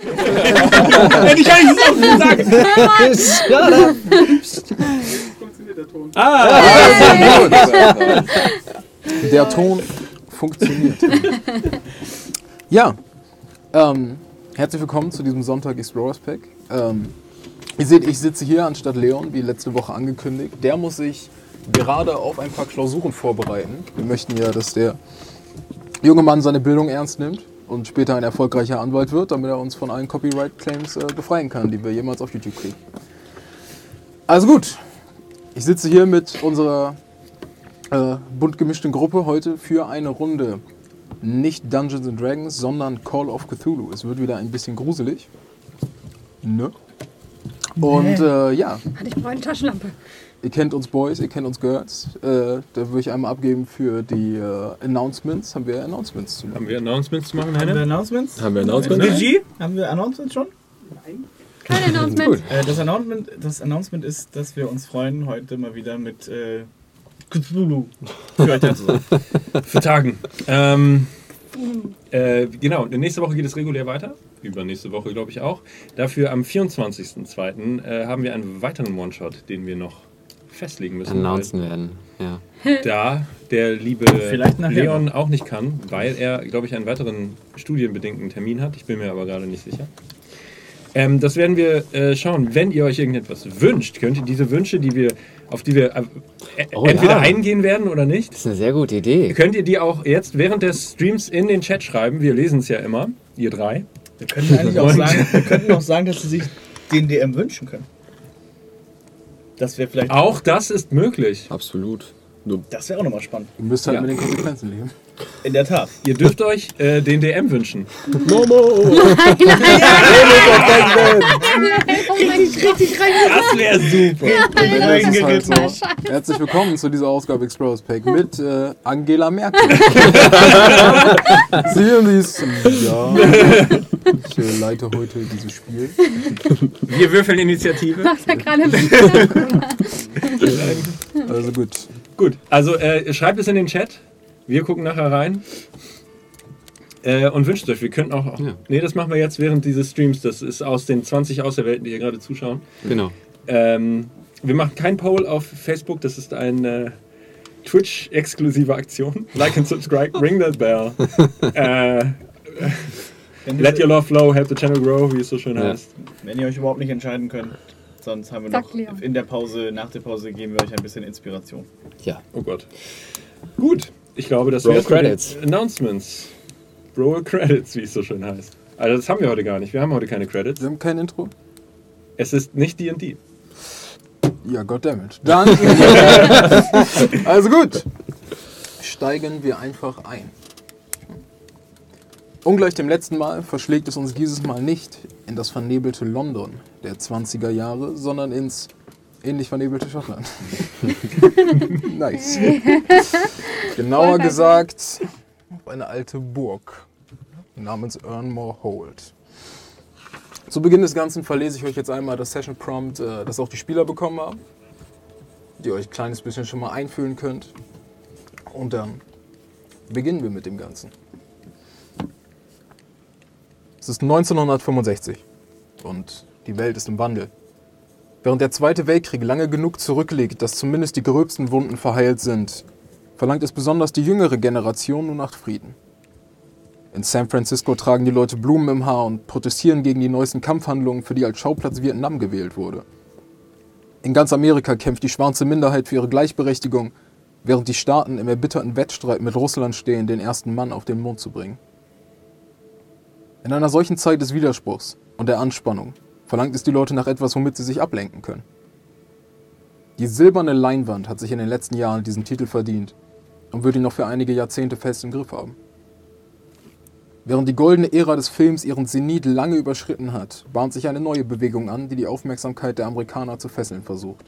Hätte ich eigentlich so gesagt. Funktioniert der Ton. Ah! Der Ton funktioniert. Ja, ähm, herzlich willkommen zu diesem Sonntag Explorers Pack. Ähm, ihr seht, ich sitze hier anstatt Leon, wie letzte Woche angekündigt. Der muss sich gerade auf ein paar Klausuren vorbereiten. Wir möchten ja, dass der junge Mann seine Bildung ernst nimmt und später ein erfolgreicher Anwalt wird, damit er uns von allen Copyright-Claims äh, befreien kann, die wir jemals auf YouTube kriegen. Also gut, ich sitze hier mit unserer äh, bunt gemischten Gruppe heute für eine Runde. Nicht Dungeons and Dragons, sondern Call of Cthulhu. Es wird wieder ein bisschen gruselig. Ne? Und äh, ja, Hatte ich brauche eine Taschenlampe. Ihr kennt uns Boys, ihr kennt uns Girls. Äh, da würde ich einmal abgeben für die äh, Announcements. Haben wir Announcements zu machen? Haben wir Announcements zu machen, Haben wir? Announcements? Haben wir Announcements? Regie? Haben wir Announcements schon? Kein Announcement. Äh, das, Announcement, das Announcement ist, dass wir uns freuen, heute mal wieder mit äh, Cthulhu für euch da zu sein. Für Tagen. Ähm, äh, genau, nächste Woche geht es regulär weiter. Übernächste Woche, glaube ich, auch. Dafür am 24.02. Äh, haben wir einen weiteren One-Shot, den wir noch festlegen müssen. announcen werden. Ja. Da der liebe Leon auch nicht kann, weil er, glaube ich, einen weiteren studienbedingten Termin hat. Ich bin mir aber gerade nicht sicher. Ähm, das werden wir äh, schauen. Wenn ihr euch irgendetwas wünscht, könnt ihr diese Wünsche, die wir, auf die wir äh, äh, Oh entweder ja. eingehen werden oder nicht, Das ist eine sehr gute Idee. könnt ihr die auch jetzt während des Streams in den Chat schreiben. Wir lesen es ja immer, ihr drei. Wir könnten eigentlich auch sagen, wir könnten auch sagen, dass sie sich den DM wünschen können. Das wäre vielleicht. Auch das ist möglich. Absolut. Das wäre auch nochmal spannend. Ihr müsst halt Ja. mit den Konsequenzen leben. In der Tat. Ihr dürft euch äh, den DM wünschen. Richtig rein. Das wäre super. Das ist halt so. Herzlich willkommen zu dieser Ausgabe Explorers Pack mit äh, Angela Merkel. Sie und dies. Ja. Ich äh, leite heute dieses Spiel. Wir würfeln Initiative. Macht er gerade mit. Also gut. Gut, also äh, schreibt es in den Chat. Wir gucken nachher rein. Äh, und wünscht euch, wir könnten auch. Ja. Nee, das machen wir jetzt während dieses Streams. Das ist aus den 20 Auserwählten, die hier gerade zuschauen. genau. Ähm, wir machen kein Poll auf Facebook, das ist eine Twitch-exklusive Aktion. Like and subscribe, ring that bell. äh, let your love flow, help the channel grow, wie es so schön Ja. heißt. wenn ihr euch überhaupt nicht entscheiden könnt, sonst haben wir Sag noch Leon. in der Pause, nach der Pause geben wir euch ein bisschen Inspiration. Ja. Oh Gott. Gut, ich glaube, das den Credits. Announcements. Roll Credits, wie es so schön heißt. Also das haben wir heute gar nicht. Wir haben heute keine Credits. Wir haben kein Intro. Es ist nicht D&D. Ja, goddammit. Dann. also gut. Steigen wir einfach ein. Ungleich dem letzten Mal verschlägt es uns dieses Mal nicht in das vernebelte London der 20er Jahre, sondern ins ähnlich vernebelte Schottland. nice. Genauer gesagt, auf eine alte Burg namens Ernmore Hold. Zu Beginn des Ganzen verlese ich euch jetzt einmal das Session Prompt, äh, das auch die Spieler bekommen haben, die euch ein kleines bisschen schon mal einfühlen könnt. Und dann beginnen wir mit dem Ganzen. Es ist 1965 und die Welt ist im Wandel. Während der Zweite Weltkrieg lange genug zurückliegt, dass zumindest die gröbsten Wunden verheilt sind, verlangt es besonders die jüngere Generation nun nach Frieden. In San Francisco tragen die Leute Blumen im Haar und protestieren gegen die neuesten Kampfhandlungen, für die als Schauplatz Vietnam gewählt wurde. In ganz Amerika kämpft die schwarze Minderheit für ihre Gleichberechtigung, während die Staaten im erbitterten Wettstreit mit Russland stehen, den ersten Mann auf den Mond zu bringen. In einer solchen Zeit des Widerspruchs und der Anspannung verlangt es die Leute nach etwas, womit sie sich ablenken können. Die silberne Leinwand hat sich in den letzten Jahren diesen Titel verdient und wird ihn noch für einige Jahrzehnte fest im Griff haben. Während die goldene Ära des Films ihren Zenit lange überschritten hat, bahnt sich eine neue Bewegung an, die die Aufmerksamkeit der Amerikaner zu fesseln versucht.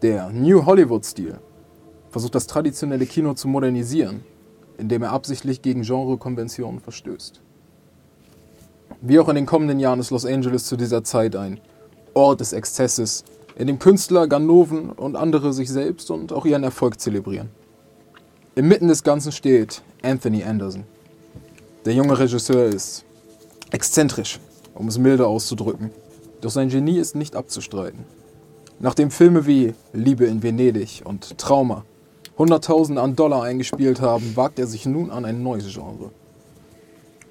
Der New Hollywood-Stil versucht das traditionelle Kino zu modernisieren, indem er absichtlich gegen Genrekonventionen verstößt. Wie auch in den kommenden Jahren ist Los Angeles zu dieser Zeit ein Ort des Exzesses, in dem Künstler, Ganoven und andere sich selbst und auch ihren Erfolg zelebrieren. Inmitten des Ganzen steht Anthony Anderson. Der junge Regisseur ist exzentrisch, um es milde auszudrücken. Doch sein Genie ist nicht abzustreiten. Nachdem Filme wie Liebe in Venedig und Trauma Hunderttausende an Dollar eingespielt haben, wagt er sich nun an ein neues Genre.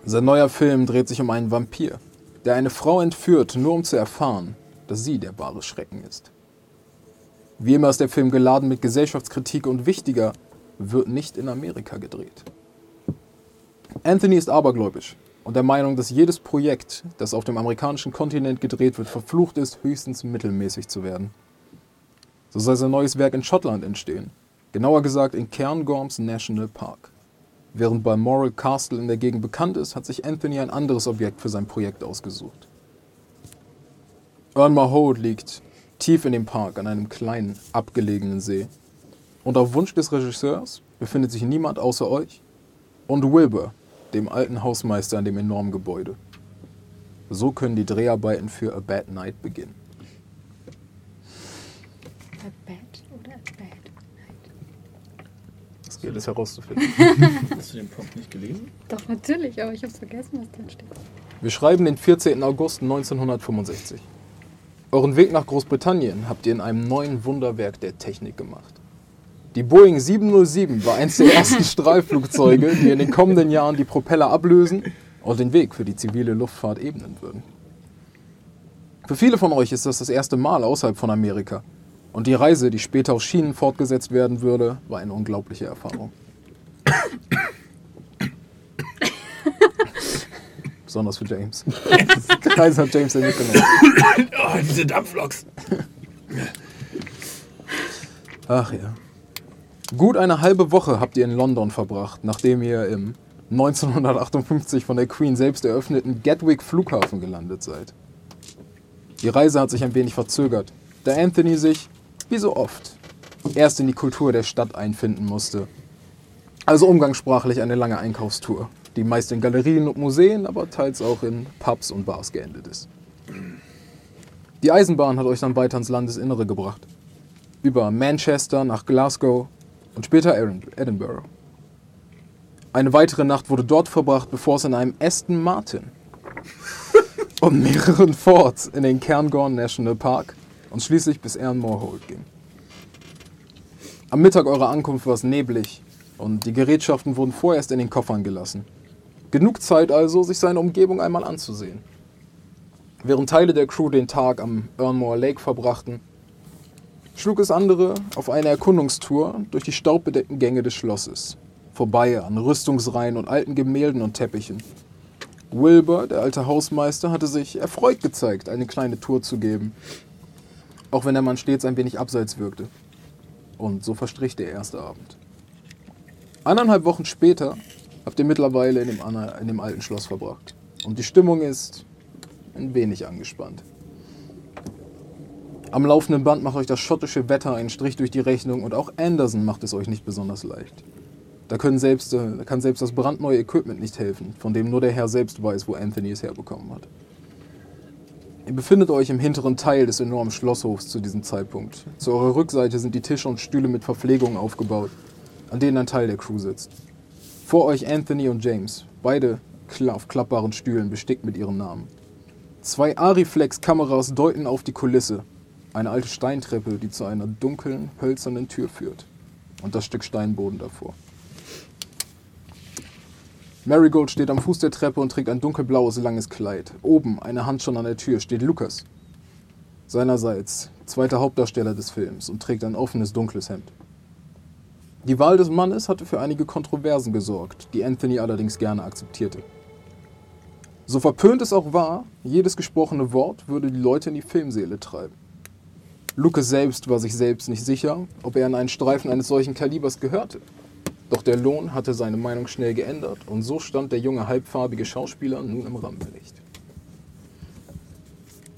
Sein neuer Film dreht sich um einen Vampir, der eine Frau entführt, nur um zu erfahren, dass sie der wahre Schrecken ist. Wie immer ist der Film geladen mit Gesellschaftskritik und wichtiger, wird nicht in Amerika gedreht. Anthony ist abergläubisch und der Meinung, dass jedes Projekt, das auf dem amerikanischen Kontinent gedreht wird, verflucht ist, höchstens mittelmäßig zu werden. So soll sein neues Werk in Schottland entstehen, genauer gesagt in Cairngorms National Park. Während Balmoral Castle in der Gegend bekannt ist, hat sich Anthony ein anderes Objekt für sein Projekt ausgesucht. Ernmar Hold liegt tief in dem Park an einem kleinen, abgelegenen See. Und auf Wunsch des Regisseurs befindet sich niemand außer euch und Wilbur, dem alten Hausmeister an dem enormen Gebäude. So können die Dreharbeiten für A Bad Night beginnen. A bad oder a bad? Das gilt es herauszufinden. Hast du den Prompt nicht gelesen? Doch, natürlich, aber ich hab's vergessen, was drin steht. Wir schreiben den 14. August 1965. Euren Weg nach Großbritannien habt ihr in einem neuen Wunderwerk der Technik gemacht. Die Boeing 707 war eines der ersten Strahlflugzeuge, die in den kommenden Jahren die Propeller ablösen und den Weg für die zivile Luftfahrt ebnen würden. Für viele von euch ist das das erste Mal außerhalb von Amerika. Und die Reise, die später auf Schienen fortgesetzt werden würde, war eine unglaubliche Erfahrung. Besonders für James. Die Reise hat James ja mitgenommen. Oh, diese Dampfloks. Ach ja. Gut eine halbe Woche habt ihr in London verbracht, nachdem ihr im 1958 von der Queen selbst eröffneten Gatwick Flughafen gelandet seid. Die Reise hat sich ein wenig verzögert, da Anthony sich, wie so oft, erst in die Kultur der Stadt einfinden musste. Also umgangssprachlich eine lange Einkaufstour, die meist in Galerien und Museen, aber teils auch in Pubs und Bars geendet ist. Die Eisenbahn hat euch dann weiter ins Landesinnere gebracht. Über Manchester nach Glasgow und später Edinburgh. Eine weitere Nacht wurde dort verbracht, bevor es in einem Aston Martin und mehreren Forts in den Cairngorm National Park und schließlich bis Ernmore Hold ging. Am Mittag eurer Ankunft war es neblig und die Gerätschaften wurden vorerst in den Koffern gelassen. Genug Zeit also, sich seine Umgebung einmal anzusehen. Während Teile der Crew den Tag am Ernmore Lake verbrachten, schlug es andere auf eine Erkundungstour durch die staubbedeckten Gänge des Schlosses, vorbei an Rüstungsreihen und alten Gemälden und Teppichen. Wilbur, der alte Hausmeister, hatte sich erfreut gezeigt, eine kleine Tour zu geben, auch wenn der Mann stets ein wenig abseits wirkte. Und so verstrich der erste Abend. Eineinhalb Wochen später habt ihr mittlerweile in dem, in dem alten Schloss verbracht. Und die Stimmung ist ein wenig angespannt. Am laufenden Band macht euch das schottische Wetter einen Strich durch die Rechnung und auch Anderson macht es euch nicht besonders leicht. Da, selbst, da kann selbst das brandneue Equipment nicht helfen, von dem nur der Herr selbst weiß, wo Anthony es herbekommen hat. Ihr befindet euch im hinteren Teil des enormen Schlosshofs zu diesem Zeitpunkt. Zu eurer Rückseite sind die Tische und Stühle mit Verpflegung aufgebaut, an denen ein Teil der Crew sitzt. Vor euch Anthony und James, beide auf klappbaren Stühlen, bestickt mit ihren Namen. Zwei Ariflex-Kameras deuten auf die Kulisse, eine alte Steintreppe, die zu einer dunklen, hölzernen Tür führt. Und das Stück Steinboden davor. Marigold steht am Fuß der Treppe und trägt ein dunkelblaues, langes Kleid. Oben, eine Hand schon an der Tür, steht Lukas. Seinerseits, zweiter Hauptdarsteller des Films und trägt ein offenes, dunkles Hemd. Die Wahl des Mannes hatte für einige Kontroversen gesorgt, die Anthony allerdings gerne akzeptierte. So verpönt es auch war, jedes gesprochene Wort würde die Leute in die Filmseele treiben. Lucas selbst war sich selbst nicht sicher, ob er an einen Streifen eines solchen Kalibers gehörte. Doch der Lohn hatte seine Meinung schnell geändert und so stand der junge halbfarbige Schauspieler nun im Rampenlicht.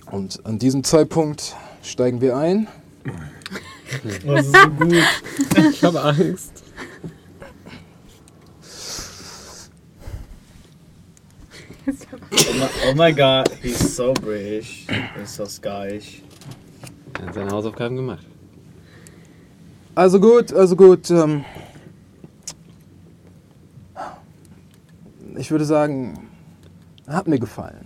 Und an diesem Zeitpunkt steigen wir ein. Oh, das ist so gut. Ich habe Angst. Oh my, oh my god, he's so British. He's so Scottish. Er hat seine Hausaufgaben gemacht. Also gut, also gut. Ähm, ich würde sagen, hat mir gefallen.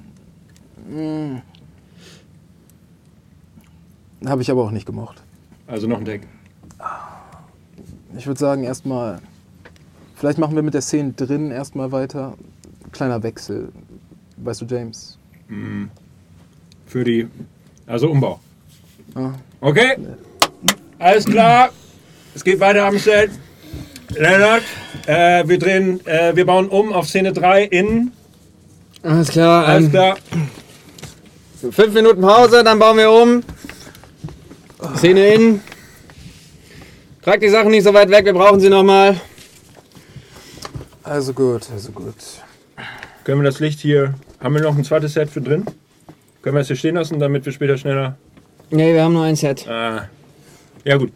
Habe ich aber auch nicht gemocht. Also noch ein Deck. Ich würde sagen, erstmal. Vielleicht machen wir mit der Szene drin erstmal weiter. Kleiner Wechsel. Weißt du, James? Für die. Also Umbau. Ah. Okay. Alles klar. Es geht weiter am Set. Lennart, äh, wir drehen, äh, wir bauen um auf Szene 3 in. Alles klar. Alles Ähm, klar. Fünf Minuten Pause, dann bauen wir um. Szene in. Tragt die Sachen nicht so weit weg, wir brauchen sie nochmal. Also gut, also gut. Können wir das Licht hier. Haben wir noch ein zweites Set für drin? Können wir es hier stehen lassen, damit wir später schneller. Nee, wir haben nur ein Set. Äh, ja, gut.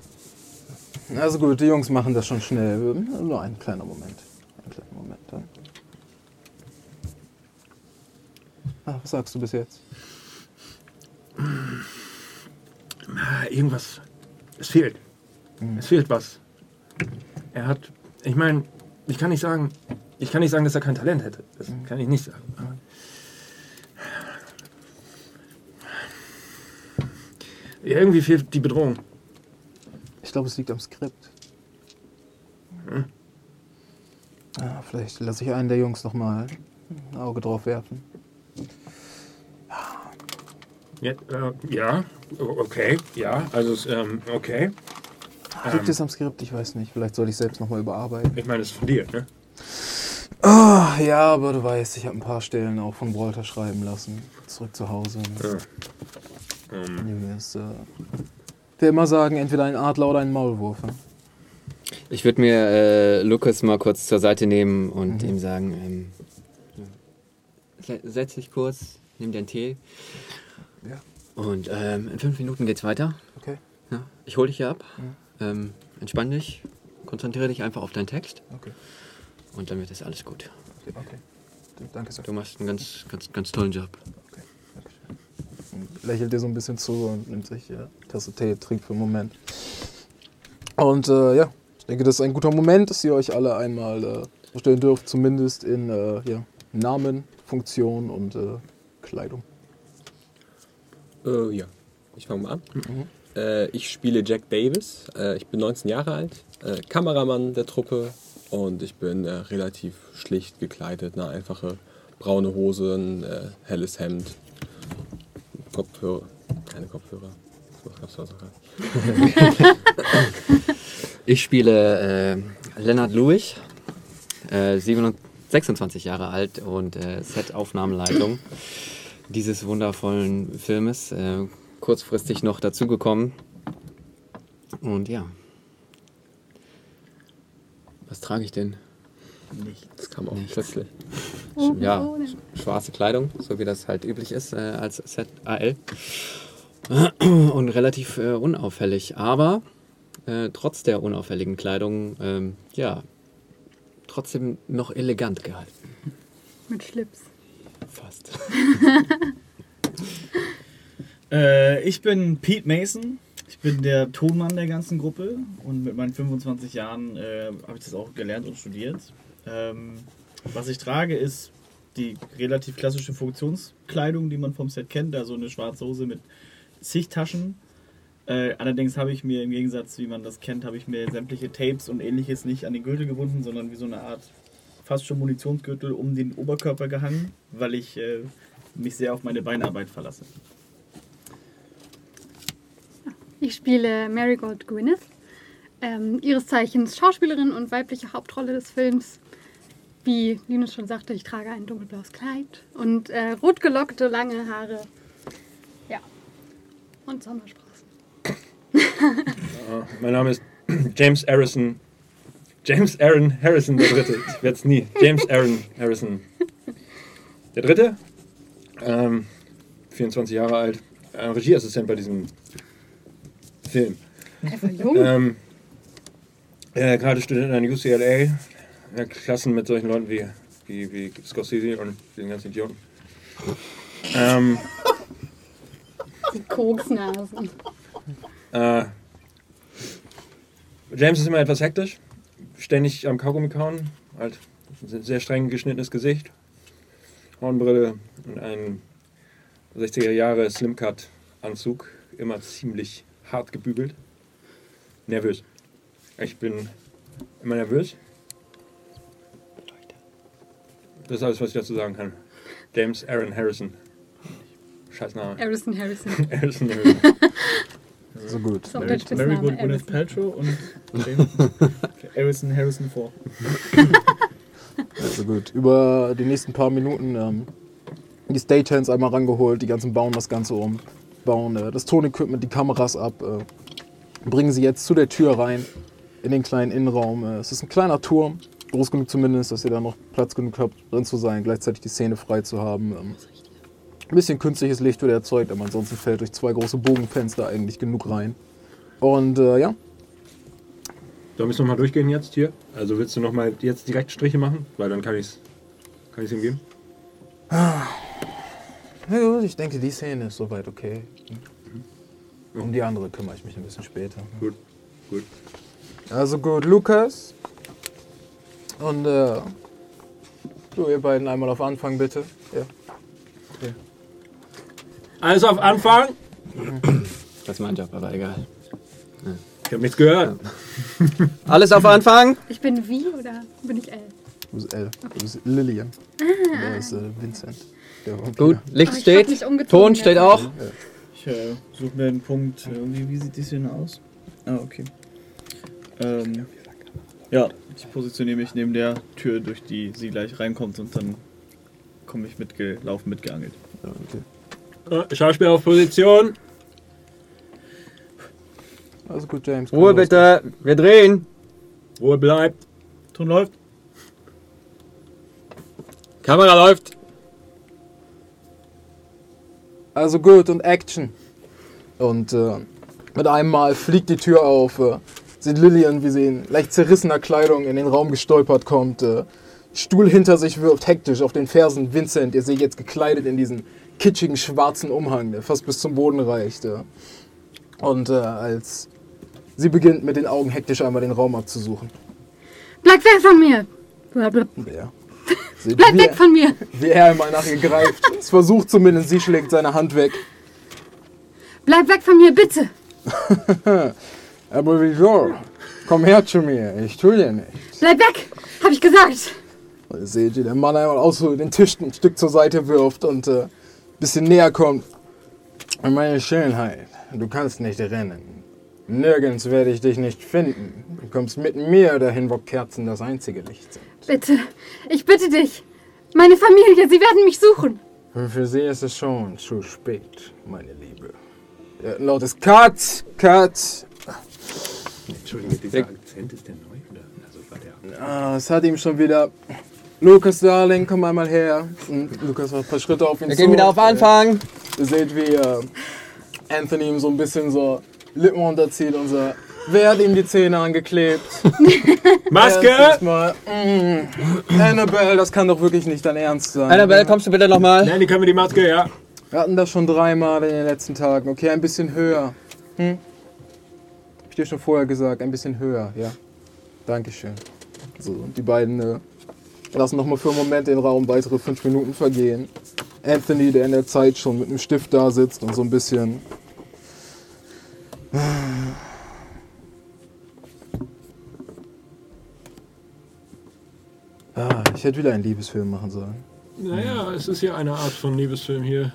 Also gut, die Jungs machen das schon schnell. Nur ein kleiner Moment. Ein kleiner Moment. Dann. Ah, was sagst du bis jetzt? Ah, irgendwas. Es fehlt. Es fehlt was. Er hat. Ich meine, ich kann nicht sagen. Ich kann nicht sagen, dass er kein Talent hätte. Das kann ich nicht sagen. Aber irgendwie fehlt die Bedrohung. Ich glaube, es liegt am Skript. Ah, vielleicht lasse ich einen der Jungs noch mal ein Auge drauf werfen. Ja, äh, ja okay, ja, also es, ähm, okay. Liegt es am Skript? Ich weiß nicht. Vielleicht soll ich selbst noch mal überarbeiten. Ich meine, es ist von dir, ne? Ah, ja, aber du weißt, ich habe ein paar Stellen auch von Walter schreiben lassen. Zurück zu Hause. Ja. Ähm, äh, ich will immer sagen, entweder ein Adler oder ein Maulwurf. ne? Ich würde mir äh, Lukas mal kurz zur Seite nehmen und ihm sagen, ähm, ja. setz dich kurz, nimm deinen Tee. Ja. Und ähm, in fünf Minuten geht's weiter. Okay, Ja, ich hole dich hier ab. Ähm, entspann dich, konzentriere dich einfach auf deinen Text okay, und dann wird das alles gut. okay. okay. Danke, Sir. Du machst einen ganz, ganz, ganz tollen Job. Und lächelt dir so ein bisschen zu und nimmt sich ja, Tasse Tee, trinkt für einen Moment. Und äh, ja, ich denke, das ist ein guter Moment, dass ihr euch alle einmal äh, vorstellen dürft, zumindest in äh, ja, Namen, Funktion und äh, Kleidung. Äh, ja, ich fange mal an. Äh, ich spiele Jack Davis. Ich bin 19 Jahre alt, Kameramann der Truppe und ich bin relativ schlicht gekleidet. Eine einfache braune Hose, ein helles Hemd, Kopfhörer, keine Kopfhörer. Ich spiele äh, Lennart Luich, äh, 27 26 Jahre alt und äh, Set-Aufnahmeleitung dieses wundervollen Filmes. Äh, kurzfristig noch dazugekommen. Und ja. Was trage ich denn? Das kam auch Nichts. plötzlich. Ja, Oh, ne. schwarze Kleidung, so wie das halt üblich ist äh, als Set AL. Und relativ äh, unauffällig. Aber äh, trotz der unauffälligen Kleidung, ähm, ja, trotzdem noch elegant gehalten. Mit Schlips. Fast. Äh, ich bin Pete Mason. Ich bin der Tonmann der ganzen Gruppe und mit meinen 25 Jahren äh, habe ich das auch gelernt und studiert. Ähm, was ich trage, ist die relativ klassische Funktionskleidung, die man vom Set kennt, also eine schwarze Hose mit zig Taschen. Äh, allerdings habe ich mir im Gegensatz, wie man das kennt, habe ich mir sämtliche Tapes und ähnliches nicht an den Gürtel gebunden, sondern wie so eine Art fast schon Munitionsgürtel um den Oberkörper gehangen, weil ich äh, mich sehr auf meine Beinarbeit verlasse. Ich spiele Marigold Gwyneth, ähm, ihres Zeichens Schauspielerin und weibliche Hauptrolle des Films. Wie Linus schon sagte, ich trage ein dunkelblaues Kleid und äh, rot gelockte lange Haare. Ja. Und Sommersprossen. mein Name ist James Harrison. James Aaron Harrison der Dritte. Ich werde es nie. James Aaron Harrison der Dritte. Ähm, 24 Jahre alt. Äh, Regieassistent bei diesem Film. Einfach jung. Ähm, äh, gerade Student an UCLA. Ja, Klassen mit solchen Leuten wie, wie, wie Scorsese und den ganzen Idioten. Ähm, Die Koksnasen. Äh, James ist immer etwas hektisch, ständig am Kaugummi kauen, halt ein sehr streng geschnittenes Gesicht, Hornbrille und ein 60er Jahre Slimcut Anzug, immer ziemlich hart gebügelt. Nervös. Ich bin immer nervös. Das ist alles, was ich dazu sagen kann. James Aaron Harrison. Scheiß Name. Harrison Harrison. Harrison Harrison. So gut. Das ist auf Mary, Mary Good Gwyneth. Paltrow und Harrison Harrison 4. Also gut. Über die nächsten paar Minuten ähm, die Stagehands einmal rangeholt, die ganzen bauen das Ganze um, bauen äh, das Tonequipment, die Kameras ab, äh, bringen sie jetzt zu der Tür rein in den kleinen Innenraum. Äh, es ist ein kleiner Turm, groß genug zumindest, dass ihr da noch Platz genug habt, drin zu sein, gleichzeitig die Szene frei zu haben. Ähm, ein bisschen künstliches Licht wird erzeugt, aber ansonsten fällt durch zwei große Bogenfenster eigentlich genug rein. Und äh, ja, Sollen wir es nochmal durchgehen jetzt hier? Also willst du nochmal jetzt direkt Striche machen? Weil dann kann ich es kann ich's ihm geben. Ja, gut, ich denke, die Szene ist soweit okay. Um die andere kümmere ich mich ein bisschen später. Gut, gut. Also gut, Lukas. Und äh, du, ihr beiden einmal auf Anfang bitte. Ja. Alles auf Anfang. Das ist mein Job, aber egal. Ich habe nichts gehört. Alles auf Anfang! Ich bin wie oder bin ich L? Du bist L. Du bist Lillian. Und er ist äh, Vincent. Der. Gut, Licht steht. Ton steht auch. Ich äh, suche mir einen Punkt. Irgendwie, wie sieht die Szene aus? Ah, okay. Ähm, ja, ich positioniere mich neben der Tür, durch die sie gleich reinkommt und dann komme ich mitgelaufen, mitgeangelt. Ja, okay. Schauspiel auf Position. Also gut, James. Ruhe los. bitte, wir drehen. Ruhe bleibt. Ton läuft. Kamera läuft. Also gut, und Action. Und äh, mit einem Mal fliegt die Tür auf. Äh, sieht Lillian, wie sie in leicht zerrissener Kleidung in den Raum gestolpert kommt. Äh, Stuhl hinter sich wirft, hektisch auf den Fersen Vincent. Ihr seht jetzt gekleidet in diesen kitschigen schwarzen Umhang, der fast bis zum Boden reicht. Äh. Und äh, als sie beginnt, mit den Augen hektisch einmal den Raum abzusuchen. Bleib weg von mir! Bleib Ja. Seht, wie, weg von mir! wie er einmal nach ihr greift. Es versucht zumindest, sie schlägt seine Hand weg. Bleib weg von mir, bitte! Aber wieso? Komm her zu mir, ich tu dir nichts. Bleib weg! Hab ich gesagt! Und ihr seht, wie der Mann einmal ausholt, den Tisch ein Stück zur Seite wirft und äh, ein bisschen näher kommt. Meine Schönheit, du kannst nicht rennen. Nirgends werde ich dich nicht finden. Du kommst mit mir dahin, wo Kerzen das einzige Licht sind. Bitte! Ich bitte dich! Meine Familie, sie werden mich suchen! Für sie ist es schon zu spät, meine Liebe. Lautes Cut, Cut. Entschuldigung, dieser Akzent ist der neu? Oder? Also war der. Ah, es hat ihm schon wieder. Lukas, Darling, komm einmal her. Und Lukas macht ein paar Schritte auf ihn Wir zu. gehen wieder auf Äh, Anfang. Ihr seht, wie äh, Anthony ihm so ein bisschen so Lippen unterzieht und so. Wer hat ihm die Zähne angeklebt? Maske! Mal. Mm. Annabelle, das kann doch wirklich nicht dein Ernst sein. Annabelle, kommst du bitte nochmal? Nein, die können wir die Maske, ja. Wir hatten das schon dreimal in den letzten Tagen. Okay, ein bisschen höher. Hm? Hab ich dir schon vorher gesagt, ein bisschen höher, ja. Dankeschön. So, und die beiden äh, lassen nochmal für einen Moment den Raum weitere fünf Minuten vergehen. Anthony, der in der Zeit schon mit einem Stift da sitzt und so ein bisschen. Ah, ich hätte wieder einen Liebesfilm machen sollen. Naja, es ist ja eine Art von Liebesfilm hier.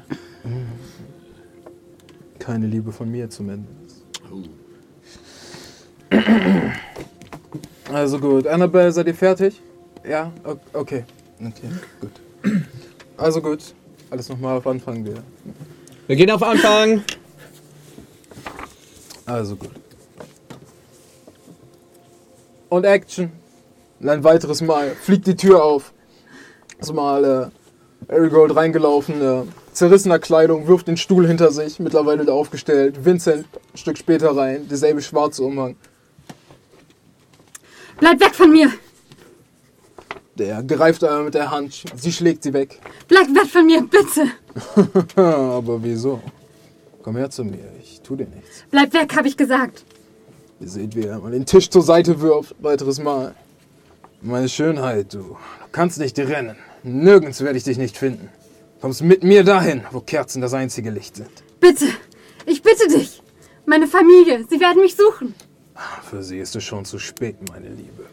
Keine Liebe von mir zumindest. Also gut. Annabelle, seid ihr fertig? Ja? Okay. Okay, gut. Also gut. Alles nochmal auf Anfang wieder. Wir gehen auf Anfang. Also gut. Und Action. Und ein weiteres Mal fliegt die Tür auf. Das Mal äh, Arigold reingelaufen, äh, zerrissener Kleidung, wirft den Stuhl hinter sich, mittlerweile wieder aufgestellt. Vincent ein Stück später rein, derselbe schwarze Umhang. Bleib weg von mir! Der greift einmal mit der Hand, sie schlägt sie weg. Bleib weg von mir, bitte! Aber wieso? Komm her zu mir, ich tu dir nichts. Bleib weg, hab ich gesagt! Ihr seht, wie er mal den Tisch zur Seite wirft, weiteres Mal. Meine Schönheit, du. Du kannst nicht rennen. Nirgends werde ich dich nicht finden. Kommst mit mir dahin, wo Kerzen das einzige Licht sind. Bitte, ich bitte dich. Meine Familie, sie werden mich suchen. Für sie ist es schon zu spät, meine Liebe.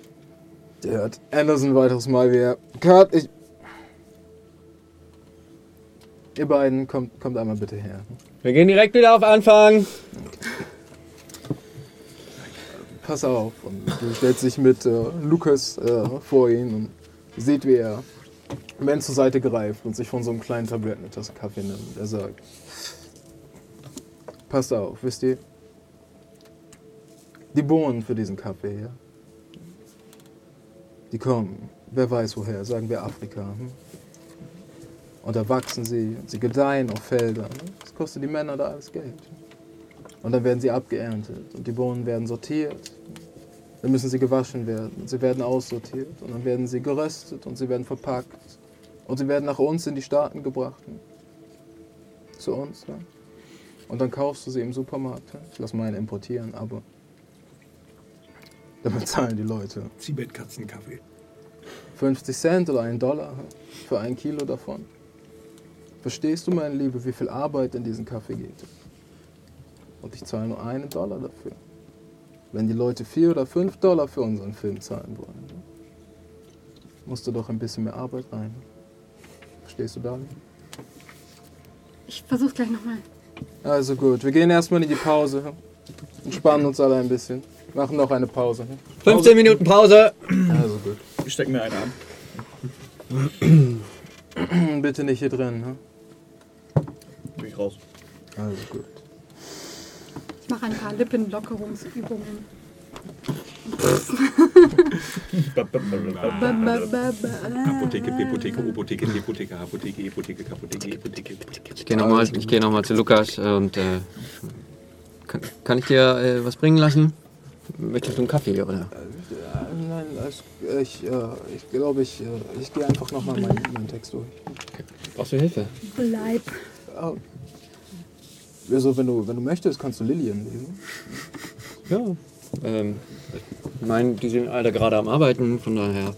Der hört Anderson ein weiteres Mal wieder. Kurt, ich. Ihr beiden, kommt, kommt einmal bitte her. Wir gehen direkt wieder auf Anfang. Pass auf. Und du stellst dich mit äh, Lukas äh, vor ihn und seht, wie er Ben zur Seite greift und sich von so einem kleinen Tablett eine Tasse Kaffee nimmt. Er sagt: Passt auf, wisst ihr? Die Bohnen für diesen Kaffee hier, die kommen, wer weiß woher, sagen wir Afrika. Hm? Und da wachsen sie, sie gedeihen auf Feldern. Hm? Das kostet die Männer da alles Geld. Und dann werden sie abgeerntet und die Bohnen werden sortiert. Dann müssen sie gewaschen werden sie werden aussortiert und dann werden sie geröstet und sie werden verpackt und sie werden nach uns in die Staaten gebracht. hm? Zu uns. Ja? Und dann kaufst du sie im Supermarkt. ja? Ich lass meine importieren, aber dann bezahlen die Leute Tibet-Katzenkaffee. 50 Cent oder einen Dollar für ein Kilo davon. Verstehst du, meine Liebe, wie viel Arbeit in diesen Kaffee geht? Und ich zahle nur einen Dollar dafür. Wenn die Leute vier oder fünf Dollar für unseren Film zahlen wollen, ne? musst du doch ein bisschen mehr Arbeit rein. Verstehst du, Darling? Ich versuch's gleich nochmal. Also gut, wir gehen erstmal in die Pause. Entspannen uns alle ein bisschen. Machen noch eine Pause. 15 Minuten Pause. Also gut. Ich steck mir eine an. Bitte nicht hier drin. Ne? Bin ich raus. Also gut. Ich mache ein paar Lippenlockerungsübungen. Apotheke, Bibliotheke, Opotheke, Depotheke, Apotheke, Epotheke, Apotheke, Epotheke, Apotheke. Ich gehe nochmal geh noch mal zu Lukas und äh, kann, kann ich dir äh, was bringen lassen? Möchtest du einen Kaffee oder? Nein, ich, äh, ich glaube, ich, äh, ich gehe einfach nochmal meinen, meinen Text durch. Brauchst du Hilfe? Bleib. Also, wenn du, wenn du möchtest, kannst du Lilien lesen. Ja. Ähm, ich meine, die sind alle gerade am Arbeiten, von daher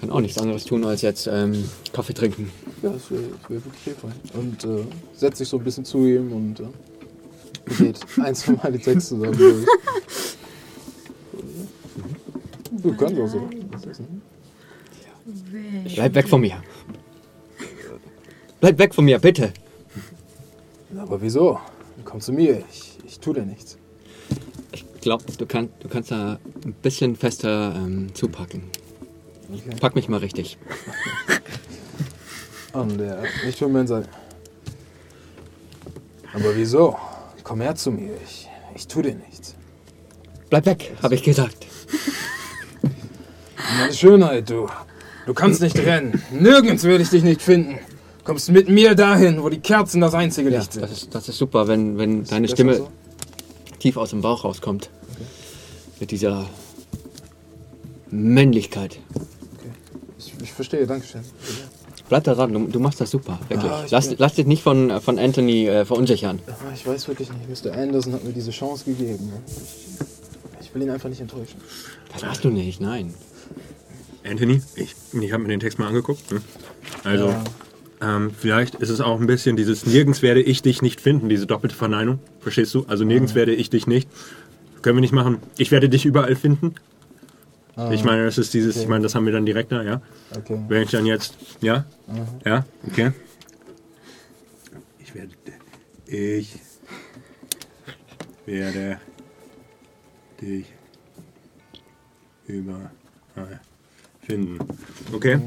kann auch nichts anderes tun als jetzt ähm, Kaffee trinken. Ja, das wäre wär wirklich hilfreich. Und äh, setzt sich so ein bisschen zu ihm und äh, geht eins von meine Texte zusammen. Du kannst auch so. Bleib weg von mir. Bleib weg von mir, bitte. Aber wieso? Komm zu mir, ich, ich tu dir nichts. Ich glaube, du, kann, du kannst da ein bisschen fester ähm, zupacken. Okay. Pack mich mal richtig. Und der nicht für Mensch sagt. Aber wieso? Komm her zu mir, ich, ich tu dir nichts. Bleib weg, habe ich gesagt. Meine Schönheit, du. Du kannst nicht rennen. Nirgends werde ich dich nicht finden. Kommst mit mir dahin, wo die Kerzen das einzige Ja, Licht sind. das ist, das ist super, wenn, wenn Ist deine Stimme so? tief aus dem Bauch rauskommt. Mit dieser Männlichkeit. Ich, ich verstehe, Dankeschön. Bleib da dran, du, du machst das super, wirklich. Ah, ich lass, lass dich nicht von, von Anthony äh, verunsichern. Ah, Ich weiß wirklich nicht. Mr. Anderson hat mir diese Chance gegeben. Ich, ich will ihn einfach nicht enttäuschen. Das hast du nicht, nein. Anthony, ich, ich habe mir den Text mal angeguckt. Ne? Also, ähm, vielleicht ist es auch ein bisschen dieses Nirgends werde ich dich nicht finden, diese doppelte Verneinung. Verstehst du? Also nirgends werde ich dich nicht. Können wir nicht machen. Ich werde dich überall finden. Ich meine, das ist dieses, ich meine, das haben wir dann direkt da, ja. Okay. Wenn ich dann jetzt, ja, ja, okay. Ich werde, ich werde dich überall finden. Okay.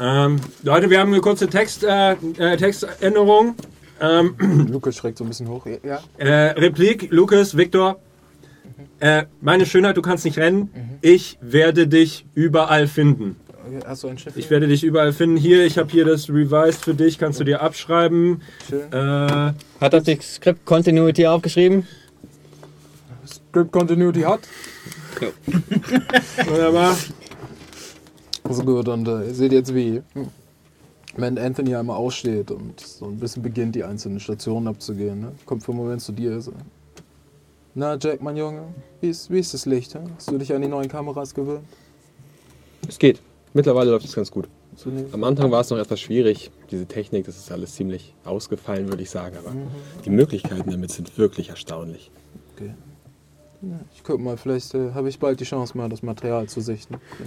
Ähm, Leute, wir haben eine kurze Text, äh, äh, Textänderung. Ähm, Lukas schreckt so ein bisschen hoch. Ja? äh, Replik, Lukas, Viktor. Äh, meine Schönheit, du kannst nicht rennen. Ich werde dich überall finden. Hast du ein Schiff? Ich werde dich überall finden. Hier, ich habe hier das Revised für dich. Kannst du dir abschreiben. Schön. Äh, Hat das die Script Continuity aufgeschrieben? Script Continuity hat. wunderbar. Also gut, und äh, ihr seht jetzt, wie wenn Anthony einmal aussteht und so ein bisschen beginnt, die einzelnen Stationen abzugehen. Ne? Kommt für einen Moment zu dir. So. Na, Jack, mein Junge, wie ist, wie ist das Licht? Hast du dich an die neuen Kameras gewöhnt? Es geht. Mittlerweile läuft es ganz gut. Am Anfang war es noch etwas schwierig. Diese Technik, das ist alles ziemlich ausgefallen, würde ich sagen. Aber Mhm. die Möglichkeiten damit sind wirklich erstaunlich. Okay. Ja, ich guck mal, vielleicht äh, habe ich bald die Chance, mal das Material zu sichten. Ja.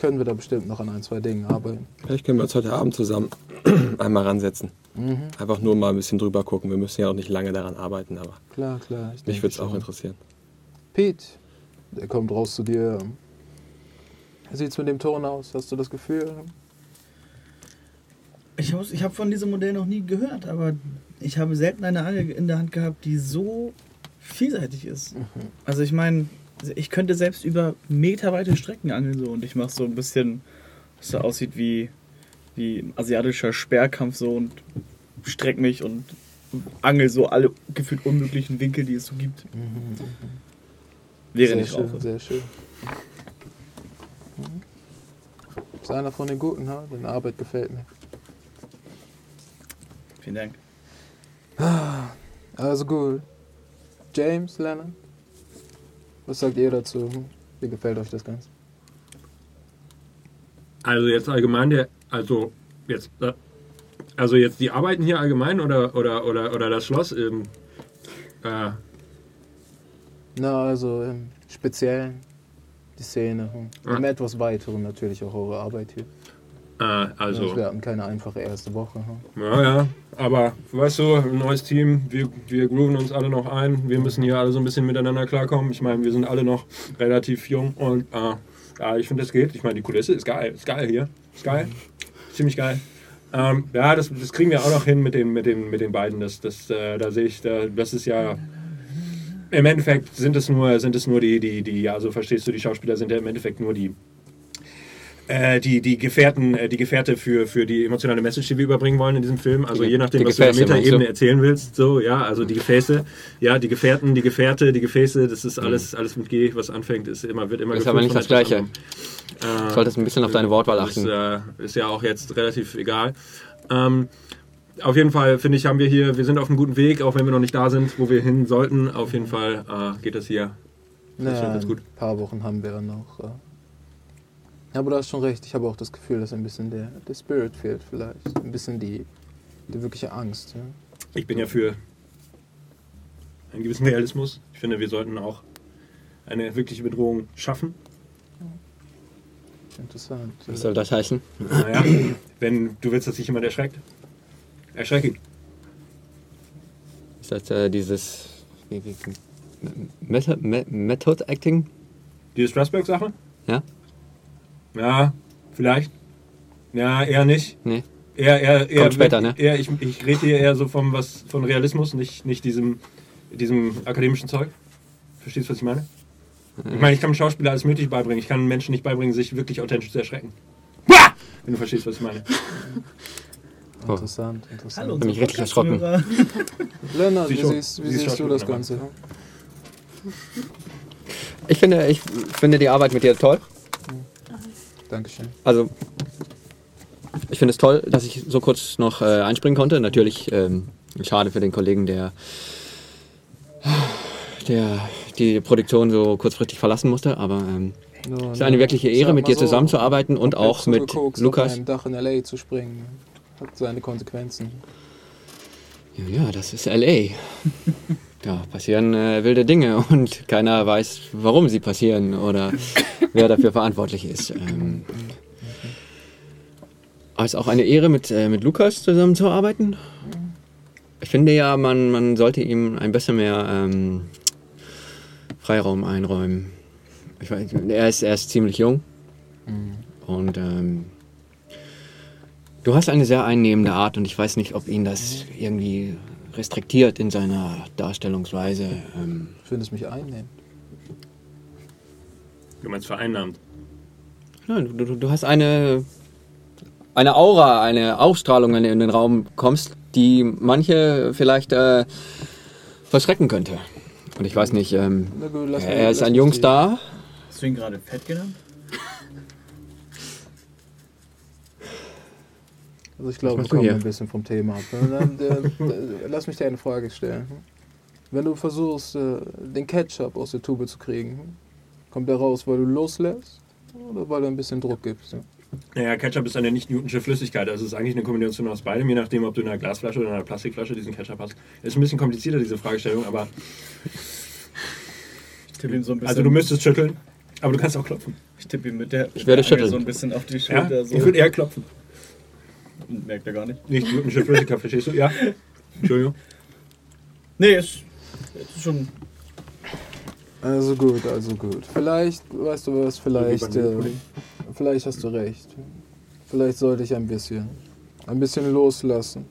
Können wir da bestimmt noch an ein, zwei Dingen arbeiten. Vielleicht können wir uns heute Abend zusammen einmal ransetzen. Mhm. Einfach nur mal ein bisschen drüber gucken. Wir müssen ja auch nicht lange daran arbeiten, aber Klar, klar. Ich mich würde es auch interessieren. Pete, der kommt raus zu dir. Wie sieht's mit dem Ton aus? Hast du das Gefühl? Ich habe ich hab von diesem Modell noch nie gehört, aber ich habe selten eine Angel in der Hand gehabt, die so vielseitig ist. Also ich meine, ich könnte selbst über meterweite Strecken angeln so und ich mache so ein bisschen, was so aussieht wie, wie ein asiatischer Sperrkampf so und streck mich und angel so alle gefühlt unmöglichen Winkel, die es so gibt. Während sehr ich schön, rauche. sehr schön. Mhm. Ist einer von den Guten, ha? Deine Arbeit gefällt mir. Vielen Dank. Also gut. James, Lennon, was sagt ihr dazu? Wie gefällt euch das Ganze? Also jetzt allgemein der, also jetzt, äh, also jetzt die Arbeiten hier allgemein oder oder oder oder das Schloss. Ähm, äh, Na, also im Speziellen die Szene. Ja. Im etwas weiteren natürlich auch eure Arbeit hier. Äh, also. Wir hatten keine einfache erste Woche. Hm. Ja, ja, aber weißt du, ein neues Team, wir, wir grooven uns alle noch ein. Wir müssen hier alle so ein bisschen miteinander klarkommen. Ich meine, wir sind alle noch relativ jung und äh, ja, ich finde, das geht. Ich meine, die Kulisse ist geil. Ist geil hier. Ist geil. Ziemlich geil. Ähm, ja, das, das kriegen wir auch noch hin mit den, mit den, mit den beiden. Das, das, äh, da sehe ich, da, das ist ja. Im Endeffekt sind es nur, sind es nur die, die, die, also verstehst du, die Schauspieler sind ja im Endeffekt nur die, äh, die, die Gefährten, äh, die Gefährte für, für die emotionale Message, die wir überbringen wollen in diesem Film. Also Die- je nachdem, was du in der Gefäße, Metaebene erzählen willst, so, ja, also die Gefäße, ja, die Gefährten, die Gefährte, die Gefäße, das ist alles, alles mit G, was anfängt, ist immer, wird immer Ist aber nicht das Gleiche. anderem. Äh, Solltest ein bisschen auf deine Wortwahl das achten. Ist, äh, ist ja auch jetzt relativ egal. Ähm, auf jeden Fall, finde ich, haben wir hier, wir sind auf einem guten Weg, auch wenn wir noch nicht da sind, wo wir hin sollten. Auf jeden Fall äh, geht das hier. Das ist schon Naja, ein gut. paar Wochen haben wir ja noch. Äh. Aber du hast schon recht, ich habe auch das Gefühl, dass ein bisschen der, der Spirit fehlt vielleicht. Ein bisschen die, die wirkliche Angst. Ja? Ich bin ja für einen gewissen Realismus. Ich finde, wir sollten auch eine wirkliche Bedrohung schaffen. Interessant. Was soll das heißen? Naja, wenn du willst, dass sich jemand erschreckt, erschreck ihn. Ist das äh, dieses Method, Me- Method Acting? Die Strasbourg-Sache? Ja? Ja, vielleicht. Ja, eher nicht. Nee. Eher, eher, eher, Kommt später, ne? Eher, ich, ich rede hier eher so vom was von Realismus, nicht, nicht diesem, diesem akademischen Zeug. Verstehst du, was ich meine? Ich meine, ich kann einem Schauspieler alles Mögliche beibringen. Ich kann Menschen nicht beibringen, sich wirklich authentisch zu erschrecken. Bah! Wenn du verstehst, was ich meine. Interessant, interessant. Hallo, Bin ich richtig erschrocken. Lennart, Sie wie, schon. siehst, wie Sie siehst du das Ganze? Ich finde, ich finde die Arbeit mit dir toll. Dankeschön. Also, ich finde es toll, dass ich so kurz noch äh, einspringen konnte. Natürlich ähm, schade für den Kollegen, der, der die Produktion so kurzfristig verlassen musste. Aber ähm, Nur, es ist eine wirkliche Ehre, mit dir so, zusammenzuarbeiten und auch mit zugekokst Lukas. Auf einem Dach in L.A. zu springen, hat seine Konsequenzen. Ja, das ist LA. Da passieren äh, wilde Dinge und keiner weiß, warum sie passieren oder wer dafür verantwortlich ist. Ähm, aber es ist auch eine Ehre, mit, äh, mit Lukas zusammenzuarbeiten. Ich finde ja, man, man sollte ihm ein bisschen mehr ähm, Freiraum einräumen. Ich weiß, er, ist, er ist ziemlich jung und ähm, du hast eine sehr einnehmende Art und ich weiß nicht, ob ihn das irgendwie restriktiert in seiner Darstellungsweise. Ähm, Findest mich einnehmen. Du meinst vereinnahmt. nein, du, du, du hast eine, eine Aura, eine Ausstrahlung, wenn du in den Raum kommst, die manche vielleicht äh, verschrecken könnte. Und ich weiß nicht, ähm, gut, mich- er ist ein mich Jungstar. Hast du ihn gerade fett genannt? Also ich glaube, wir kommen ein bisschen vom Thema ab. ne? Dann, äh, äh, lass mich dir eine Frage stellen. Wenn du versuchst, äh, den Ketchup aus der Tube zu kriegen, kommt der raus, weil du loslässt oder weil du ein bisschen Druck gibst? Ja? Naja, Ketchup ist eine nicht-Newtonsche Flüssigkeit. Also es ist eigentlich eine Kombination aus beidem, je nachdem, ob du in einer Glasflasche oder in einer Plastikflasche diesen Ketchup hast. Ist ein bisschen komplizierter, diese Fragestellung, aber. Ich tippe ihm so ein bisschen. Also du müsstest schütteln, aber du kannst auch klopfen. Ich tippe ihm mit der. Ich werde Angel schütteln. So ein bisschen auf die Ja? Schulter. Ich So. würde eher klopfen. Merkt er gar nicht. Nicht Newtonsche Flüssigkeit, verstehst du? Ja? Entschuldigung. Nee, ist, ist schon. Also gut, also gut. Vielleicht, weißt du was, vielleicht, äh, vielleicht hast du recht. Vielleicht sollte ich ein bisschen, ein bisschen loslassen.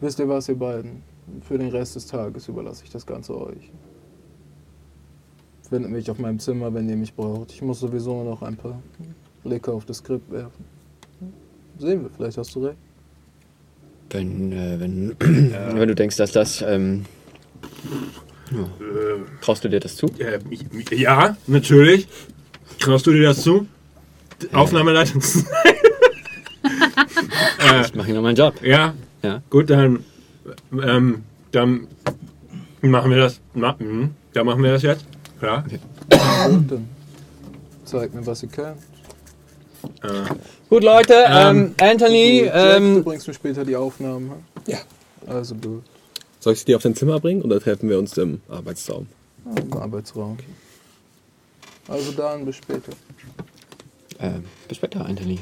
Wisst ihr was, ihr beiden? Für den Rest des Tages überlasse ich das Ganze euch. Findet mich auf meinem Zimmer, wenn ihr mich braucht. Ich muss sowieso noch ein paar Blicke auf das Skript werfen. Sehen wir, vielleicht hast du recht. Wenn, äh, wenn, wenn du denkst, dass das. Ähm, ja. Traust du dir das zu? Äh, ja, natürlich. Traust du dir das zu? Aufnahmeleiter zu sein? äh, Ich mache hier noch meinen Job. ja, Ja. gut, dann, ähm, dann machen wir das. Ma, mhm, dann machen wir das jetzt. Ja. Und dann zeigt mir, was ihr könnt. Äh, Gut, Leute, Ähm, ähm, Anthony, Gut, du ähm, bringst mir später die Aufnahmen. hm? Ja. Also gut. Soll ich sie dir auf dein Zimmer bringen oder treffen wir uns im Arbeitsraum? Im Arbeitsraum. Also dann, bis später. äh, bis später, Anthony.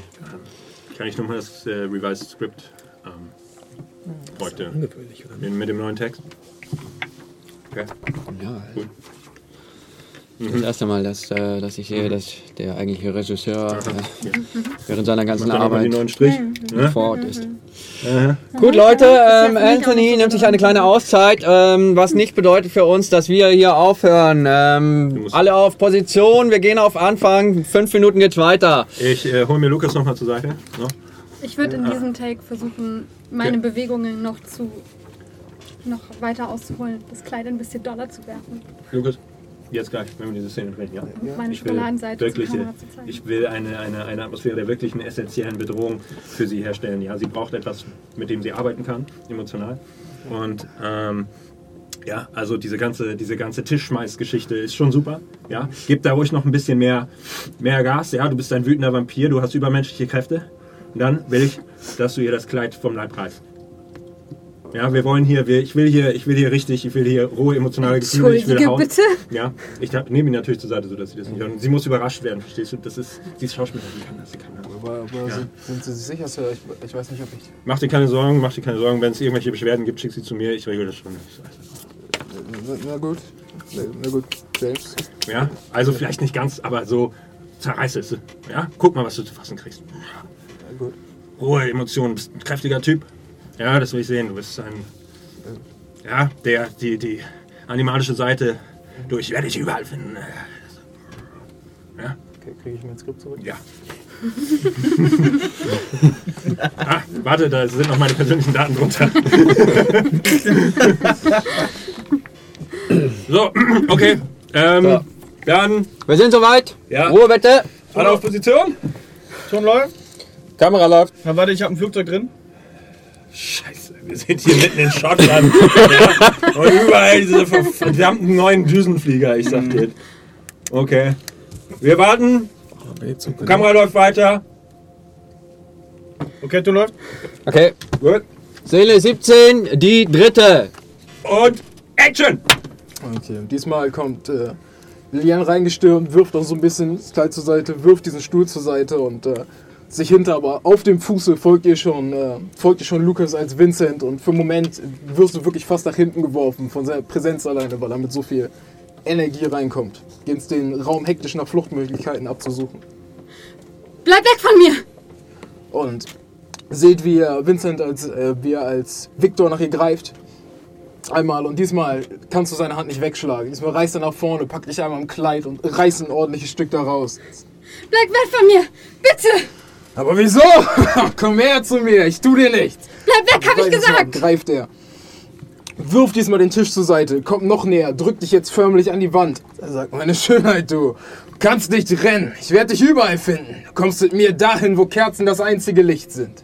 kann ich nochmal das äh, Revised Script ähm, heute Ungewöhnlich, oder? mit, mit dem neuen Text? Okay. Ja, Gut. Das erste Mal, dass, äh, dass ich sehe, dass der eigentliche Regisseur äh, Ja. während seiner ganzen Arbeit den neuen Strich. Ne? vor Ort ist. Aha. Gut, Leute, ähm, ja Anthony nimmt sich eine kleine Auszeit, ähm, was nicht bedeutet für uns, dass wir hier aufhören. Ähm, alle auf Position, wir gehen auf Anfang, fünf Minuten geht's weiter. Ich äh, hole mir Lukas nochmal zur Seite. No? Ich würde in diesem Take versuchen, meine Bewegungen noch zu noch weiter auszuholen, das Kleid ein bisschen doller zu werfen. Lukas, jetzt gleich, wenn wir diese Szene drehen, ja? Meine Ich will Schokoladenseite zur wirklich, Kamera zu zeigen. ich will eine, eine, eine Atmosphäre der wirklichen essentiellen Bedrohung für sie herstellen. Ja, sie braucht etwas, mit dem sie arbeiten kann, emotional. Und ähm, ja, also diese ganze, diese ganze Tischschmeißgeschichte ist schon super. Ja, gib da ruhig noch ein bisschen mehr, mehr Gas. Ja, du bist ein wütender Vampir, du hast übermenschliche Kräfte. Und dann will ich, dass du ihr das Kleid vom Leib reißt. Ja, wir wollen hier, wir, ich will hier, ich will hier richtig, ich will hier rohe emotionale Gefühle, ich will Entschuldige Haut. bitte. Ja, ich nehme ihn natürlich zur Seite, sodass sie das nicht hören. Sie muss überrascht werden, verstehst du? Das ist, sie ist Schauspielerin, sie kann das, sie kann das. Aber, aber Ja. sind, sind Sie sich sicher, Sir? Ich, ich weiß nicht, ob ich. Mach dir keine Sorgen, mach dir keine Sorgen. Wenn es irgendwelche Beschwerden gibt, schick sie zu mir, ich regel das schon. Na, na gut. Na, na gut, James. Ja, also vielleicht nicht ganz, aber so zerreiße es. Ja, guck mal, was du zu fassen kriegst. Na gut. Hohe Emotionen, bist ein kräftiger Typ. Ja, das will ich sehen. Du bist ein. Ja, der, die, die animalische Seite. Du, ich werde dich überall finden. Ja, Okay, kriege ich mein Skript zurück? ja. ah, warte, da sind noch meine persönlichen Daten drunter. so, okay. Ähm, So. Dann, Wir sind soweit. Ja. Ruhe bitte. alle auf Position. Schon läuft? Kamera läuft. Na, warte, ich habe ein Flugzeug drin. Scheiße, wir sind hier mitten in Schottland. ja. Und überall diese verdammten neuen Düsenflieger, ich sag dir. Okay. Wir warten, Kamera läuft weiter. Okay, du läuft. Okay. Gut. Seele 17, die dritte. Und Action! Okay, und diesmal kommt äh, Lilian reingestürmt, wirft auch so ein bisschen das Kleid zur Seite, wirft diesen Stuhl zur Seite und äh, sich hinter, aber auf dem Fuße folgt ihr schon, äh, folgt ihr schon Lucas als Vincent und für einen Moment wirst du wirklich fast nach hinten geworfen von seiner Präsenz alleine, weil er mit so viel Energie reinkommt. Geht's den Raum hektisch nach Fluchtmöglichkeiten abzusuchen. Bleib weg von mir! Und seht, wie er Vincent als, äh, wie er als Victor nach ihr greift. Einmal und diesmal kannst du seine Hand nicht wegschlagen. Diesmal reißt er nach vorne, packt dich einmal am Kleid und reißt ein ordentliches Stück da raus. Bleib weg von mir! Bitte! Aber wieso? Komm her zu mir, ich tu dir nichts. Bleib weg, hab ich gesagt! Greift er. Wirft diesmal den Tisch zur Seite, kommt noch näher, drückt dich jetzt förmlich an die Wand. Er sagt, meine Schönheit, du kannst nicht rennen. Ich werde dich überall finden. Du kommst mit mir dahin, wo Kerzen das einzige Licht sind.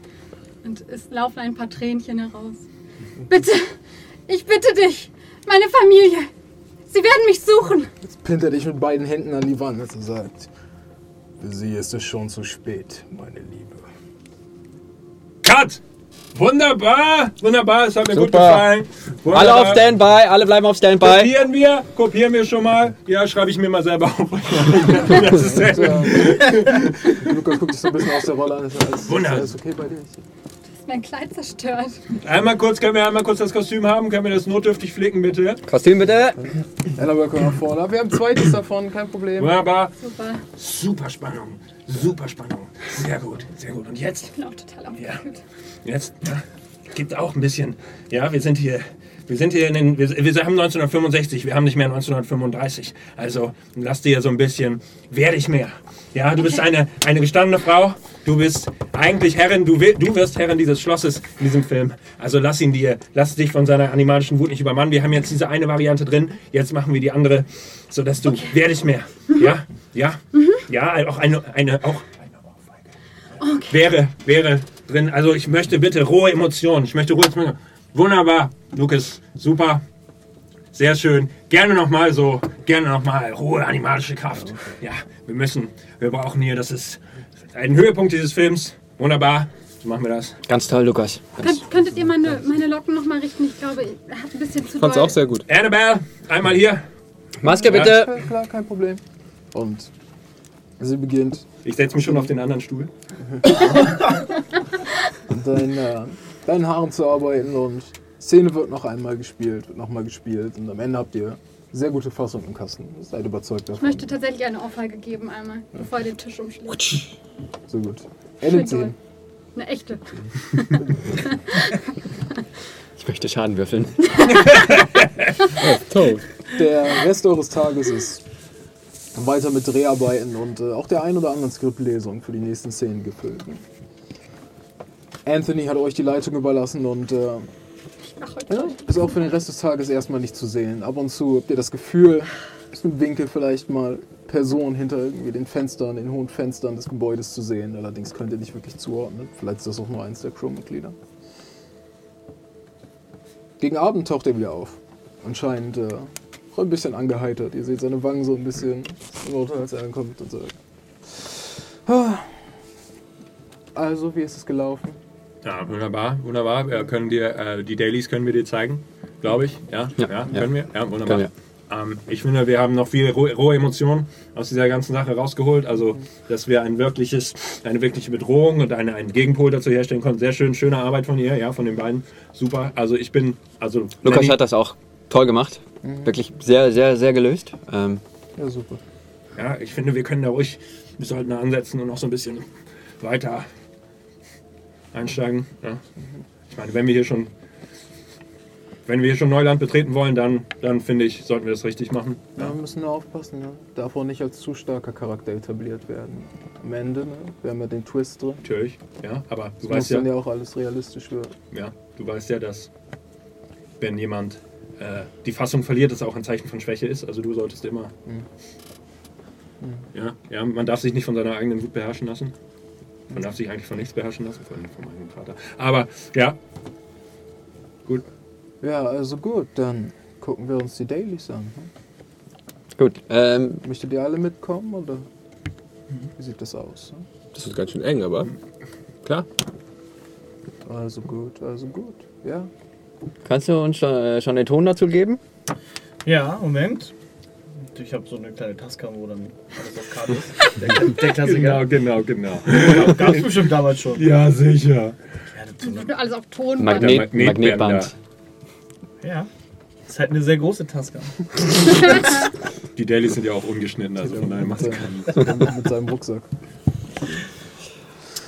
Und es laufen ein paar Tränchen heraus. Bitte! Ich bitte dich! Meine Familie! Sie werden mich suchen. Jetzt pinnt er dich mit beiden Händen an die Wand und sagt, für sie ist es schon zu spät, meine Liebe. Cut! Wunderbar! Wunderbar, es hat mir gut Super. gefallen. Wunderbar. Alle auf Standby, alle bleiben auf Standby. Kopieren wir, kopieren wir schon mal. Ja, schreibe ich mir mal selber auf. das ist sehr Luca guckt dich so ein bisschen aus der Rolle an. Ist alles, Wunderbar. alles okay bei dir? Ist mein Kleid zerstört. Einmal kurz, können wir einmal kurz das Kostüm haben? Können wir das notdürftig flicken, bitte? Kostüm bitte. Annabelle kommt nach vorne. Wir haben zweites davon, kein Problem. Wunderbar. Super. Super Spannung. Super Spannung. Sehr gut, sehr gut. Und jetzt? Ich bin auch total aufgeregt. Jetzt, ja, gibt auch ein bisschen. Ja, wir sind hier. Wir sind hier in den. Wir, wir haben 1965, wir haben nicht mehr 1935. Also lass dir so ein bisschen. Werde ich mehr. Ja, du bist eine, eine gestandene Frau. Du bist eigentlich Herrin. Du, will, du wirst Herrin dieses Schlosses in diesem Film. Also lass ihn dir. Lass dich von seiner animalischen Wut nicht übermannen. Wir haben jetzt diese eine Variante drin. Jetzt machen wir die andere, sodass du. Werde ich mehr. Ja, ja. Ja, auch eine. eine auch wäre, wäre drin. Also ich möchte bitte rohe Emotionen. Ich möchte rohe Emotionen. Wunderbar, Lukas, super. Sehr schön. Gerne nochmal so, gerne nochmal hohe animalische Kraft. Ja, wir müssen, wir brauchen hier, das ist ein Höhepunkt dieses Films. Wunderbar, so machen wir das. Ganz toll, Lukas. Ganz Könnt, könntet ihr meine, meine Locken nochmal richten? Ich glaube, er hat ein bisschen zu Fand's doll. auch sehr gut. Annabelle, einmal hier. Maske bitte. Ja, klar, kein Problem. Und sie beginnt. Ich setze mich schon auf den anderen Stuhl. an deinen, äh, deinen Haaren zu arbeiten und Szene wird noch einmal gespielt, wird nochmal gespielt und am Ende habt ihr sehr gute Fassung im Kasten. Seid überzeugt Ich davon. möchte tatsächlich eine Ohrfeige geben einmal, bevor er den Tisch umschlägt. So gut. Doll. sehen. Eine echte. Ich möchte Schaden würfeln. Toll. Der Rest eures Tages ist weiter mit Dreharbeiten und äh, auch der ein oder anderen Skriptlesung für die nächsten Szenen gefüllt. Anthony hat euch die Leitung überlassen und äh. Ja, ist auch für den Rest des Tages erstmal nicht zu sehen. Ab und zu habt ihr das Gefühl, aus dem Winkel vielleicht mal Personen hinter irgendwie den Fenstern, den hohen Fenstern des Gebäudes zu sehen. Allerdings könnt ihr nicht wirklich zuordnen. Vielleicht ist das auch nur eins der Crewmitglieder. Gegen Abend taucht er wieder auf. Anscheinend äh, ein bisschen angeheitert. Ihr seht seine Wangen so ein bisschen roter, als er ankommt und sagt. "Ah, Also, wie ist es gelaufen? Ja, wunderbar, wunderbar. Wir können dir, äh, die Dailies können wir dir zeigen, glaube ich. Ja, ja, Ja, ja. können wir. Ja, wunderbar. Können Ähm, ich finde, wir haben noch viele rohe, rohe Emotionen aus dieser ganzen Sache rausgeholt. Also, dass wir ein wirkliches, eine wirkliche Bedrohung und eine, einen Gegenpol dazu herstellen konnten. Sehr schön, schöne Arbeit von ihr, ja, von den beiden. Super. Also, ich bin, also. Lukas Nanny- hat das auch toll gemacht. Wirklich sehr, sehr, sehr gelöst. Ähm, Ja, super. Ja, ich finde, wir können da ruhig, wir sollten da ansetzen und noch so ein bisschen weiter einsteigen. Ja. Ich meine, wenn wir hier schon, wenn wir hier schon Neuland betreten wollen, dann, dann finde ich, sollten wir das richtig machen. Ja, wir müssen nur aufpassen. Ne? Darf auch nicht als zu starker Charakter etabliert werden. Am Ende, ne? wir haben ja den Twist drin. Natürlich, ja, aber du Das weißt ja, dann ja auch alles realistisch werden. ja, du weißt ja, dass wenn jemand äh, die Fassung verliert, das auch ein Zeichen von Schwäche ist. Also du solltest immer, ja, ja, man darf sich nicht von seiner eigenen Wut beherrschen lassen. Man darf sich eigentlich von nichts beherrschen lassen, vor allem von meinem Vater. Aber ja, gut. Ja, also gut, dann gucken wir uns die Dailies an. Ne? gut. Ähm, Möchtet ihr alle mitkommen oder wie sieht das aus? Ne? Das ist ganz schön eng, aber klar. Also gut, also gut. Ja, kannst du uns schon, äh, schon den Ton dazu geben? Ja, Moment. Ich habe so eine kleine Tascam, wo dann alles auf Karte ist. Der, der Klassiker. genau, genau. Gab es bestimmt damals schon. Ja, sicher. Ja, das ist so eine- Alles auf Ton. Magnet, Magnetbänder. Magnetband. ja. Das ist halt eine sehr große Tascam. Die Dailies sind ja auch ungeschnitten, also von daher macht es keinen. mit, mit seinem Rucksack.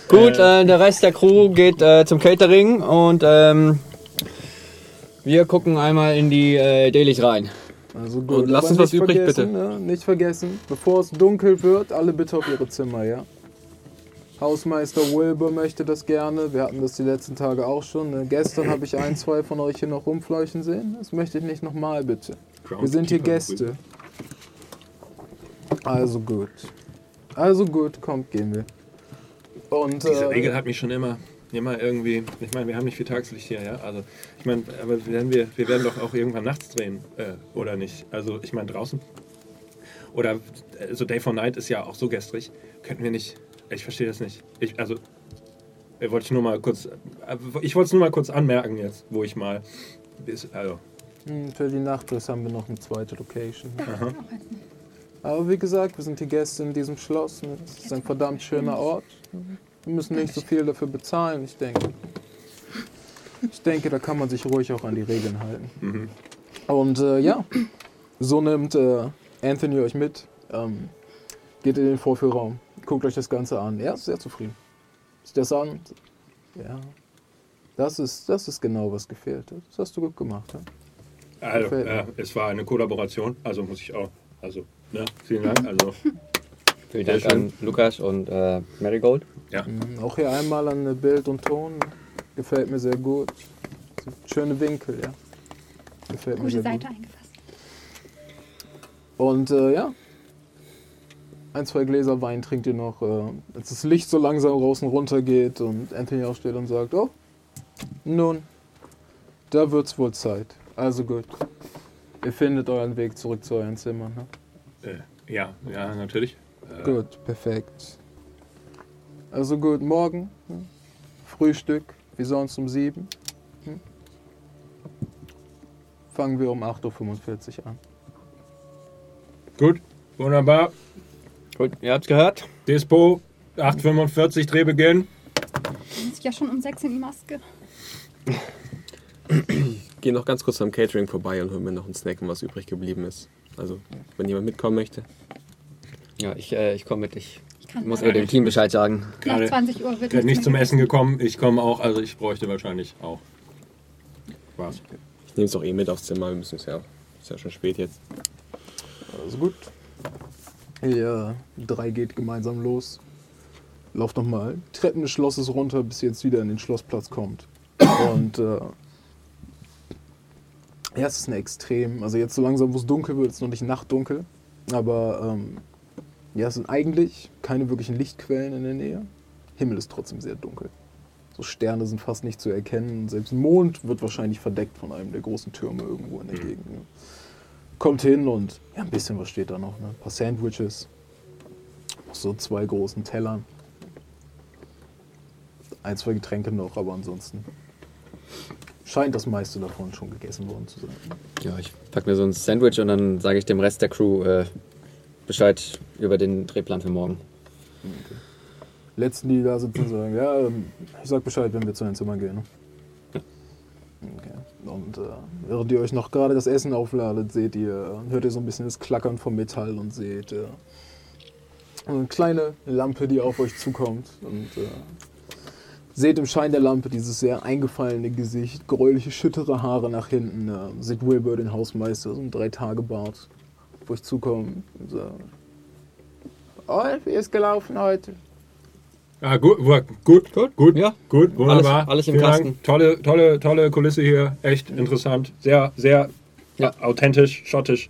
Gut, äh, der Rest der Crew geht äh, zum Catering und ähm, wir gucken einmal in die äh, Dailies rein. Also gut. Und aber uns was nicht übrig, vergessen, Ne? Nicht vergessen, bevor es dunkel wird, alle bitte auf ihre Zimmer, ja? Hausmeister Wilbur möchte das gerne. Wir hatten das die letzten Tage auch schon. Ne? Gestern habe ich ein, zwei von euch hier noch rumfleuchen sehen. Das möchte ich nicht nochmal, bitte. Wir sind hier Gäste. Also gut. Also gut, kommt, gehen wir. Und Diese äh, Regel hat mich schon immer mal irgendwie, ich meine, wir haben nicht viel Tageslicht hier, ja, also ich meine, aber werden wir, wir werden doch auch irgendwann nachts drehen, äh, oder nicht? Also ich meine draußen. Oder so Day for Night ist ja auch so gestrig. Könnten wir nicht, ich verstehe das nicht. Ich, also, äh, wollte ich nur mal kurz, äh, ich wollte es nur mal kurz anmerken jetzt, wo ich mal, also, Hm, Für die Nachtdress haben wir noch eine zweite Location. aha. Aber wie gesagt, wir sind die Gäste in diesem Schloss. Es ist ein verdammt schöner Ort. Wir müssen nicht so viel dafür bezahlen, ich denke. Ich denke, da kann man sich ruhig auch an die Regeln halten. Mhm. Und äh, ja, so nimmt äh, Anthony euch mit, ähm, geht in den Vorführraum, guckt euch das Ganze an. Er ist sehr zufrieden. Ist der an? Ja. Das ist, das ist genau, was gefehlt hat. Das hast du gut gemacht. Ja? Also, äh, mir. es war eine Kollaboration, also muss ich auch, also, ne, vielen Dank, also, Vielen Dank an Lukas und äh, Marigold. ja. Mhm, Auch hier einmal an äh, Bild und Ton. Gefällt mir sehr gut. Schöne Winkel, ja. Gefällt mir gute sehr Seite gut. eingefasst. Und äh, ja, ein, zwei Gläser Wein trinkt ihr noch, äh, als das Licht so langsam draußen runtergeht und Anthony aufsteht und sagt, oh, nun, da wird's wohl Zeit. Also gut. Ihr findet euren Weg zurück zu euren Zimmern. Ne? Äh, ja, ja, natürlich. Äh, Gut, perfekt. Also gut, morgen hm? Frühstück, wie sonst um sieben. Hm? Fangen wir um 8.45 Uhr an. Gut, wunderbar. Gut, ihr habt's gehört. Dispo, 8.45 Drehbeginn. Dann ist ja schon um 6 in die Maske. Gehe noch ganz kurz am Catering vorbei und hol mir noch einen Snack, was übrig geblieben ist. Also, wenn jemand mitkommen möchte. Ja, ich, äh, ich komme mit. Ich Ich kann muss Ja, ihr dem Team Bescheid sagen. nach Gerade 20 Uhr wird nicht zum. Essen gekommen, ich komme auch, also ich bräuchte wahrscheinlich auch was. Ich nehme es auch eh mit aufs Zimmer, wir müssen es ja. Ist ja schon spät jetzt. Also gut. Ihr drei geht gemeinsam los. Lauft nochmal Treppen des Schlosses runter, bis ihr jetzt wieder in den Schlossplatz kommt. Und äh, ja, es ist eine extrem. Also jetzt so langsam, wo es dunkel wird, ist noch nicht nachtdunkel. Aber ähm, ja, es sind eigentlich keine wirklichen Lichtquellen in der Nähe. Himmel ist trotzdem sehr dunkel. So Sterne sind fast nicht zu erkennen. Selbst Mond wird wahrscheinlich verdeckt von einem der großen Türme irgendwo in der Mhm. Gegend. Ne? Kommt hin und ja, ein bisschen was steht da noch. Ne? Ein paar Sandwiches. So zwei großen Tellern. Ein, zwei Getränke noch, aber ansonsten scheint das meiste davon schon gegessen worden zu sein. Ja, ich pack mir so ein Sandwich und dann sage ich dem Rest der Crew äh, Bescheid über den Drehplan für morgen. Letzten, die da sitzen, sagen, ja, ähm, ich sag Bescheid, wenn wir zu den Zimmern gehen. Ne? Okay. Und äh, während ihr euch noch gerade das Essen aufladet, seht ihr, hört ihr so ein bisschen das Klackern vom Metall und seht äh, eine kleine Lampe, die auf euch zukommt. Und äh, seht im Schein der Lampe dieses sehr eingefallene Gesicht, gräuliche, schüttere Haare nach hinten. Äh, seht Wilbur, den Hausmeister, so ein Drei-Tage-Bart, euch zukommen. Und, sagt, und wie ist gelaufen heute? Ah, gut, gut, gut, gut, Ja. gut, wunderbar. Alles- alles im Vielen Dank. Kasten. Tolle, tolle, tolle Kulisse hier, echt interessant, sehr, sehr Ja. authentisch, schottisch.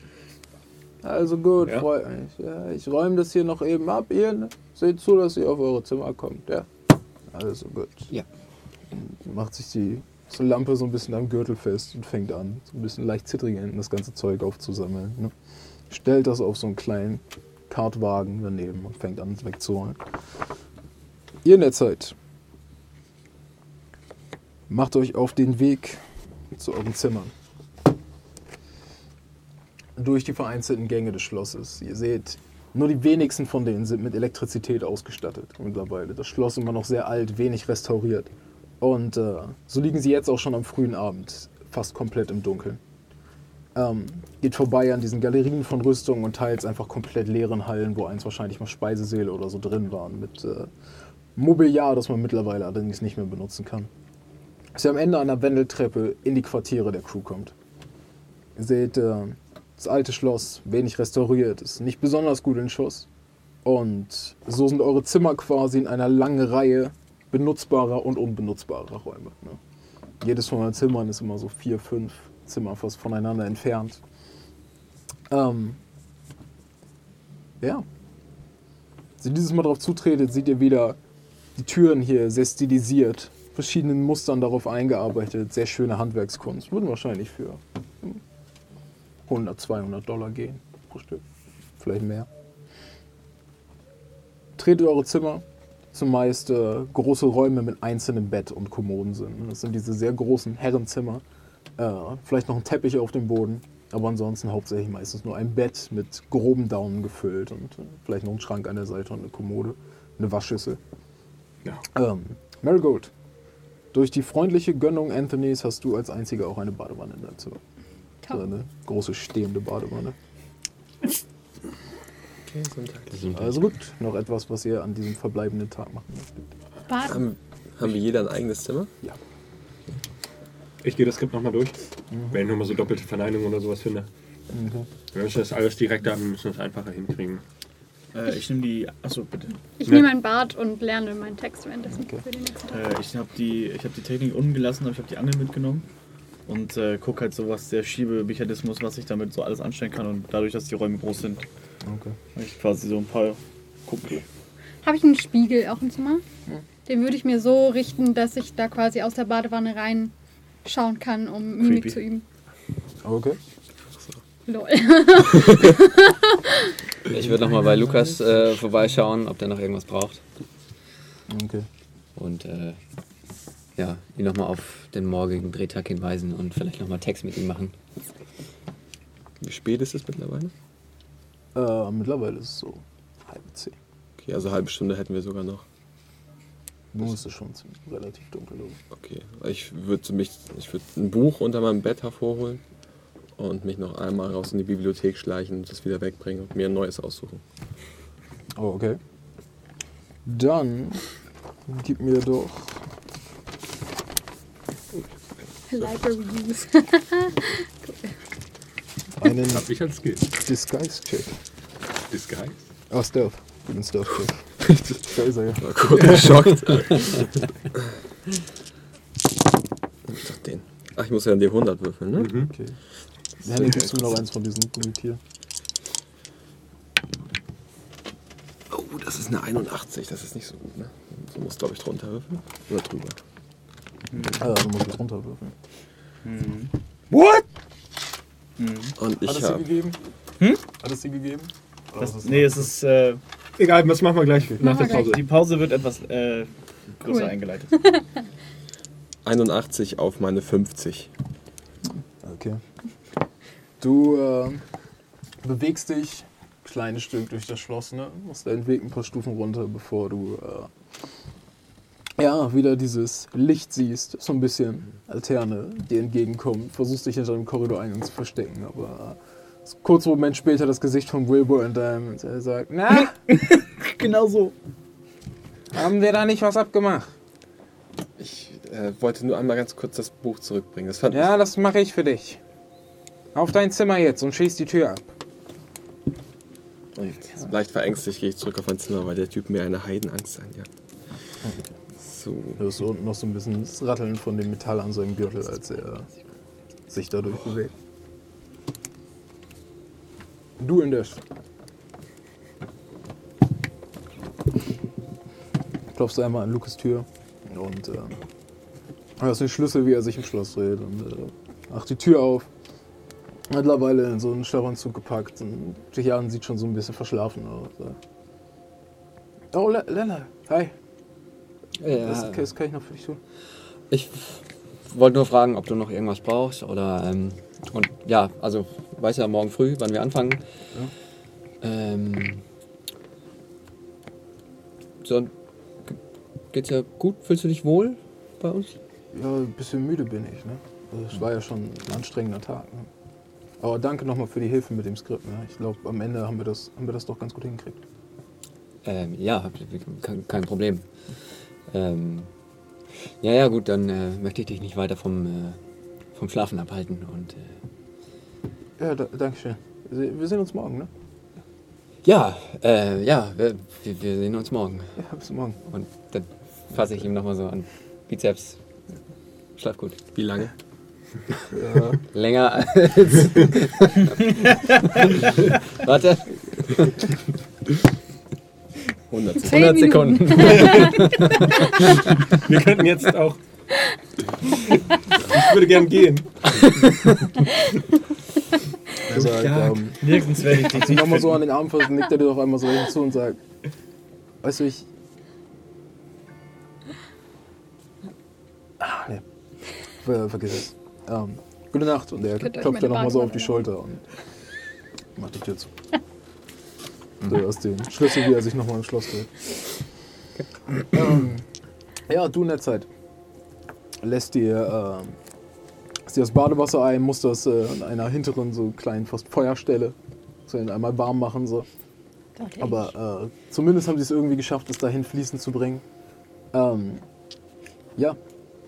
Also gut, Ja. freut mich. Ja, ich räume das hier noch eben ab. Ihr ne? seht zu, dass ihr auf eure Zimmer kommt. Ja. Also gut. Ja. Macht sich die so Lampe so ein bisschen am Gürtel fest und fängt an, so ein bisschen leicht zittrig hinten das ganze Zeug aufzusammeln. Ne? Stellt das auf so einen kleinen Kartwagen daneben und fängt an, es wegzuholen. Ihr in der Zeit macht euch auf den Weg zu euren Zimmern durch die vereinzelten Gänge des Schlosses. Ihr seht, nur die wenigsten von denen sind mit Elektrizität ausgestattet mittlerweile. Das Schloss immer noch sehr alt, wenig restauriert. Und äh, so liegen sie jetzt auch schon am frühen Abend, fast komplett im Dunkeln. Ähm, geht vorbei an diesen Galerien von Rüstungen und teils einfach komplett leeren Hallen, wo einst wahrscheinlich mal Speisesäle oder so drin waren, mit äh, Mobiliar, das man mittlerweile allerdings nicht mehr benutzen kann. Bis ihr am Ende einer Wendeltreppe in die Quartiere der Crew kommt. Ihr seht äh, das alte Schloss, wenig restauriert, ist nicht besonders gut in Schuss. Und so sind eure Zimmer quasi in einer langen Reihe benutzbarer und unbenutzbarer Räume. Ne? Jedes von euren Zimmern ist immer so vier, fünf Zimmer fast voneinander entfernt. Ähm, ja. Als ihr dieses Mal drauf zutretet, seht ihr wieder die Türen hier sehr stilisiert verschiedenen Mustern darauf eingearbeitet. Sehr schöne Handwerkskunst. Würden wahrscheinlich für hm, 100, 200 Dollar gehen pro Stück. Vielleicht mehr. Tretet eure Zimmer. Zumeist äh, große Räume mit einzelnem Bett und Kommoden sind. Das sind diese sehr großen Herrenzimmer. Äh, vielleicht noch ein Teppich auf dem Boden. Aber ansonsten hauptsächlich meistens nur ein Bett mit groben Daunen gefüllt und äh, vielleicht noch ein Schrank an der Seite und eine Kommode, eine Waschschüssel. Ja. Ähm, Marigold, durch die freundliche Gönnung Anthonys hast du als einziger auch eine Badewanne in deinem Zimmer. So Top. eine große stehende Badewanne. Okay, Sonntag. Also gut, noch etwas, was ihr an diesem verbleibenden Tag machen möchtet. Baden. Haben, haben wir jeder ein eigenes Zimmer? Ich gehe das Skript nochmal durch. Wenn ich nochmal so doppelte Verneinungen oder sowas finde. Okay. Wir müssen das alles direkt haben, wir müssen das einfacher hinkriegen. Äh, ich nehme die. Achso, bitte. Ich Ja. nehme ein Bad und lerne meinen Text währenddessen Okay. für den nächsten Tag. Äh, ich habe die, ich hab die Technik unten gelassen, aber ich habe die Angel mitgenommen. Und äh, guck halt so, was der Schiebemechanismus, was ich damit so alles anstellen kann. Und dadurch, dass die Räume groß sind, Okay. habe ich quasi so ein paar Kuppel. Habe ich einen Spiegel auch im Zimmer? Den würde ich mir so richten, dass ich da quasi aus der Badewanne reinschauen kann, um Mimik Creepy. zu üben. Okay. Lol. Ich würde nochmal bei Lukas äh, vorbeischauen, ob der noch irgendwas braucht. Okay. Und äh, ja, ihn nochmal auf den morgigen Drehtag hinweisen und vielleicht nochmal Text mit ihm machen. Wie spät ist es mittlerweile? Äh, mittlerweile ist es so halb zehn. Okay, also eine halbe Stunde hätten wir sogar noch. Nun ist es schon ziemlich relativ dunkel. Okay. Ich würde mich, ich würde ein Buch unter meinem Bett hervorholen und mich noch einmal raus in die Bibliothek schleichen und das wieder wegbringen und mir ein neues aussuchen. Oh, okay. Dann gib mir doch Library Use. einen Hab ich als Skill. Disguise-Check. Disguise. Ah, Stealth. Gib einen Stealth-Check. Da ist er ja. War kurz geschockt. ich den. Ach, ich muss ja an die 100 würfeln, ne? Mhm. Okay. Henning, gibst du noch eins von diesen Gummitier? Oh, das ist eine 81, das ist nicht so gut, ne? Du musst, glaube ich, drunter würfeln. Oder drüber. Ah, du musst jetzt runterwürfeln. What? Und ich Hat es sie habe. gegeben? Hm? Hat es sie gegeben? Das, nee, es ist. Äh, Egal, was machen wir gleich nach der gleich. Pause. die Pause wird etwas äh, größer Cool. eingeleitet. 81 auf meine 50. Okay. Du äh, bewegst dich ein kleines Stück durch das Schloss, ne? Musst deinen Weg ein paar Stufen runter, bevor du äh, ja wieder dieses Licht siehst. So ein bisschen Alterne dir entgegenkommt. Versuchst dich hinter dem Korridoreingang zu verstecken, aber äh, kurz Moment später das Gesicht von Wilbur in deinem und er sagt, na, genau so. haben wir da nicht was abgemacht? Ich äh, wollte nur einmal ganz kurz das Buch zurückbringen. Das fand Ja, das mache ich für dich. Auf dein Zimmer jetzt und schieß die Tür ab. Und leicht verängstigt gehe ich zurück auf mein Zimmer, weil der Typ mir eine Heidenangst einjagt. So. Du hörst unten noch so ein bisschen das Ratteln von dem Metall an seinem Gürtel, als er sich dadurch bewegt. Du in der St Klopfst einmal an Lukas Tür und äh, hörst den Schlüssel, wie er sich im Schloss dreht und äh, macht die Tür auf. Mittlerweile in so einen Schlafanzug gepackt und Jan sieht schon so ein bisschen verschlafen aus. äh. Oh, Le Lella, hi. Was, Ja, was kann ich noch für dich tun? ich wollte nur fragen, ob du noch irgendwas brauchst oder ähm, und ja, also weiß ja morgen früh, wann wir anfangen. Ähm, so, ge- geht's ja gut? Fühlst du dich wohl bei uns? Ja, ein bisschen müde bin ich. Ne? Also es war ja schon ein anstrengender Tag. Ne? Aber danke nochmal für die Hilfe mit dem Skript. Ne? Ich glaube, am Ende haben wir, das, haben wir das doch ganz gut hingekriegt. Ähm, ja, kein, kein Problem. Ähm, ja, ja, gut, dann äh, möchte ich dich nicht weiter vom, äh, vom Schlafen abhalten. Und äh, Ja, da, danke schön. Wir sehen uns morgen, ne? ja, äh, ja, wir, wir sehen uns morgen. Ja, bis morgen. Und dann fasse ich ihm nochmal so an Bizeps. Schlaf gut. Wie lange? Ja, Länger als. Warte. 100 Sekunden. Zehn 100 Sekunden. Wir könnten jetzt auch. Ich würde gern gehen. Er sagt, Ja, ähm, nirgends werde ich dich nicht nochmal so an den Arm fasst, nickt er dir doch einmal so hinzu und sagt, weißt du, ich... Ah, ne. Ver vergiss es. Ähm, gute Nacht. Und er klopft dir meine nochmal so auf die Schulter und macht die Tür zu. Und du hörst den Schlüssel, wie er sich nochmal ins Schloss dreht. Ähm, ja, du in der Zeit lässt dir, ähm, lässt dir das Badewasser ein, musst das äh, an einer hinteren, so kleinen fast Feuerstelle so einmal warm machen. So. Aber äh, zumindest haben sie es irgendwie geschafft, es dahin fließen zu bringen. Ähm, ja,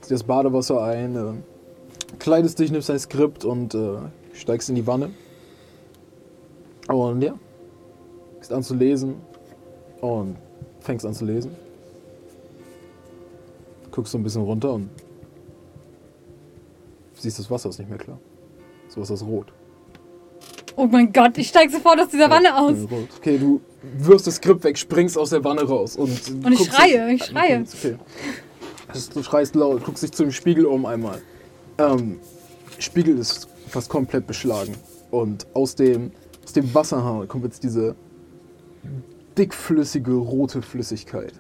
ziehst das Badewasser ein, äh, kleidest dich, nimmst dein Skript und äh, steigst in die Wanne. Und ja, fängst an zu lesen und fängst an zu lesen. Guckst so ein bisschen runter und siehst, das Wasser ist nicht mehr klar. Das Wasser ist rot. Oh mein Gott, ich steige sofort aus dieser Wanne aus. Ja. Okay, du wirfst das Skript weg, springst aus der Wanne raus und. Und ich schreie, ich schreie. Okay. Also, Du schreist laut, guckst dich zum Spiegel um einmal. Ähm, Spiegel ist fast komplett beschlagen. Und aus dem, aus dem Wasserhahn kommt jetzt diese dickflüssige rote Flüssigkeit.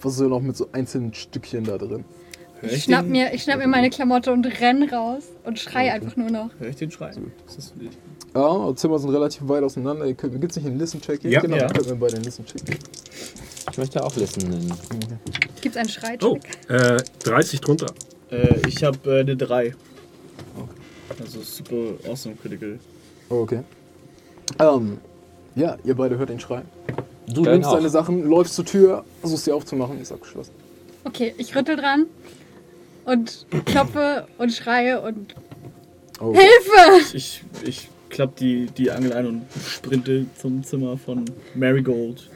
Was so noch mit so einzelnen Stückchen da drin. Hör Ich ich, schnapp, den, mir, ich schnapp mir meine Klamotte und renn raus und schrei einfach nur noch. hör ich den dich? Ja, Zimmer sind relativ weit auseinander. Ihr könnt, gibt's nicht einen Listen-Check? hier? Ja. genau. Ja. ihr Könnt mir bei den Listen-Check. Ich möchte auch listen. Gibt's einen Schrei? Oh, äh, 30 drunter. Äh, ich habe äh, eine 3. Also super awesome critical. Oh, okay. Ähm, ja, ihr beide hört den Schrei. Du Gern nimmst auch. deine Sachen, läufst zur Tür, versuchst sie aufzumachen, ist abgeschlossen. Okay, ich rüttel dran und klopfe und schreie und Oh, Hilfe! Ich, ich klapp die, die Angel ein und sprinte zum Zimmer von Marigold.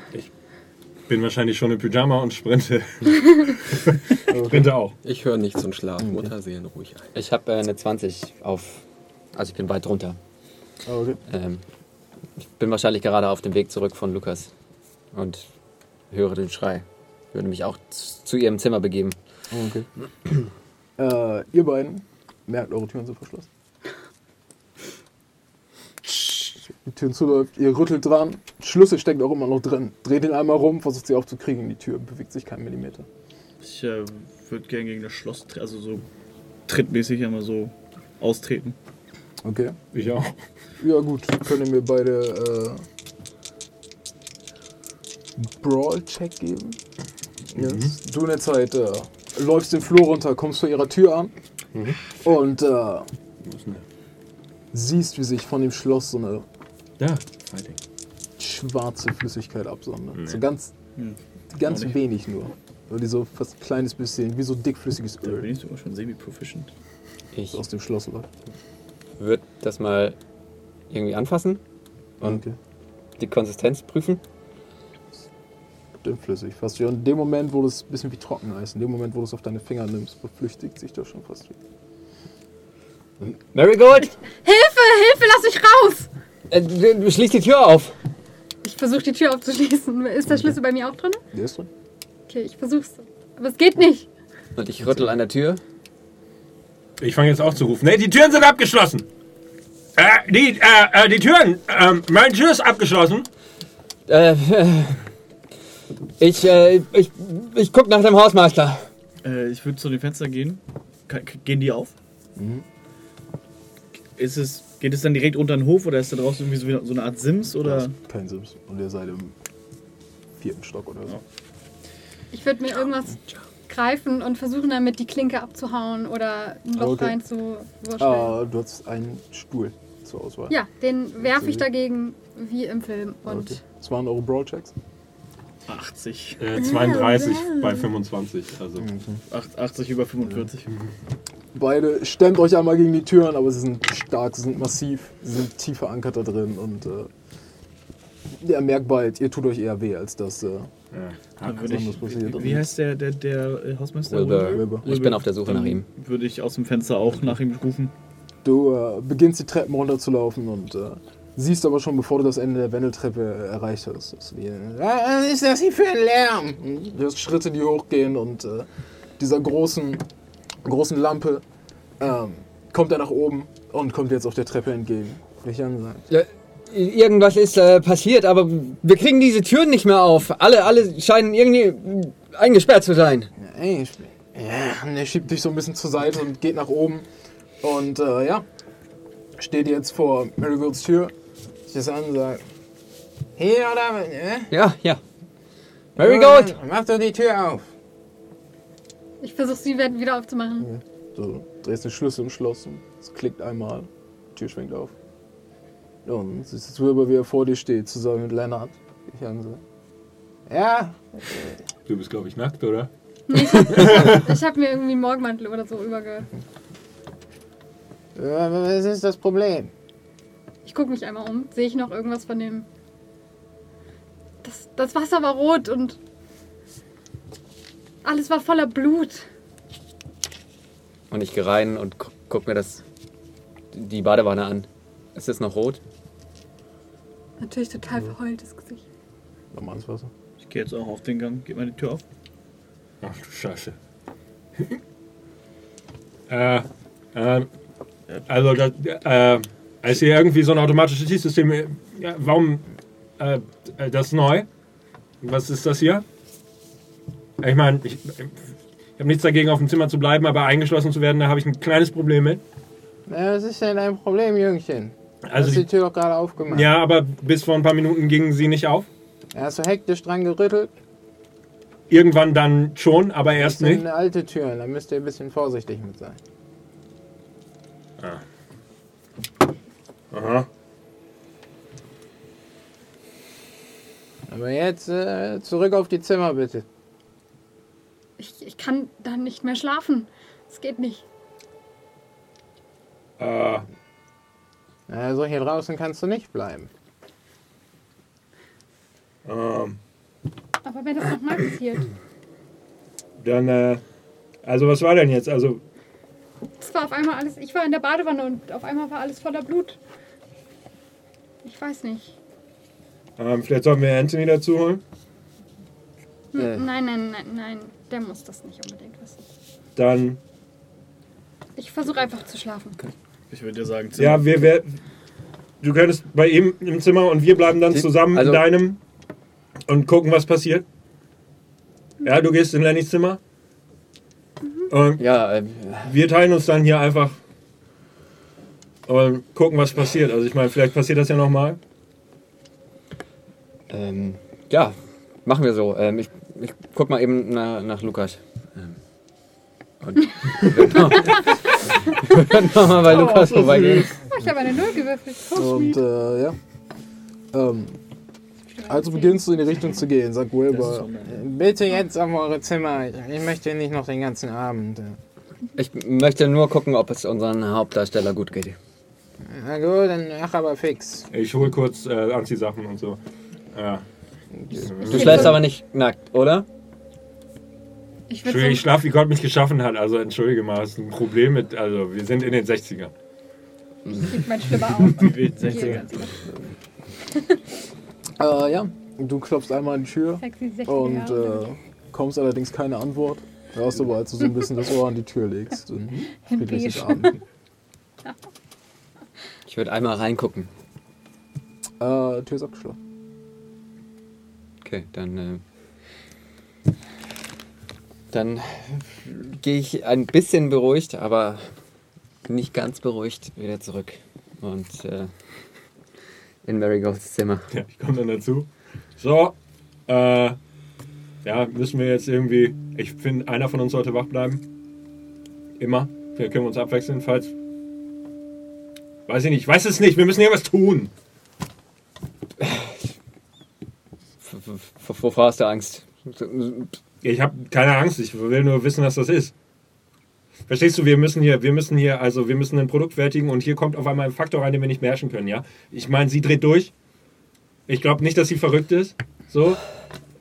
Bin wahrscheinlich schon im Pyjama und sprinte. sprinte auch. Ich höre nichts und schlaf. Mutterseelen ruhig ein. Ich habe äh, eine 20 auf. Also ich bin weit drunter. Oh, okay. Ähm, ich bin wahrscheinlich gerade auf dem Weg zurück von Lukas und höre den Schrei. Würde mich auch zu ihrem Zimmer begeben. Okay. äh, ihr beiden merkt, eure Türen sind verschlossen. Die Türen zuläuft, ihr rüttelt dran, Schlüssel steckt auch immer noch drin. Dreht ihn einmal rum, versucht sie aufzukriegen, die Tür bewegt sich keinen Millimeter. Ich äh, würde gerne gegen das Schloss, also so trittmäßig einmal so austreten. Okay. Ich auch. Ja gut, können mir beide äh, Brawl-Check geben. Yes. Du in der Zeit äh, läufst den Flur runter, kommst vor ihrer Tür an und äh, siehst, wie sich von dem Schloss so eine Fighting. schwarze Flüssigkeit absondert. Nee. So ganz, Hm. ganz Auch nicht. wenig nur. Weil die so fast ein kleines bisschen, wie so dickflüssiges Da bin Öl ich sogar schon semi-proficient. Ich aus dem Schloss läuft. würde das mal irgendwie anfassen und Okay. die Konsistenz prüfen. Dünnflüssig. Fast wie in dem Moment, wo das ein bisschen wie Trockeneis, in dem Moment, wo du es auf deine Finger nimmst, verflüchtigt sich das schon fast wieder. Marigold! Hilfe, Hilfe, lass mich raus! Äh, du- du schließ die Tür auf! Ich versuche die Tür aufzuschließen. Ist der Schlüssel bei mir auch drin? Der ist drin. Okay, ich versuch's. Aber es geht nicht. Und ich rüttel an der Tür. Ich fange jetzt auch zu rufen. Nee, die Türen sind abgeschlossen. Äh, die, äh, äh, die Türen. Ähm, meine Tür ist abgeschlossen. Äh, äh, ich, äh, ich, ich guck nach dem Hausmeister. Äh, ich würde zu den Fenstern gehen. Ka- Gehen die auf? Mhm. Ist es, geht es dann direkt unter den Hof oder ist da draußen irgendwie so, so eine Art Sims? Oder? ist kein Sims. Und ihr seid im vierten Stock oder so. Ich würde mir irgendwas greifen und versuchen damit die Klinke abzuhauen oder ein Loch Okay. rein zu wurschteln. Ah, du hast einen Stuhl zur Auswahl. Ja, den werfe ich dagegen wie im Film. Und Okay. Das waren eure Brawl-Checks? 80. Äh, 32 bei 25. Also. Acht- 80 über 45. Beide stemmt euch einmal gegen die Türen, aber sie sind stark, sie sind massiv, sie sind tief verankert da drin und äh, ihr merkt bald, ihr tut euch eher weh, als dass äh, Ja. Dann würde ich, passiert. wie, wie heißt der, der, der äh, Hausmeister? Wilbur. Wilbur. Ich bin auf der Suche Dann nach ihm. Würde ich aus dem Fenster auch nach ihm rufen. Du äh, beginnst die Treppen runterzulaufen und äh, Siehst aber schon, bevor du das Ende der Wendeltreppe erreicht hast. dass wie, Was ist das hier für ein Lärm? Du hörst Schritte, die hochgehen und äh, dieser großen, großen Lampe ähm, kommt er nach oben und kommt jetzt auf der Treppe entgegen. Ansagt. Ja, irgendwas ist äh, passiert, aber wir kriegen diese Türen nicht mehr auf. Alle, alle scheinen irgendwie eingesperrt zu sein. Ey, ja, und er schiebt dich so ein bisschen zur Seite und geht nach oben. Und äh, ja, steht jetzt vor Marigolds Tür. Sich das an und sagt: Hier oder? Äh? Ja, ja. Marigold! Mach doch die Tür auf. Ich versuche sie wieder aufzumachen. Du drehst den Schlüssel im Schloss und es klickt einmal. Die Tür schwenkt auf. Und es ist so, wie er vor dir steht, zusammen mit Lennart. Ich an so. Ja, Du bist, glaube ich, nackt, oder? Ich habe mir irgendwie einen Morgenmantel oder so überge... äh, was ist das Problem? Ich gucke mich einmal um. Sehe ich noch irgendwas von dem... Das, das Wasser war rot und... Alles war voller Blut. Und ich gehe rein und gu guck mir das, die Badewanne an. Ist es noch rot? Natürlich total verheultes Gesicht. Normales Wasser. Ich gehe jetzt auch auf den Gang, geht meine Tür auf. Ach du Scheiße. äh, äh, also, das, äh, ist hier irgendwie so ein automatisches Schießsystem. Ja, warum? Äh, äh, das ist neu. Was ist das hier? Ich meine, ich, ich habe nichts dagegen, auf dem Zimmer zu bleiben, aber eingeschlossen zu werden, da habe ich ein kleines Problem mit. Na, was ist denn dein Problem, Jüngchen? Also, hast die die, Tür doch gerade aufgemacht. ja, aber bis vor ein paar Minuten ging sie nicht auf. Hast du hektisch dran gerüttelt? Irgendwann dann schon, aber Das erst sind nicht. eine alte Tür, da müsst ihr ein bisschen vorsichtig mit sein. Aha. Aber jetzt äh, zurück auf die Zimmer, bitte. Ich, ich kann dann nicht mehr schlafen. Es geht nicht. Äh, Also hier draußen kannst du nicht bleiben. ähm, Aber wenn das nochmal passiert. dann, äh, also was war denn jetzt? Also, Es war auf einmal alles. Ich war in der Badewanne und auf einmal war alles voller Blut. Ich weiß nicht. ähm, vielleicht sollten wir Anthony dazu holen. Hm, Äh. Nein, nein, nein, nein. Der muss das nicht unbedingt wissen. Dann, Ich versuche einfach zu schlafen. Ich würde dir sagen, ja, wir, wir, du könntest bei ihm im Zimmer und wir bleiben dann zusammen also- in deinem und gucken, was passiert. Ja, du gehst in Lennys Zimmer. Und Ja, äh, wir teilen uns dann hier einfach und gucken, was passiert. Also ich meine, vielleicht passiert das ja nochmal. ähm, ja, machen wir so. Ähm, ich, ich guck mal eben nach, nach Lukas. Ähm, und würden nochmal bei Lukas vorbeigehen. Oh, ich habe eine Null gewürfelt. Oh, Und äh, ja. Ähm, also beginnst du in die Richtung zu gehen, sagt Wilbur. Bitte jetzt auf eure Zimmer. Ich möchte nicht noch den ganzen Abend. Ich möchte nur gucken, ob es unseren Hauptdarsteller gut geht. Na gut, dann mach aber fix. Ich hole kurz äh, Anziehsachen und so. Ja. Du schläfst aber nicht nackt, oder? Ich würde ich so, schlaf, wie Gott mich geschaffen hat. Also entschuldige mal, das ist ein Problem mit, also wir sind in den 60ern. ich krieg mein Schlimmer auf. Wild 60er. Äh, ja, du klopfst einmal an die Tür Sexy 60 und äh, kommst allerdings keine Antwort. Hörst aber, als du so ein bisschen das Ohr an die Tür legst. Und friedliches Beige. Abend. Ich würde einmal reingucken. Äh, Tür ist abgeschlossen. Okay, dann. Äh, dann gehe ich ein bisschen beruhigt, aber nicht ganz beruhigt wieder zurück. Und äh, in Marigolds Zimmer. Ja, ich komme dann dazu. So, äh, ja, müssen wir jetzt irgendwie. Ich finde, einer von uns sollte wach bleiben. Immer. Wir können uns abwechseln, falls. Weiß ich nicht, ich weiß es nicht, wir müssen hier was tun. Wovor hast du Angst? Ich habe keine Angst, ich will nur wissen, was das ist. Verstehst du, wir müssen hier, wir müssen hier, also wir müssen ein Produkt fertigen und hier kommt auf einmal ein Faktor rein, den wir nicht beherrschen können, ja? Ich meine, sie dreht durch. Ich glaube nicht, dass sie verrückt ist. So.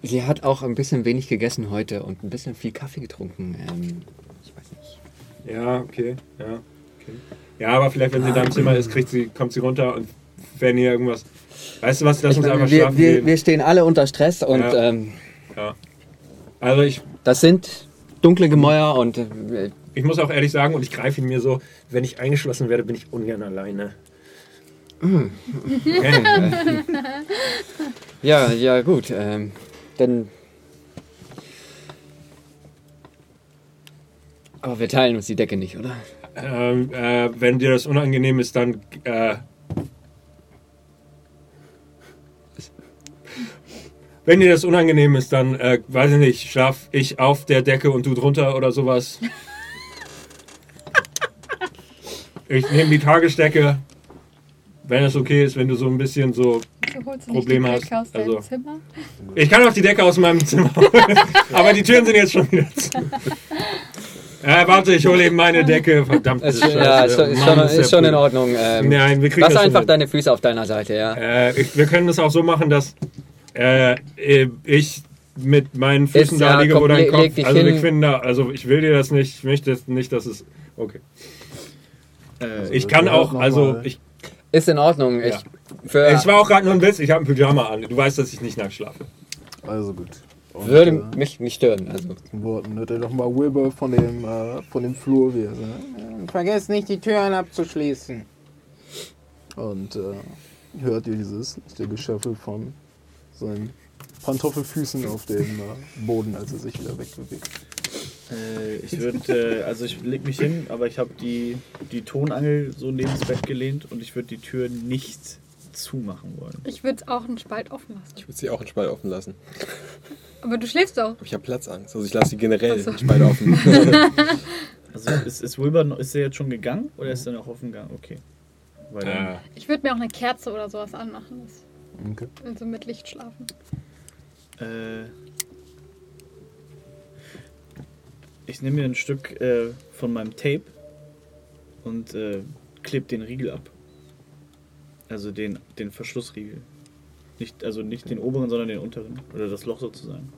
Sie hat auch ein bisschen wenig gegessen heute und ein bisschen viel Kaffee getrunken. Ähm, ich weiß nicht. Ja, okay, ja. Okay. Ja, aber vielleicht, wenn sie da im Zimmer ist, kriegt sie, kommt sie runter und wenn ihr irgendwas. Weißt du was, lass Ich uns einfach wir, schlafen wir, gehen. wir stehen alle unter Stress und Ja. ähm, Also ich, das sind dunkle Gemäuer und äh, ich muss auch ehrlich sagen, und ich greife ihn mir so, wenn ich eingeschlossen werde, bin ich ungern alleine. Okay. ja, ja gut. Ähm, dann. Aber wir teilen uns die Decke nicht, oder? Ähm, äh, wenn dir das unangenehm ist, dann. Äh, wenn dir das unangenehm ist, dann, äh, weiß ich nicht, schlaf ich auf der Decke und du drunter oder sowas. Ich nehme die Tagesdecke, wenn es okay ist, wenn du so ein bisschen so. Probleme hast, also- Zimmer. Ich kann auch die Decke aus meinem Zimmer holen, aber die Türen sind jetzt schon wieder zu. Äh, warte, ich hole eben meine Decke. Verdammt. Ist, schon- ja, ist, schon- ist, schon, ist schon in Ordnung. Ähm, Nein, wir kriegen lass das einfach hin. deine Füße auf deiner Seite, ja. Äh, ich, wir können es auch so machen, dass äh, ich mit meinen Füßen Ist, da ja, liege, wo komm, dein leg- Kopf. also wir hin. finden da, also ich will dir das nicht, ich möchte nicht, dass es. Okay. Äh, Ich kann wir auch, also ich, Ist in Ordnung. Ich, Ja. für, es war auch gerade nur ein Witz, ich habe ein Pyjama an. Du weißt, dass ich nicht nackt schlafe. Also gut. Und, würde äh, mich nicht stören. Also. Worten hört ihr doch mal Wilbur von dem, äh, von dem Flur, wie er sagt. Vergesst nicht, die Türen abzuschließen. Und äh, hört ihr dieses der Geschöffel von seinen Pantoffelfüßen auf dem äh, Boden, als er sich wieder wegbewegt. Äh, ich würde, äh, also ich leg mich hin, aber ich habe die, die Tonangel so neben das Bett gelehnt und ich würde die Tür nicht zumachen wollen. Ich würde es auch einen Spalt offen lassen. Ich würde sie auch einen Spalt offen lassen. Aber du schläfst doch. Ich habe Platzangst. Also ich lasse sie generell so. einen Spalt offen. Also ist, ist Wilbur, noch- ist er jetzt schon gegangen oder ist er noch offen gegangen? Okay. Äh, Ich würde mir auch eine Kerze oder sowas anmachen. Das, Okay. also mit Licht schlafen. äh, ich nehme mir ein Stück äh, von meinem Tape und äh, klebe den Riegel ab. Also den, den Verschlussriegel. Nicht, also nicht den oberen, sondern den unteren. Oder das Loch sozusagen.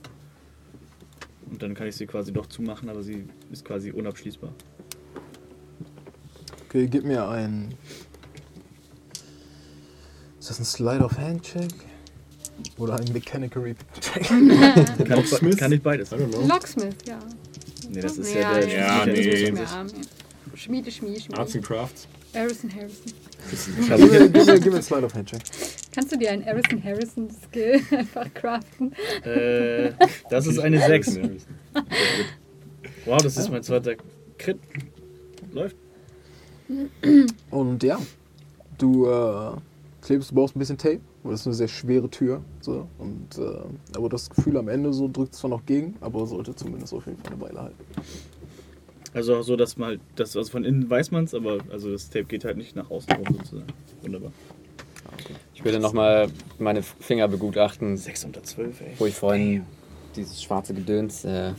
Und dann kann ich sie quasi doch zumachen, aber sie ist quasi unabschließbar. Okay, gib mir ein. Ist das ein Slide of Hand Check? Oder ein Mechanical Repair Check? Kann ich, kann ich beides? I don't know. Locksmith, ja. Nee, das ist ja, ja, der Ja, nee. ja. Schmiede, Schmiede, Arts Schmiede. and Crafts. Harrison Harrison. Gib, mir, gib, mir, gib mir einen Slide of Hand Check. Kannst du dir einen Harrison Harrison Skill einfach craften? Äh, das ist eine 6. Wow, das ist mein zweiter Crit. Läuft. Und ja, du äh, klebst, du brauchst ein bisschen Tape, weil das ist eine sehr schwere Tür. So, und, äh, aber das Gefühl am Ende so drückt es zwar noch gegen, aber sollte zumindest auf jeden Fall eine Weile halten. Also auch so, dass man halt, das, also von innen weiß man es, aber also das Tape geht halt nicht nach außen rum sozusagen. Wunderbar. Ich würde nochmal meine Finger begutachten, 6 unter 12, ey. wo ich vorhin dieses schwarze Gedöns äh,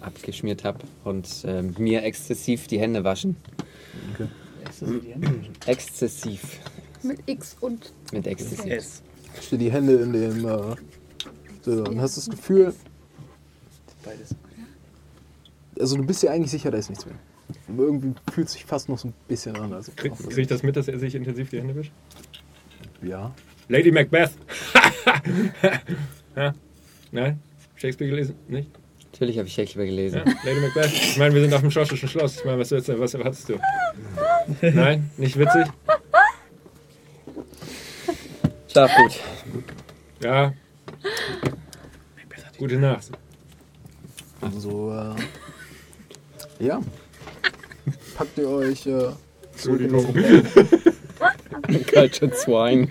abgeschmiert habe und ähm, mir exzessiv die Hände waschen. Ist das die Hände? Exzessiv. Mit X und Mit exzessiv. S. Steh die Hände in dem. Äh, so, und hast das Gefühl, Beides. Also du bist dir eigentlich sicher, da ist nichts mehr. Aber irgendwie fühlt es sich fast noch so ein bisschen an. Also, Krieg, krieg ich das mit, dass er sich intensiv die Hände wischt? Ja. Lady Macbeth. ja? Nein? Shakespeare gelesen? Nicht? Natürlich habe ich Shakespeare gelesen. Ja? Lady Macbeth? Ich meine, wir sind auf dem schottischen Schloss. Ich meine, was, willst du- was erwartest du? Nein? Nicht witzig? Schlaf gut. Ja. Gute Nacht. Also, äh, ja. Packt ihr euch äh, eure Cultured Swine.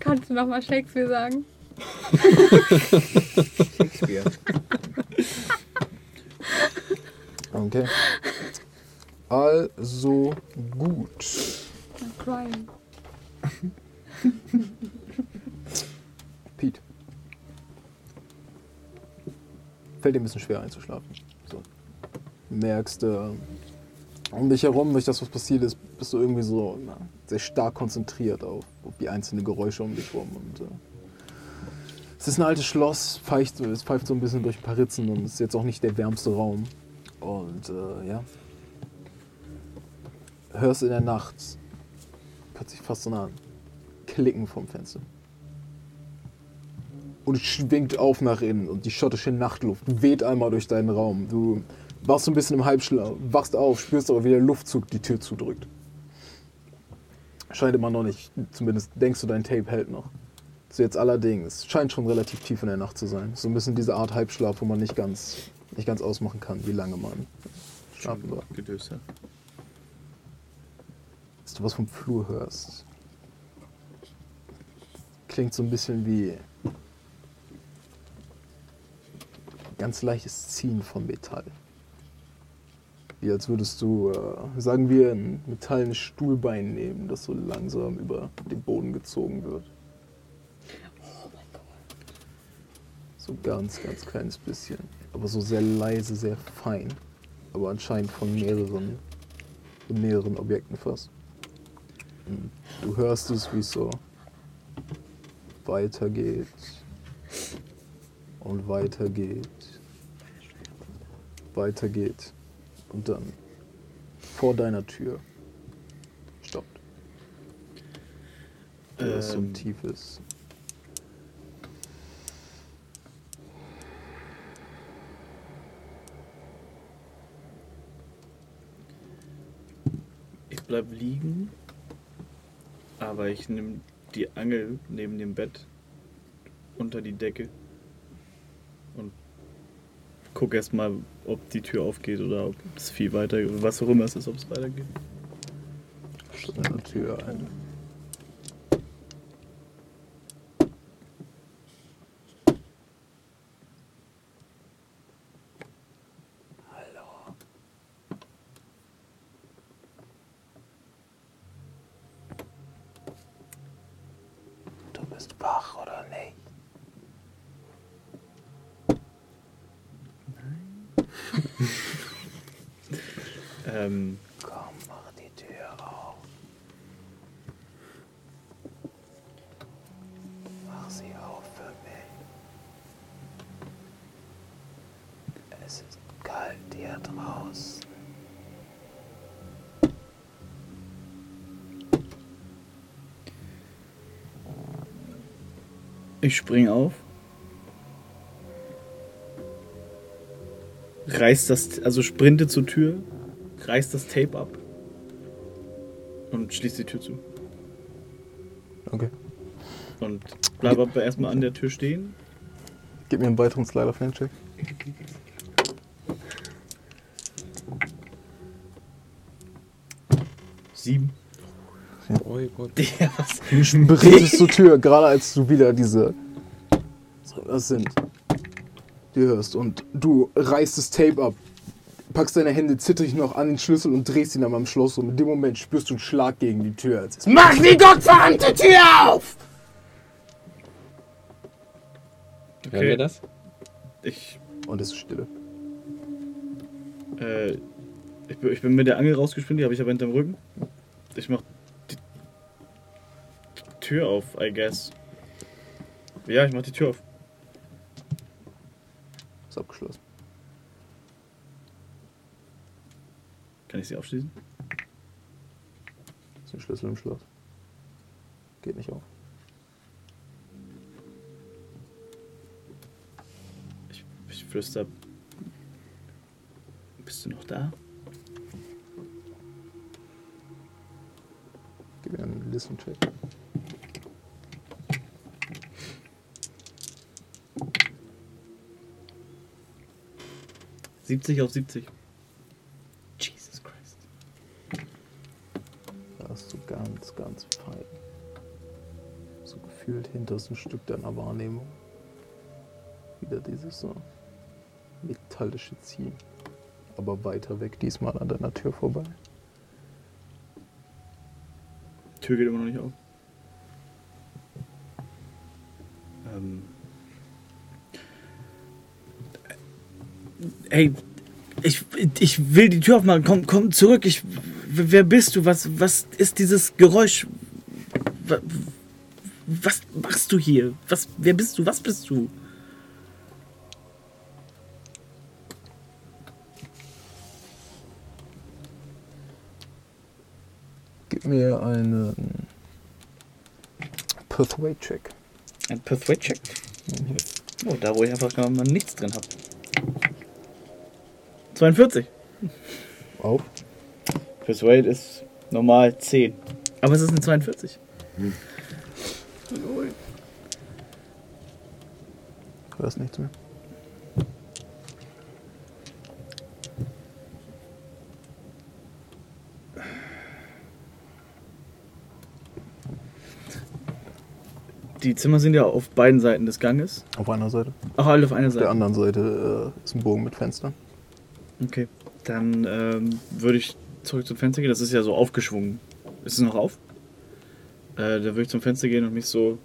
Kannst du nochmal Shakespeare sagen? Okay. Also gut. I'm crying. Pete. Fällt dir ein bisschen schwer einzuschlafen. So. Du merkst, äh, um dich herum, durch das, was passiert ist, bist du irgendwie so na, sehr stark konzentriert auf, auf die einzelnen Geräusche um dich herum. Und, äh, es ist ein altes Schloss, pfeift, es pfeift so ein bisschen durch ein paar Ritzen und es ist jetzt auch nicht der wärmste Raum. Und äh, ja. hörst in der Nacht plötzlich fast so ein Klicken vom Fenster. Und schwingt auf nach innen und die schottische Nachtluft weht einmal durch deinen Raum. Du warst so ein bisschen im Halbschlaf, wachst auf, spürst aber, wie der Luftzug die Tür zudrückt. Scheint immer noch nicht, zumindest denkst du, dein Tape hält noch. So jetzt allerdings, scheint schon relativ tief in der Nacht zu sein. So ein bisschen diese Art Halbschlaf, wo man nicht ganz, nicht ganz ausmachen kann, wie lange man schlafen war. Gedöster. dass du was vom Flur hörst. Klingt so ein bisschen wie ganz leichtes Ziehen von Metall. Wie als würdest du, äh, sagen wir, ein metallenes Stuhlbein nehmen, das so langsam über den Boden gezogen wird. So ganz, ganz kleines bisschen. Aber so sehr leise, sehr fein. Aber anscheinend von mehreren, von mehreren Objekten fast. Und du hörst es, wie es so weitergeht und weitergeht, weitergeht und dann vor deiner Tür stoppt. Du hörst so ein Ähm. tiefes. Ich bleib liegen, aber ich nehme die Angel neben dem Bett unter die Decke guck erstmal, ob die Tür aufgeht oder ob es viel weiter, was auch immer es ist, ob es weitergeht. deiner Tür ein. Hallo. Du bist wach oder nicht? Ähm, Komm, mach die Tür auf. Mach sie auf für mich. Es ist kalt hier draußen. Ich spring auf. Reiß das, also sprinte zur Tür, reiß das Tape ab und schließ die Tür zu. Okay. Und bleib aber erstmal an der Tür stehen. Gib mir einen weiteren Slider of Hand Sieben. Oh Gott. Ja? Du sprintest zur Tür, gerade als du wieder diese. So, Was sind? Die hörst und du reißt das Tape ab, packst deine Hände zittrig noch an den Schlüssel und drehst ihn dann am Schloss und in dem Moment spürst du einen Schlag gegen die Tür. Als es Mach die gottverdammte Tür auf! Hören wir das? Ich, Und es ist Stille. äh, ich, bin- ich bin mit der Angel rausgesprintet, die habe ich aber hinterm Rücken. Ich mach die Tür auf, I guess. Ja, ich mach die Tür auf. Ist abgeschlossen. Kann ich sie aufschließen? Ist ein Schlüssel im Schloss. Geht nicht auf. Ich, ich flüster. Bist du noch da? Gib mir einen Listen 70 auf 70. Jesus Christ. Da hast du ganz, ganz fein. So gefühlt hinterst Stück deiner Wahrnehmung. Wieder dieses so metallische Ziehen. Aber weiter weg, diesmal an deiner Tür vorbei. Tür geht immer noch nicht auf. Ey, ich, ich will die Tür aufmachen. Komm, komm zurück. Ich, wer bist du? Was, was ist dieses Geräusch? Wa- Was machst du hier? Was, wer bist du? Was bist du? mir einen Persuade-Check. Ein Persuade-Check. Oh, da wo ich einfach gar mal nichts drin habe. 42. Auf. Persuade ist normal 10. Aber es ist eine 42. Da ist nichts mehr. Die Zimmer sind ja auf beiden Seiten des Ganges. Auf einer Seite. Ach, alle auf einer Auf der Seite. anderen Seite äh, ist ein Bogen mit Fenstern. Okay. Dann ähm, würde ich zurück zum Fenster gehen. Das ist ja so aufgeschwungen. Ist es noch auf? Äh, da würde ich zum Fenster gehen und mich so.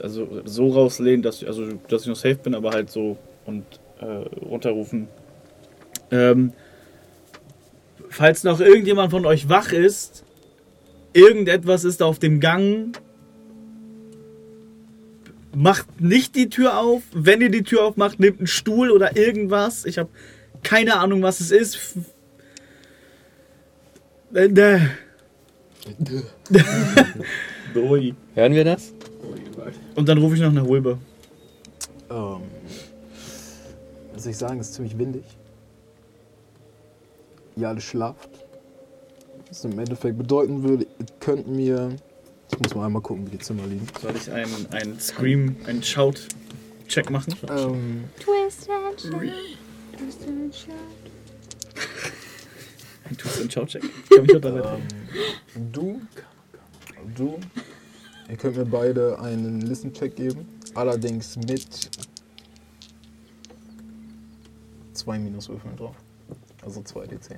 Also so rauslehnen, dass, ich- also, dass ich noch safe bin, aber halt so und äh, runterrufen. Ähm, falls noch irgendjemand von euch wach ist, irgendetwas ist auf dem Gang. Macht nicht die Tür auf. Wenn ihr die Tür aufmacht, nehmt einen Stuhl oder irgendwas. Ich habe keine Ahnung, was es ist. Hören wir das? Und dann rufe ich noch nach Wilbur. Ähm, was soll ich sagen, es ist ziemlich windig. Ihr alle schlaft. Was im Endeffekt bedeuten würde, ihr könnt mir. Ich muss mal einmal gucken, wie die Zimmer liegen. Soll ich einen, einen Scream, einen Shout-Check machen? Ähm, Twist and shout. Twist shout. Ein Twist and Shout-Check. Ich kann mich unterhalten. du, du, ihr könnt mir beide einen Listen-Check geben. Allerdings mit zwei Minuswürfeln drauf. Also 2d10.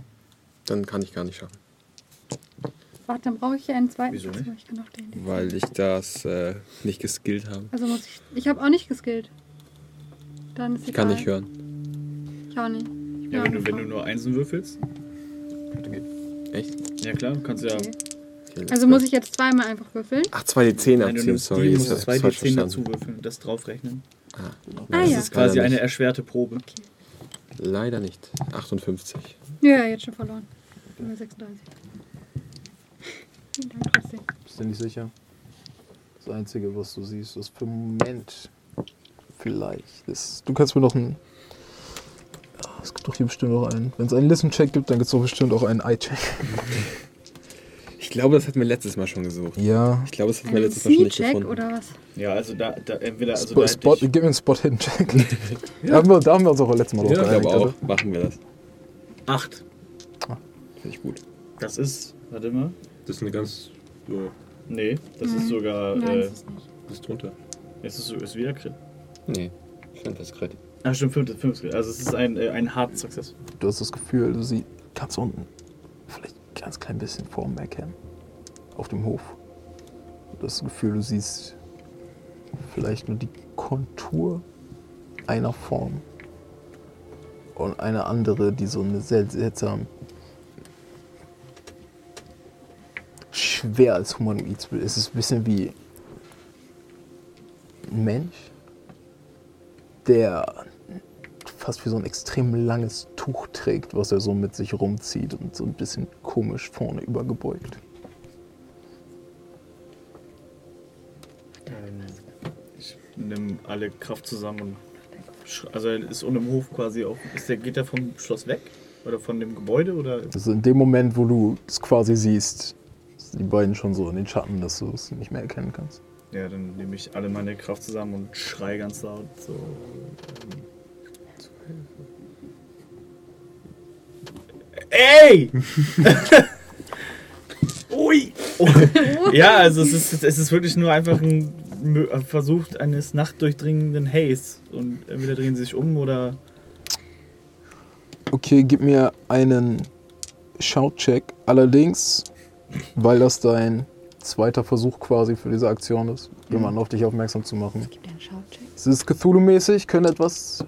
Dann kann ich gar nicht schaffen. Warte, dann brauche ich hier einen zweiten. Wieso nicht? Ich kann auch den. den. Weil ich das äh, nicht geskillt habe. Also muss ich. Ich habe auch nicht geskillt. Dann ist Ich kann egal. nicht hören. Ich auch nicht. Ich Ja, wenn du, wenn du nur Einsen würfelst. Echt? Ja klar, du kannst ja. Okay. Okay, Also muss ich jetzt zweimal einfach würfeln. Ach, 2d10 Nein, du abziehen, nimmst sorry. die, ich musst zwei D10 verstanden. dazu würfeln, das draufrechnen. Ah, Ah, das ja. ist Quasi eine erschwerte Probe. Leider nicht. 58. Ja, jetzt schon verloren. Nummer 36. Vielen Dank trotzdem. Bist du nicht sicher? Das Einzige, was du siehst, ist für Moment vielleicht. Das, du kannst mir noch einen. Ah, Es gibt doch hier bestimmt noch einen. Wenn es einen Listen-Check gibt, dann gibt es doch bestimmt auch einen Eye-Check. Ich glaube, das hatten wir letztes Mal schon gesucht. Ja. Ich glaube, das hatten wir Ein letztes Mal schon nicht gefunden. oder was? Ja, also da, da entweder. Also Spot, da Spot, gib mir einen Spot-Hidden-Check. da, haben wir, da haben wir uns auch letztes Mal drauf Ja, ich geeinigt, glaube oder? auch. Machen wir das. acht. Finde ich gut. Das ist. Warte mal. Das ist eine ganz. So, Nee, das Nein. ist sogar. Nein, äh, das ist nicht. das ist drunter. es ist, so- ist wieder Crit. Nee, ich finde das Crit. Ah, stimmt, fünftes, fünftes. Also es ist ein, äh, ein Hard Success. Du hast das Gefühl, du siehst ganz unten, vielleicht ein ganz klein bisschen vor dem Backhand, auf dem Hof. Du hast das Gefühl, du siehst vielleicht nur die Kontur einer Form und eine andere, die so eine sehr seltsam schwer als humanoid ist. Es ist ein bisschen wie ein Mensch, der fast wie so ein extrem langes Tuch trägt, was er so mit sich rumzieht und so ein bisschen komisch vorne übergebeugt. Ähm, ich nehme alle Kraft zusammen Also er ist unten im Hof quasi auch. Ist der, geht der vom Schloss weg? Oder von dem Gebäude? Oder. Also in dem Moment, wo du es quasi siehst, sind die beiden schon so in den Schatten, dass du es nicht mehr erkennen kannst. Ja, dann nehme ich alle meine Kraft zusammen und schrei ganz laut. So. Ey! Ui! Oh. Ja, also es ist, es ist wirklich nur einfach ein Versuch eines nachtdurchdringenden Haze. Und entweder drehen sie sich um oder. Okay, gib mir einen Shout-Check. Allerdings, weil das dein zweiter Versuch quasi für diese Aktion ist, jemanden auf dich aufmerksam zu machen. Gib dir einen Schaucheck. Es ist Cthulhu-mäßig, könnte etwas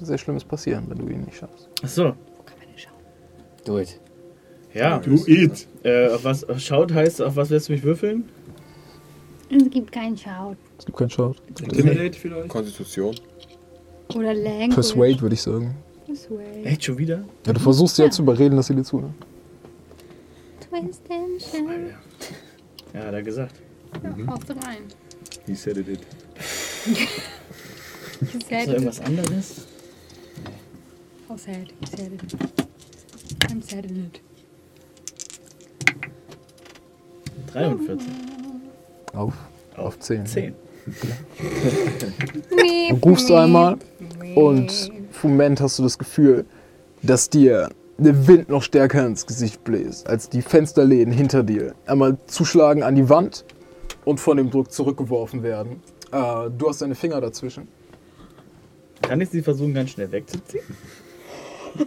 sehr Schlimmes passieren, wenn du ihn nicht schaffst. Achso. Wo kann man den schauen? Do it. Ja. Do it! Äh, auf was auf schaut heißt, auf was lässt du mich würfeln? Es gibt keinen Shout. Es gibt keinen Shout. Intimidate vielleicht? Konstitution. Oder Language. Persuade, würde ich sagen. Persuade. Echt schon wieder? Ja, du versuchst sie ja Ja. zu überreden, dass sie dir zuhören. twist and shout. Ja, hat er gesagt. Ja, haust du rein. He said it. He Ist said da it. irgendwas anderes? How sad. He said it. I'm sad in it. 43. Auf, auf 10. 10. Du rufst einmal und einen Moment hast du das Gefühl, dass dir der Wind noch stärker ins Gesicht bläst, als die Fensterläden hinter dir einmal zuschlagen an die Wand und von dem Druck zurückgeworfen werden. Äh, du hast deine Finger dazwischen. Kann ich sie versuchen, ganz schnell wegzuziehen?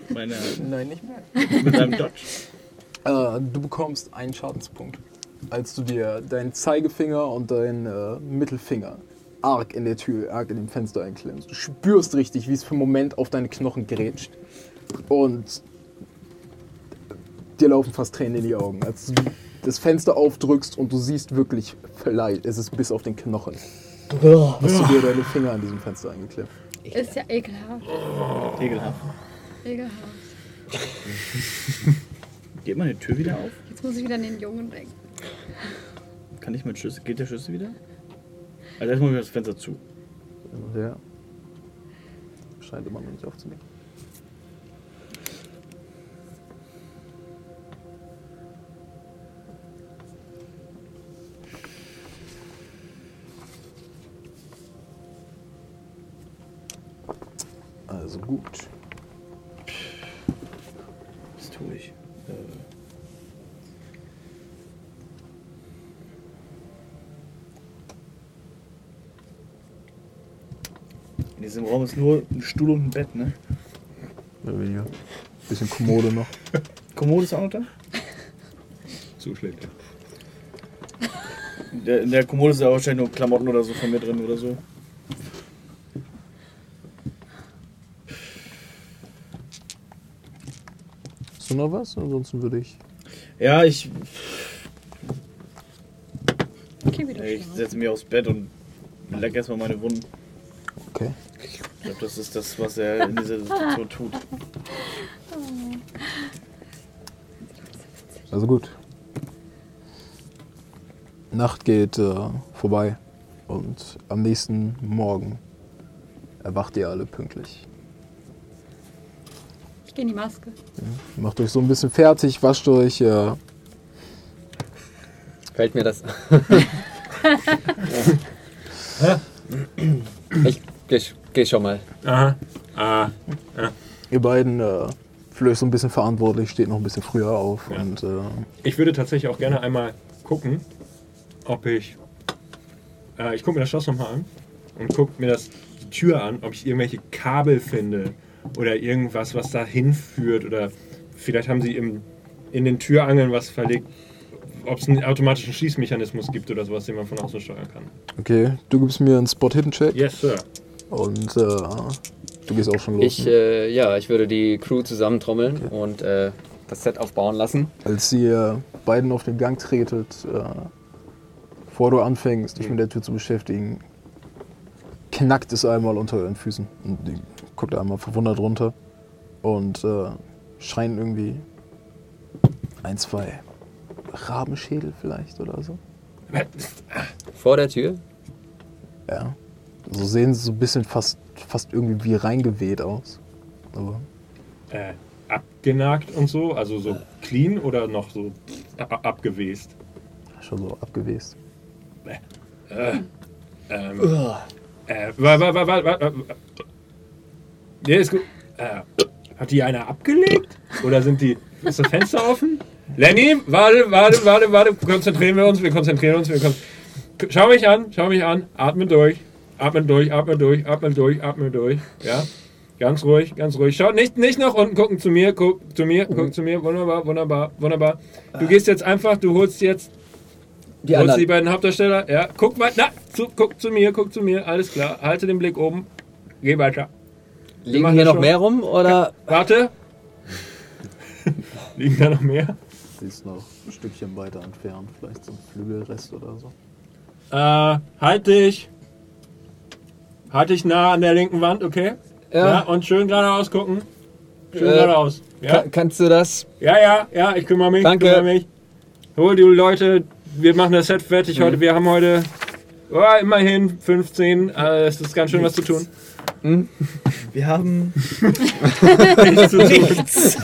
Meine, Nein, nicht mehr. mit einem Dodge. Äh, du bekommst einen Schadenspunkt, als du dir deinen Zeigefinger und deinen äh, Mittelfinger arg in der Tür, arg in dem Fenster einklemmst. Du spürst richtig, wie es für einen Moment auf deine Knochen grätscht. Und dir laufen fast Tränen in die Augen, als du das Fenster aufdrückst und du siehst wirklich Fleisch. Es ist bis auf den Knochen. Hast du dir deine Finger an diesem Fenster eingeklemmt? Ist ja ekelhaft. Ekelhaft. Ekelhaft. Geht meine Tür wieder auf? Jetzt muss ich wieder an den Jungen denken. Kann ich mit Schlüssel? Geht der Schlüssel wieder? Also erstmal das Fenster zu. Ja. Scheint immer noch nicht aufzunehmen. Also gut. Was tue ich? Äh. In diesem Raum ist nur ein Stuhl und ein Bett, ne? Mehr oder weniger. Bisschen Kommode noch. Kommode ist auch noch da? Zuschlägt. In der, in der Kommode ist ja wahrscheinlich nur Klamotten oder so von mir drin oder so. Du noch was? Ansonsten würde ich. Ja, ich, Okay, wieder ich setze mich aufs Bett und leck erstmal meine Wunden. Okay. Ich glaube, das ist das, was er in dieser Situation tut. Also gut. Nacht geht äh, vorbei und am nächsten Morgen erwacht ihr alle pünktlich. Ich gehe in die Maske. Macht euch so ein bisschen fertig, wascht euch. Äh, Fällt mir das. ich geh, geh schon mal. Aha. Ah. ihr beiden äh, fühlt euch so ein bisschen verantwortlich, steht noch ein bisschen früher auf Ja. und äh, Ich würde tatsächlich auch gerne einmal gucken, ob ich. Äh, ich gucke mir das Schloss nochmal an und gucke mir das, die Tür an, ob ich irgendwelche Kabel finde oder irgendwas, was da hinführt. Oder vielleicht haben sie im, in den Türangeln was verlegt, ob es einen automatischen Schließmechanismus gibt oder sowas, den man von außen steuern kann. okay, du gibst mir einen Spot-Hidden-Check Yes, Sir. und äh, du gehst auch schon los. Ich, ne? äh, ja, ich würde die Crew zusammentrommeln und äh, das Set aufbauen lassen. Als ihr beiden auf den Gang tretet, äh, bevor du anfängst, dich mit der Tür zu beschäftigen, knackt es einmal unter euren Füßen. Und die guckt einmal verwundert runter und äh, scheint irgendwie ein, zwei Rabenschädel vielleicht oder so. Vor der Tür. Ja. So sehen sie so ein bisschen fast, fast irgendwie wie reingeweht aus. Aber Äh, abgenagt und so, also so clean oder noch so ab abgewest? schon so abgewest. Ähm, äh, wa, wa, wa, ja, ist gut. Äh, hat die einer abgelegt? Oder sind die. Ist das Fenster offen? Lenny, warte, warte, warte, warte. Konzentrieren wir uns, wir konzentrieren uns. Wir kon schau mich an, schau mich an. Atme durch. Atme durch, atme durch, atme durch, atme durch. Ja. Ganz ruhig, ganz ruhig. Schau, nicht, nicht nach unten gucken, zu mir, guck zu mir, guck zu mir. Wunderbar, wunderbar, wunderbar. Du gehst jetzt einfach, du holst jetzt Die holst die beiden Hauptdarsteller. Ja, guck mal. Na, zu, guck zu mir, guck zu mir. Alles klar. Halte den Blick oben. Geh weiter. Liegen hier noch schon. mehr rum oder? Warte. Liegen da noch mehr? Sie ist noch ein Stückchen weiter entfernt, vielleicht so ein Flügelrest oder so. Äh, halt dich. Halt dich nah an der linken Wand, okay? Ja. Ja. und schön geradeaus gucken. Schön Äh, geradeaus. Ja, Ka kannst du das? ja, ja, ja, ich kümmere mich. Danke. Kümmere mich. hol die Leute, wir machen das Set fertig heute. Wir haben heute oh, immerhin 15. Äh, es ist ganz schön was zu tun. Wir haben Nichts zu tun. nichts.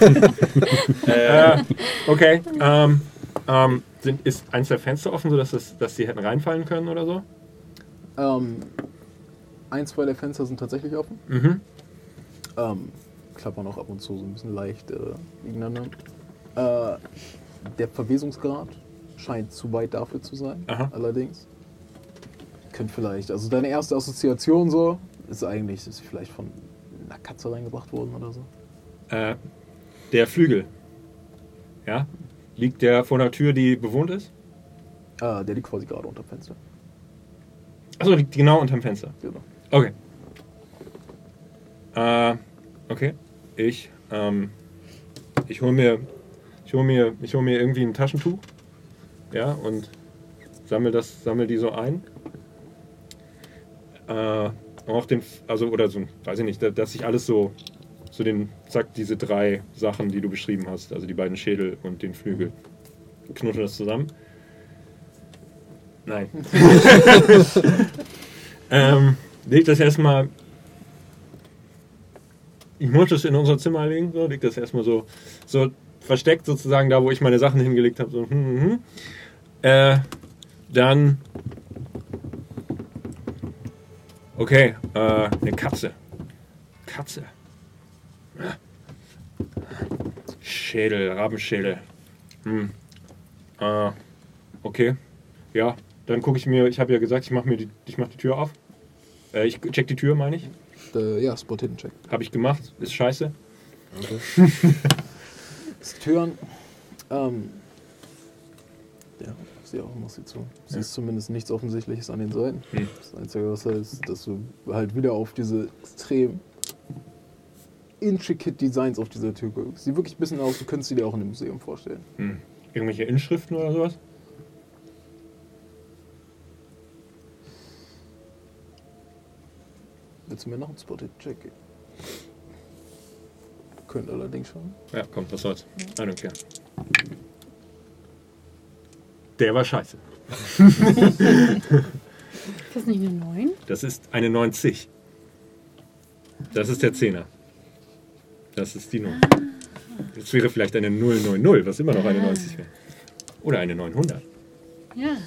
Äh, okay. Ähm, ähm, sind, ist eins der Fenster offen, sodass das, dass sie hätten reinfallen können oder so? Ähm, ein, zwei der Fenster sind tatsächlich offen. Mhm. Ähm, klappern auch ab und zu so ein bisschen leicht äh, gegeneinander. Äh, der Verwesungsgrad scheint zu weit dafür zu sein, Aha. allerdings. Könnte vielleicht, also deine erste Assoziation so, ist eigentlich, ist sie vielleicht von einer Katze reingebracht worden oder so. Äh, der Flügel. Ja? Liegt der vor einer Tür, die bewohnt ist? Äh, der liegt quasi gerade unter dem Fenster. Achso, liegt genau unterm Fenster. Genau. Okay. Äh, okay. Ich, ähm, ich hol mir, ich hol mir, ich hol mir irgendwie ein Taschentuch. Ja, und sammel das, sammel die so ein. Äh, auch den, also, oder so, weiß ich nicht, da- dass ich alles so, so den, zack, diese drei Sachen, die du beschrieben hast, also die beiden Schädel und den Flügel, knutte das zusammen. Nein. ähm, leg das erstmal. Ich muss das in unser Zimmer legen, so, leg das erstmal so, so versteckt sozusagen da, wo ich meine Sachen hingelegt habe. So, hm, hm, hm. Äh, dann. Okay, äh, eine Katze. Katze. Schädel, Rabenschädel. Hm. Äh, okay. Ja, dann gucke ich mir, ich habe ja gesagt, ich mache mir die, ich mach die Tür auf. Äh, ich check die Tür, meine ich. Äh, ja, Spot Hidden Check. Habe ich gemacht, ist scheiße. Das Türen. Ähm, ja, sieh auch mach sie zu. Siehst zumindest nichts Offensichtliches an den Seiten. Hm. Das Einzige, was heißt, dass du halt wieder auf diese extrem intricate Designs auf dieser Tür guckst. Sieht wirklich ein bisschen aus, du könntest sie dir auch in einem Museum vorstellen. Hm. Irgendwelche Inschriften oder sowas? Willst du mir noch einen Spot Hidden Check geben? Könnte allerdings schon. Ja, komm, was soll's. I don't care. Der war scheiße. Ist das nicht eine 9? Das ist eine 90. Das ist der Zehner. Das ist die Nummer. Das wäre vielleicht eine 090, was immer noch eine 90 wäre. Oder eine 900. Ja.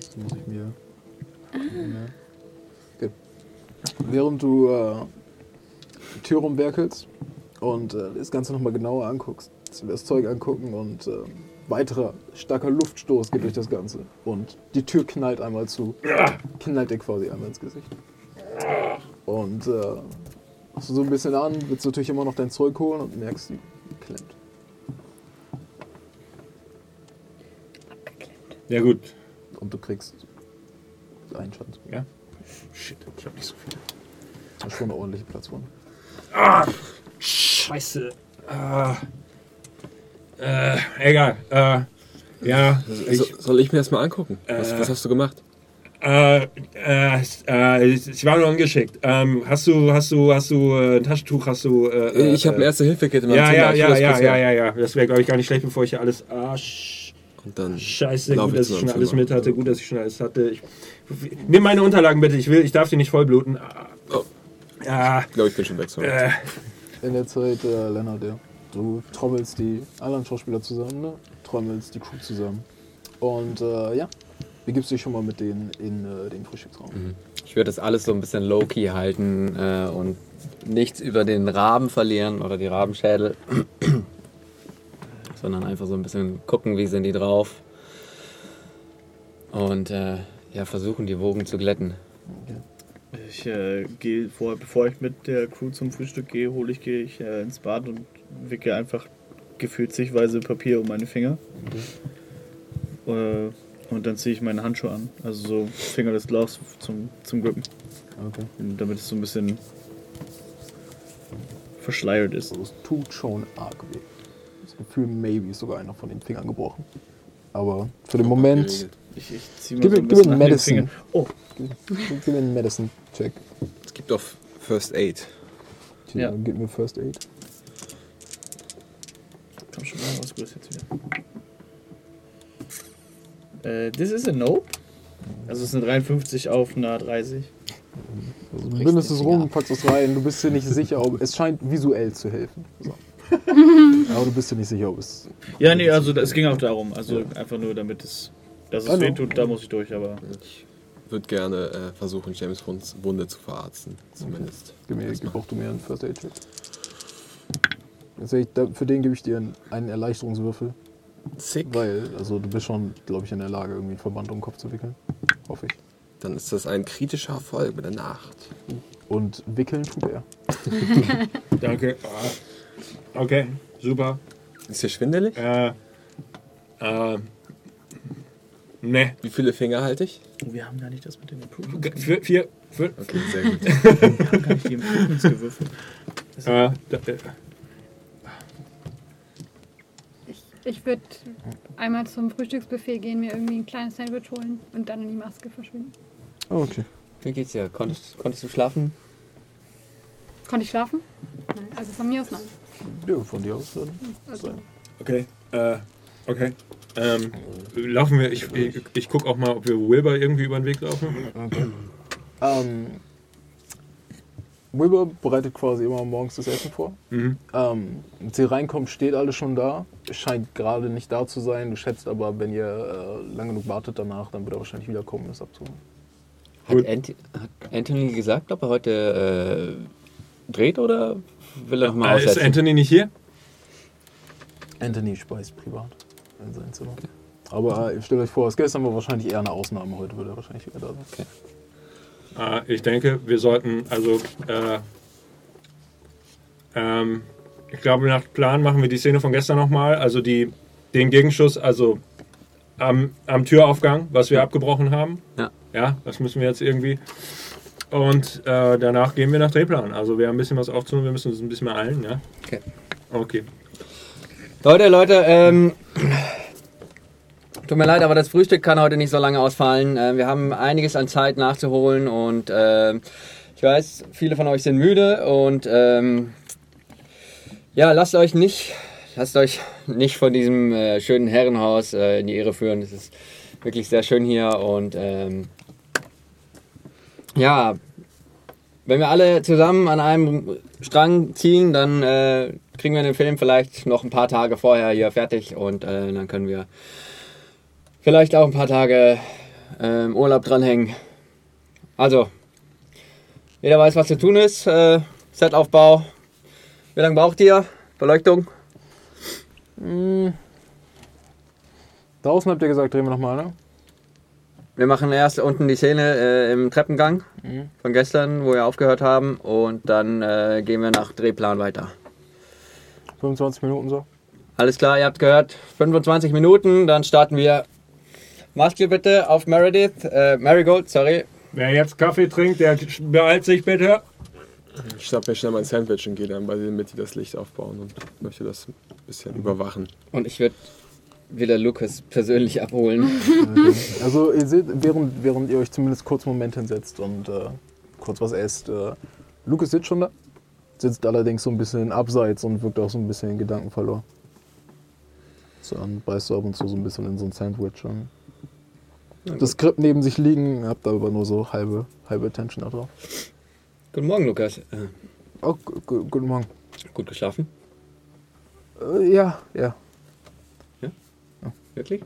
Das muss ich mir. Ja. Gut. Während du äh, die Tür rumwerkelst und äh, das Ganze nochmal genauer anguckst, das Zeug angucken und äh, weiterer starker Luftstoß geht durch das Ganze. Und die Tür knallt einmal zu. Knallt dir quasi einmal ins Gesicht. Und äh, machst du so ein bisschen an, willst natürlich immer noch dein Zeug holen und merkst, die klemmt. Ja, gut. Und du kriegst einen Schaden. Ja. Shit, ich hab nicht so viel. Das ist schon eine ordentliche Platzwunde. Scheiße. Ah. Äh, egal. Äh, ja, ich, So, soll ich mir das mal angucken? Was, Äh. was hast du gemacht? äh, äh, äh, ich war nur ungeschickt. Ähm, hast du, hast du, hast du äh, ein Taschentuch, hast du... Äh, ich habe ein äh, Erste-Hilfe-Kit in meinem ja, Zimmer. ja, ja, ja, ja, ja, ja. Das wäre, glaube ich, gar nicht schlecht, bevor ich hier alles... Ah, sch Und dann Scheiße, gut, ich dass ich schon alles mit hatte. Gut, dass ich schon alles hatte. Ich, nimm meine Unterlagen bitte. Ich will, ich darf die nicht vollbluten. Ah. Oh. Ja, Ich glaube, ich bin schon weg. Sorry. äh, In der Zeit, äh, Lennart, ja. Du trommelst die anderen Schauspieler zusammen, ne? Trommelst die Crew zusammen. Und äh, ja, begibst dich schon mal mit denen in äh, den Frühstücksraum. Ich würde das alles so ein bisschen low-key halten äh, und nichts über den Raben verlieren oder die Rabenschädel, sondern einfach so ein bisschen gucken, wie sind die drauf und äh, ja, versuchen, die Wogen zu glätten. Ich äh, gehe vor, bevor ich mit der Crew zum Frühstück gehe, hole ich, gehe ich äh, ins Bad und wicke einfach gefühlt zigweise Papier um meine Finger. Äh, und dann ziehe ich meine Handschuhe an. Also so Fingerless Gloves zum, zum Grippen. Okay. Damit es so ein bisschen verschleiert ist. Also es tut schon arg weh. Das Gefühl, maybe ist sogar einer von den Fingern gebrochen. Aber für den Moment, Ich, ich ziehe mal Gib so mir- ein gib bisschen mir Medicine. Fingern. Oh, gib mir einen Medicine-Check. Es gibt doch First Aid. Ja. Gib mir First Aid. Komm schon mal, was Gutes jetzt wieder. Äh, this is a Nope. Also es ist eine 53 auf einer 30. Also, du bindest es rum, packst es rein, du bist dir nicht sicher, ob es scheint visuell zu helfen. So. Aber du bist dir nicht sicher, ob es. Ja, nee, also es ging auch darum. Also einfach nur damit es, dass es Hallo. weh tut, da muss ich durch, aber. Ich würde gerne äh, versuchen, James Wunds Wunde zu verarzten. Zumindest. Gib, mir, Erstmal. gib auch du mir einen First Aid Check. Sag ich, da- Für den gebe ich dir einen- einen Erleichterungswürfel, Sick. weil also du bist schon, glaube ich, in der Lage, irgendwie einen Verband um den Kopf zu wickeln. Hoffe ich. Dann ist das ein kritischer Erfolg mit der Nacht. Und wickeln tut er. Danke. Okay, super. Ist dir schwindelig? Äh, äh, ne. Wie viele Finger halte ich? Oh, wir haben gar nicht das mit den Improvements. Vier, vier, fünf. Okay, sehr gut. Wir haben gar nicht die Improvements gewürfelt. Äh, da, äh, Ich würde einmal zum Frühstücksbuffet gehen, mir irgendwie ein kleines Sandwich holen und dann in die Maske verschwinden. Oh, okay. Wie geht's dir? Konntest, konntest du schlafen? Konnte ich schlafen? Nein. Also von mir aus nein. Ja, von dir aus dann. Also, okay, äh, okay. Ähm, laufen wir, ich, ich, ich gucke auch mal, ob wir Wilbur irgendwie über den Weg laufen. Okay. Ähm, Wilbur bereitet quasi immer morgens das Essen vor. Mhm. Ähm, als ihr reinkommt, steht alles schon da. Es scheint gerade nicht da zu sein. Du schätzt aber, wenn ihr äh, lang genug wartet danach, dann wird er wahrscheinlich wiederkommen, das abzuholen. Hat. Ant hat Anthony gesagt, ob er heute äh, dreht oder will er nochmal Äh, ist aussetzen? Anthony nicht hier? Anthony speist privat in seinem Zimmer. Aber äh, stellt euch vor, es gestern war wahrscheinlich eher eine Ausnahme. Heute wird er wahrscheinlich wieder da sein. Okay. Äh, ich denke, wir sollten, also, äh, ähm, ich glaube, nach Plan machen wir die Szene von gestern nochmal. Also die, den Gegenschuss, also am, am Türaufgang, was wir abgebrochen haben. Ja. Ja, das müssen wir jetzt irgendwie. Und äh, danach gehen wir nach Drehplan. Also wir haben ein bisschen was aufzunehmen, wir müssen uns ein bisschen mehr eilen, ja? Okay. Okay. Leute, Leute, ähm, tut mir leid, aber das Frühstück kann heute nicht so lange ausfallen. Äh, wir haben einiges an Zeit nachzuholen und ähm, ich weiß, viele von euch sind müde und ähm, ja, lasst euch nicht, lasst euch nicht von diesem äh, schönen Herrenhaus äh, in die Irre führen. Es ist wirklich sehr schön hier und ähm, ja, wenn wir alle zusammen an einem Strang ziehen, dann äh, kriegen wir den Film vielleicht noch ein paar Tage vorher hier fertig und äh, dann können wir vielleicht auch ein paar Tage äh, im Urlaub dranhängen. Also, jeder weiß, was zu tun ist. Äh, Setaufbau. Wie lange braucht ihr? Beleuchtung? Draußen habt ihr gesagt, drehen wir nochmal, ne? Wir machen erst unten die Szene äh, im Treppengang von gestern, wo wir aufgehört haben und dann äh, gehen wir nach Drehplan weiter. 25 Minuten so. Alles klar, ihr habt gehört, 25 Minuten, dann starten wir. Maske bitte auf Meredith, äh, Marigold, sorry. Wer jetzt Kaffee trinkt, der beeilt sich bitte. Ich schnapp mir schnell mein Sandwich und gehe dann bei denen mit, die das Licht aufbauen und möchte das ein bisschen überwachen. Und ich würde wieder Lukas persönlich abholen. Also ihr seht, während, während ihr euch zumindest kurz einen Moment hinsetzt und äh, kurz was esst, äh, Lukas sitzt schon da, sitzt allerdings so ein bisschen abseits und wirkt auch so ein bisschen in Gedanken verloren. So, dann beißt du ab und zu so ein bisschen in so ein Sandwich und das Skript neben sich liegen, habt aber nur so halbe, halbe Attention da drauf. Guten Morgen, Lukas. Äh, Oh, gu- gu- guten Morgen. gut geschlafen? Äh, ja, ja. Wirklich?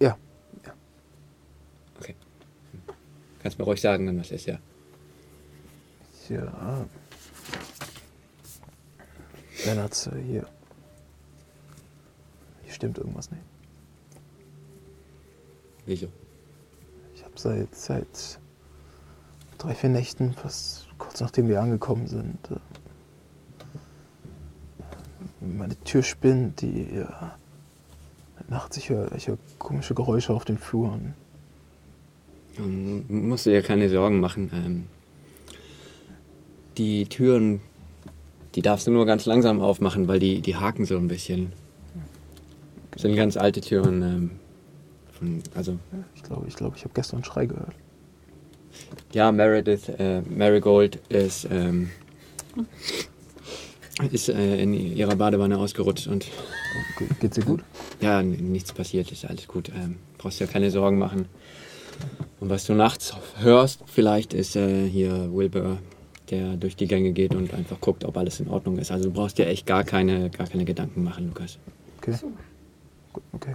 Ja. Okay. Kannst mir ruhig sagen, wenn was ist, ja. Ja. Lennart, äh, hier. Hier stimmt irgendwas nicht. Wieso? Ich habe seit, seit drei, vier Nächten, fast kurz nachdem wir angekommen sind, äh, meine Tür spinnt, die äh, nachts, ich höre ich komische Geräusche auf den Fluren. Ähm, musst du dir keine Sorgen machen. Ähm, die Türen, die darfst du nur ganz langsam aufmachen, weil die, die haken so ein bisschen. Das sind ganz alte Türen. Ähm, von, also, Ich glaube, ich, glaube, ich habe gestern einen Schrei gehört. ja, Meredith, äh, Marigold ist, ähm, ist äh, in ihrer Badewanne ausgerutscht und Ge geht's dir gut? ja, nichts passiert, ist alles gut. Ähm, brauchst dir keine Sorgen machen. Und was du nachts hörst, vielleicht ist äh, hier Wilbur, der durch die Gänge geht und einfach guckt, ob alles in Ordnung ist. Also du brauchst dir echt gar keine, gar keine Gedanken machen, Lukas. Okay. Gut, okay.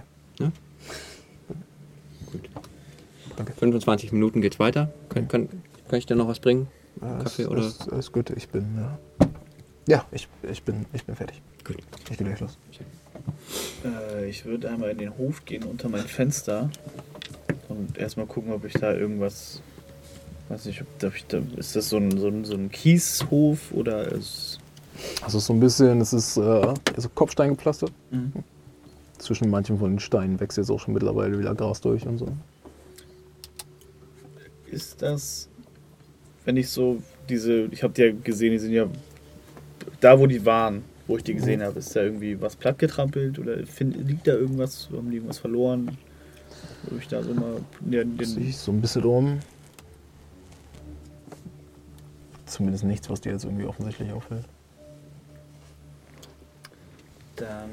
25 Minuten geht's weiter. Kann, kann, kann ich dir noch was bringen? Kaffee ist, oder- Ist, ist gut, ich bin. Äh, ja, ich, ich, bin, ich bin fertig. Gut. Ich gehe gleich los. Äh, ich würde einmal in den Hof gehen unter mein Fenster und erstmal gucken, ob ich da irgendwas. Weiß nicht, ob, ob ich da, ist das so ein, so ein, so ein Kieshof oder ist. Also so ein bisschen, es ist äh, so Kopfstein gepflastert. Mhm. Zwischen manchen von den Steinen wächst jetzt auch schon mittlerweile wieder Gras durch und so. Ist das, wenn ich so diese, ich habe die ja gesehen, die sind ja da, wo die waren, wo ich die gesehen habe, ist da irgendwie was plattgetrampelt oder find, liegt da irgendwas, haben die irgendwas verloren? Wo ich da so mal den, den ich so ein bisschen um. Zumindest nichts, was dir jetzt irgendwie offensichtlich auffällt. dann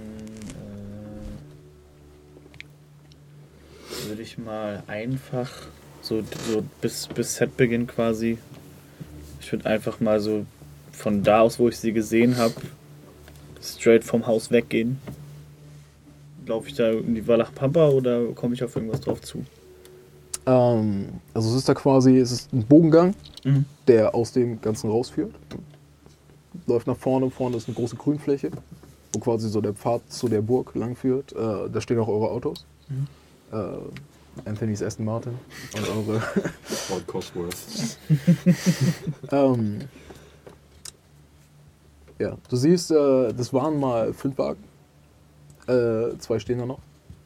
äh, würde ich mal einfach so, so bis, bis Setbeginn quasi, ich würde einfach mal so von da aus, wo ich sie gesehen habe, straight vom Haus weggehen. Laufe ich da in die Wallach Pampa oder komme ich auf irgendwas drauf zu? Ähm, also es ist da quasi, es ist ein Bogengang, Mhm. der aus dem Ganzen rausführt. Läuft nach vorne, vorne ist eine große Grünfläche, wo quasi so der Pfad zu der Burg lang führt. Äh, da stehen auch eure Autos. Äh, Anthony's Aston Martin und eure. Fort Cosworth. ähm, ja, du siehst, äh, das waren mal fünf Wagen. Äh, zwei stehen da noch.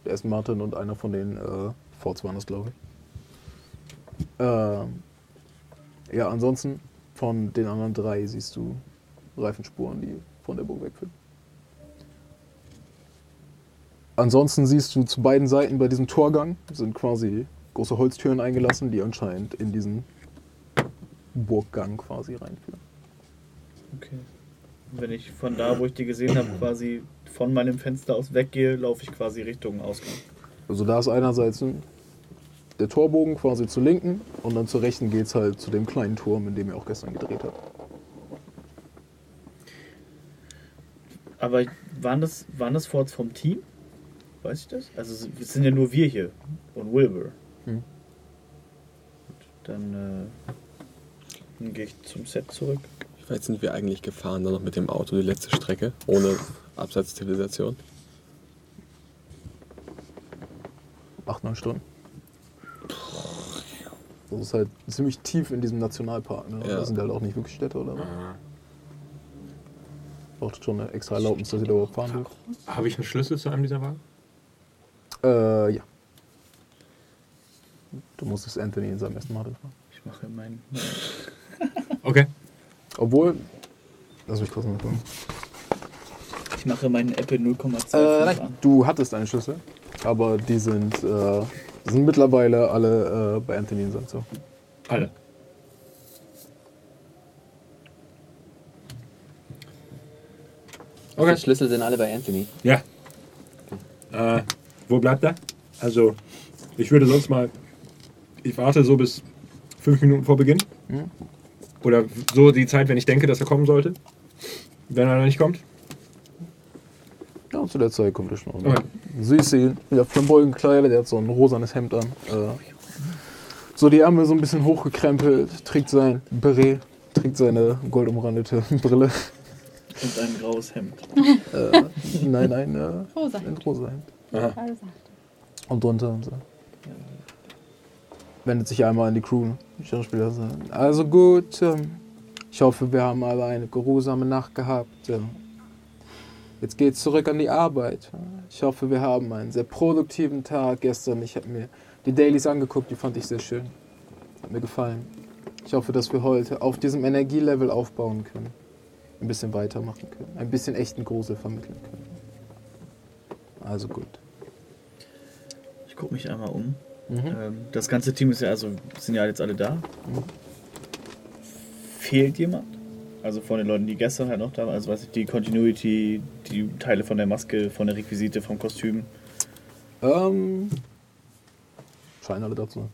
Der Aston Martin und einer von den äh, Fords waren das, glaube ich. Ähm, ja, ansonsten von den anderen drei siehst du Reifenspuren, die von der Burg wegführen. Ansonsten siehst du zu beiden Seiten bei diesem Torgang sind quasi große Holztüren eingelassen, die anscheinend in diesen Burggang quasi reinführen. Okay. Wenn ich von da, wo ich die gesehen habe, quasi von meinem Fenster aus weggehe, laufe ich quasi Richtung Ausgang. Also da ist einerseits ein- der Torbogen quasi zur linken und dann zur rechten geht es halt zu dem kleinen Turm, in dem ihr auch gestern gedreht habt. Aber waren das, waren das Forts vom Team? Weiß ich das? Also es sind ja nur wir hier und Wilbur. Gut, Dann, äh, dann gehe ich zum Set zurück. Wie weit sind wir eigentlich gefahren, dann noch mit dem Auto die letzte Strecke, ohne Abseitszivilisation? Acht, neun Stunden. Das ist halt ziemlich tief in diesem Nationalpark. Ne? Ja. Da sind halt auch nicht wirklich Städte oder so. Braucht schon eine extra Erlaubnis, dass ihr da überhaupt fahren dürft. Habe ich einen Schlüssel zu einem dieser Wagen? Äh, ja. Du musstest Anthony in seinem ersten Martin fahren. Ich mache mein, Okay. Obwohl. Lass mich kurz mal gucken. ich mache meinen Apple 0,2 Äh, nein, du hattest einen Schlüssel, aber die sind, äh, sind mittlerweile alle äh, bei Anthony in seinem Zimmer. Alle. Die Okay. Schlüssel sind alle bei Anthony. Ja. Äh, wo bleibt er? Also, ich würde sonst mal. Ich warte so bis fünf Minuten vor Beginn. Mhm. Oder so die Zeit, wenn ich denke, dass er kommen sollte. Wenn er noch nicht kommt. Ja, zu der Zeit kommt er schon. Okay. Siehst ihn, wieder flamboyant gekleidet, der hat so ein rosanes Hemd an. Äh, so die Ärmel so ein bisschen hochgekrempelt, trägt sein Beret, trägt seine goldumrandete Brille. Und ein graues Hemd. Äh, nein, ein, äh, Rosa. ein rosa Hemd. Aha. Also, Und drunter und so. Wendet sich einmal an die Crew. ne? Die Schauspieler sagen, also gut, ähm, ich hoffe, wir haben alle eine geruhsame Nacht gehabt. ähm. Jetzt geht's zurück an die Arbeit. Ich hoffe, wir haben einen sehr produktiven Tag gestern. Ich habe mir die Dailies angeguckt, die fand ich sehr schön. Hat mir gefallen. Ich hoffe, dass wir heute auf diesem Energielevel aufbauen können. Ein bisschen weitermachen können. Ein bisschen echten Grusel vermitteln können. Also gut. Ich gucke mich einmal um. Mhm. Ähm, das ganze Team ist ja, also sind ja jetzt alle da. Mhm. Fehlt jemand? Also von den Leuten, die gestern halt noch da waren. Also weiß ich, die Continuity, die Teile von der Maske, von der Requisite, vom Kostüm. Ähm. Scheinen alle da zu sein.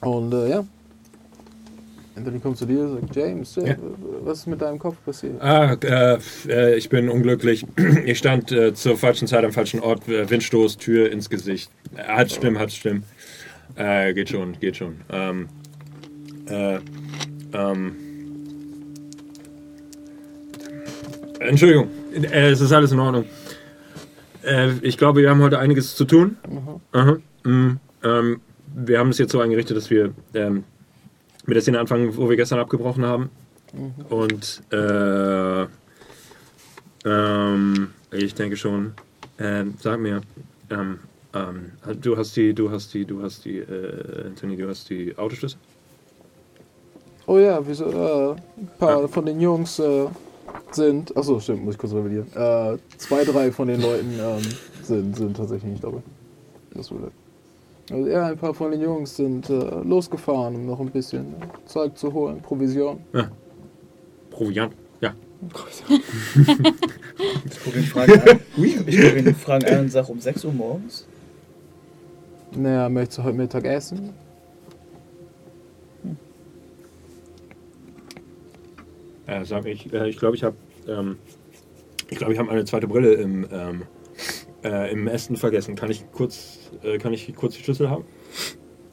Und äh, ja. Anthony kommt zu dir und sagt, James, äh, Ja. was ist mit deinem Kopf passiert? Ah, äh, äh, ich bin unglücklich. Ich stand äh, zur falschen Zeit am falschen Ort. Äh, Windstoß, Tür ins Gesicht. Hat stimmt, hat stimmt. Äh, geht schon, geht schon. Ähm, äh, ähm, Entschuldigung, äh, es ist alles in Ordnung. Äh, ich glaube, wir haben heute einiges zu tun. Aha. Mm, ähm, wir haben es jetzt so eingerichtet, dass wir ähm, mit der Szene anfangen, wo wir gestern abgebrochen haben. Und äh, ähm, ich denke schon. Ähm, sag mir, ähm, ähm, du hast die, du hast die, du hast die, äh, Anthony, du hast die Autoschlüssel? Oh ja, wieso, äh, ein paar von den Jungs äh, sind. Achso, stimmt, muss ich kurz revidieren. Äh, zwei, drei von den Leuten ähm, sind, sind tatsächlich nicht dabei. Das wurde. Also ja, ein paar von den Jungs sind äh, losgefahren, um noch ein bisschen Zeug zu holen, Provision. Proviant. Ja. Ich gucke ihn Fragen an. Ich gucke ihn Fragen an und sage um 6 Uhr morgens. Naja, möchtest du heute Mittag essen? Äh, sag ich, äh, ich glaube, ich habe, ähm, ich glaube, ich habe meine zweite Brille im, ähm, äh, im Essen vergessen. Kann ich kurz, äh, kann ich kurz die Schlüssel haben?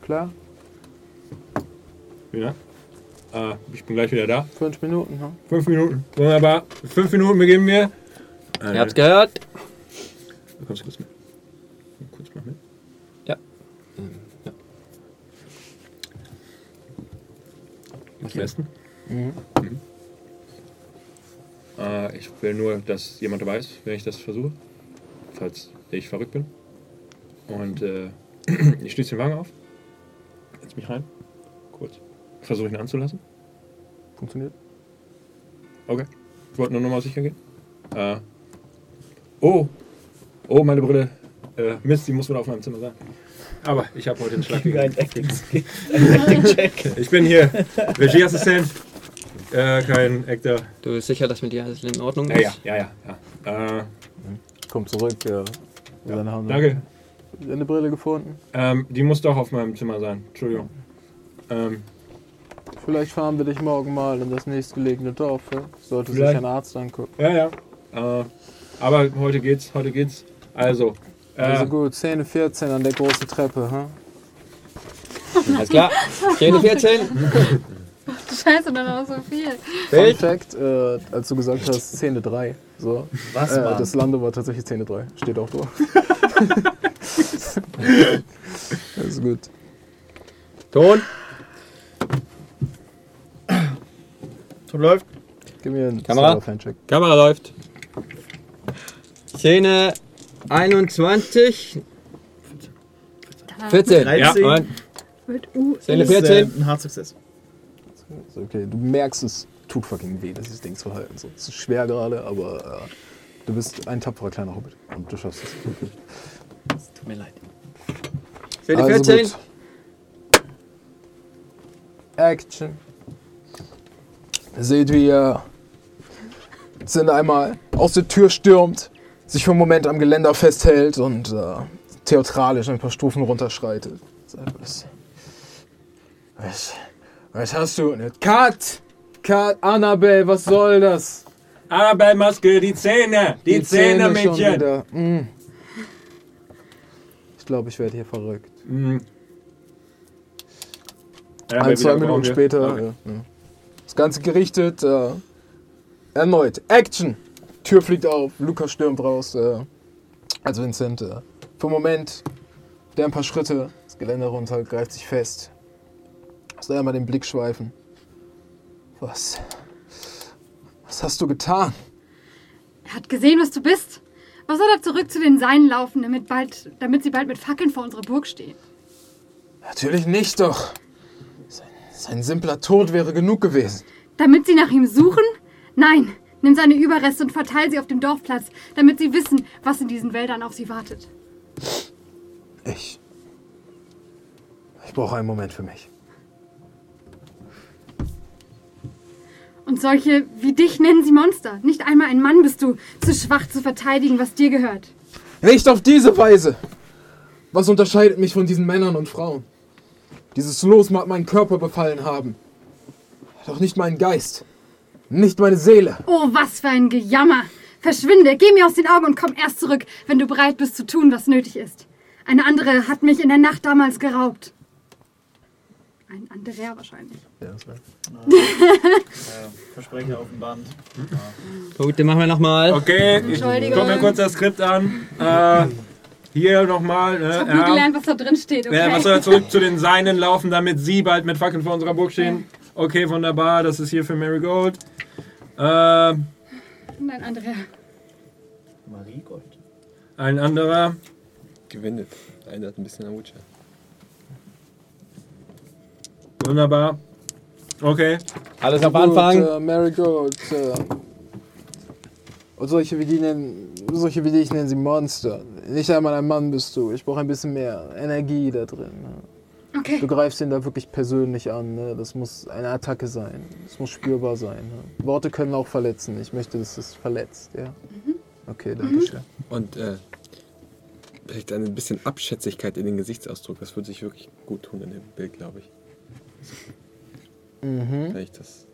Klar? Ja. Äh, ich bin gleich wieder da. Fünf Minuten, hm? Fünf Minuten. Wunderbar. Fünf Minuten beginnen wir. Äh, Ihr habt's gehört? Du kommst kurz mit. Kurz mal mit. Ja. Ähm, ja. Zum Essen. Mhm. Äh, ich will nur, dass jemand ist, wenn ich das versuche. Falls ich verrückt bin. Und äh, ich schließe den Wagen auf. Setz mich rein. Kurz. Versuche ihn anzulassen. Funktioniert? Okay. Ich wollte nur nochmal sicher gehen. Äh, oh. Oh, meine Brille. Äh, Mist, die muss wohl auf meinem Zimmer sein. Aber ich habe heute Schlag einen. Acting, einen Acting-Check. Ich bin hier Regieassistent. Äh, kein Actor. Du bist sicher, dass mit dir alles in Ordnung Ja, ist? ja, ja, ja. ja. Äh, Komm zurück, ja. Dann haben wir danke. Deine Brille gefunden. Ähm, die muss doch auf meinem Zimmer sein. Entschuldigung. Ähm, Vielleicht fahren wir dich morgen mal in das nächstgelegene Dorf. Ja? Sollte Vielleicht. sich ein Arzt angucken. ja, ja. Äh, aber heute geht's, heute geht's. Also, Also gut, 10, 14 an der großen Treppe, ha? Alles klar. Szene 14. Scheiße, dann auch so viel. Fun. Fact, äh, als du gesagt hast, Szene 3. So. Was, Äh, Mann? das Lande war tatsächlich Szene 3. Steht auch drauf. das ist gut. Ton. Ton läuft. Gib mir einen Kamera? Kamera läuft. Szene 21. 14. 13. Und Mit U. Das ist, äh, 14. ein Hard-Success. Ist okay, du merkst, es tut fucking weh, dieses Ding zu halten. So. Es ist schwer gerade, aber äh, du bist ein tapferer kleiner Hobbit und du schaffst es. Tut mir leid. Szene Also 14. gut. Action. Seht, wie ihr sind einmal aus der Tür stürmt, sich für einen Moment am Geländer festhält und äh, theatralisch ein paar Stufen runterschreitet. Was, was, was hast du? Cut! Cut! Annabelle, was soll das? Annabelle Maske, die Zähne! Die, Zähne, schon Mädchen! Mm. Ich glaube, ich werde hier verrückt. Mhm. Ja, Ein, zwei Minuten später. Okay. Ja, ja. Das Ganze gerichtet. Äh, erneut. Action! Tür fliegt auf, Lukas stürmt raus. Äh, als Vincent. Äh, für einen Moment, der ein paar Schritte, das Geländer runter, greift sich fest. Lässt einmal den Blick schweifen. Was? Was hast du getan? Er hat gesehen, was du bist. Was soll er zurück zu den Seinen laufen, damit, bald, damit sie bald mit Fackeln vor unserer Burg stehen? Natürlich nicht doch. Sein, sein simpler Tod wäre genug gewesen. Damit sie nach ihm suchen? Nein, nimm seine Überreste und verteil sie auf dem Dorfplatz, damit sie wissen, was in diesen Wäldern auf sie wartet. Ich. Ich brauche einen Moment für mich. Und solche wie dich nennen sie Monster. Nicht einmal ein Mann bist du, zu schwach zu verteidigen, was dir gehört. Nicht auf diese Weise! Was unterscheidet mich von diesen Männern und Frauen? Dieses Los mag meinen Körper befallen haben. Doch nicht meinen Geist. Nicht meine Seele. Oh, was für ein Gejammer! Verschwinde, geh mir aus den Augen und komm erst zurück, wenn du bereit bist zu tun, was nötig ist. Eine andere hat mich in der Nacht damals geraubt. Ein anderer wahrscheinlich. Ja, Versprecher auf dem Band. Gut, den machen wir nochmal. Okay, ich guck mir kurz das Skript an. Äh, hier nochmal. Ich Ne, hab nur gelernt, was da drin steht, okay? Ja, was soll er zurück zu den Seinen laufen, damit sie bald mit Fackeln vor unserer Burg stehen? Okay, wunderbar. Das ist hier für Marigold. Äh, Und ein anderer. Marie Gold. ein anderer. Gewindet. Einer hat ein bisschen an Witcher. Wunderbar. Okay. Alles auf Gut, Anfang. Äh, Marigold. Äh, und solche wie, die nennen, solche wie dich nennen sie Monster. Nicht einmal ein Mann bist du. Ich brauche ein bisschen mehr Energie da drin. Ne? Okay. Du greifst ihn da wirklich persönlich an. Ne? Das muss eine Attacke sein. Das muss spürbar sein. Ne? Worte können auch verletzen. Ich möchte, dass es verletzt. Ja? Okay, danke schön. Und äh, vielleicht ein bisschen Abschätzigkeit in den Gesichtsausdruck. Das würde sich wirklich gut tun in dem Bild, glaube ich. Mhm. Vielleicht das.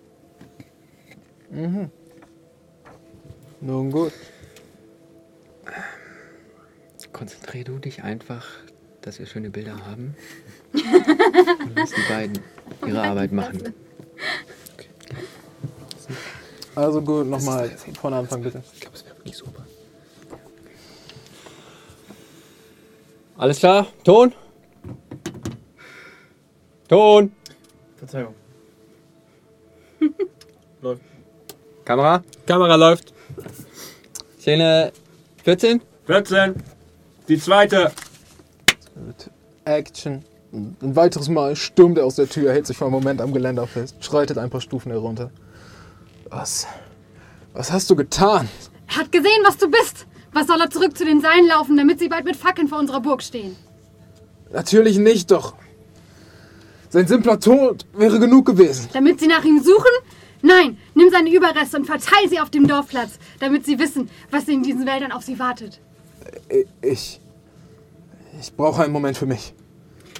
Mhm. Nun gut. Konzentrier du dich einfach, dass wir schöne Bilder haben. Und lass die beiden ihre Arbeit machen. Also gut, nochmal von Anfang bitte. Ich glaube, es wäre wirklich super. Alles klar? Ton? Ton? Verzeihung. Läuft. Kamera? Kamera läuft. Szene 14? 14. Die zweite. Action. Ein weiteres Mal stürmt er aus der Tür, hält sich für einen Moment am Geländer fest, schreitet ein paar Stufen herunter. Was? Was hast du getan? Er hat gesehen, was du bist. Was soll er zurück zu den Seinen laufen, damit sie bald mit Fackeln vor unserer Burg stehen? Natürlich nicht, doch. Sein simpler Tod wäre genug gewesen. Damit sie nach ihm suchen? Nein, nimm seine Überreste und verteil sie auf dem Dorfplatz, damit sie wissen, was in diesen Wäldern auf sie wartet. Ich. Ich brauche einen Moment für mich.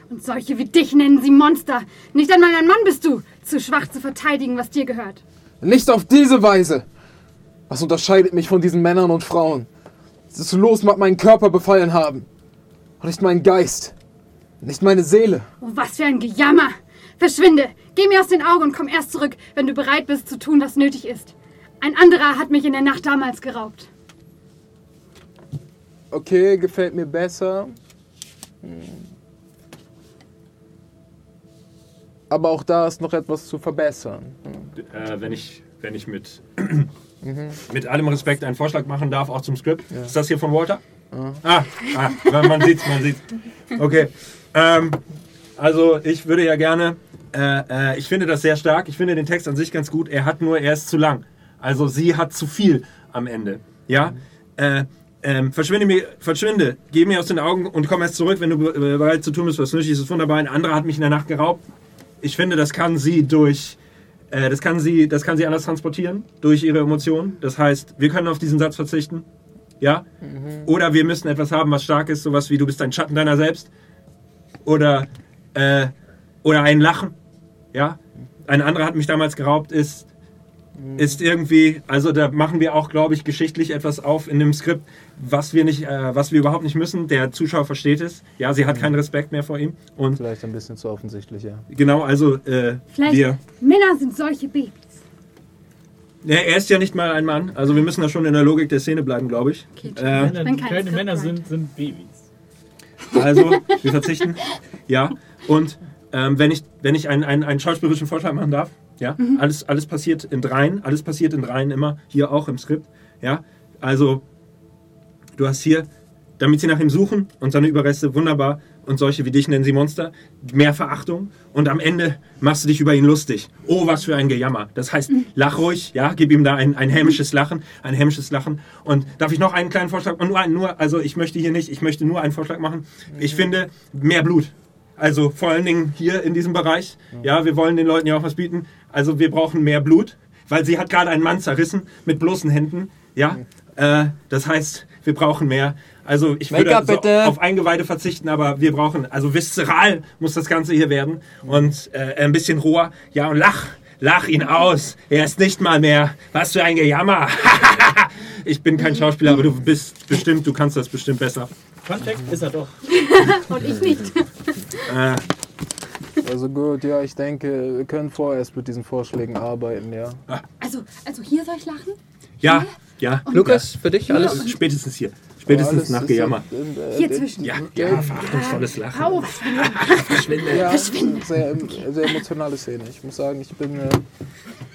Und solche wie dich nennen sie Monster. Nicht einmal ein Mann bist du, zu schwach zu verteidigen, was dir gehört. Nicht auf diese Weise! Was unterscheidet mich von diesen Männern und Frauen? Das Los mag meinen Körper befallen haben. Und nicht meinen Geist. Nicht meine Seele. Oh, was für ein Gejammer! Verschwinde! Geh mir aus den Augen und komm erst zurück, wenn du bereit bist zu tun, was nötig ist. Ein anderer hat mich in der Nacht damals geraubt. Okay, gefällt mir besser. Hm. Aber auch da ist noch etwas zu verbessern. Äh, wenn ich, wenn ich mit, mit allem Respekt einen Vorschlag machen darf, auch zum Skript. Ist das hier von Walter? Ah, ah, man sieht's, man sieht's. Okay. Ähm, also ich würde ja gerne, äh, äh, ich finde das sehr stark. Ich finde den Text an sich ganz gut. Er hat nur, er ist zu lang. Also sie hat zu viel am Ende. Ja. Äh, ähm, verschwinde mir, verschwinde, geh mir aus den Augen und komm erst zurück, wenn du be- bereit zu tun bist, was nötig ist. ist wunderbar. Ein anderer hat mich in der Nacht geraubt. Ich finde, das kann sie durch, äh, das kann sie, das kann sie anders transportieren durch ihre Emotionen. Das heißt, wir können auf diesen Satz verzichten. Ja? Oder wir müssen etwas haben, was stark ist, sowas wie du bist ein Schatten deiner selbst. Oder, äh, oder ein Lachen. Ja? Ein anderer hat mich damals geraubt, ist, ist irgendwie, also da machen wir auch, glaube ich, geschichtlich etwas auf in dem Skript, was wir nicht, äh, was wir überhaupt nicht müssen. Der Zuschauer versteht es. Ja, sie hat keinen Respekt mehr vor ihm. Und Vielleicht ein bisschen zu offensichtlich, ja. genau, also äh, Vielleicht wir. Männer sind solche Babys. Ja, er ist ja nicht mal ein Mann. Also wir müssen da schon in der Logik der Szene bleiben, glaube ich. Okay, Äh, Wenn Männer, die keine Männer sind, sind Babys. Also, wir verzichten. Ja. Und ähm, wenn ich, wenn ich einen, einen, einen schauspielerischen Vorschlag machen darf, ja, alles, alles passiert in dreien, alles passiert in dreien immer, hier auch im Skript. Ja. Also, du hast hier, damit sie nach ihm suchen und seine Überreste, wunderbar. Und solche wie dich nennen sie Monster. Mehr Verachtung. Und am Ende machst du dich über ihn lustig. Oh, was für ein Gejammer. Das heißt, lach ruhig, ja, gib ihm da ein, ein hämisches Lachen, ein hämisches Lachen. Und darf ich noch einen kleinen Vorschlag? Und nur, einen- nur, also ich möchte hier nicht, ich möchte nur einen Vorschlag machen. Ich finde, mehr Blut. Also vor allen Dingen hier in diesem Bereich. Ja, wir wollen den Leuten ja auch was bieten. Also wir brauchen mehr Blut, weil sie hat gerade einen Mann zerrissen mit bloßen Händen. Ja, äh, das heißt, wir brauchen mehr. Also ich würde so bitte. auf Eingeweide verzichten, aber wir brauchen, also viszeral muss das Ganze hier werden und äh, ein bisschen roher. Ja, und lach, lach ihn aus. Er ist nicht mal mehr. Was für ein Gejammer. ich bin kein Schauspieler, aber du bist bestimmt, du kannst das bestimmt besser. Fact ist er doch. Und ich nicht. Äh, Also gut, ja, ich denke, wir können vorerst mit diesen Vorschlägen arbeiten, ja. Also, also hier soll ich lachen? ja, ja. Lukas, für dich alles? Alles spätestens hier. Spätestens nach Gejammer. ja, äh, Hier zwischen. Ja, ja, verachtungsvolles Lachen. Au! Ja, sehr, sehr emotionale Szene. Ich muss sagen, ich bin. Äh,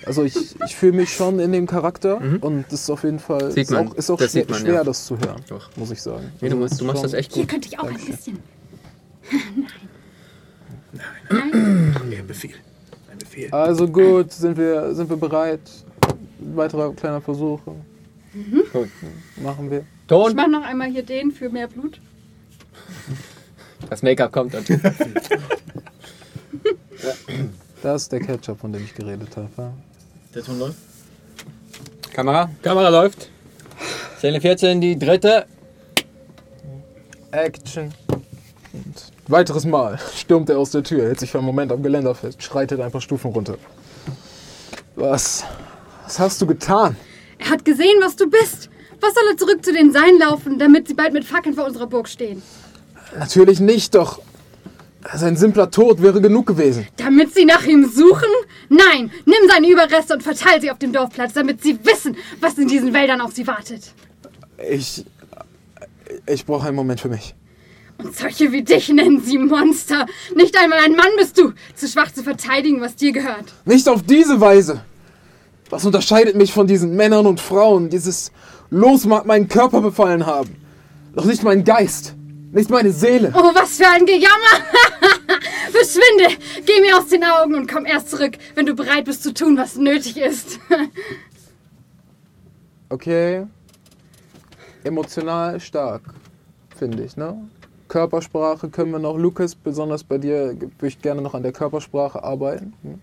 also ich, ich fühle mich schon in dem Charakter und das ist auf jeden Fall Mhm. Sieht ist man. auch, ist auch Das schwer, sieht man, schwer ja. das zu hören, Doch. muss ich sagen. Nee, du, Also machst, du machst das echt Hier gut. könnte ich auch ein bisschen. Ein Befehl. Ein Befehl. Also gut, sind wir, sind wir bereit? Weiterer kleiner Versuch. Gut. Machen wir. Ich Ton, mache noch einmal hier den für mehr Blut. das Make-up kommt dann. Das ist der Ketchup, von dem ich geredet habe. Ja? Der Ton läuft. Kamera, Kamera läuft. Szene 14, die dritte. Action. Und weiteres Mal stürmt er aus der Tür, hält sich für einen Moment am Geländer fest, schreitet ein paar Stufen runter. Was? Was hast du getan? Er hat gesehen, was du bist. Was soll er zurück zu den Seinen laufen, damit sie bald mit Fackeln vor unserer Burg stehen? Natürlich nicht, doch. Sein simpler Tod wäre genug gewesen. Damit sie nach ihm suchen? Nein, nimm seine Überreste und verteil sie auf dem Dorfplatz, damit sie wissen, was in diesen Wäldern auf sie wartet. Ich. Ich brauche einen Moment für mich. Und solche wie dich nennen sie Monster. Nicht einmal ein Mann bist du, zu schwach zu verteidigen, was dir gehört. Nicht auf diese Weise! Was unterscheidet mich von diesen Männern und Frauen? Dieses Los mag meinen Körper befallen haben. Doch nicht meinen Geist. Nicht meine Seele. Oh, was für ein Gejammer! Verschwinde! Geh mir aus den Augen und komm erst zurück, wenn du bereit bist zu tun, was nötig ist. Okay. Emotional stark, finde ich, ne? Körpersprache können wir noch, Lukas, besonders bei dir, würde ich gerne noch an der Körpersprache arbeiten. Hm?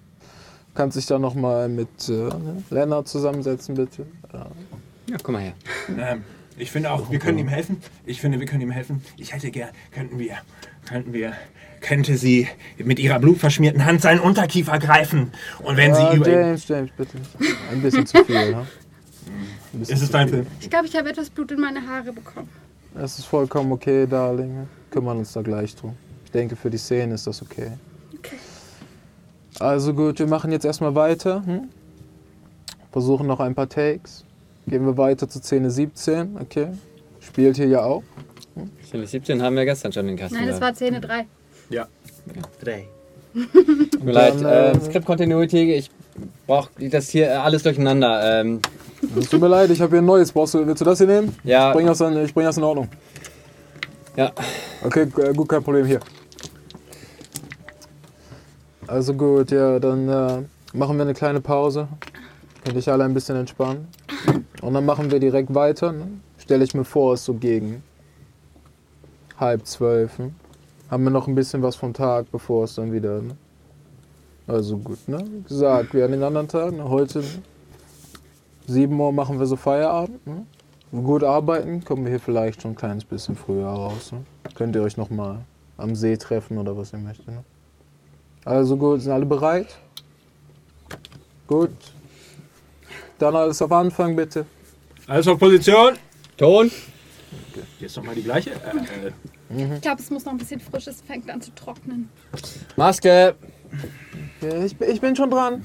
Kannst dich da nochmal mit äh? Lennart zusammensetzen, bitte. Ja. Ja, komm mal her. Ähm, ich finde auch, wir können ihm helfen. Ich finde, wir können ihm helfen. Ich hätte gern, könnten wir, könnten wir, könnte sie mit ihrer blutverschmierten Hand seinen Unterkiefer greifen. Und wenn Ah, sie über. James, James, bitte. Ein bisschen zu viel, ne? Ist es dein. Film? Ich glaube, ich habe etwas Blut in meine Haare bekommen. Es ist vollkommen okay, Darling. Kümmern uns da gleich drum. Ich denke, für die Szene ist das okay. Okay. Also gut, wir machen jetzt erstmal weiter. Hm? Versuchen noch ein paar Takes. Gehen wir weiter zu Szene 17, okay? Spielt hier ja auch. Szene 17 haben wir gestern schon in den Kasten. Nein, das war Szene 3. Ja. Drei. Tut mir leid, äh, äh, Script Continuity, ich brauche das hier alles durcheinander. Ähm, Es tut mir leid, ich habe hier ein neues. Brauchst du, willst du das hier nehmen? ja, Ich bring das, in, ich bring das in Ordnung. ja, Okay, äh, gut, kein Problem hier. Also gut, ja, dann äh, machen wir eine kleine Pause. Könnt ihr alle ein bisschen entspannen. Und dann machen wir direkt weiter. Ne? Stelle ich mir vor, es ist so gegen halb zwölf. Ne? Haben wir noch ein bisschen was vom Tag, bevor es dann wieder. Ne? Also gut, ne? Wie gesagt, wie an den anderen Tagen. Heute ne? 7 Uhr machen wir so Feierabend. Ne? Gut arbeiten, kommen wir hier vielleicht schon ein kleines bisschen früher raus. Ne? Könnt ihr euch nochmal am See treffen oder was ihr möchtet. Ne? Also gut, sind alle bereit? Gut. Dann alles auf Anfang bitte. Alles auf Position. Ton. Jetzt nochmal die gleiche. Äh, äh, Ich glaube, es muss noch ein bisschen frisch. Es fängt an zu trocknen. Maske. Ich, bin- ich bin schon dran.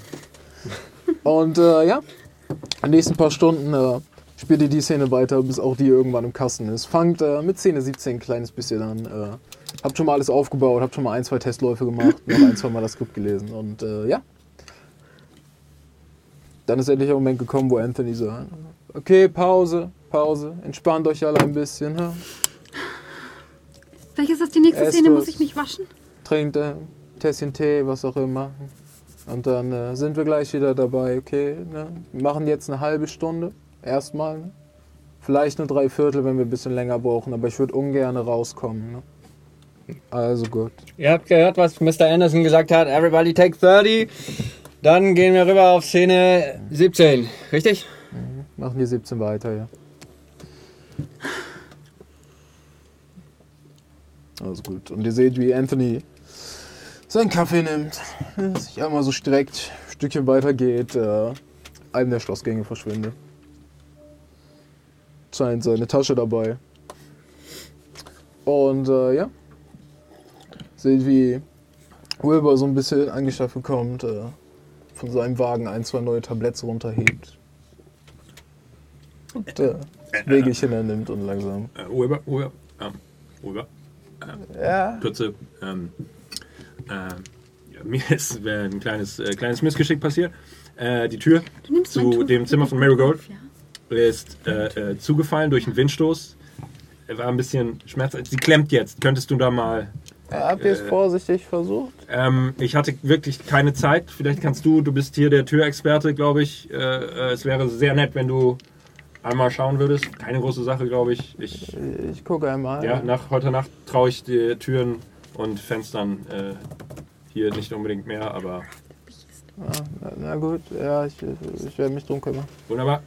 Und äh, ja, in den nächsten paar Stunden äh, spielt ihr die Szene weiter, bis auch die irgendwann im Kasten ist. Fangt äh, mit Szene 17 ein kleines bisschen an. Äh, habt schon mal alles aufgebaut, habt schon mal ein, zwei Testläufe gemacht, noch ein, zwei Mal das Skript gelesen. Und äh, ja. Dann ist endlich der Moment gekommen, wo Anthony sagt, okay, Pause, Pause, entspannt euch alle ein bisschen. Ja? Vielleicht ist das die nächste Esst Szene. Muss ich mich waschen? trinkt ein Tässchen Tee, was auch immer. Und dann äh, sind wir gleich wieder dabei, okay? Ne? Wir machen jetzt eine halbe Stunde, erstmal. Ne? Vielleicht eine Dreiviertel, wenn wir ein bisschen länger brauchen, aber ich würde ungern rauskommen. Ne? Also gut. Ihr habt gehört, was Mr. Anderson gesagt hat. Everybody take 30. Dann gehen wir rüber auf Szene 17. Richtig? Machen die 17 weiter, ja. Also gut. Und ihr seht, wie Anthony seinen Kaffee nimmt, sich einmal so streckt, ein Stückchen weiter geht, äh, einem der Schlossgänge verschwindet. Scheint seine Tasche dabei. Und äh, ja. Seht, wie Wilbur so ein bisschen angeschaffen kommt, äh, von seinem Wagen ein, zwei neue Tabletts runterhebt. Und äh, das Wegelchen er nimmt und langsam. Äh, Weber, Weber, ähm, Weber. Ja. Kurze, ähm, äh, mir ist ein kleines, äh, kleines Missgeschick passiert. Äh, die Tür zu dem Zimmer von Marigold ist äh, äh, zugefallen durch einen Windstoß. War ein bisschen schmerzhaft. Sie klemmt jetzt. Könntest du da mal. Habt ihr es vorsichtig versucht? Ähm, ich hatte wirklich keine Zeit. Vielleicht kannst du, du bist hier der Türexperte, glaube ich. Äh, es wäre sehr nett, wenn du einmal schauen würdest. Keine große Sache, glaube ich. Ich Ich gucke einmal. Ja, nach heute Nacht traue ich die Türen und Fenstern äh, hier nicht unbedingt mehr, aber Ah, na, na gut, ja, ich, ich werde mich drum kümmern. wunderbar.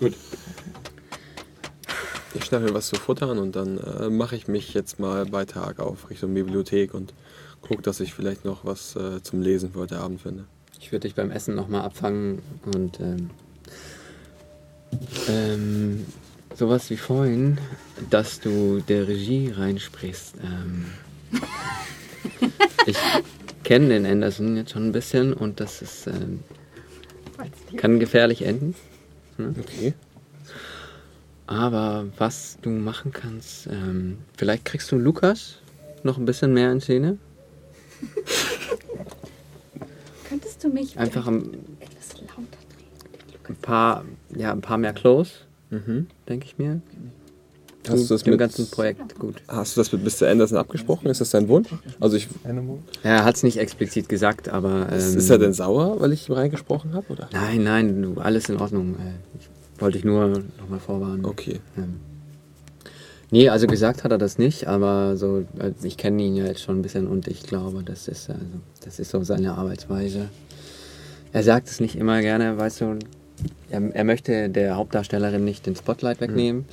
Gut. Ich schnappe mir was zu futtern und dann äh, mache ich mich jetzt mal bei Tag auf Richtung Bibliothek und gucke, dass ich vielleicht noch was äh, zum Lesen für heute Abend finde. Ich würde dich beim Essen nochmal abfangen und ähm, ähm, sowas wie vorhin, dass du der Regie reinsprichst. Ähm, ich kenne den Anderson jetzt schon ein bisschen und das ist, ähm, kann gefährlich enden. Okay. Aber was du machen kannst, ähm, vielleicht kriegst du Lukas noch ein bisschen mehr in Szene. Könntest du mich Einfach am- etwas lauter drehen? Ein paar, ja, ein paar mehr Close, Mhm. denke ich mir. Hast du das dem mit, ganzen Projekt gut. Hast du das mit Mr. Anderson abgesprochen? Ist das dein Wunsch? Also ich, Animal. Er hat es nicht explizit gesagt, aber. Ähm, ist er denn sauer, weil ich ihm reingesprochen habe? Oder? Nein, nein, du, alles in Ordnung. Äh, Ich wollte dich nur nochmal vorwarnen. Okay. Ähm, nee, also gesagt hat er das nicht, aber so, äh, ich kenne ihn ja jetzt schon ein bisschen und ich glaube, das ist, also, das ist so seine Arbeitsweise. Er sagt es nicht immer gerne, weißt du, er, er möchte der Hauptdarstellerin nicht den Spotlight wegnehmen.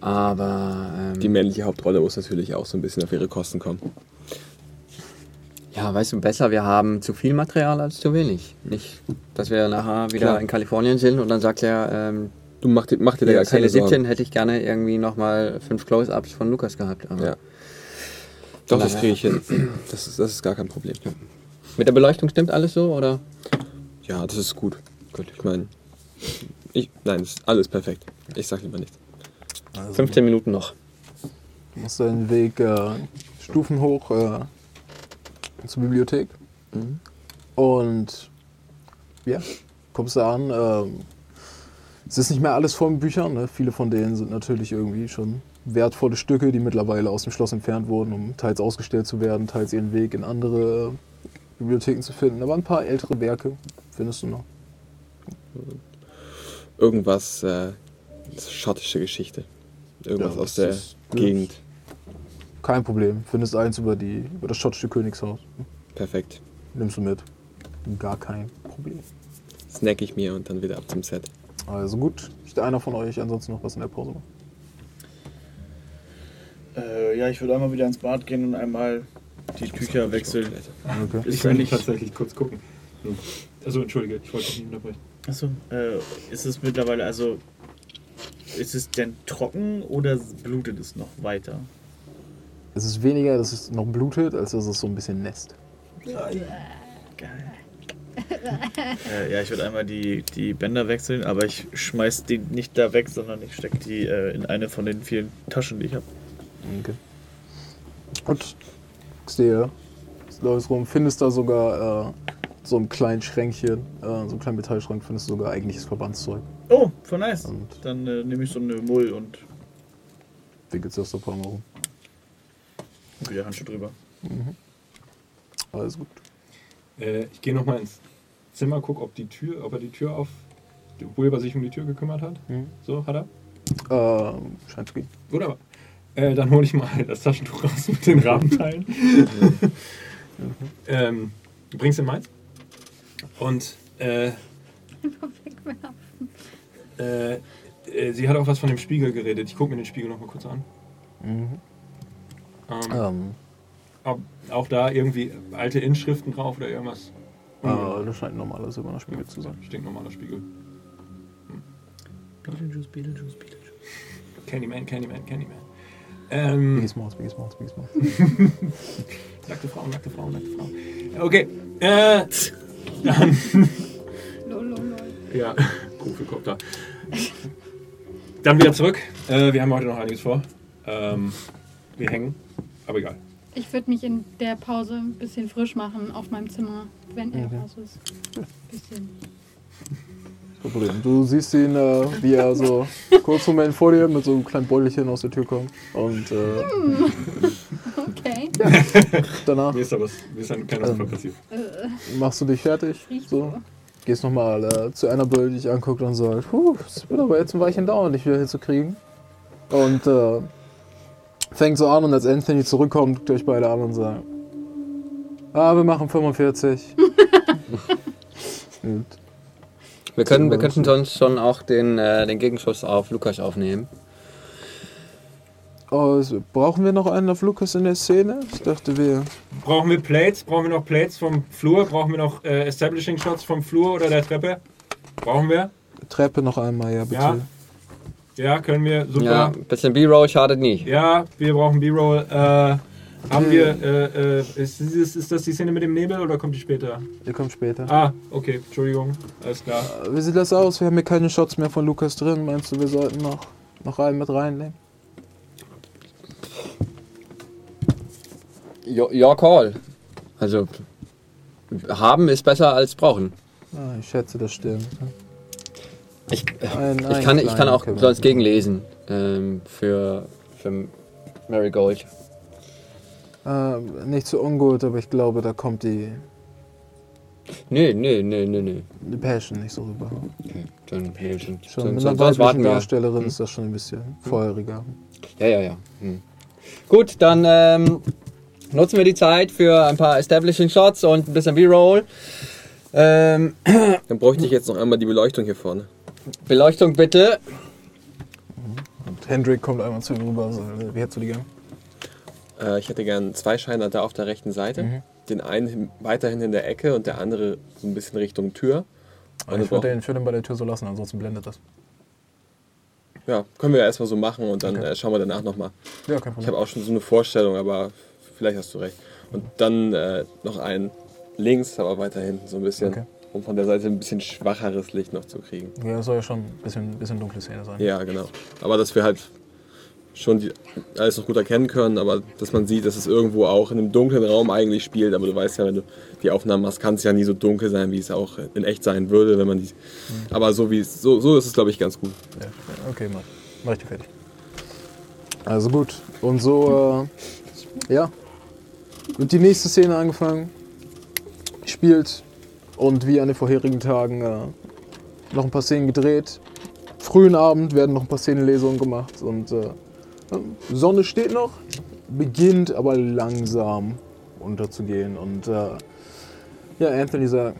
Aber ähm, Die männliche Hauptrolle muss natürlich auch so ein bisschen auf ihre Kosten kommen. Ja, weißt du, besser, wir haben zu viel Material als zu wenig. Nicht, dass wir nachher wieder Klar. in Kalifornien sind und dann sagt er, ähm, Du mach dir, mach dir da ja, gar keine Szene 17 Sorgen. hätte ich gerne irgendwie nochmal fünf Close-Ups von Lukas gehabt. Ja. Doch, das kriege ich hin. Das ist, das ist gar kein Problem. Mit der Beleuchtung stimmt alles so, oder? Ja, das ist gut. Gut, ich meine, ich, nein, ist alles perfekt. Ich sag lieber nichts. Also, 15 Minuten noch. Du musst deinen Weg äh, Stufen hoch äh, zur Bibliothek. Mhm. Und ja, kommst da an. Ähm, es ist nicht mehr alles mit Büchern. Ne? Viele von denen sind natürlich irgendwie schon wertvolle Stücke, die mittlerweile aus dem Schloss entfernt wurden, um teils ausgestellt zu werden, teils ihren Weg in andere äh, Bibliotheken zu finden. Aber ein paar ältere Werke findest du noch. Irgendwas, äh, schottische Geschichte. Irgendwas Ja, aus der ist- Gegend. Kein Problem. Findest eins über, die, über das schottische Königshaus. Perfekt. Nimmst du mit. Gar kein Problem. Snack ich mir und dann wieder ab zum Set. Also gut. Möchte einer von euch ansonsten noch was in der Pause machen? Äh, ja, ich würde einmal wieder ins Bad gehen und einmal die Tücher wechseln. Okay. Ist Ich will nicht. tatsächlich kurz gucken. Also entschuldige, ich wollte dich nicht unterbrechen. Achso, äh, ist es mittlerweile, also, ist es denn trocken oder blutet es noch weiter? Es ist weniger, dass es noch blutet, als dass es so ein bisschen nässt. Geil. äh, ja, ich würde einmal die, die Bänder wechseln, aber ich schmeiß die nicht da weg, sondern ich stecke die äh, in eine von den vielen Taschen, die ich habe. Okay. Und guckst dir läufst rum, findest da sogar äh, so einen kleinen Schränkchen, äh, so einen kleinen Metallschrank, findest du sogar eigentliches Verbandszeug. Oh, voll nice. Und Dann äh, nehme ich so eine Mull und wickelst das da ein paar Mal rum. wieder Handschuhe drüber. Alles gut. Äh, ich gehe nochmal ins Zimmer, guck, ob die Tür, ob er die Tür auf. Wilbur sich um die Tür gekümmert hat. Mhm. So, hat er? Ähm, scheint zu gehen. Wunderbar. Äh, dann hole ich mal das Taschentuch raus mit den Rahmenteilen. ähm, bring's in Mainz. Und äh, Einfach wegwerfen. äh, äh, sie hat auch was von dem Spiegel geredet. Ich gucke mir den Spiegel noch mal kurz an. Mhm. Ähm, Ähm, ob, auch da irgendwie alte Inschriften drauf oder irgendwas. äh, das scheint ein normaler silberner Spiegel zu sein. Stinknormaler Spiegel. Beetlejuice, Beetlejuice, Beetlejuice. Candyman, Candyman, Candyman. Ähm, Biggie Smalls, Biggie Smalls, Biggie Smalls. nackte Frauen, nackte Frauen, nackte Frauen. Okay. Äh. Lol, lol, lol. Ja, Kugelkopter. Dann wieder zurück. Äh, wir haben heute noch einiges vor. Ähm, wir hängen, aber egal. Ich würde mich in der Pause ein bisschen frisch machen auf meinem Zimmer, wenn er Okay. raus ist. Bisschen. Kein Problem. Du siehst ihn, äh, wie er so kurz Moment vor dir mit so einem kleinen Beutelchen aus der Tür kommt. Und äh, Okay. danach Mir ist was, mir ist ein kleiner Unfall passiert. machst du dich fertig. Riecht So. Gehst nochmal äh, zu Annabelle, die dich anguckt und sagt, Puh, es wird aber jetzt ein Weilchen dauern, dich wieder hinzukriegen. Und äh, fängt so an und als Anthony zurückkommt, guckt ihr euch beide an und sagt, ah, wir machen 45. Gut. Wir, können, wir könnten sonst schon auch den, äh, den Gegenschuss auf Lukas aufnehmen. Oh, so, brauchen wir noch einen auf Lukas in der Szene? Ich dachte, wir. Brauchen wir Plates? Brauchen wir noch Plates vom Flur? Brauchen wir noch äh, Establishing Shots vom Flur oder der Treppe? Brauchen wir? Treppe noch einmal, ja, bitte. Ja. Ja, können wir. Super. Ja, ein bisschen B-Roll schadet nie. Ja, wir brauchen B-Roll. Äh, haben wir. Äh, äh, ist, dieses, ist das die Szene mit dem Nebel oder kommt die später? Ihr kommt später. Ah, okay, Entschuldigung. Alles klar. Äh, Wie sieht das aus? Wir haben hier keine Shots mehr von Lukas drin. Meinst du, wir sollten noch, noch einen mit reinnehmen? Your, your call. Also, haben ist besser als brauchen. Ah, ich schätze, das stimmt. Ich, Ein- ich, ein kann, ich kann auch sonst gegenlesen ähm, für, für Marigold. Äh, nicht so ungut, aber ich glaube, da kommt die, Nee, nee, nee, nee, nee. die Passion nicht so rüber. Okay, dann, nee, dann, Schon dann, mit dann, einer sonst weiblichen warten wir. Darstellerin ist das schon ein bisschen feuriger. Ja, ja, ja. Hm. Gut, dann ähm, nutzen wir die Zeit für ein paar Establishing Shots und ein bisschen B-Roll. Ähm, Dann bräuchte ich jetzt noch einmal die Beleuchtung hier vorne. Beleuchtung bitte. Und Hendrik kommt einmal zu ihm rüber sagt, wie hättest du die gern? Äh, ich hätte gern zwei Scheiner da auf der rechten Seite. Mhm. Den einen hin- weiterhin in der Ecke und der andere so ein bisschen Richtung Tür. Und ich würde den, ich würd den bei der Tür so lassen, ansonsten blendet das. Ja, können wir ja erstmal so machen und dann Okay. äh, schauen wir danach nochmal. Ja, kein Ich Problem. habe auch schon so eine Vorstellung, aber vielleicht hast du recht. Und dann äh, noch einen links, aber weiter hinten so ein bisschen, Okay. um von der Seite ein bisschen schwacheres Licht noch zu kriegen. Ja, das soll ja schon ein bisschen, bisschen dunkle Szene sein. Ja, genau. Aber dass wir halt schon die, alles noch gut erkennen können, aber dass man sieht, dass es irgendwo auch in einem dunklen Raum eigentlich spielt. Aber du weißt ja, wenn du die Aufnahmen machst, kann es ja nie so dunkel sein, wie es auch in echt sein würde, wenn man die. Aber so wie so, so ist es, glaube ich, ganz gut. Ja, okay, mach, mach ich dir fertig. Also gut. Und so, äh, ja, wird die nächste Szene angefangen, spielt und wie an den vorherigen Tagen äh, noch ein paar Szenen gedreht. Frühen Abend werden noch ein paar Szenenlesungen gemacht und äh, Sonne steht noch, beginnt aber langsam unterzugehen und äh, ja, Anthony sagt,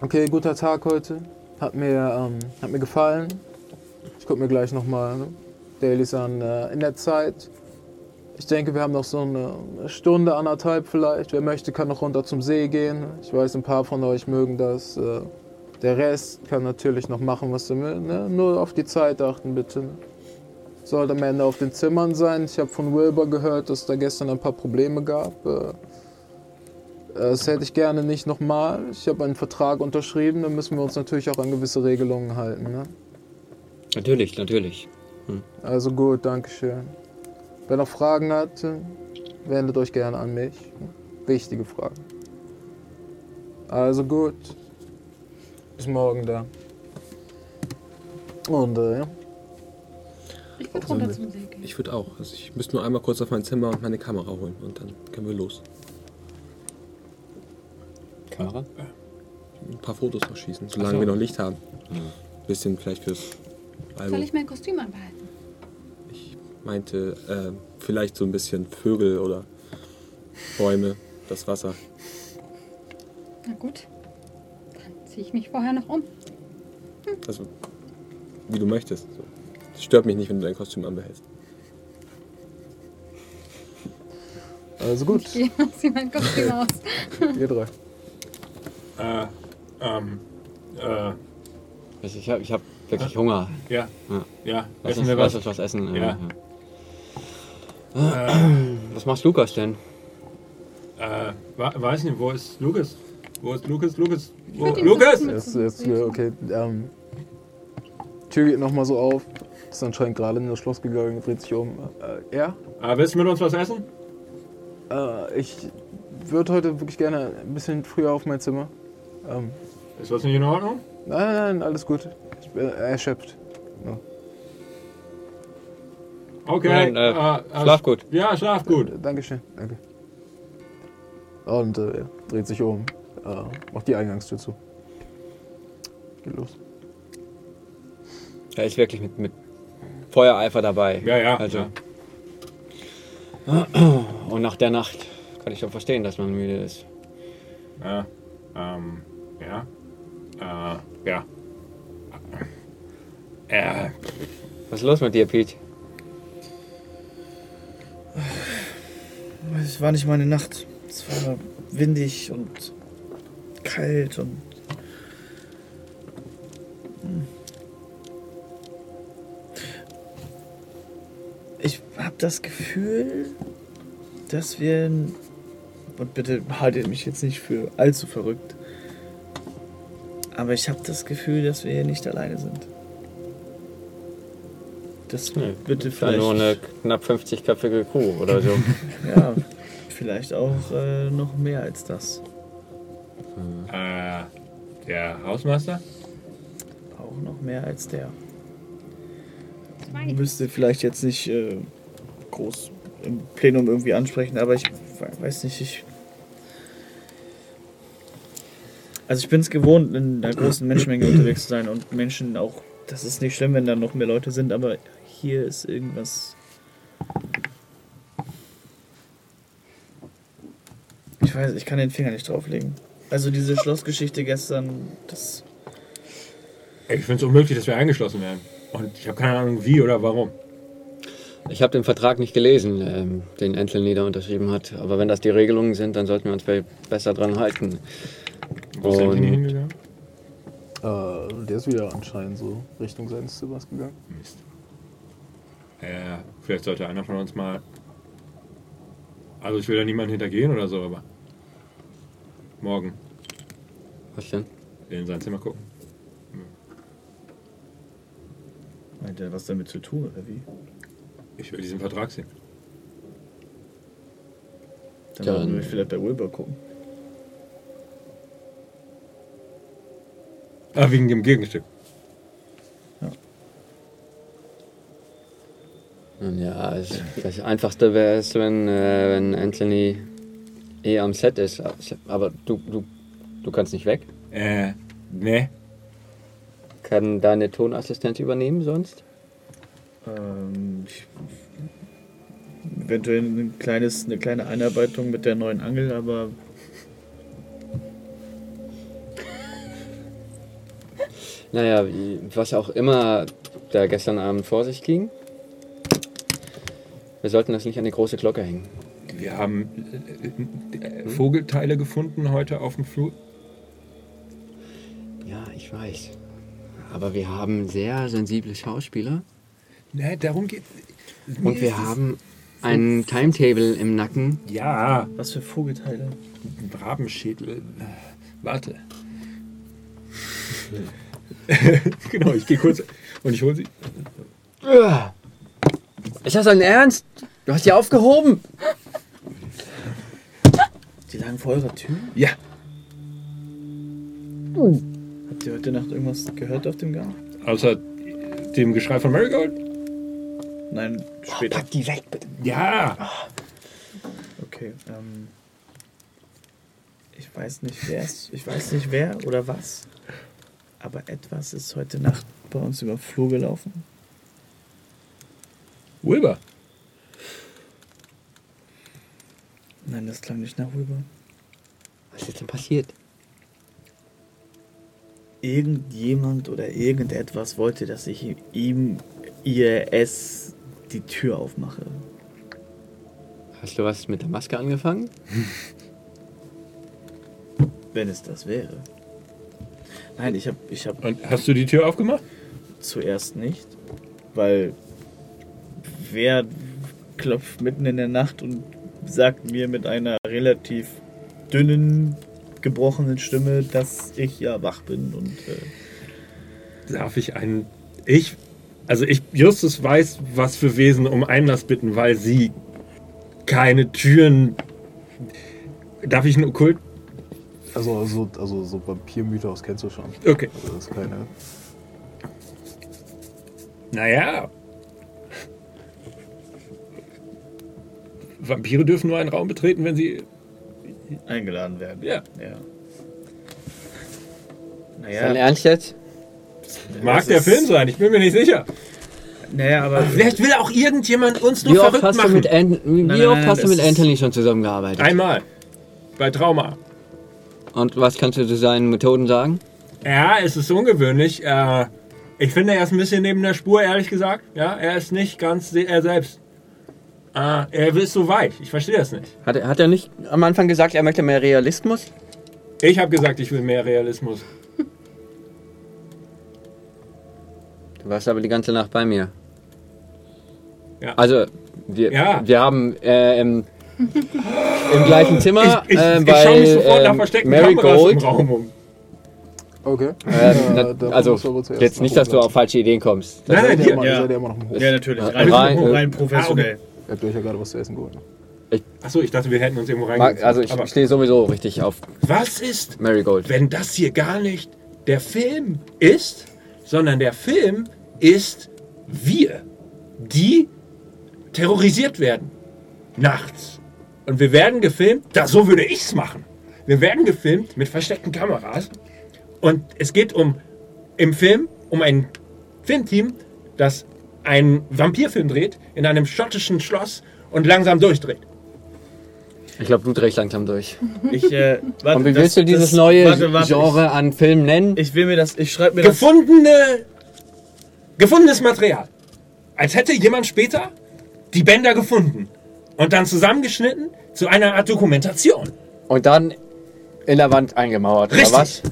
okay, guter Tag heute, hat mir, ähm, hat mir gefallen. Ich gucke mir gleich nochmal ne, Dailies an äh, in der Zeit. Ich denke, wir haben noch so eine Stunde, anderthalb vielleicht. Wer möchte, kann noch runter zum See gehen. Ich weiß, ein paar von euch mögen das. Äh, der Rest kann natürlich noch machen, was er will. Ne? Nur auf die Zeit achten, bitte. Sollte am Ende auf den Zimmern sein. Ich habe von Wilbur gehört, dass da gestern ein paar Probleme gab. Äh, das hätte ich gerne nicht nochmal. Ich habe einen Vertrag unterschrieben, da müssen wir uns natürlich auch an gewisse Regelungen halten. Ne? Natürlich, natürlich. Also gut, Dankeschön. Wer noch Fragen hat, wendet euch gerne an mich. Wichtige Fragen. Also gut. Bis morgen da. Und äh, ja. Ich würde runter zum See gehen. Ich würde auch. Also ich müsste nur einmal kurz auf mein Zimmer und meine Kamera holen und dann können wir los. Kamera? Ein paar Fotos noch schießen, solange so. wir noch Licht haben. Bisschen vielleicht fürs Soll Album. ich mein Kostüm anbehalten? meinte, äh, vielleicht so ein bisschen Vögel oder Bäume, das Wasser. Na gut. Dann ziehe ich mich vorher noch um. Also, wie du möchtest. So. Es stört mich nicht, wenn du dein Kostüm anbehältst. Also gut, Ich gehe aus mein Kostüm aus. ihr drei. Äh, ähm, äh, Also ich habe ich hab wirklich Hunger. ja, Ja. ja, Lass essen uns, wir lass was? uns was essen. Ja. ja. Was macht Lukas denn? Äh, weiß nicht, wo ist Lukas? Wo ist Lukas? Lukas? Wo? Lukas! Jetzt, jetzt okay. Ähm, Tür geht nochmal so auf. Ist anscheinend gerade in das Schloss gegangen, dreht sich um. Äh, ja? Äh, willst du mit uns was essen? Äh, ich würde heute wirklich gerne ein bisschen früher auf mein Zimmer. Ähm, Ist was nicht in Ordnung? nein, nein, nein, alles gut. Ich bin erschöpft. Okay. Nein, äh, äh, Schlaf gut. Ja, schlaf gut. Dankeschön, danke. Und äh, er dreht sich um, äh, macht die Eingangstür zu. Geht los. Er ist wirklich mit, mit Feuereifer dabei. Ja, ja. Also. ja. Und nach der Nacht kann ich schon verstehen, dass man müde ist. Ja. Ähm, ja. Äh, ja. Äh, Was ist los mit dir, Pete? Es war nicht meine Nacht. Es war windig und kalt und. Hm. Habe das Gefühl, dass wir. Und bitte haltet mich jetzt nicht für allzu verrückt. Aber ich habe das Gefühl, dass wir hier nicht alleine sind. Das Nee, bitte ja nur eine vielleicht. knapp 50-köpfige Crew oder so. Ja, vielleicht auch äh, noch mehr als das. äh, der Hausmeister? Auch noch mehr als der. Müsste vielleicht jetzt nicht äh, groß im Plenum irgendwie ansprechen, aber ich we- weiß nicht, ich. Also ich bin es gewohnt, in einer großen Menschenmenge unterwegs zu sein und Menschen auch. Das ist nicht schlimm, wenn da noch mehr Leute sind, aber hier ist irgendwas. Ich weiß, ich kann den Finger nicht drauflegen. Also diese Schlossgeschichte gestern, das Ich finde es unmöglich, dass wir eingeschlossen werden. Und ich habe keine Ahnung, wie oder warum. Ich habe den Vertrag nicht gelesen, ähm, den Anthony da unterschrieben hat. Aber wenn das die Regelungen sind, dann sollten wir uns be- besser dran halten. Wo ist Anthony hingegangen? Äh, der ist wieder anscheinend so Richtung seines Zimmers gegangen. Mist. Äh, vielleicht sollte einer von uns mal. Also ich will da niemanden hintergehen oder so, aber. Morgen was denn? in sein Zimmer gucken. meint er was damit zu tun, oder wie? Ich will diesen Vertrag sehen. Dann Dann- sollten wir vielleicht bei Wilbur gucken. Ah, wegen dem Gegenstück. Nun Ja, es, das Einfachste wäre es, wenn, äh, wenn Anthony eh am Set ist. Aber du, du, du kannst nicht weg. Äh, ne. Kann deine Tonassistenz übernehmen sonst? Ähm, ich, eventuell ein kleines, eine kleine Einarbeitung mit der neuen Angel, aber Naja, wie- was auch immer da gestern Abend vor sich ging. Wir sollten das nicht an die große Glocke hängen. Wir haben äh, äh, Vogelteile gefunden heute auf dem Flur. Ja, ich weiß. Aber wir haben sehr sensible Schauspieler Ne, darum geht und wir haben ein Timetable im Nacken. Ja, was für Vogelteile. Rabenschädel. Warte. genau, ich gehe kurz und ich hole sie. Ist das dein Ernst? Du hast die aufgehoben. Die lagen vor eurer Tür? Ja, Habt ihr heute Nacht irgendwas gehört auf dem Gang? außer dem Geschrei von Marigold. Nein, später. Oh, pack die weg, bitte. Ja! Okay, ähm. Ich weiß nicht, wer es. Ich weiß nicht, wer oder was. Aber etwas ist heute Nacht bei uns über den Flur gelaufen. Wilbur? Nein, das klang nicht nach Wilbur. Was ist denn passiert? Irgendjemand oder irgendetwas wollte, dass ich ihm, ihr es die Tür aufmache. Hast du was mit der Maske angefangen? Wenn es das wäre. Nein, ich habe ich hab Und hast du die Tür aufgemacht? zuerst nicht, weil wer klopft mitten in der Nacht und sagt mir mit einer relativ dünnen, gebrochenen Stimme, dass ich ja wach bin und äh, Darf ich einen. Ich. Also ich, Justus weiß, was für Wesen um Einlass bitten, weil sie keine Türen. Darf ich einen Okkult? Also, also, also so Vampirmythos kennst du schon. Okay. Also das ist keine. Naja. Vampire dürfen nur einen Raum betreten, wenn sie. eingeladen werden. Ja. ja. Ist dein Naja, Ernst jetzt? Mag der Film sein, ich bin mir nicht sicher. naja, aber Vielleicht will auch irgendjemand uns nur Wie oft verrückt du machen. mit, An wie nein, oft nein, hast du mit Anthony schon zusammengearbeitet? Einmal. Bei Trauma. Und was kannst du zu seinen Methoden sagen? Ja, es ist ungewöhnlich. Äh, ich finde, er ist ein bisschen neben der Spur, ehrlich gesagt. Ja, er ist nicht ganz se- er selbst. Äh, er ist so weich. Ich verstehe das nicht. Hat, er- hat er nicht am Anfang gesagt, er möchte mehr Realismus? Ich habe gesagt, ich will mehr Realismus. Du warst aber die ganze Nacht bei mir. Ja. Also, wir, Ja. wir haben äh, im, im gleichen Zimmer, ich ich, äh, ich weil schaue mich sofort nach ähm, versteckten Mary Kameras Gold, im Raum um. Okay. ähm, Ja, na, also jetzt nicht, dass du auf falsche Ideen kommst. Nein, nein, Seid ihr hier. immer, Ja. seid ihr immer noch im Hof? ja, natürlich. Ja, Rein, rein, rein, äh, professionell. Ihr habt euch ja gerade was zu essen geholt. ne? Achso, ich dachte, wir hätten uns irgendwo reingesetzt. Also ich stehe sowieso richtig auf was ist, Mary Gold. wenn das hier gar nicht der Film ist, sondern der Film ist wir, die terrorisiert werden. Nachts. Und wir werden gefilmt, da, so würde ich es machen. Wir werden gefilmt mit versteckten Kameras. Und es geht um, im Film, um ein Filmteam, das einen Vampirfilm dreht in einem schottischen Schloss und langsam durchdreht. Ich glaube, du drehst langsam durch. Ich, äh, warte, Und wie das- willst du dieses das- neue warte, warte, Genre an Filmen nennen? Ich, ich will mir das, ich schreibe mir das. gefundene, gefundenes Material. Als hätte jemand später die Bänder gefunden und dann zusammengeschnitten zu einer Art Dokumentation. Und dann in der Wand eingemauert, Richtig. oder was?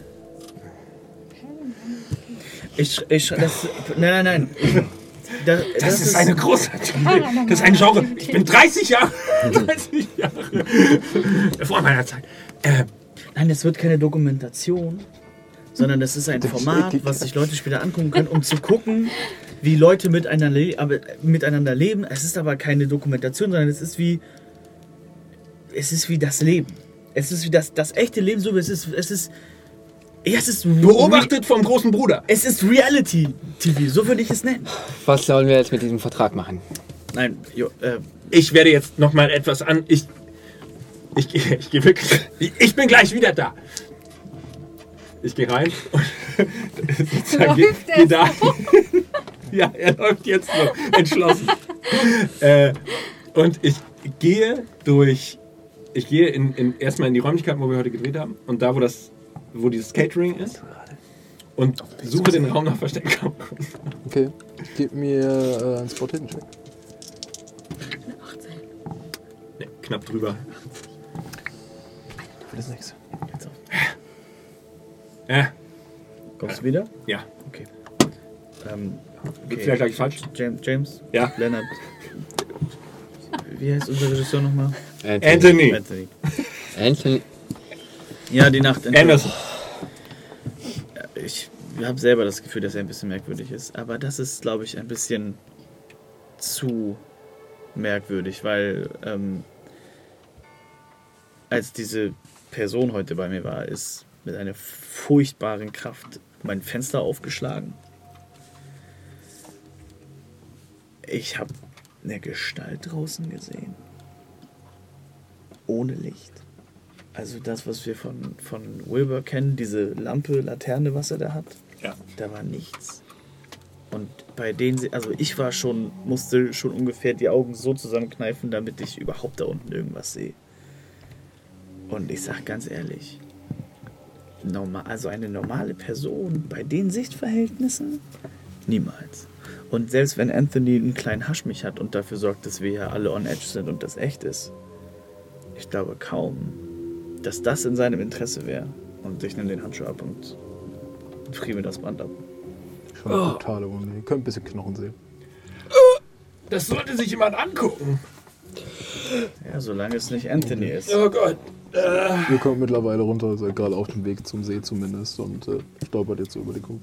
Ich, ich, das, nein, nein, nein. Das, Das, ist eine großartige. Das ist ein Genre. Ich bin 30 Jahre, 30 Jahre vor meiner Zeit. Äh, Nein, das wird keine Dokumentation, sondern das ist ein Format, was sich Leute später angucken können, um zu gucken, wie Leute miteinander, miteinander leben. Es ist aber keine Dokumentation, sondern es ist wie es ist wie das Leben. Es ist wie das, das echte Leben, so wie es ist. Es ist ja, es ist beobachtet vom großen Bruder. Es ist Reality TV, so würde ich es nennen. Was sollen wir jetzt mit diesem Vertrag machen? Nein, jo, äh, Ich werde jetzt noch mal etwas an. Ich, ich, gehe- ich gehe wirklich. Ich, bin gleich wieder da. Ich gehe rein und sozusagen geh, Läuft geh er da. ja, er läuft jetzt noch entschlossen. äh, und ich gehe durch. Ich gehe in, in, erstmal in die Räumlichkeiten, wo wir heute gedreht haben. Und da, wo das, wo dieses Catering ist. Und suche den Raum nach Versteckkameras. Okay. Gib mir äh, einen Spot-Hidden-Check. Nee, knapp drüber. Das ist nichts. Ja, kommst du wieder? ja. Okay. Ähm, Gibt's vielleicht gleich falsch? James, James, Ja. Leonard. Wie heißt unser Regisseur nochmal? Anthony. Anthony. Anthony. Ja, die Nacht. Anderson. Ich habe selber das Gefühl, dass er ein bisschen merkwürdig ist. Aber das ist, glaube ich, ein bisschen zu merkwürdig, weil ähm, als diese Person heute bei mir war, ist mit einer furchtbaren Kraft mein Fenster aufgeschlagen. Ich habe eine Gestalt draußen gesehen. Ohne Licht. Also das, was wir von, von Wilbur kennen, diese Lampe, Laterne, was er da hat, Ja. da war nichts. Und bei denen, sie- also ich war schon, musste schon ungefähr die Augen so zusammenkneifen, damit ich überhaupt da unten irgendwas sehe. Und ich sag ganz ehrlich, normal, also eine normale Person bei den Sichtverhältnissen? Niemals. Und selbst wenn Anthony einen kleinen Haschmich hat und dafür sorgt, dass wir ja alle on edge sind und das echt ist, ich glaube kaum, dass das in seinem Interesse wäre. Und ich nehme den Handschuh ab und friere das Band ab. Schon eine brutale Wunde. Ihr könnt ein bisschen Knochen sehen. Das sollte sich jemand angucken. Ja, solange es nicht Anthony ist. Oh Gott. Ihr kommt mittlerweile runter, seid gerade auf dem Weg zum See zumindest und äh, stolpert jetzt so über die Kuppe.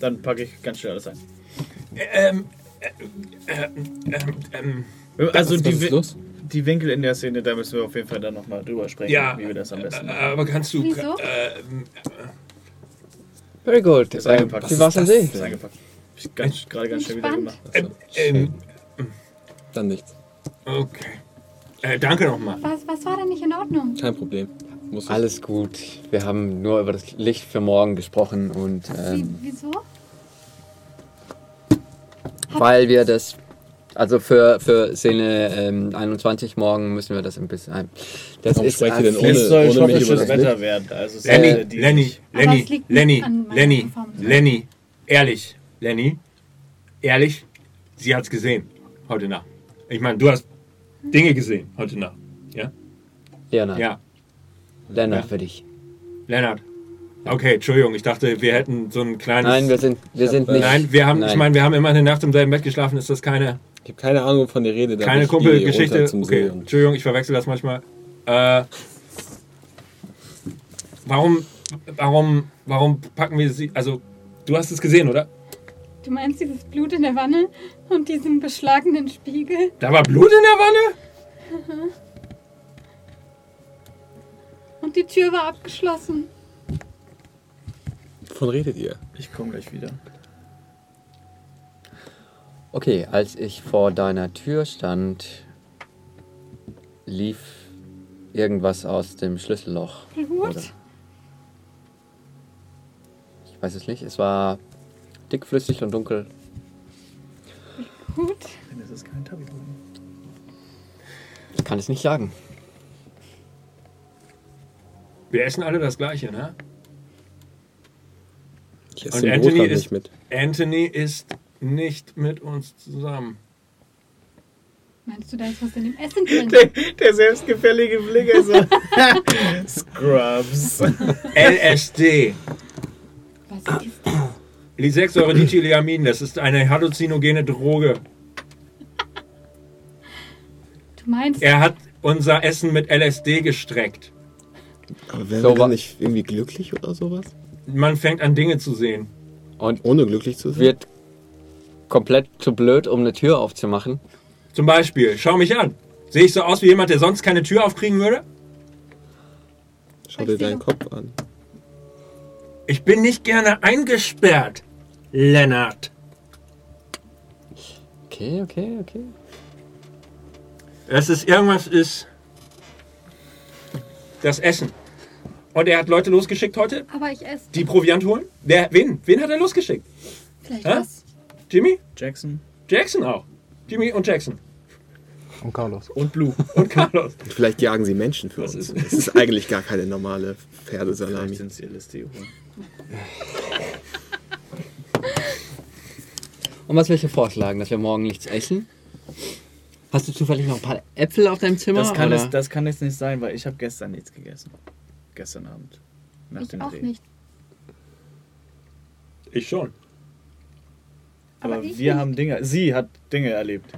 Dann packe ich ganz schnell alles ein. Ähm, äh, äh, ähm, ähm, Also was die, los? Die Winkel in der Szene, da müssen wir auf jeden Fall dann nochmal drüber sprechen, ja, wie wir das am besten äh, machen. aber kannst du. Wieso? Äh, Very good. Ist Äh, eingepackt. wie war's am See? Ist eingepackt. Hab ich ganz, gerade ganz schnell wieder Entspannt. gemacht. äh, ähm, Dann nichts. okay. Äh, danke nochmal. Was, was war denn nicht in Ordnung? Kein Problem. Muss Alles gut. Wir haben nur über das Licht für morgen gesprochen und Wie, ähm, wieso? weil wir das, also für, für Szene ähm, 21 morgen müssen wir das ein bisschen ein. Das Warum ist ein denn Es ohne- soll ohne mich über das Wetter Licht? werden. Also es Lenny, ist, äh, die- Lenny, Lenny, es nicht Lenny, Lenny. Lenny, ehrlich, Lenny, ehrlich, sie hat's gesehen heute Nacht. Ich meine, du hast Dinge gesehen heute Nacht. Ja? Leonard. Ja. Lennart Ja. für dich. Lennart. Okay, Entschuldigung, ich dachte, wir hätten so ein kleines. Nein, wir sind, wir sind nicht. Nein, wir haben, ich Nein. meine, wir haben immer eine Nacht im selben Bett geschlafen. Ist das keine, Ich habe keine Ahnung von der Rede. da keine Kumpelgeschichte? Okay, Entschuldigung, ich verwechsel das manchmal. Äh, warum, warum, warum packen wir sie? Also, du hast es gesehen, oder? Du meinst dieses Blut in der Wanne und diesen beschlagenen Spiegel? Da war Blut in der Wanne? Und die Tür war abgeschlossen. Wovon redet ihr? Ich komme gleich wieder. Okay, als ich vor deiner Tür stand, lief irgendwas aus dem Schlüsselloch. Blut? Oder? Ich weiß es nicht. Es war dickflüssig und dunkel. Blut? Denn es ist kein Tabiboden. Ich kann es nicht sagen. Wir essen alle das Gleiche, ne? Ich esse Und den Anthony Brotrand ist, nicht mit. Anthony ist nicht mit uns zusammen. Meinst du, da ist was in dem Essen drin? Der, der selbstgefällige Blick, also. Scrubs. LSD. Was ist das? Lisexsäure-Dithylamin, das ist eine halluzinogene Droge. Du meinst, Er hat unser Essen mit LSD gestreckt. Aber wären So dann nicht irgendwie glücklich oder sowas? Man fängt an Dinge zu sehen. Und Ohne glücklich zu sein? wird komplett zu blöd, um eine Tür aufzumachen. Zum Beispiel, schau mich an. Sehe ich so aus wie jemand, der sonst keine Tür aufkriegen würde? Schau dir deinen Kopf an. Ich bin nicht gerne eingesperrt, Lennart. Okay, okay, okay. Es ist irgendwas ist das Essen. Und er hat Leute losgeschickt heute, aber ich esse die Proviant holen. Wer, wen? Wen hat er losgeschickt? vielleicht Hä? was. Jimmy? Jackson Jackson auch. Jimmy und Jackson. Und Carlos. und Blue. Und Carlos. Und vielleicht jagen sie Menschen für Was uns. ist- Das ist eigentlich gar keine normale Vielleicht Pferdesalami. sind sie LSD. Und was du vorschlagen, dass wir morgen nichts essen? Hast du zufällig noch ein paar Äpfel auf deinem Zimmer? Das kann, oder? es, das kann jetzt nicht sein, weil ich habe gestern nichts gegessen. Gestern Abend. Nach Ich dem auch Dreh. nicht. Ich schon. Aber, Aber wir nicht. haben Dinge. Sie hat Dinge erlebt.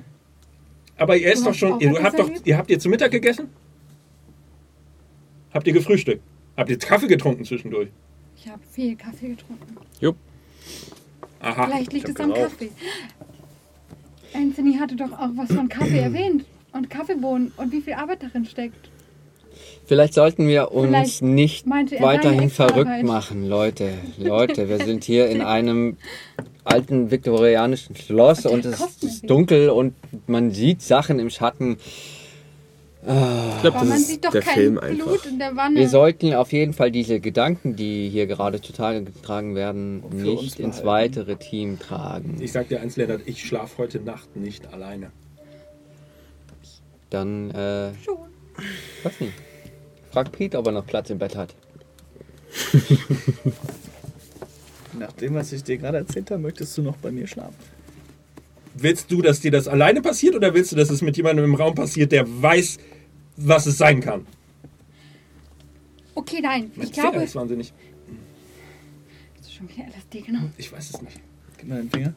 Aber ihr esst doch schon. Ihr habt doch. erlebt? Ihr habt ihr zu Mittag gegessen? Habt ihr gefrühstückt? Habt ihr Kaffee getrunken zwischendurch? Ich habe viel Kaffee getrunken. Aha. Vielleicht liegt es am geraucht. Kaffee. Anthony hatte doch auch was von Kaffee erwähnt. Und Kaffeebohnen und wie viel Arbeit darin steckt. Vielleicht sollten wir uns Vielleicht nicht er weiterhin verrückt machen, Leute. Leute, wir sind hier in einem alten viktorianischen Schloss Und es ist dunkel und man sieht Sachen im Schatten. Ich glaube, Aber man das sieht ist doch der kein Film Blut einfach. in der Wanne. Wir sollten auf jeden Fall diese Gedanken, die hier gerade zutage getragen werden, nicht ins weitere Team tragen. Ich sag dir eins, Lennart, ich schlafe heute Nacht nicht alleine. Dann, äh, Schon. weiß nicht. Frag Pete, ob er noch Platz im Bett hat. Nach dem, was ich dir gerade erzählt habe, möchtest du noch bei mir schlafen. Willst du, dass dir das alleine passiert oder willst du, dass es mit jemandem im Raum passiert, der weiß, was es sein kann? Okay, nein. Mein Ich glaube. Finger ist wahnsinnig. Das ist schon wieder LSD, genau. Ich weiß es nicht. Gib mal den Finger.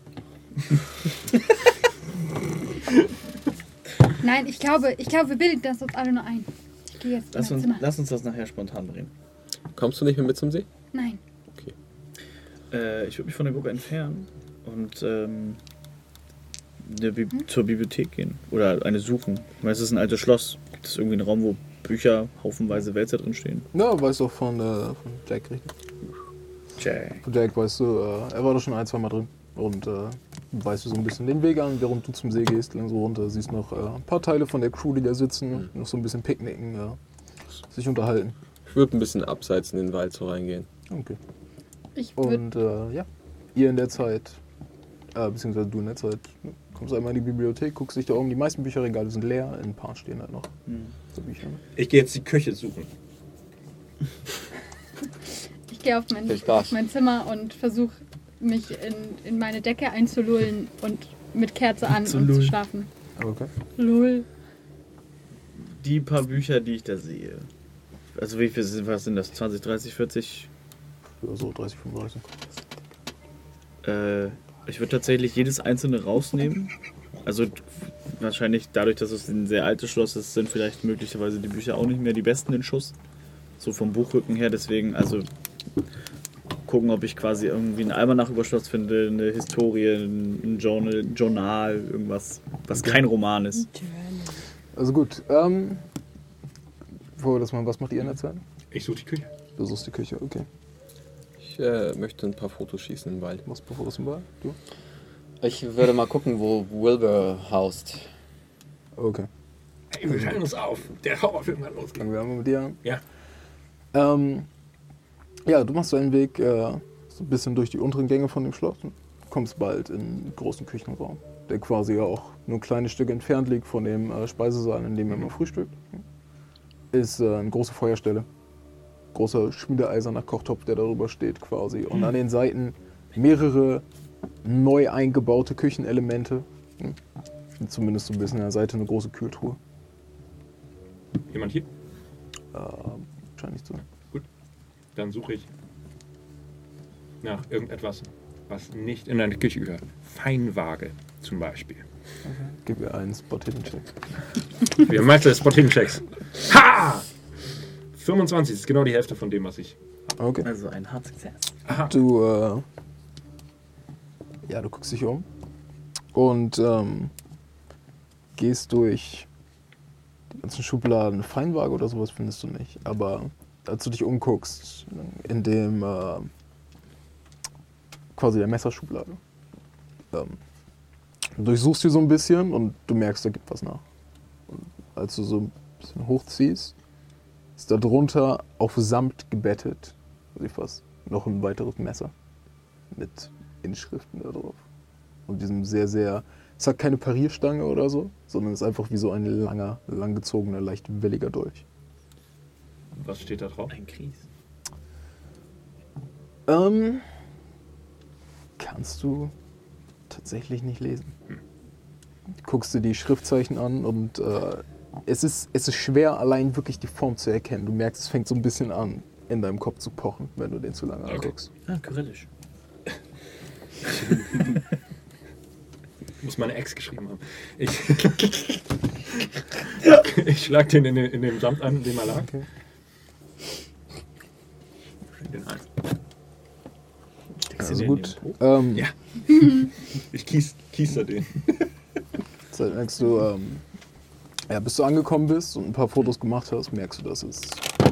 Nein, ich glaube, ich glaube, wir bilden das uns alle nur ein. Ich gehe jetzt Lass in uns, Zimmer. lass uns das nachher spontan drehen. Kommst du nicht mehr mit zum See? Nein. Äh, ich würde mich von der Gruppe entfernen und ähm, Bi zur Bibliothek gehen. Oder eine suchen. Ich meine, es ist ein altes Schloss. Gibt es irgendwie einen Raum, wo Bücher, haufenweise Wälzer drin stehen? Ja, weißt du auch von, äh, von Jack richtig. Jack. Von Jack weißt du, äh, er war da schon ein, zwei Mal drin. Und äh, weißt du so ein bisschen den Weg an, während du zum See gehst, lang so runter, siehst noch äh, ein paar Teile von der Crew, die da sitzen, noch so ein bisschen picknicken, ja, sich unterhalten. Ich würde ein bisschen abseits in den Wald so reingehen. Okay. Ich. Und äh, ja, ihr in der Zeit, äh, beziehungsweise du in der Zeit, kommst einmal in die Bibliothek, guckst dich da um, die meisten Bücherregale sind leer, in ein paar stehen halt noch Hm. so Bücher. Ich gehe jetzt die Köche suchen. Ich gehe auf mein, auf mein Zimmer und versuche mich in, in meine Decke einzulullen und mit Kerze an und zu schlafen. Okay. Lull. Die paar Bücher, die ich da sehe. Also wie viel sind, was sind das? 20, 30, 40? Ja, so 30, 35. Äh, ich würde tatsächlich jedes einzelne rausnehmen. Also wahrscheinlich dadurch, dass es ein sehr altes Schloss ist, sind vielleicht möglicherweise die Bücher auch nicht mehr die besten in Schuss. So vom Buchrücken her. Deswegen also gucken, ob ich quasi irgendwie einen Almanach über Schloss finde, eine Historie, ein Journal, Journal, irgendwas, was kein Roman ist. Also gut, ähm, bevor wir das machen, was macht ihr in der Zeit? Ich suche die Küche. Du suchst die Küche, okay. Ich äh, möchte ein paar Fotos schießen im Wald. Was bevor das war? Du? Ich würde mal gucken, wo Wilbur haust. Okay. Hey, wir teilen uns auf. Der Horrorfilm kann losgehen. Fangen wir einmal mit dir an. Ja. Ähm, ja, du machst deinen Weg äh, so ein bisschen durch die unteren Gänge von dem Schloss und kommst bald in einen großen Küchenraum, der quasi ja auch nur ein kleines Stück entfernt liegt von dem äh, Speisesaal, in dem ihr immer frühstückt. Ist äh, eine große Feuerstelle. Großer schmiedeeiserner Kochtopf, der darüber steht quasi. Und an den Seiten mehrere neu eingebaute Küchenelemente. Hm. Zumindest so ein bisschen an der Seite eine große Kühltruhe. Jemand hier? Äh, wahrscheinlich so. Dann suche ich nach irgendetwas, was nicht in eine Küche gehört. Feinwaage zum Beispiel. Gib mir einen Spot-Hidden-Check. Wir haben Meister des Spot-Hidden-Checks. Ha! 25 ist genau die Hälfte von dem, was ich. Okay. Also ein Hard Success. Aha. Du, äh, ja, du guckst dich um und ähm, gehst durch die ganzen Schubladen. Feinwaage oder sowas findest du nicht. Aber als du dich umguckst, in dem äh, quasi der Messerschublade, ähm, du durchsuchst die so ein bisschen und du merkst, da gibt was nach. Und als du so ein bisschen hochziehst, ist da drunter auf Samt gebettet, also fast noch ein weiteres Messer mit Inschriften da drauf. Und diesem sehr, sehr, es hat keine Parierstange oder so, sondern es ist einfach wie so ein langer, langgezogener, leicht welliger Dolch. Was steht da drauf? Ein Kries. Ähm, kannst du tatsächlich nicht lesen. Du guckst dir die Schriftzeichen an und äh, es, ist, es ist schwer, allein wirklich die Form zu erkennen. Du merkst, es fängt so ein bisschen an, in deinem Kopf zu pochen, wenn du den zu lange Okay. anguckst. Ah, kyrillisch. Muss meine Ex geschrieben haben. Ich, ich schlag den in, den in dem Samt an, in dem er lag. Okay. Den ein. Also gut. Ähm, Ja. Ich kies, kiester den. Seit merkst du, ähm, ja, bis du angekommen bist und ein paar Fotos gemacht hast, merkst du, dass es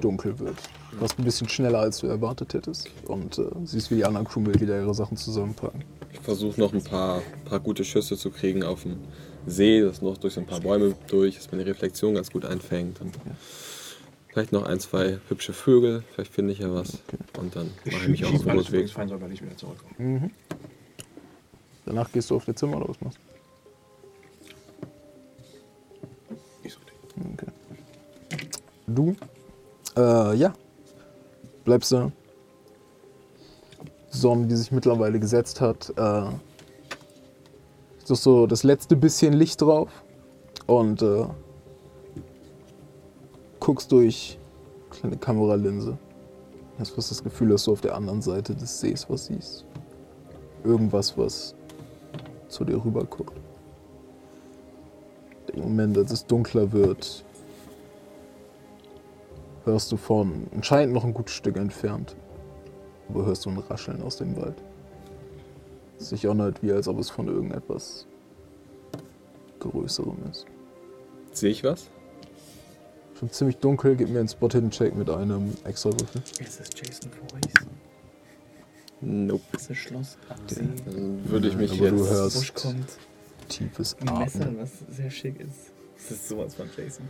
dunkel wird. Du warst ein bisschen schneller, als du erwartet hättest. Und äh, siehst, wie die anderen Crewmitglieder ihre Sachen zusammenpacken. Ich versuche noch ein paar, paar gute Schüsse zu kriegen auf dem See, das noch durch so ein paar Bäume durch, dass meine Reflexion ganz gut einfängt. Und vielleicht noch ein, zwei hübsche Vögel, vielleicht finde ich ja was. Und dann mache ich mich auch auf den fein soll, weil ich wieder zurückkomme. Mhm. Danach gehst du auf dein Zimmer oder was machst Ich du? Okay. Du Äh, ja. Bleibst da. Sonne, die sich mittlerweile gesetzt hat. Äh, doch so das letzte bisschen Licht drauf. Und äh, guckst durch kleine Kameralinse. Hast fast das Gefühl, dass du auf der anderen Seite des Sees was siehst. Irgendwas, was zu dir rüber guckt. Im Moment, als es dunkler wird, hörst du von, anscheinend noch ein gutes Stück entfernt, aber hörst du ein Rascheln aus dem Wald. Es sich anhört, wie als ob es von irgendetwas Größerem ist. Sehe ich was? Schon ziemlich dunkel, gib mir einen Spot-Hidden-Check mit einem extra Würfel. Ist das Jason Voorhees? Nope. Das ist ein Schloss. Dann würde ich mich Aber du jetzt. hörst- Busch kommt. Tiefes Atmen. was sehr schick ist. Das ist sowas von Jason.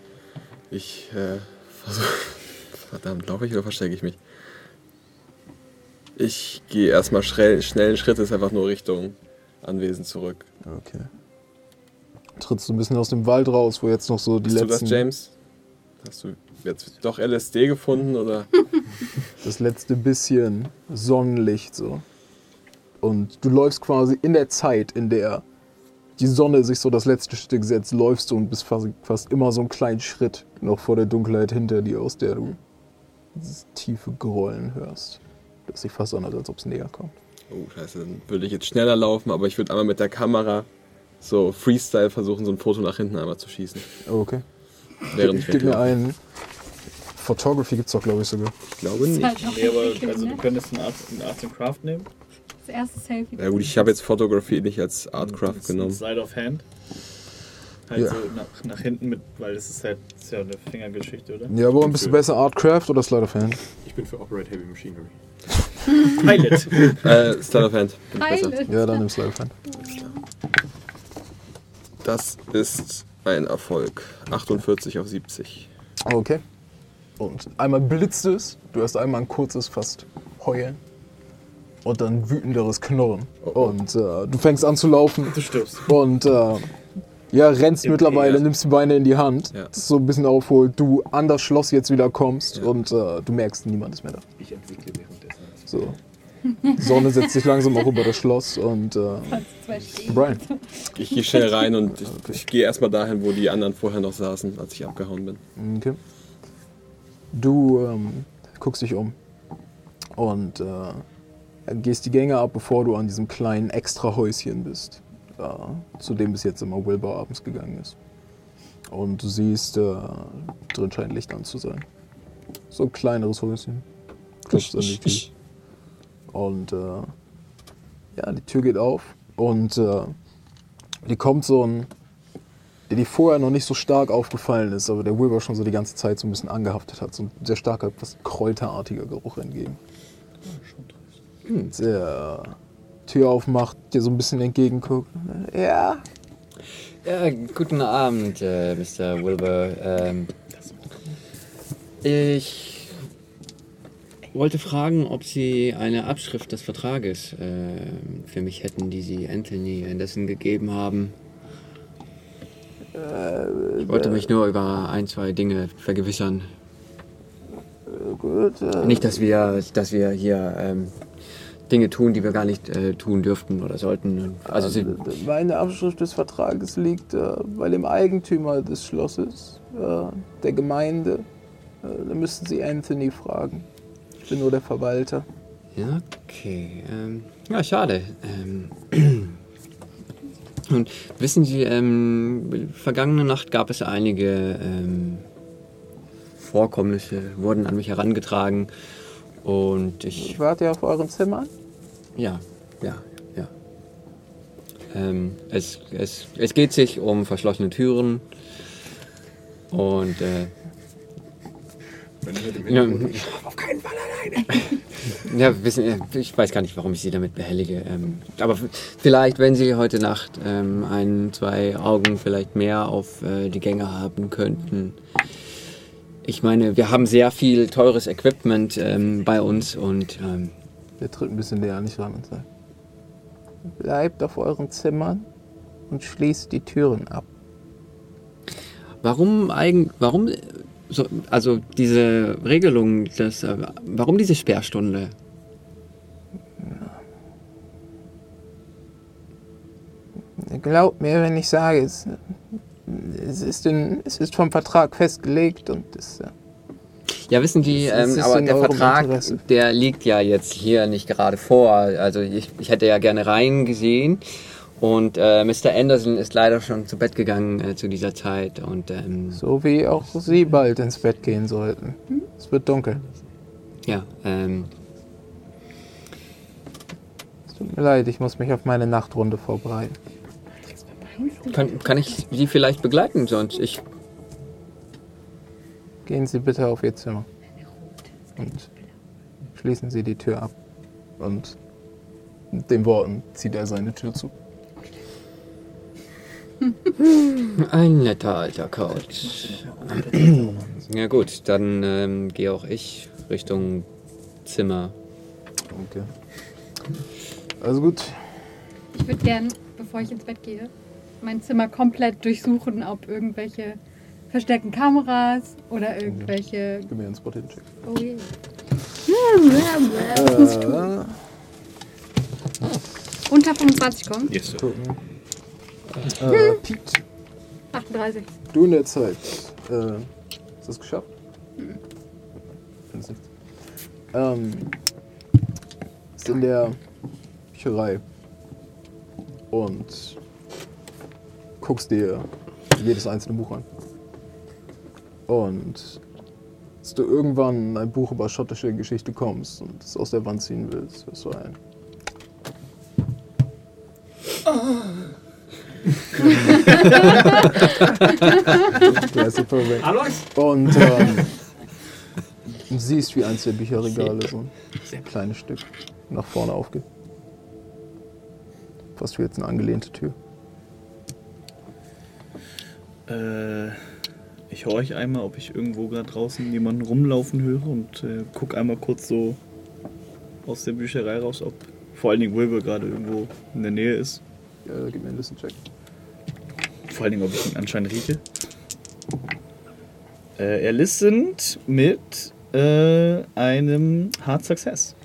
Ich äh, versuche. Verdammt, laufe ich oder verstecke ich mich? Ich gehe erstmal schnell, schnellen Schrittes einfach nur Richtung Anwesen zurück. Okay. Trittst du ein bisschen aus dem Wald raus, wo jetzt noch so die du letzten, das, James? Hast du jetzt doch LSD gefunden oder? das letzte bisschen Sonnenlicht so. Und du läufst quasi in der Zeit, in der die Sonne sich so das letzte Stück setzt, läufst du und bist fast, fast immer so einen kleinen Schritt noch vor der Dunkelheit hinter dir, aus der du dieses tiefe Grollen hörst. Das sich fast anhört, als ob es näher kommt. Oh, scheiße, dann würde ich jetzt schneller laufen, aber ich würde einmal mit der Kamera so Freestyle versuchen, so ein Foto nach hinten einmal zu schießen. Okay. Während ich Gib mir einen. Photography gibt's doch, glaube ich, sogar. Ich glaube nicht. halt Nee, aber also, du ne? könntest einen Art, einen Arts and Craft nehmen. Erste Selfie. Ja gut, ich habe jetzt Photography nicht als Artcraft Das genommen. Slide of Hand. Halt Ja. so nach, nach hinten mit, weil das ist halt das ist ja eine Fingergeschichte, oder? Ja, woran bist du besser? Artcraft oder Sleight of Hand? Ich bin für Operate Heavy Machinery. Pilot. Äh, Slide of Hand. Bin besser. Pilot. Ja, dann nimm Sleight of Hand. Das ist ein Erfolg. 48 auf 70. Okay. Und einmal blitzt es, du hörst einmal ein kurzes, fast Heulen. Und dann wütenderes Knurren. Oh, oh. Und äh, du fängst an zu laufen Du stirbst. und äh, ja, rennst Im mittlerweile, Eher. nimmst die Beine in die Hand, Ja. das so ein bisschen aufholt, du an das Schloss jetzt wieder kommst Ja. und äh, du merkst, niemand ist mehr da. Ich entwickle währenddessen. So. Die Sonne setzt sich langsam auch über das Schloss und äh. Brian. Ich gehe schnell rein und ich, ich gehe erstmal dahin, wo die anderen vorher noch saßen, als ich abgehauen bin. Okay. Du ähm, guckst dich um und äh, gehst die Gänge ab, bevor du an diesem kleinen Extra-Häuschen bist, äh, zu dem bis jetzt immer Wilbur abends gegangen ist. Und du siehst, äh, drin scheint Licht an zu sein. So ein kleineres Häuschen. Klopfst an die Tür. Und äh, ja, die Tür geht auf und äh, die kommt so ein der dir vorher noch nicht so stark aufgefallen ist, aber der Wilbur schon so die ganze Zeit so ein bisschen angehaftet hat. So ein sehr starker, fast kräuterartiger Geruch entgegen. Der Tür aufmacht, dir so ein bisschen entgegenguckt. Ja, Ja, guten Abend, äh, Mr. Wilbur. Ähm, ich wollte fragen, ob Sie eine Abschrift des Vertrages äh, für mich hätten, die Sie Anthony Anderson gegeben haben. Ich wollte mich nur über ein, zwei Dinge vergewissern. gut. Äh, Nicht, dass wir, dass wir hier ähm, Dinge tun, die wir gar nicht äh, tun dürften oder sollten. Also Sie, meine Abschrift des Vertrages liegt äh, bei dem Eigentümer des Schlosses, äh, der Gemeinde. Äh, da müssten Sie Anthony fragen. Ich bin nur der Verwalter. Ja, okay. Ähm, ja, schade. Ähm, und wissen Sie, ähm, vergangene Nacht gab es einige ähm, Vorkommnisse, wurden an mich herangetragen. Und ich, Wart ihr auf euren Zimmern? Ja, ja, ja. Ähm, es, es, es geht sich um verschlossene Türen. Und äh, Wenn ihr mit dem Ja. Hintergrund- auf keinen Fall alleine. Ja, wissen, äh, ich weiß gar nicht, warum ich Sie damit behellige. Ähm, aber vielleicht, wenn Sie heute Nacht ähm, ein, zwei Augen vielleicht mehr auf äh, die Gänge haben könnten. Ich meine, wir haben sehr viel teures Equipment ähm, bei uns und ähm, Der tritt ein bisschen näher an dich ran und sagt: Bleibt auf euren Zimmern und schließt die Türen ab. warum eigen, warum so, also diese Regelung, das, äh, warum diese Sperrstunde? Glaubt mir, wenn ich sage, es, es, ist, in, es ist vom Vertrag festgelegt und es, äh, Ja, wissen Sie, ähm, aber der Vertrag, Interesse. der liegt ja jetzt hier nicht gerade vor. Also ich, ich hätte ja gerne reingesehen. Und äh, Mr. Anderson ist leider schon zu Bett gegangen äh, zu dieser Zeit. Und ähm, so wie auch Sie bald ins Bett gehen sollten. Es wird dunkel. ja, ähm, Es tut mir leid, ich muss mich auf meine Nachtrunde vorbereiten. kann, kann ich Sie vielleicht begleiten? Sonst ich. Gehen Sie bitte auf Ihr Zimmer. Und schließen Sie die Tür ab. Und mit den Worten zieht er seine Tür zu. Ein netter alter Couch. ja gut, dann ähm, gehe auch ich Richtung Zimmer. Okay. Also gut. Ich würde gern, bevor ich ins Bett gehe, mein Zimmer komplett durchsuchen, ob irgendwelche versteckten Kameras oder irgendwelche. Gib mir einen Spot check Oh je. Das muss ich tun. Äh, Unter 25 kommen. Yes, sir. gucken. Äh, Pete, 38. du in der Zeit. Äh, hast du es geschafft? Findest nichts. Ähm, ist in der Bücherei und guckst dir jedes einzelne Buch an. Und als du irgendwann ein Buch über schottische Geschichte kommst und es aus der Wand ziehen willst, wirst du ein. Super weg. Alois! Und ähm, siehst, wie eins der Bücherregale so ein kleines Stück nach vorne aufgeht. Fast wie jetzt eine angelehnte Tür. Äh, ich horch einmal, ob ich irgendwo gerade draußen jemanden rumlaufen höre und äh, guck einmal kurz so aus der Bücherei raus, ob vor allen Dingen Wilbur gerade irgendwo in der Nähe ist. Ja, gib mir einen Listen-Check. Vor allen Dingen, ob ich ihn anscheinend rieche. Äh, er listened mit äh, einem Hard Success.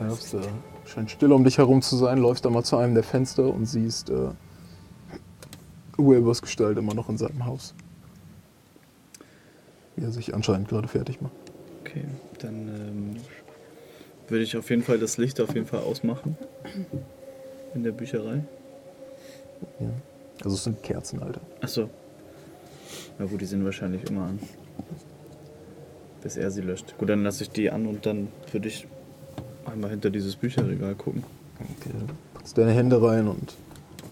Ja, äh, scheint still um dich herum zu sein, läufst einmal zu einem der Fenster und siehst äh, Wilburs Gestalt immer noch in seinem Haus. Wie er sich anscheinend gerade fertig macht. Okay, dann ähm, würde ich auf jeden Fall das Licht auf jeden Fall ausmachen. In der Bücherei. Ja. Also es sind Kerzen, Alter. Achso. Na gut, die sind wahrscheinlich immer an. Bis er sie löscht. Gut, dann lasse ich die an und dann würde ich einmal hinter dieses Bücherregal gucken. Okay, du packst deine Hände rein und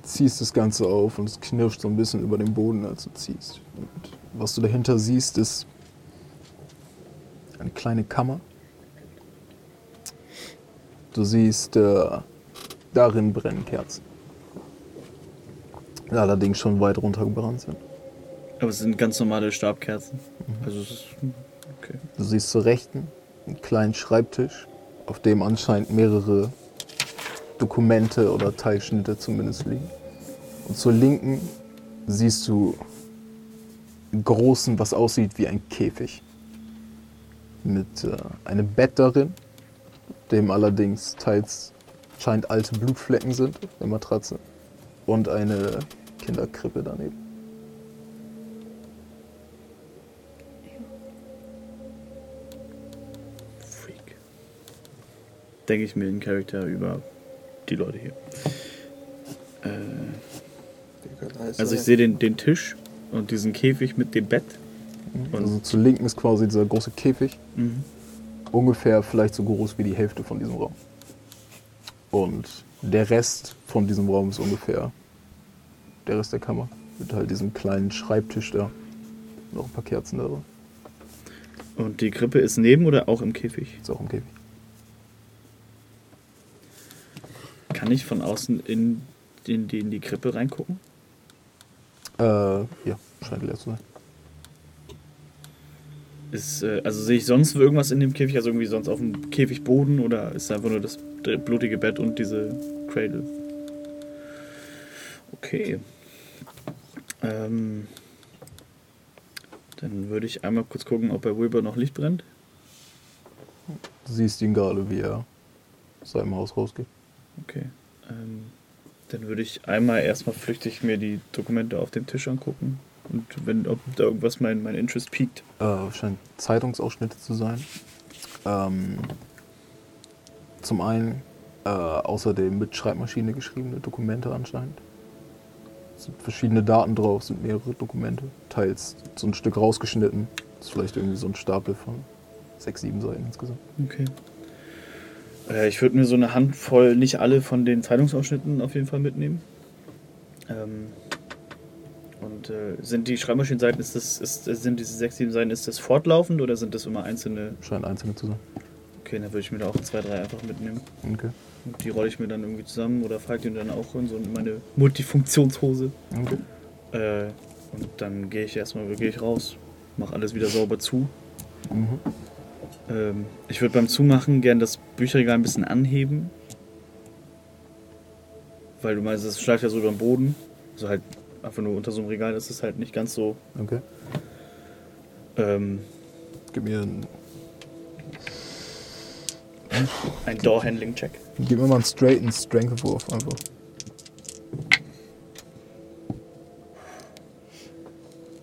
ziehst das Ganze auf und es knirscht so ein bisschen über den Boden, als du ziehst. Und was du dahinter siehst, ist eine kleine Kammer. Du siehst, äh, darin brennen Kerzen. Die allerdings schon weit runtergebrannt sind. Aber es sind ganz normale Stabkerzen. Also es ist. Okay. Du siehst zur Rechten einen kleinen Schreibtisch, auf dem anscheinend mehrere Dokumente oder Teilschnitte zumindest liegen. Und zur Linken siehst du einen großen, was aussieht wie ein Käfig. Mit äh, einem Bett darin, dem allerdings teils scheint alte Blutflecken sind der Matratze. Und eine Kinderkrippe daneben. Freak. Denke ich mir in Charakter über die Leute hier. Äh, also ich sehe den, den Tisch und diesen Käfig mit dem Bett. Und Also zur Linken ist quasi dieser große Käfig. mhm. ungefähr vielleicht so groß wie die Hälfte von diesem Raum. Und der Rest von diesem Raum ist ungefähr der Rest der Kammer. Mit halt diesem kleinen Schreibtisch da. Noch ein paar Kerzen da drin. und die Krippe ist neben oder auch im Käfig? Ist auch im Käfig. Kann ich von außen in, in, die, in die Krippe reingucken? Äh, ja, scheint leer zu sein. Ist, äh, also sehe ich sonst irgendwas in dem Käfig, also irgendwie sonst auf dem Käfigboden oder ist einfach nur das blutige Bett und diese Cradle? Okay. Ähm, Dann würde ich einmal kurz gucken, ob bei Wilbur noch Licht brennt. Du siehst ihn gerade, wie er aus seinem Haus rausgeht. Okay. Ähm, dann würde ich einmal erstmal flüchtig mir die Dokumente auf dem Tisch angucken. Und wenn ob da irgendwas mein, mein Interest piekt. Äh, scheint Zeitungsausschnitte zu sein. Ähm, zum einen äh, außerdem mit Schreibmaschine geschriebene Dokumente anscheinend. Es sind verschiedene Daten drauf, sind mehrere Dokumente. Teils so ein Stück rausgeschnitten. Das ist vielleicht irgendwie so ein Stapel von sechs, sieben Seiten insgesamt. Okay. Äh, ich würde mir so eine Handvoll, nicht alle von den Zeitungsausschnitten auf jeden Fall mitnehmen. Ähm, und äh, sind die Schreibmaschinenseiten, ist das, ist, sind diese sechs, sieben Seiten, ist das fortlaufend oder sind das immer einzelne? Scheint einzelne zu sein. Okay, dann würde ich mir da auch zwei, drei einfach mitnehmen. Okay. Und die rolle ich mir dann irgendwie zusammen oder falte die dann auch in so meine Multifunktionshose. okay. Äh, und dann gehe ich erstmal gehe ich raus, mache alles wieder sauber zu. Mhm. Ähm, ich würde beim Zumachen gern das Bücherregal ein bisschen anheben. Weil du meinst, es schleift ja so über den Boden. Also halt einfach nur unter so einem Regal ist es halt nicht ganz so. Okay. Ähm, Gib mir, einen- ein Door-Handling-Check. gib mir mal einen straighten Strength-Wurf einfach.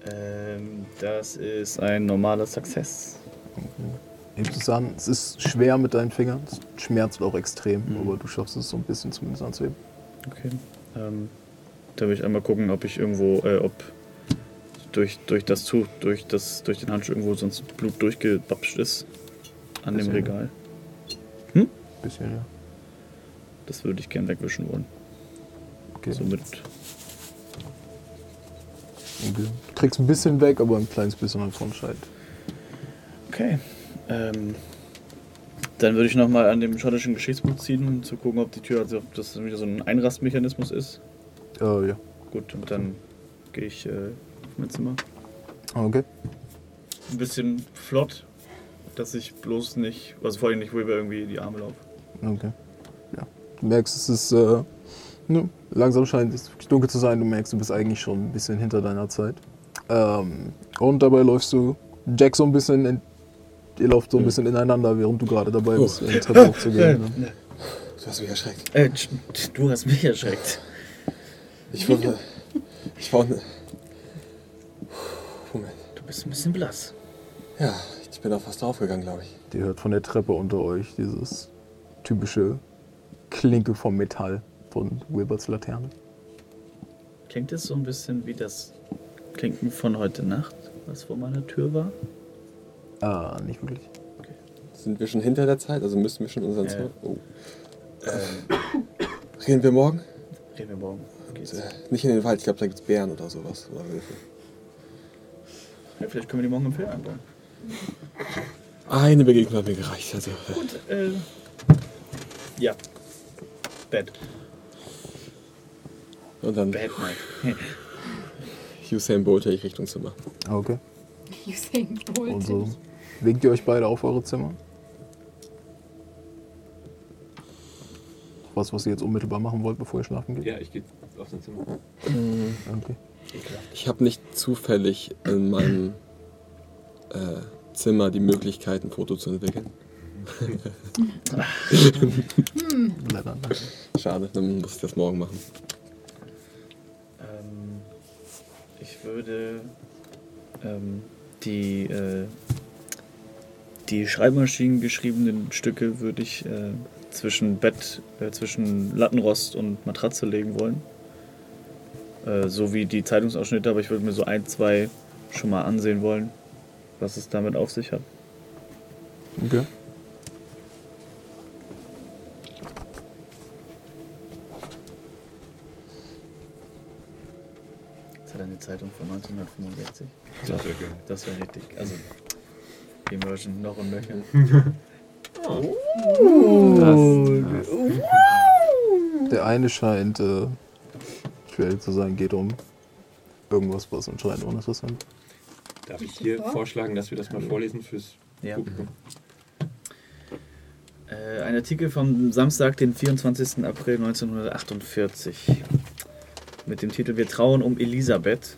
Ähm, das ist ein normaler Success. Hebst es an. Es ist schwer mit deinen Fingern. Es schmerzt auch extrem, Mhm. aber du schaffst es so ein bisschen zumindest anzuheben. Okay. Ähm, da will ich einmal gucken, ob ich irgendwo, äh, ob durch, durch das Tuch, durch, das, durch den Handschuh irgendwo sonst Blut durchgebapscht ist. An dem Bisschen. Regal. Bisschen, ja. Das würde ich gern wegwischen wollen. Okay. Somit. okay. Du kriegst ein bisschen weg, aber ein kleines bisschen davon scheint. Okay. Ähm, dann würde ich nochmal an dem schottischen Geschichtsbuch ziehen, um zu gucken, ob die Tür, also ob das wieder so ein Einrastmechanismus ist. Äh, ja. Gut, und dann gehe ich äh, auf mein Zimmer. Okay. Ein bisschen flott, dass ich bloß nicht, also vor allem nicht Wilbur irgendwie die Arme laufe. Okay. Ja. Du merkst, es ist. Äh, ne, langsam scheint es dunkel zu sein. Du merkst, du bist eigentlich schon ein bisschen hinter deiner Zeit. Ähm, und dabei läufst du Jack so ein bisschen. In, ihr lauft so ein bisschen ineinander, während du gerade dabei bist, in die Treppe hochzugehen. Ne? Du hast mich erschreckt. Äh, du hast mich erschreckt. Ich war. Ich war. Moment. Du bist ein bisschen blass. Ja, ich bin auch fast draufgegangen, glaube ich. Ihr hört von der Treppe unter euch dieses typische Klinke vom Metall von Wilberts Laterne. Klingt es so ein bisschen wie das Klinken von heute Nacht, was vor meiner Tür war? Ah, nicht wirklich. Sind wir schon hinter der Zeit? Also müssen wir schon unseren Ja. Zimmer. Oh. Ähm, Reden wir morgen? reden wir morgen. Geht's. Äh, nicht in den Wald, ich glaube, da gibt es Bären oder sowas. Oder Wölfe. Ja, vielleicht können wir die morgen im Film einbauen. Eine Begegnung hat mir gereicht. Also, äh, Gut, äh. Ja. Bad. und dann Bad Night. Usain Bolt ich Richtung Zimmer. Ah, Okay. Usain Bolt. Und so winkt ihr euch beide auf eure Zimmer. Was, was ihr jetzt unmittelbar machen wollt, bevor ihr schlafen geht? Ja, ich gehe auf sein Zimmer. Okay. Ich habe nicht zufällig in meinem äh, Zimmer die Möglichkeit, ein Foto zu entwickeln. Schade, dann muss ich das morgen machen. Ähm, ich würde ähm, die, äh, die Schreibmaschinen geschriebenen Stücke würde ich äh, zwischen Bett, äh, zwischen Lattenrost und Matratze legen wollen. Äh, so wie die Zeitungsausschnitte, aber ich würde mir so ein, zwei schon mal ansehen wollen, was es damit auf sich hat. Okay. Das hat eine Zeitung von 1965. Das wäre geil. Das wäre richtig. Also Immersion noch und nöcher. Der eine scheint äh, schwer zu sein, geht um irgendwas, was anscheinend uninteressant Darf ich hier vorschlagen, dass wir das mal vorlesen fürs Ja. Publikum? Äh, ein Artikel vom Samstag, den 24. April 1948. Mit dem Titel Wir trauen um Elisabeth.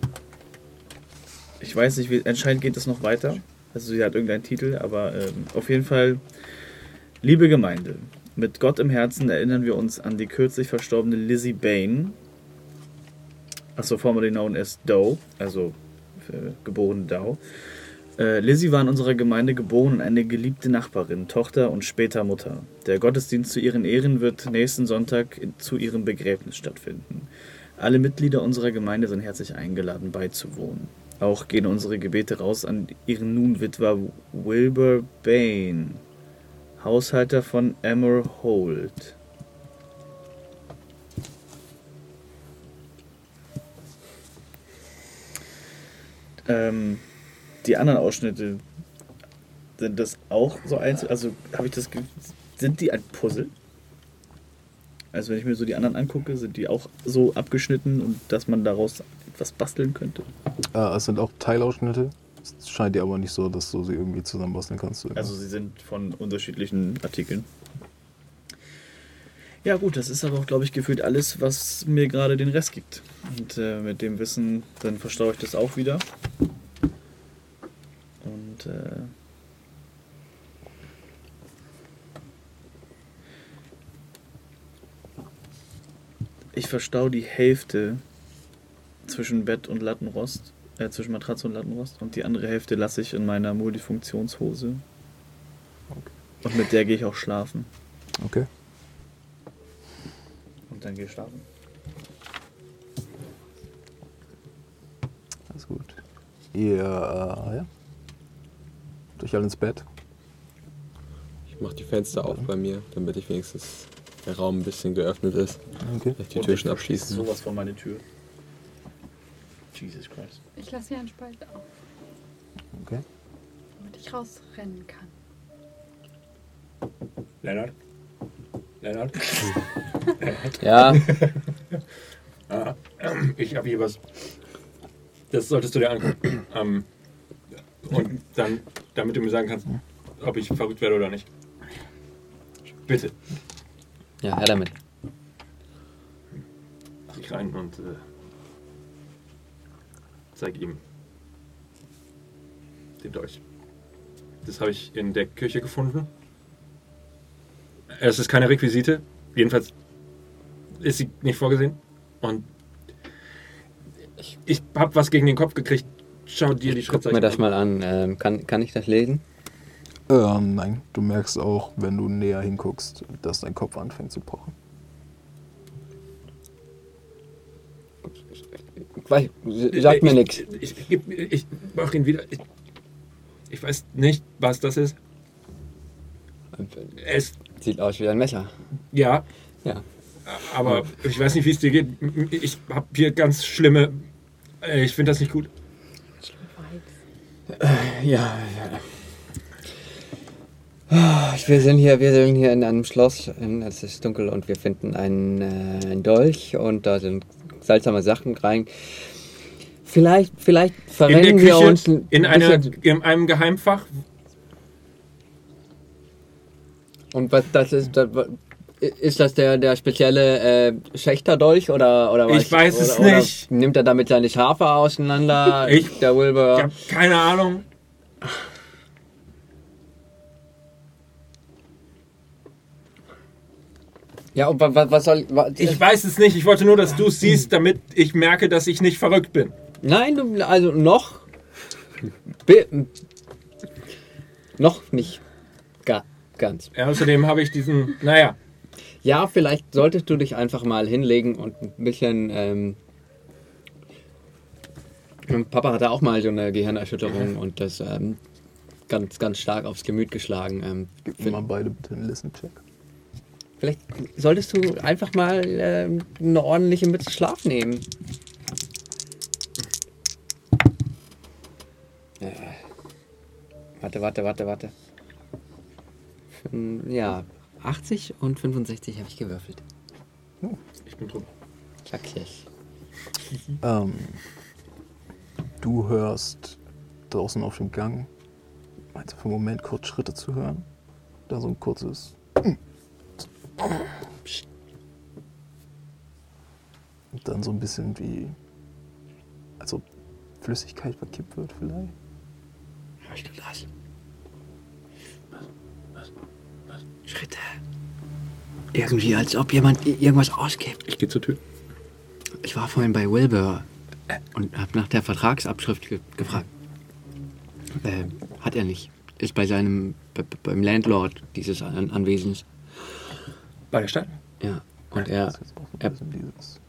ich weiß nicht, wie, anscheinend geht es noch weiter. Also sie hat irgendeinen Titel, aber ähm, auf jeden Fall, liebe Gemeinde, mit Gott im Herzen erinnern wir uns an die kürzlich verstorbene Lizzie Bain, also formerly known as Doe, also äh, geboren Dow. Äh, Lizzie war in unserer Gemeinde geboren und eine geliebte Nachbarin, Tochter und später Mutter. Der Gottesdienst zu ihren Ehren wird nächsten Sonntag in- zu ihrem Begräbnis stattfinden. Alle Mitglieder unserer Gemeinde sind herzlich eingeladen, beizuwohnen. Auch gehen unsere Gebete raus an ihren nun Witwer Wilbur Bain, Haushalter von Emmer Ähm, die anderen Ausschnitte, sind das auch so einzeln? Also habe ich das. Sind die ein Puzzle? Also wenn ich mir so die anderen angucke, sind die auch so abgeschnitten und dass man daraus etwas basteln könnte? Äh, es sind auch Teilausschnitte. Es scheint dir aber nicht so, dass du sie irgendwie zusammenbasteln kannst. Also sie sind von unterschiedlichen Artikeln. Ja gut, das ist aber auch, glaube ich, gefühlt alles, was mir gerade den Rest gibt. Und äh, mit dem Wissen, dann verstaue ich das auch wieder. Und äh, ich verstaue die Hälfte zwischen Bett und Lattenrost, äh, zwischen Matratze und Lattenrost und die andere Hälfte lasse ich in meiner Multifunktionshose. Und mit der gehe ich auch schlafen. okay. Und dann gehe ich schlafen. Alles gut. Ihr, äh, ja. Durch alle ins Bett. Ich mache die Fenster auf bei mir, damit ich wenigstens der Raum ein bisschen geöffnet ist. Okay. Ich die Tür schon abschließen. Sowas von meine Tür. Jesus Christ. Ich lasse hier einen Spalt auf, Okay. damit ich rausrennen kann. Lennart? Lennart? Ja, Ah, ich habe hier was. Das solltest du dir angucken. Ähm, und dann, damit du mir sagen kannst, ob ich verrückt werde oder nicht. Bitte. ja, her damit. Ich rein und äh, zeig ihm den Dolch. Das habe ich in der Küche gefunden. Es ist keine Requisite. Jedenfalls ist sie nicht vorgesehen. Und ich, ich habe was gegen den Kopf gekriegt. Schau dir die Ich guck Schriftzeichen mir das an. mal an. Ähm, kann, kann ich das lesen? Äh, nein, du merkst auch, wenn du näher hinguckst, dass dein Kopf anfängt zu pochen. Weiß- Sagt mir ich, nichts. Ich, ich, ich, ich mach ihn wieder. Ich, ich weiß nicht, was das ist. Es, Sieht aus wie ein Messer. ja, Ja. aber ich weiß nicht, wie es dir geht. Ich habe hier ganz schlimme. äh, Ich finde das nicht gut. Ja, ja. Ah, Wir sind hier, wir sind hier in einem Schloss. Es ist dunkel und wir finden einen, äh, einen Dolch und da sind seltsame Sachen rein. Vielleicht, vielleicht verrennen wir uns ein in, einer, in einem Geheimfach. Und was das ist, das, ist das der, der spezielle äh, Schächterdolch oder oder was? Ich weiß es oder, nicht. Oder nimmt er damit seine Schafe auseinander? Ich- der Wilbur. Ich habe keine Ahnung. Ja, und wa- wa- was soll. wa- Ich weiß es nicht. Ich wollte nur, dass du es siehst, damit ich merke, dass ich nicht verrückt bin. Nein, du, also noch. Bi noch nicht. Ga ganz. Ja, außerdem habe ich diesen. Naja, Ja, vielleicht solltest du dich einfach mal hinlegen und ein bisschen. Ähm, Papa hatte auch mal so eine Gehirnerschütterung und das ähm, ganz, ganz stark aufs Gemüt geschlagen. Ähm, Gib mal beide bitte einen Listen-Check. vielleicht solltest du einfach mal ähm, eine ordentliche Mütze Schlaf nehmen. Äh, warte, warte, warte, warte. Ja, 80 und 65 habe ich gewürfelt. ich bin drüber. Klackig. Ähm, du hörst draußen auf dem Gang, meinst du für einen Moment kurz Schritte zu hören? Da so ein kurzes. Und dann so ein bisschen wie. Also Flüssigkeit verkippt wird vielleicht. Hörst du das? Schritte. Irgendwie, als ob jemand irgendwas ausgibt. Ich gehe zur Tür. Ich war vorhin bei Wilbur und habe nach der Vertragsabschrift ge gefragt. Äh, hat er nicht. Ist bei seinem, be- be- beim Landlord dieses An Anwesens. Bei der Stadt? Ja. Und er, Das ist auch so ein er bisschen dieses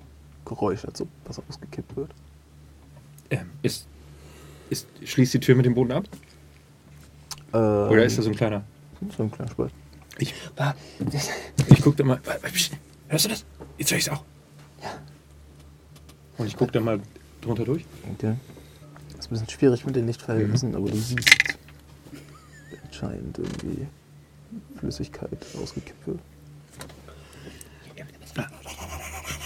Geräusch, als ob was ausgekippt wird. Ähm, ist, ist, schließt die Tür mit dem Boden ab? Ähm, Oder ist das so ein kleiner? so ein kleiner Spalt? Ich, ich guck da mal. Hörst du das? Jetzt höre ich es auch. Und ich guck da mal drunter durch. Okay. Das ist ein bisschen schwierig mit den Lichtverhältnissen, aber du siehst anscheinend irgendwie Flüssigkeit ausgekippt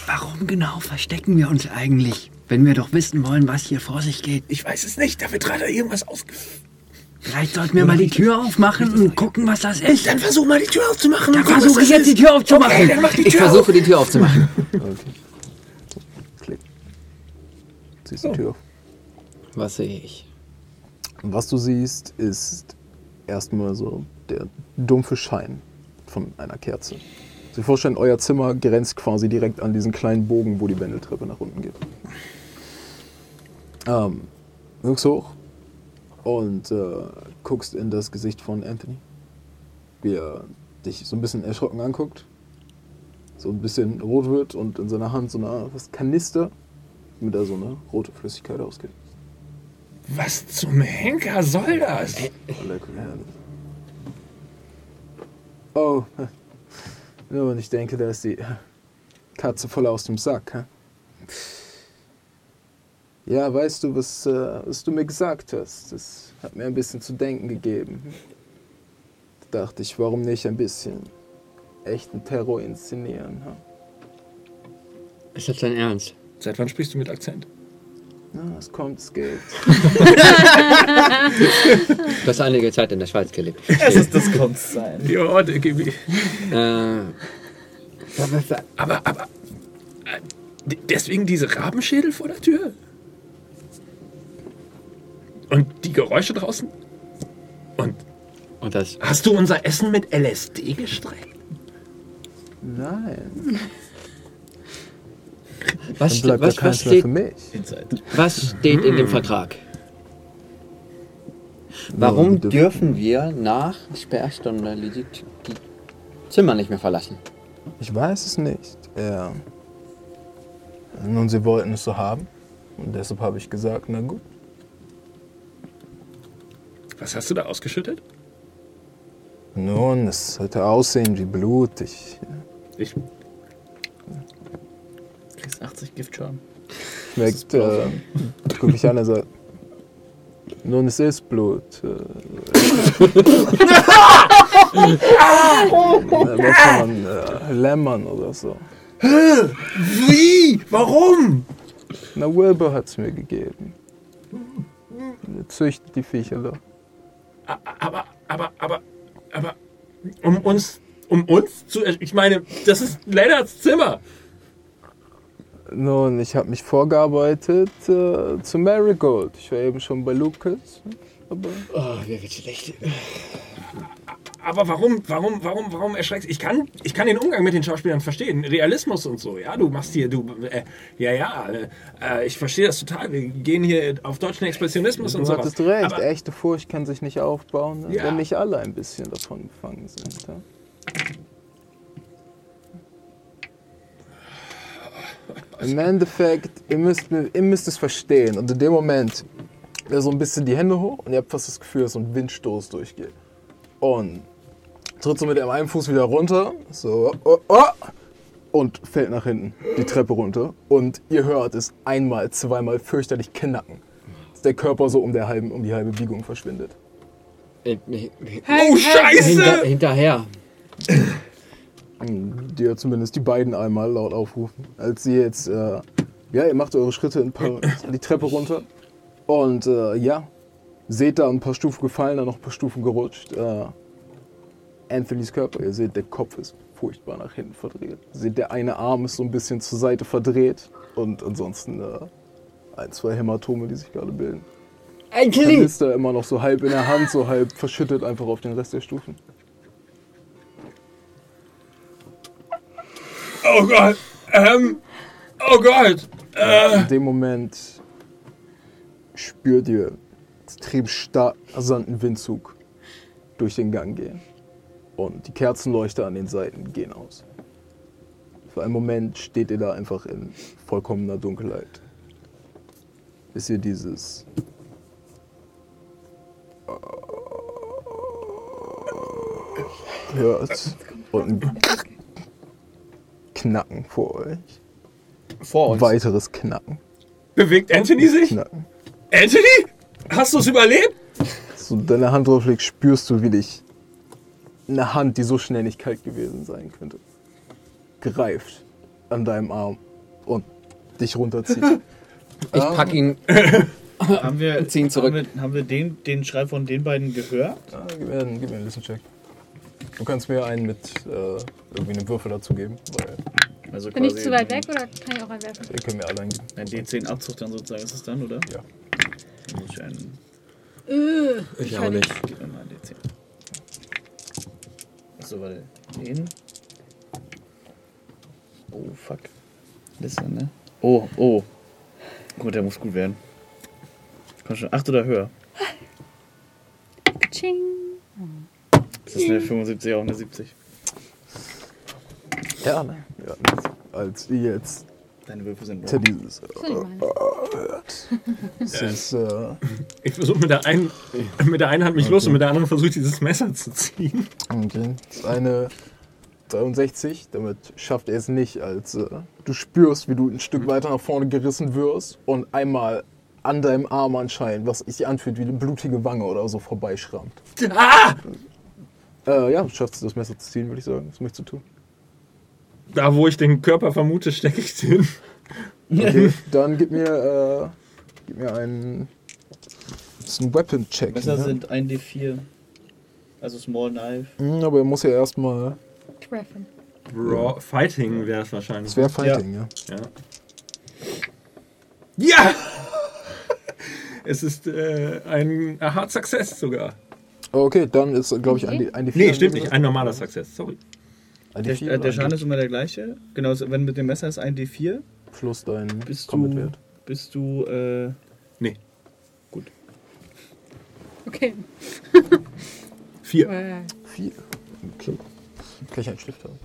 warum genau verstecken wir uns eigentlich, wenn wir doch wissen wollen, was hier vor sich geht? Ich weiß es nicht, da wird gerade irgendwas ausgeführt. Vielleicht sollten wir mal die Tür aufmachen und gucken, was das ist. Dann versuch mal die Tür aufzumachen. Dann versuche ich jetzt die. Tür aufzumachen. Okay, dann mach die ich Tür versuche die Tür aufzumachen. Okay. Klick. Ziehst die Tür auf. Was sehe ich? Was du siehst, ist erstmal so der dumpfe Schein von einer Kerze. Sie vorstellen, euer Zimmer grenzt quasi direkt an diesen kleinen Bogen, wo die Wendeltreppe nach unten geht. Ähm, du guckst hoch und äh, guckst in das Gesicht von Anthony, wie er dich so ein bisschen erschrocken anguckt, so ein bisschen rot wird und in seiner Hand so eine Art was Kanister mit da so eine rote Flüssigkeit ausgeht. Was zum Henker soll das? Oh, nur und ich denke, da ist die Katze voll aus dem Sack. hä? Ja, weißt du, was, äh, was du mir gesagt hast? Das hat mir ein bisschen zu denken gegeben. Da dachte ich, warum nicht ein bisschen echten Terror inszenieren? hä? Ist das dein Ernst? Seit wann sprichst du mit Akzent? Na, es kommt, es geht. Du hast einige Zeit in der Schweiz gelebt. Es ist das Kunstsein. Ja, der gib ich- Äh, aber, aber. äh, Deswegen diese Rabenschädel vor der Tür? Und die Geräusche draußen? Und und das. hast du unser Essen mit LSD gestreckt? Nein, Was, dann bleibt was, ja was, keins mehr steht, für mich. Inside. was steht in dem Vertrag? Warum wir dürfen- dürfen wir nach Sperrstunde die, die Zimmer nicht mehr verlassen? Ich weiß es nicht. Ja. Nun, sie wollten es so haben. Und deshalb habe ich gesagt, na gut. Was hast du da ausgeschüttet? Nun, es sollte aussehen wie Blut. Ich Ich. Kriegst 80 Giftschaden. schmeckt, äh, guck ich an, er sagt, nun, es ist Blut. Äh, was kann man, äh, Lämmern oder so. Wie? Warum? Na, Wilbur hat es mir gegeben. Er züchtet die Viecher da. Aber, aber, aber, aber, um uns, um uns zu, ich meine, das ist Lennarts Zimmer. Nun, ich habe mich vorgearbeitet äh, zu Marigold. Ich war eben schon bei Lucas. Aber Oh, mir wird schlecht. Aber warum, warum, warum, warum erschreckst Ich kann, ich kann den Umgang mit den Schauspielern verstehen. Realismus und so. Ja, du machst hier, du, äh, ja, ja, äh, ich verstehe das total. Wir gehen hier auf deutschen Expressionismus und du sowas. hattest recht, Aber, echte Furcht kann sich nicht aufbauen, ne? Ja. wenn nicht alle ein bisschen davon gefangen sind. Ja? Im Endeffekt, ihr müsst, ihr müsst es verstehen. Und in dem Moment, so ein bisschen die Hände hoch und ihr habt fast das Gefühl, dass so ein Windstoß durchgeht. Und tritt so mit dem einen Fuß wieder runter, so, oh, oh, und fällt nach hinten, die Treppe runter. Und ihr hört es einmal, zweimal fürchterlich knacken. Dass der Körper so um, der halben, um die halbe Biegung verschwindet. Äh, oh, Scheiße! Hinter, hinterher. Die ja zumindest die beiden einmal laut aufrufen. Als sie jetzt, äh, ja, ihr macht eure Schritte ein paar, die Treppe runter. Und äh, ja, seht da ein paar Stufen gefallen, dann noch ein paar Stufen gerutscht. Äh, Anthonys Körper, ihr seht, der Kopf ist furchtbar nach hinten verdreht. Ihr seht, der eine Arm ist so ein bisschen zur Seite verdreht. Und ansonsten äh, ein, zwei Hämatome, die sich gerade bilden. Killing! ist er immer noch so halb in der Hand, so halb verschüttet einfach auf den Rest der Stufen. Oh Gott! Ähm. Oh Gott! Äh. In dem Moment spürt ihr extrem stark rasanten Windzug durch den Gang gehen. Und die Kerzenleuchter an den Seiten gehen aus. Für einen Moment steht ihr da einfach in vollkommener Dunkelheit. Bis ihr dieses hört und ein Knacken vor euch. Vor uns. Weiteres Knacken. Bewegt Anthony sich? Knacken. Anthony? Hast du es überlebt? So deine Hand drauf legst, spürst du, wie dich eine Hand, die so schnell nicht kalt gewesen sein könnte, greift an deinem Arm und dich runterzieht. Ich pack ihn. Haben wir, Ziehen zurück. Haben wir, haben wir den, den Schrei von den beiden gehört? Ah, gib, mir einen, gib mir einen Listen-Check. Du kannst mir einen mit äh, irgendwie einem Würfel dazu geben, weil Also Bin ich quasi zu weit weg oder kann ich auch einwerfen? ihr könnt mir alle einen geben. Ein D10-Abzug dann sozusagen ist es dann, oder? Ja. Dann muss ich einen. Ich auch nicht. Gib mir mal einen D10. Achso, warte. Den. Oh, fuck. Liste, ne? Oh, oh. Gut, der muss gut werden. Komm schon, 8 oder höher. Ching. Ist das eine 75 auch eine 70? Ja, ne? Ja, als jetzt Deine Würfel sind wrong. dieses Das ist äh, Ich versuche mit der einen mit der einen Hand mich los und mit der anderen versuche ich dieses Messer zu ziehen. Okay. Das ist eine 63, damit schafft er es nicht, als äh, du spürst, wie du ein Stück weiter nach vorne gerissen wirst und einmal an deinem Arm anscheinend, was sich anfühlt wie eine blutige Wange oder so, vorbeischrammt. Ah! Äh, ja, du schaffst es, das Messer zu ziehen, würde ich sagen. Was möchtest du tun? Da wo ich den Körper vermute, stecke ich den. Okay, dann gib mir, äh, gib mir einen, das ist ein Weapon-Check. Messer ne? sind 1D4. Also Small Knife. Hm, aber er muss ja erstmal, Treffen. Raw Fighting wäre es wahrscheinlich. das wäre Fighting, ja. Ja. Ja! es ist äh, ein Hard Success sogar. Okay, dann ist, glaube ich, ein. D- ein D4. Nee, stimmt nicht. Ein normaler Success. Sorry. Ein Der, D4 äh, der ein Schaden ist immer der gleiche. Genau, wenn mit dem Messer ist 1D4. Plus dein Bist du, bist du, äh, Nee. Okay. Vier. Vier. Okay. Kann ich einen Stift haben?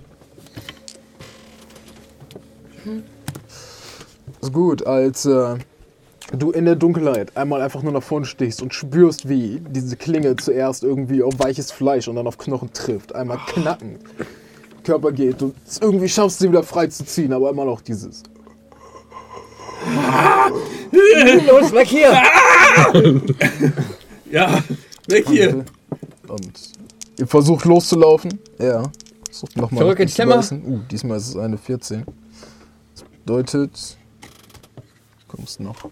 Ist gut, als äh, du in der Dunkelheit einmal einfach nur nach vorne stichst und spürst, wie diese Klinge zuerst irgendwie auf weiches Fleisch und dann auf Knochen trifft. Einmal knacken. Körper geht. Du es irgendwie schaffst, sie wieder frei zu ziehen, aber immer noch dieses. Los, weg hier! Ja, weg hier. Und ihr versucht loszulaufen. Ja. Versucht nochmal. Zurück ins Zimmer. Uh, diesmal ist es eine 14. Das bedeutet. Kommst noch.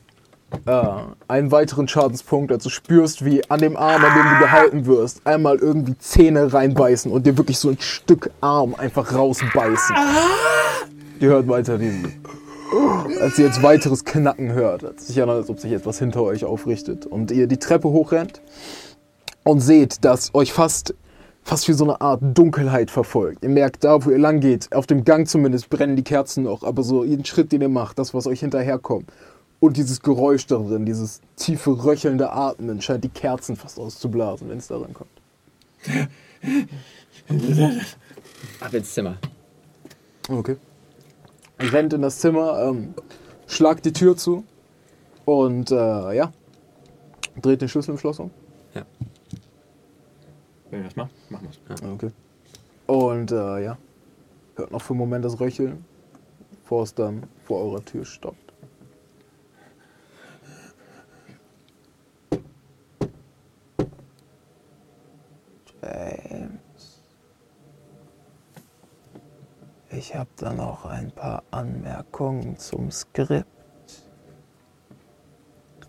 Äh, einen weiteren Schadenspunkt, als du spürst, wie an dem Arm, an dem du gehalten wirst, einmal irgendwie Zähne reinbeißen und dir wirklich so ein Stück Arm einfach rausbeißen. Ihr hört weiter diesen. Als ihr jetzt weiteres Knacken hört, als sich an, als ob sich etwas hinter euch aufrichtet und ihr die Treppe hochrennt und seht, dass euch fast, fast wie so eine Art Dunkelheit verfolgt. Ihr merkt, da wo ihr lang geht, auf dem Gang zumindest brennen die Kerzen noch, aber so jeden Schritt, den ihr macht, das, was euch hinterherkommt und dieses Geräusch da drin, dieses tiefe, röchelnde Atmen, scheint die Kerzen fast auszublasen, wenn es daran kommt. Ab ins Zimmer. Okay. Ihr rennt in das Zimmer, ähm, schlagt die Tür zu und äh, ja, dreht den Schlüssel im Schloss um. Wenn wir das machen, machen wir es. Okay. Und äh, ja, hört noch für einen Moment das Röcheln, bevor es dann vor eurer Tür stoppt. James. Ich habe da noch ein paar Anmerkungen zum Skript.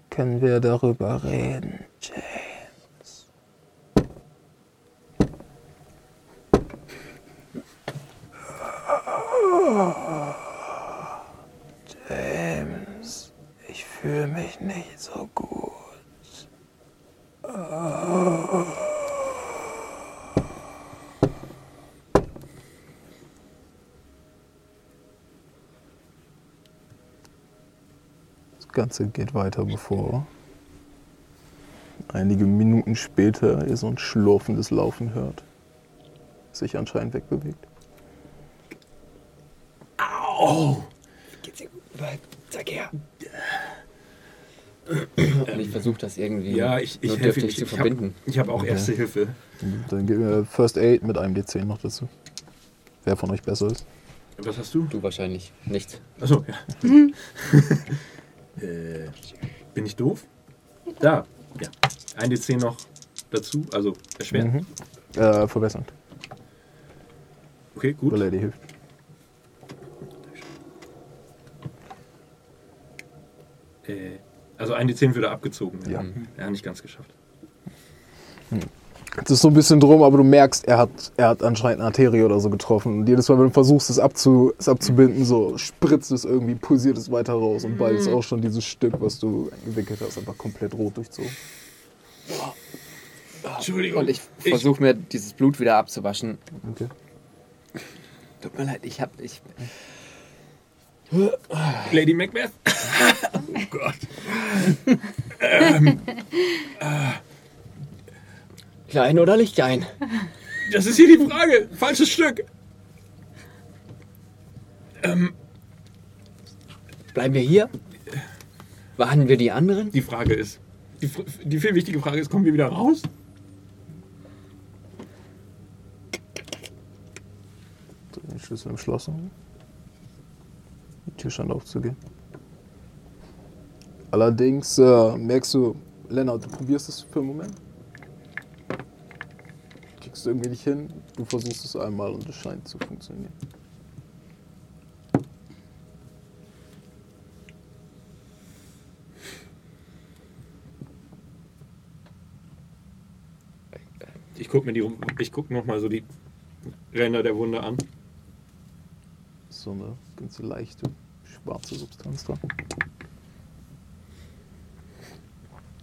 Können wir darüber reden, James? James, ich fühle mich nicht so gut. Das Ganze geht weiter, bevor einige Minuten später ihr so ein schlurfendes Laufen hört. Sich anscheinend wegbewegt. Sag her. Und ich versuche das irgendwie Ja, ich, ich helfe dürftig ich, zu ich habe verbinden. hab auch Erste Hilfe. Dann gib mir First Aid mit einem D10 noch dazu. Wer von euch besser ist. Was hast du? Du wahrscheinlich nicht. Achso, ja. äh, bin ich doof? Da, ja. Ein D10 noch dazu, also erschweren. Mhm. Äh, verbessern, Okay, gut. weil er dir hilft. Äh, also ein D10 würde abgezogen. Ja. Ja, nicht ganz geschafft. Es ist so ein bisschen drum, aber du merkst, er hat, er hat anscheinend eine Arterie oder so getroffen. Und jedes Mal, wenn du versuchst, es, abzu, es abzubinden, so spritzt es irgendwie, pulsiert es weiter raus. Und bald ist auch schon dieses Stück, was du eingewickelt hast, einfach komplett rot durchzogen. Entschuldigung. Und ich versuche mir dieses Blut wieder abzuwaschen. Okay. Tut mir leid, ich hab. Ich, Lady Macbeth? oh Gott. klein oder Lichtlein? Das ist hier die Frage. Falsches Stück. Bleiben wir hier? Warnen wir die anderen? Die Frage ist, die, die viel wichtige Frage ist, kommen wir wieder raus? Den Schlüssel im Schloss. haben. Die Tür scheint aufzugehen. Allerdings äh, merkst du, Lennart, du probierst es für einen Moment. Kriegst du irgendwie nicht hin. Du versuchst es einmal und es scheint zu funktionieren. Ich guck mir die, ich guck noch mal so die Ränder der Wunde an. So eine ganz leichte schwarze Substanz dran.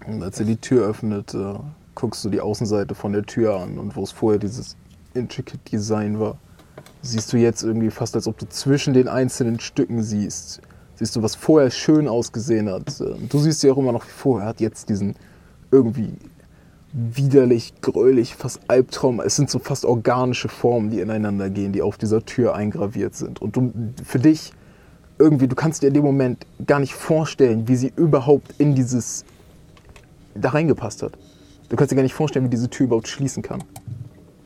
Und als er die Tür öffnet, äh, guckst du die Außenseite von der Tür an und wo es vorher dieses intricate Design war, siehst du jetzt irgendwie fast, als ob du zwischen den einzelnen Stücken siehst. Siehst du, was vorher schön ausgesehen hat. Äh, Du siehst sie auch immer noch wie vorher, hat jetzt diesen irgendwie widerlich, gräulich, fast Albtraum. Es sind so fast organische Formen, die ineinander gehen, die auf dieser Tür eingraviert sind. Und du, für dich irgendwie, du kannst dir in dem Moment gar nicht vorstellen, wie sie überhaupt in dieses da reingepasst hat. Du kannst dir gar nicht vorstellen, wie diese Tür überhaupt schließen kann.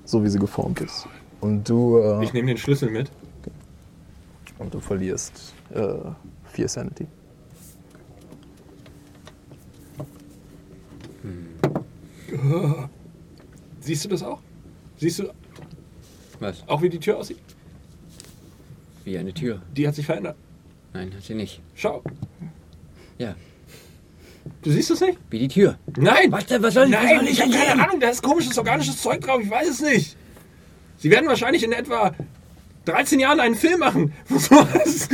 So wie sie geformt ist. Und du, äh, Ich nehme den Schlüssel mit. und du verlierst äh, vier Sanity. Siehst du das auch? Siehst du Was? auch, wie die Tür aussieht? Wie eine Tür. Die hat sich verändert. Nein, hat sie nicht. Schau. Ja. Du siehst es nicht? Wie die Tür. Nein! Was? Was soll was Nein, soll ich habe keine? Ahnung, da ist komisches organisches Zeug drauf, ich weiß es nicht. Sie werden wahrscheinlich in etwa 13 Jahren einen Film machen. Was?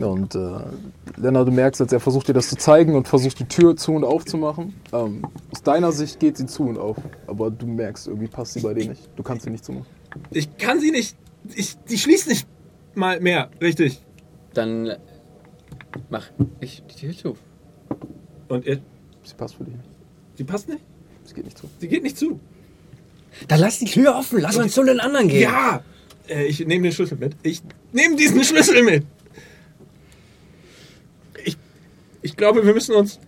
Und äh, Lennart, du merkst, als er versucht dir das zu zeigen und versucht die Tür zu und aufzumachen. Ähm, aus deiner Sicht geht sie zu und auf. Aber du merkst, irgendwie passt sie bei dir nicht. Du kannst sie nicht zumachen. Ich kann sie nicht. Ich, die schließt nicht mal mehr, richtig. Dann äh, mach ich die Tür zu. Und er, Sie passt für dich nicht. sie passt nicht? Sie geht nicht zu. Sie geht nicht zu. Dann lass die Tür offen. Lass uns zu den anderen gehen. Ja! Äh, ich nehme den Schlüssel mit. Ich nehme diesen Schlüssel mit. Ich, ich glaube, wir müssen uns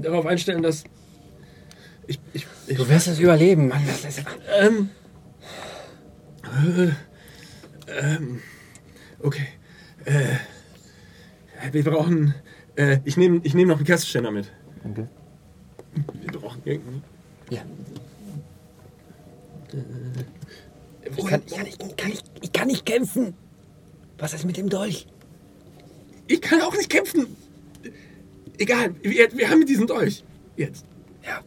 darauf einstellen, dass. Ich, ich, ich, Du wirst es überleben, Mann. Das ist, ähm, äh, ähm, okay. Äh, wir brauchen. Äh, ich nehme ich nehm noch einen Kerzenständer mit. Okay. Wir brauchen irgendeinen. ja. Wo- Ich kann, ich, kann nicht, ich, kann ich kann nicht kämpfen. Was ist mit dem Dolch? Ich kann auch nicht kämpfen. Egal, wir, wir haben diesen Dolch. Jetzt. Ja.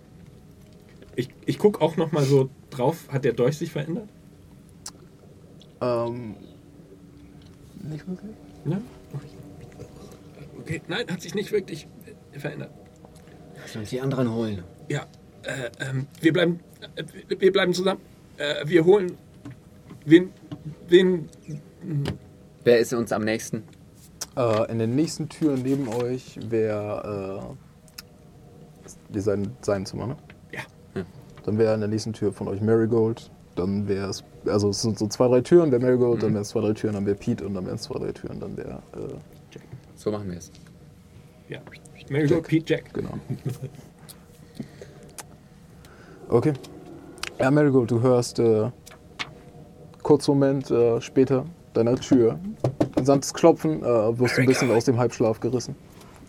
Ich, ich guck auch noch mal so drauf. Hat der Dolch sich verändert? Ähm, nicht wirklich. Ne? Okay, nein, hat sich nicht wirklich äh, verändert. Lass uns die anderen holen. Ja, äh, ähm, wir bleiben, äh, wir bleiben zusammen. Äh, wir holen. Wen, wen. Wer ist uns am nächsten? Äh, in der nächsten Tür neben euch wäre äh, sein, sein Zimmer, ne? Ja. Dann wäre in der nächsten Tür von euch Marigold. Dann wäre es, also es sind so zwei, drei Türen, wäre Marigold, dann wären es zwei, drei Türen, dann wäre Pete und dann wären es zwei, drei Türen, dann wäre, äh, So machen wir es. Ja. Marigold, Pete, Jack. genau. Okay. Ja, Marigold, du hörst äh, kurz Moment äh, später deiner Tür ein sanftes Klopfen, äh, wirst ein bisschen aus dem Halbschlaf gerissen.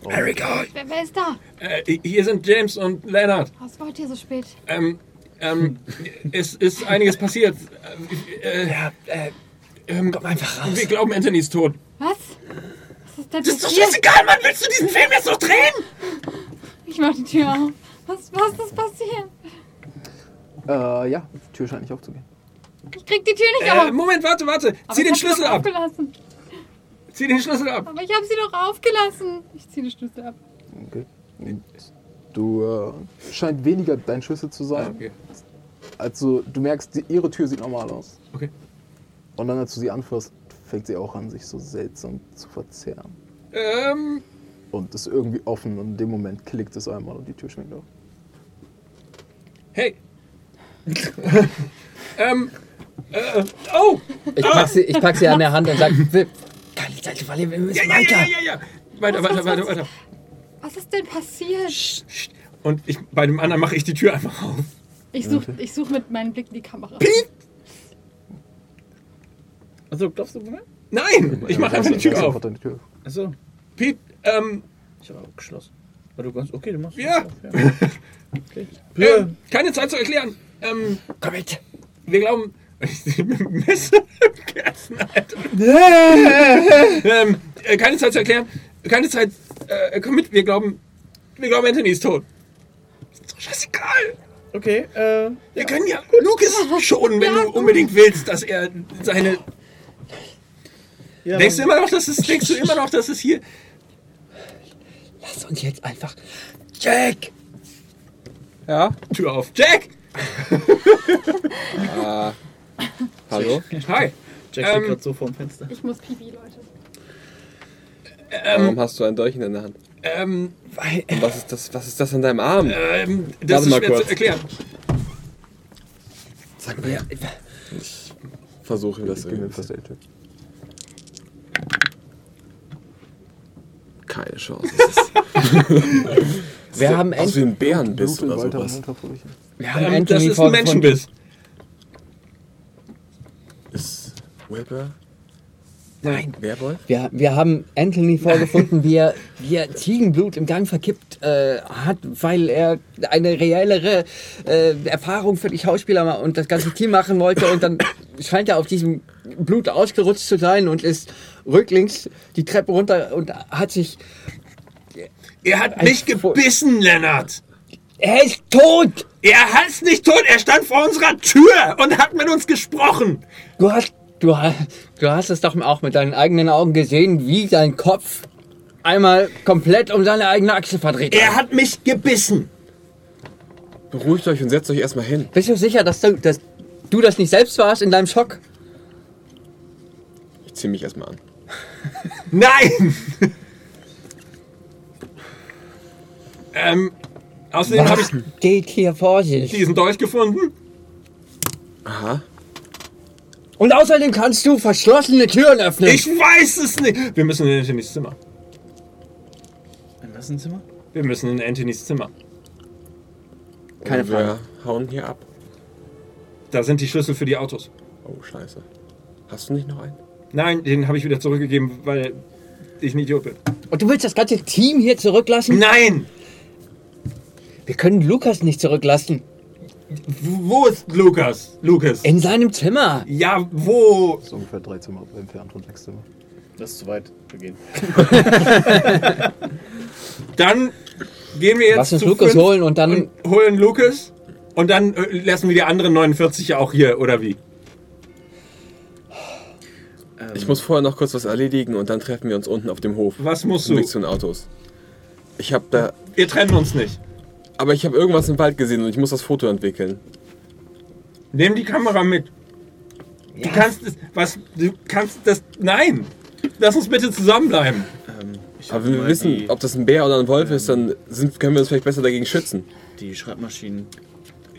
Marigold! Wer, wer ist da? Äh, hier sind James und Leonard. Was wollt ihr so spät? Ähm, ähm, es ist einiges passiert. Äh, Ja, äh, ähm, komm einfach raus. wir glauben, Anthony ist tot. Was? Das ist doch scheißegal, Mann! Willst du diesen Film jetzt noch drehen? Ich mach die Tür auf. Was, was ist passiert? Äh, ja, die Tür scheint nicht aufzugehen. Ich krieg die Tür nicht Äh, auf. Moment, warte, warte. Aber Zieh ich den hab sie Schlüssel doch ab. Aufgelassen. Zieh den Schlüssel ab. Aber ich habe sie doch aufgelassen. Ich zieh den Schlüssel ab. Okay. Du äh, scheint weniger dein Schlüssel zu sein. okay. Also du merkst, die, ihre Tür sieht normal aus. Okay. Und dann, als du sie anfasst, fängt sie auch an, sich so seltsam zu verzerren. Ähm, Und ist irgendwie offen und in dem Moment klickt es einmal und die Tür schwingt auf. hey. ähm, äh, oh! Ich pack, sie, ich pack sie an der Hand und sag, wir, wir müssen Ja, ja, ja, weiter. ja, ja. Weiter, Was, weiter, was, weiter, was? weiter. Was ist denn passiert? Psst. Und ich, bei dem anderen mache ich die Tür einfach auf. Ich such, ich such mit meinem Blick die Kamera. Achso, klopfst du Moment? Nein, ich mache einfach die Tür auf. Achso, Pete, ähm, ich habe auch geschlossen. Aber du kannst, okay, du machst Ja. auf, ja. Okay. äh, keine Zeit zu erklären. Ähm, Komm mit. wir glauben. Ich mit dem Messer im Kerzen, Alter. ähm, äh, keine Zeit zu erklären. Keine Zeit. Äh, komm mit, wir glauben. Wir glauben, Anthony ist tot. Ist doch scheißegal. Okay, äh, Wir können ja Lucas schonen, wenn du unbedingt willst, dass er seine. Ja, Denkst du immer noch, dass es, denkst du immer noch, dass es hier. Lass uns jetzt einfach. Jack! Ja? Tür auf. Jack! Hallo? Hi. Jack steht ähm, gerade so vorm Fenster. Ich muss Pipi, Leute. Warum hast du ein Dolchen in der Hand? Ähm, Weil, Und was ist das, was ist das an deinem Arm? ähm, das Warte ist mal schwer kurz. zu erklären. sag mir, Versuche das Gib mir irgendwie. Keine Chance. wir haben, Aus wie ein Bärenbiss oder sowas. wir haben Ähm, das Anthony ist ein vorgefunden. Menschenbiss. Ist Wilbur Nein. Werwolf? Wir, wir haben Anthony vorgefunden, wie er, wie er Ziegenblut im Gang verkippt äh, hat, weil er eine reellere äh, Erfahrung für die Schauspieler und das ganze Team machen wollte. Und dann scheint er auf diesem Blut ausgerutscht zu sein und ist rücklings die Treppe runter und hat sich. Er hat mich gebissen, Lennart. Er ist tot! Er ist nicht tot, er stand vor unserer Tür und hat mit uns gesprochen. Du hast, du, hast, du hast es doch auch mit deinen eigenen Augen gesehen, wie sein Kopf einmal komplett um seine eigene Achse verdreht Er hat mich gebissen. Beruhigt euch und setzt euch erstmal hin. Bist du sicher, dass du, dass du das nicht selbst warst in deinem Schock? Ich zieh mich erstmal an. Nein! ähm, außerdem habe ich geht hier vor sich? diesen Dolch gefunden. Aha. Und außerdem kannst du verschlossene Türen öffnen. Ich weiß es nicht. Wir müssen in Anthonys Zimmer. In was ein Zimmer? Wir müssen in Anthonys Zimmer. Keine Und wir hauen hier ab. Da sind die Schlüssel für die Autos. Oh, scheiße. Hast du nicht noch einen? Nein, den habe ich wieder zurückgegeben, weil ich ein Idiot bin. Und du willst das ganze Team hier zurücklassen? Nein! Wir können Lukas nicht zurücklassen. Wo ist Lukas? Lukas. In seinem Zimmer. Ja, wo? Das ist ungefähr drei Zimmer entfernt von sechs Zimmer. Das ist zu weit. Wir gehen. Dann gehen wir jetzt Lass uns zu Lukas holen und dann. und holen Lukas. Und dann äh, lassen wir die anderen 49 ja auch hier, oder wie? Ähm, Ich muss vorher noch kurz was erledigen und dann treffen wir uns unten auf dem Hof. Was musst du? Weg zu den Autos. Ich habe da. Wir trennen uns nicht. Aber ich habe irgendwas im Wald gesehen und ich muss das Foto entwickeln. Nimm die Kamera mit. Du kannst es. Was? Du kannst das. Nein! Lass uns bitte zusammenbleiben. Ähm, Aber hab wenn wir wissen, die, ob das ein Bär oder ein Wolf ist, dann sind, können wir uns vielleicht besser dagegen schützen. die Schreibmaschinen.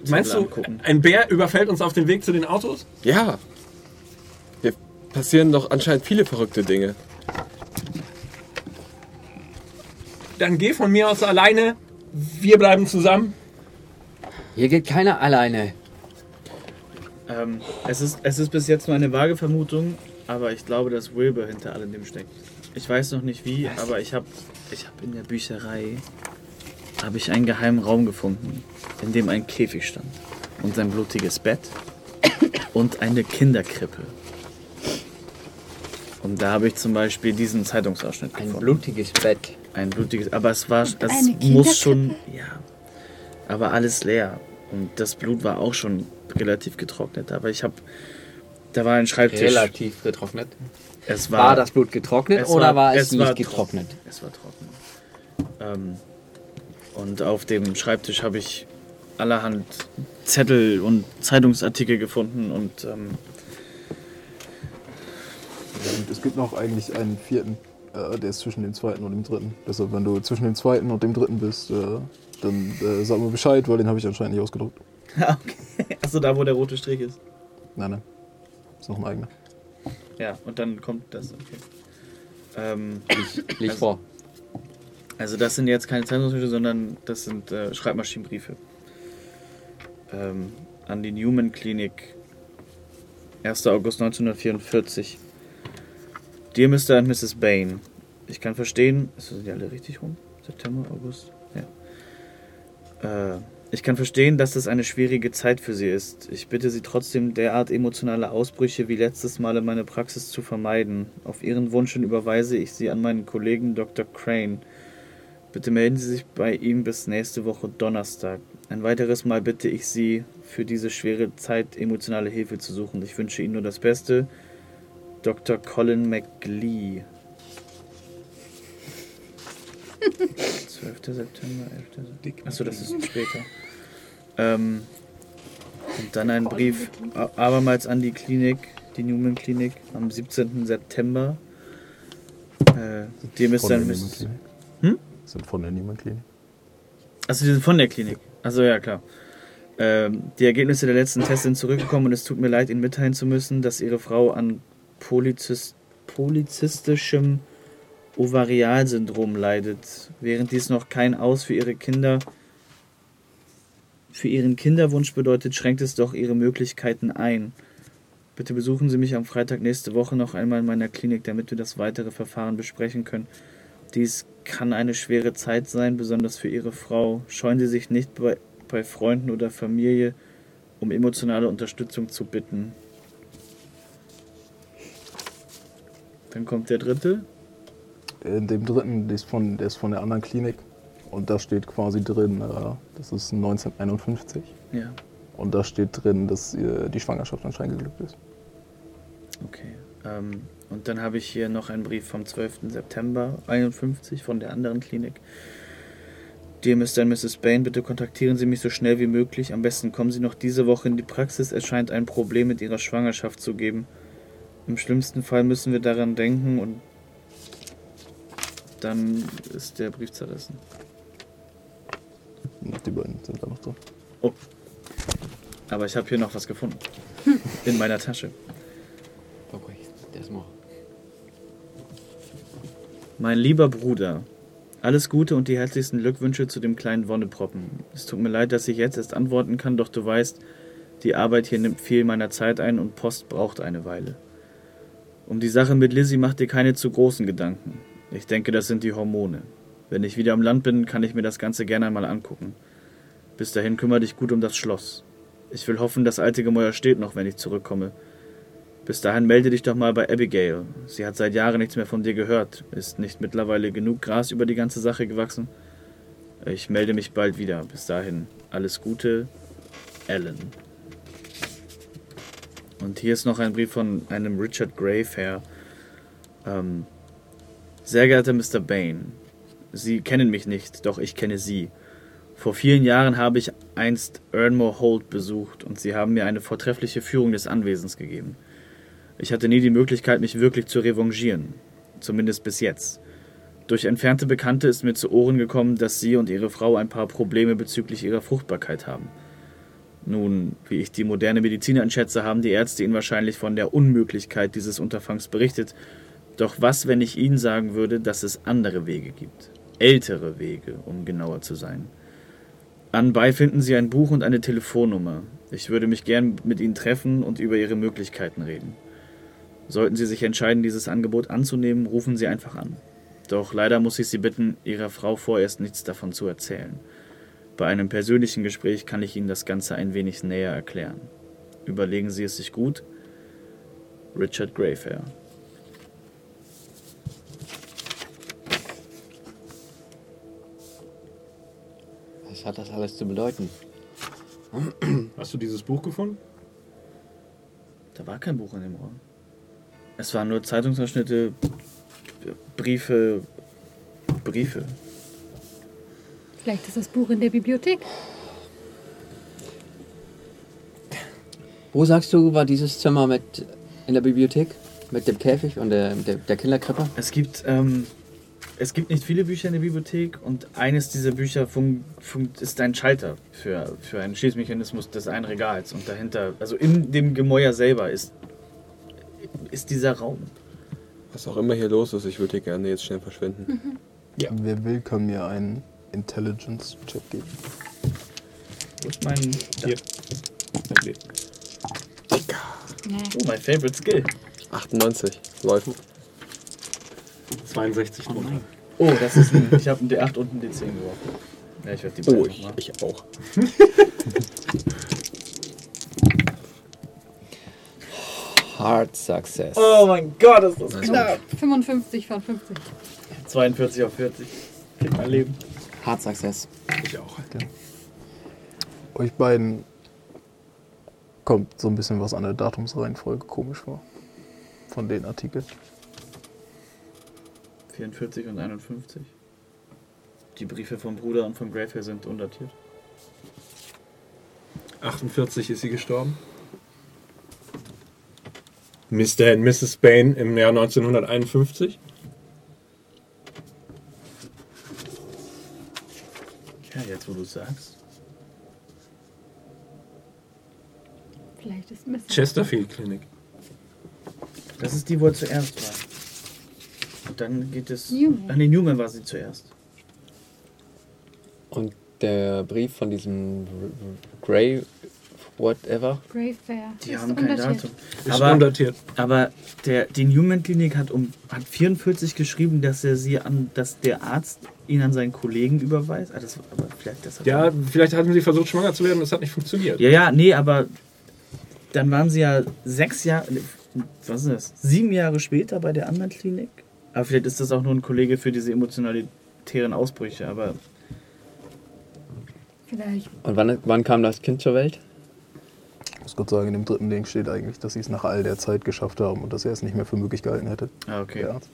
Meinst du, angucken. ein Bär überfällt uns auf dem Weg zu den Autos? Ja. Passieren doch anscheinend viele verrückte Dinge. Dann geh von mir aus alleine. Wir bleiben zusammen. Hier geht keiner alleine. Ähm, es, ist, es ist bis jetzt nur eine vage Vermutung, aber ich glaube, dass Wilbur hinter allem dem steckt. Ich weiß noch nicht wie, aber ich habe ich hab in der Bücherei habe ich einen geheimen Raum gefunden, in dem ein Käfig stand und sein blutiges Bett und eine Kinderkrippe. Und da habe ich zum Beispiel diesen Zeitungsausschnitt Ein gefunden. blutiges Bett. Ein blutiges, aber es war, es Eine muss schon, ja, aber alles leer. Und das Blut war auch schon relativ getrocknet. Aber ich habe, da war ein Schreibtisch. Relativ getrocknet. Es war, War das Blut getrocknet es oder war es, es nicht war getrocknet? trocken. Es war trocken. Ähm, und auf dem Schreibtisch habe ich allerhand Zettel und Zeitungsartikel gefunden und ähm, Und es gibt noch eigentlich einen vierten, äh, der ist zwischen dem zweiten und dem dritten. Deshalb, wenn du zwischen dem zweiten und dem dritten bist, äh, dann äh, sag mir Bescheid, weil den habe ich anscheinend nicht ausgedruckt. okay. Achso, da wo der rote Strich ist. Nein, nein. Ist noch ein eigener. Ja, und dann kommt das. Okay. Ähm, Lies Also- vor. Also das sind jetzt keine Zeitungsbriefe, sondern das sind äh, Schreibmaschinenbriefe. Ähm, an die Newman Klinik. 1. August 1944. Dear Mr. and Mrs. Bain. Ich kann verstehen, sind die alle richtig rum? September, August? Ja. Äh, ich kann verstehen, dass das eine schwierige Zeit für Sie ist. Ich bitte Sie trotzdem, derart emotionale Ausbrüche wie letztes Mal in meiner Praxis zu vermeiden. Auf Ihren Wunsch überweise ich Sie an meinen Kollegen Dr. Crane. Bitte melden Sie sich bei ihm bis nächste Woche Donnerstag. Ein weiteres Mal bitte ich Sie, für diese schwere Zeit emotionale Hilfe zu suchen. Ich wünsche Ihnen nur das Beste. Dr. Colin McGlee. 12. September, 11. September. Achso, das ist später. Ähm, und dann ein Brief abermals an die Klinik, die Newman Klinik, am 17. September. Äh, dem ist Von der dann. Hm? Sind von der Niemann Klinik. Achso, die sind von der Klinik. Also ja, klar. Ähm, die Ergebnisse der letzten Tests sind zurückgekommen und es tut mir leid, Ihnen mitteilen zu müssen, dass Ihre Frau an Polyzys polyzystischem Ovarialsyndrom leidet. Während dies noch kein Aus für ihre Kinder für ihren Kinderwunsch bedeutet, schränkt es doch ihre Möglichkeiten ein. Bitte besuchen Sie mich am Freitag nächste Woche noch einmal in meiner Klinik, damit wir das weitere Verfahren besprechen können. Dies kann eine schwere Zeit sein, besonders für Ihre Frau. Scheuen Sie sich nicht bei, bei Freunden oder Familie, um emotionale Unterstützung zu bitten. Dann kommt der dritte. In dem dritten, der ist von, der ist von der anderen Klinik. Und da steht quasi drin, äh, das ist 1951. Ja, Und da steht drin, dass äh, die Schwangerschaft anscheinend geglückt ist. okay. Ähm, und dann habe ich hier noch einen Brief vom 12. September 51 von der anderen Klinik. Dear Mr. und Mrs. Bain, bitte kontaktieren Sie mich so schnell wie möglich. Am besten kommen Sie noch diese Woche in die Praxis. Es scheint ein Problem mit Ihrer Schwangerschaft zu geben. Im schlimmsten Fall müssen wir daran denken und dann ist der Brief zerrissen. Die beiden sind da noch drin. Aber ich habe hier noch was gefunden. In meiner Tasche. Okay, das mal. Mein lieber Bruder, alles Gute und die herzlichsten Glückwünsche zu dem kleinen Wonneproppen. Es tut mir leid, dass ich jetzt erst antworten kann, doch du weißt, die Arbeit hier nimmt viel meiner Zeit ein und Post braucht eine Weile. Um die Sache mit Lizzie mach dir keine zu großen Gedanken. Ich denke, das sind die Hormone. Wenn ich wieder am Land bin, kann ich mir das Ganze gerne einmal angucken. Bis dahin kümmere dich gut um das Schloss. Ich will hoffen, das alte Gemäuer steht noch, wenn ich zurückkomme. Bis dahin melde dich doch mal bei Abigail. Sie hat seit Jahren nichts mehr von dir gehört. Ist nicht mittlerweile genug Gras über die ganze Sache gewachsen? Ich melde mich bald wieder. Bis dahin, alles Gute, Ellen. Und hier ist noch ein Brief von einem Richard Greyfair. Ähm, sehr geehrter Mr. Bain, Sie kennen mich nicht, doch ich kenne Sie. Vor vielen Jahren habe ich einst Ernmore Holt besucht und Sie haben mir eine vortreffliche Führung des Anwesens gegeben. Ich hatte nie die Möglichkeit, mich wirklich zu revanchieren. Zumindest bis jetzt. Durch entfernte Bekannte ist mir zu Ohren gekommen, dass Sie und Ihre Frau ein paar Probleme bezüglich ihrer Fruchtbarkeit haben. Nun, wie ich die moderne Medizin einschätze, haben die Ärzte Ihnen wahrscheinlich von der Unmöglichkeit dieses Unterfangs berichtet. Doch was, wenn ich Ihnen sagen würde, dass es andere Wege gibt? Ältere Wege, um genauer zu sein. Anbei finden Sie ein Buch und eine Telefonnummer. Ich würde mich gern mit Ihnen treffen und über Ihre Möglichkeiten reden. Sollten Sie sich entscheiden, dieses Angebot anzunehmen, rufen Sie einfach an. Doch leider muss ich Sie bitten, Ihrer Frau vorerst nichts davon zu erzählen. Bei einem persönlichen Gespräch kann ich Ihnen das Ganze ein wenig näher erklären. Überlegen Sie es sich gut. Richard Greyfair. Was hat das alles zu bedeuten? Hast du dieses Buch gefunden? Da war kein Buch in dem Raum. Es waren nur Zeitungsausschnitte, Briefe, Briefe. Vielleicht ist das Buch in der Bibliothek. Wo sagst du, war dieses Zimmer mit in der Bibliothek? Mit dem Käfig und der, der, der Kinderkrippe? Es gibt, ähm, es gibt nicht viele Bücher in der Bibliothek und eines dieser Bücher fun fun ist ein Schalter für, für einen Schließmechanismus des einen Regals. Und dahinter, also in dem Gemäuer selber, ist, ist dieser Raum. Was auch immer hier los ist, ich würde hier gerne jetzt schnell verschwinden. Wer will, kann mir einen Intelligence-Check geben. Wo ist mein. Hier. Okay. Nee. Oh, mein Favorite Skill. 98. Läufen. 62 drunter. Oh, das ist ein. Ich habe einen D8 und einen D10 geworfen. Ja, ich werde die Oh, beiden ich, noch machen. ich auch. Hard Success. Oh mein Gott, ist das knapp. 55 von 50. 42 auf 40. Kriegt mein Leben. Hard Success. Ich auch. Euch beiden kommt so ein bisschen was an der Datumsreihenfolge komisch vor. Von den Artikeln. 44 und 51. Die Briefe vom Bruder und vom Greyfair sind undatiert. 48 ist sie gestorben. Mr. und Mrs. Bain im Jahr 1951. Ja, jetzt wo du es sagst. Vielleicht ist Mr. Chesterfield Klinik. Das ist die, wo er zuerst war. Und dann geht es. Newman. Ach nee, Newman war sie zuerst. Und der Brief von diesem Grey, whatever. Die haben kein. Datum. Ist Aber, undatiert. aber der, die Newman-Klinik hat um hat 44 geschrieben, dass er sie an, dass der Arzt ihn an seinen Kollegen überweist. Ah, das, aber vielleicht das hat Ja, vielleicht hatten sie versucht, schwanger zu werden, das hat nicht funktioniert. Ja, ja, nee, aber dann waren sie ja sechs Jahre, was ist das? Sieben Jahre später bei der anderen Klinik. Aber vielleicht ist das auch nur ein Kollege für diese emotionalitären Ausbrüche. Aber Vielleicht. Und wann, wann kam das Kind zur Welt? Ich muss kurz sagen, in dem dritten Link steht eigentlich, dass sie es nach all der Zeit geschafft haben und dass er es nicht mehr für möglich gehalten hätte. ah, okay. Der Arzt.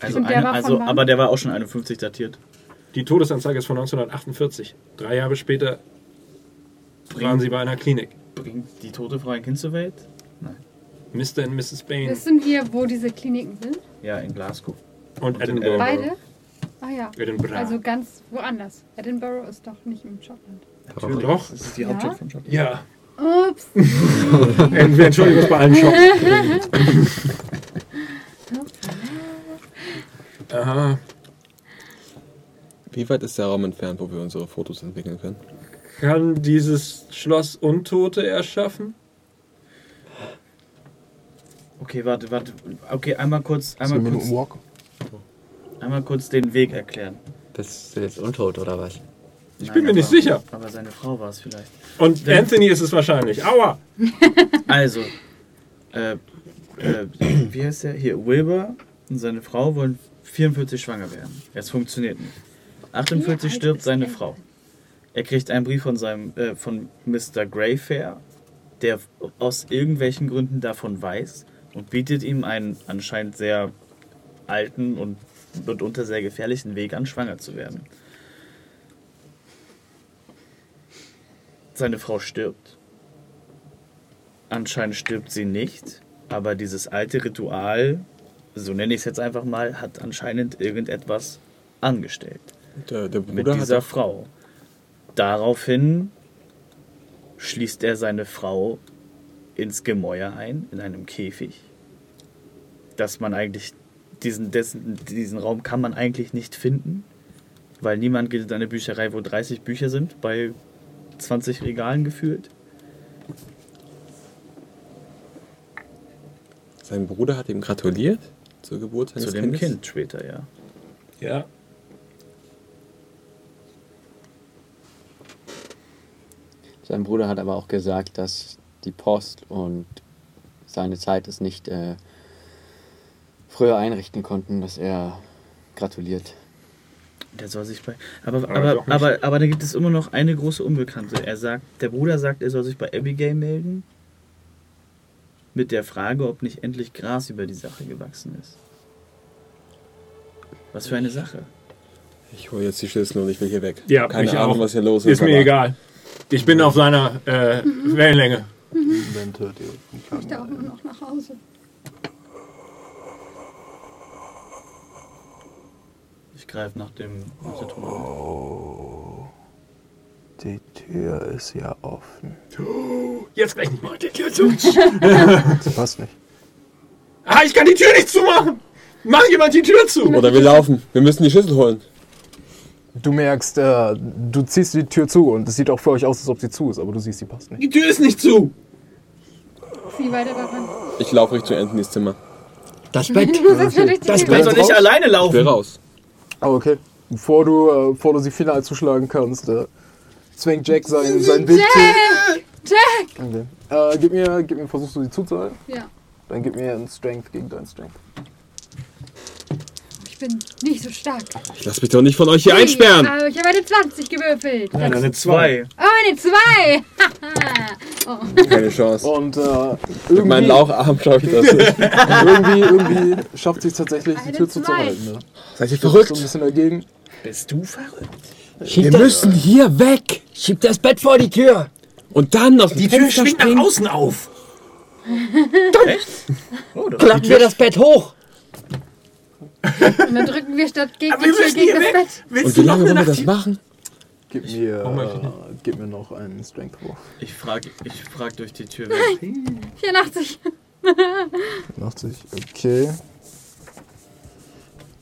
Also, Und der eine, also aber der war auch schon 51 datiert. Die Todesanzeige ist von 1948. Drei Jahre später waren sie bei einer Klinik. Bringt die tote Frau ein Kind zur Welt? Mr. und Mrs. Bain Wissen wir, wo diese Kliniken sind? Ja, in Glasgow. und in Edinburgh. Beide? Ah ja. Edinburgh. Also ganz woanders. Edinburgh ist doch nicht in Schottland. Natürlich. Doch. Das ist die Ja? Hauptstadt von Schottland. ja. Ups. Wir entschuldigen uns bei allen Schock. Aha. Wie weit ist der Raum entfernt, wo wir unsere Fotos entwickeln können? Kann dieses Schloss Untote erschaffen? Okay, warte, warte. Okay, einmal kurz, einmal kurz, Walk. einmal kurz den Weg erklären. Bist du jetzt untot oder was? Ich bin mir aber, nicht sicher. Aber seine Frau war es vielleicht. Und Wenn- Anthony ist es wahrscheinlich. Aua! Also, äh, äh, wie heißt der? Hier, Wilbur und seine Frau wollen 44 schwanger werden. Es funktioniert nicht. 48 Wie alt stirbt seine? Frau. Er kriegt einen Brief von seinem, äh, von Mr. Greyfair, der aus irgendwelchen Gründen davon weiß, und bietet ihm einen anscheinend sehr alten und mitunter sehr gefährlichen Weg an, schwanger zu werden. Seine Frau stirbt. Anscheinend stirbt sie nicht, aber dieses alte Ritual, so nenne ich es jetzt einfach mal, hat anscheinend irgendetwas angestellt Der, der mit dieser Frau. Daraufhin schließt er seine Frau ins Gemäuer ein, in einem Käfig. Dass man eigentlich, diesen, dessen, diesen Raum kann man eigentlich nicht finden, weil niemand geht in eine Bücherei, wo 30 Bücher sind, bei 20 Regalen gefühlt. sein Bruder hat ihm gratuliert zur Geburt seines Zu dem Kindes. Kind später, ja. Ja. Sein Bruder hat aber auch gesagt, dass die Post und seine Zeit es nicht äh, früher einrichten konnten, dass er gratuliert. Der soll sich bei. Aber, Aber aber, aber, aber, da gibt es immer noch eine große Unbekannte. Er sagt, der Bruder sagt, er soll sich bei Abigail melden. Mit der Frage, ob nicht endlich Gras über die Sache gewachsen ist. Was für eine Sache. Ich hole jetzt die Schlüssel und ich will hier weg. Ja, Keine ich Ahnung, auch. was hier los ist. Ist mir egal. Ich bin auf seiner äh, Wellenlänge. Ihr. Ich möchte auch nur noch nach Hause. Ich greife nach dem Truhe. Oh. Die Tür ist ja offen. Jetzt gleich nicht mal die Tür zu. Das passt nicht. ah, ich kann die Tür nicht zumachen. Mach jemand die Tür zu. Oder wir laufen. Wir müssen die Schlüssel holen. Du merkst, äh, du ziehst die Tür zu und es sieht auch für euch aus, als ob sie zu ist, aber du siehst, sie passt nicht. Die Tür ist nicht zu. Sieh weiter daran. Ich laufe Richtung Anthony's Zimmer. Das Bett! Du Das Tür. Kannst doch nicht alleine Ich will laufen. raus. Ah, okay. Bevor du, äh, bevor du sie final zuschlagen kannst, äh, zwängt Jack sein, sein Weg Jack! Jack! zu. Okay. Äh, gib mir, gib mir, versuchst du sie zuzuhalten? Ja, Dann gib mir einen Strength gegen deinen Strength. Ich bin nicht so stark. Ich lass mich doch nicht von euch hier einsperren. Aber ich habe eine 20 gewürfelt. Nein, eine Zwei. Oh, eine 2! Keine Chance. Und äh, Mit meinen irgendwie, Laucharm schaffe ich das nicht. irgendwie, irgendwie schafft es tatsächlich, die Eine Tür Zwei. zuzuhalten. Ne? Seid ihr So verrückt? ein bisschen dagegen. Bist du verrückt? Wir müssen hier weg. Schieb das Bett vor die Tür! Und dann aus dem Die Tür Fenster schwingt nach außen auf. Echt? Oh, das Klappen wir das Bett hoch! Und dann drücken wir statt gegen die Tür gegen das weg. Bett. Willst Und du wie noch lange eine wollen wir Nacht das machen? Gib mir, ich äh, gib mir noch einen Strength-Wurf. Ich frage ich frag durch die Tür weg. 84. 80, okay.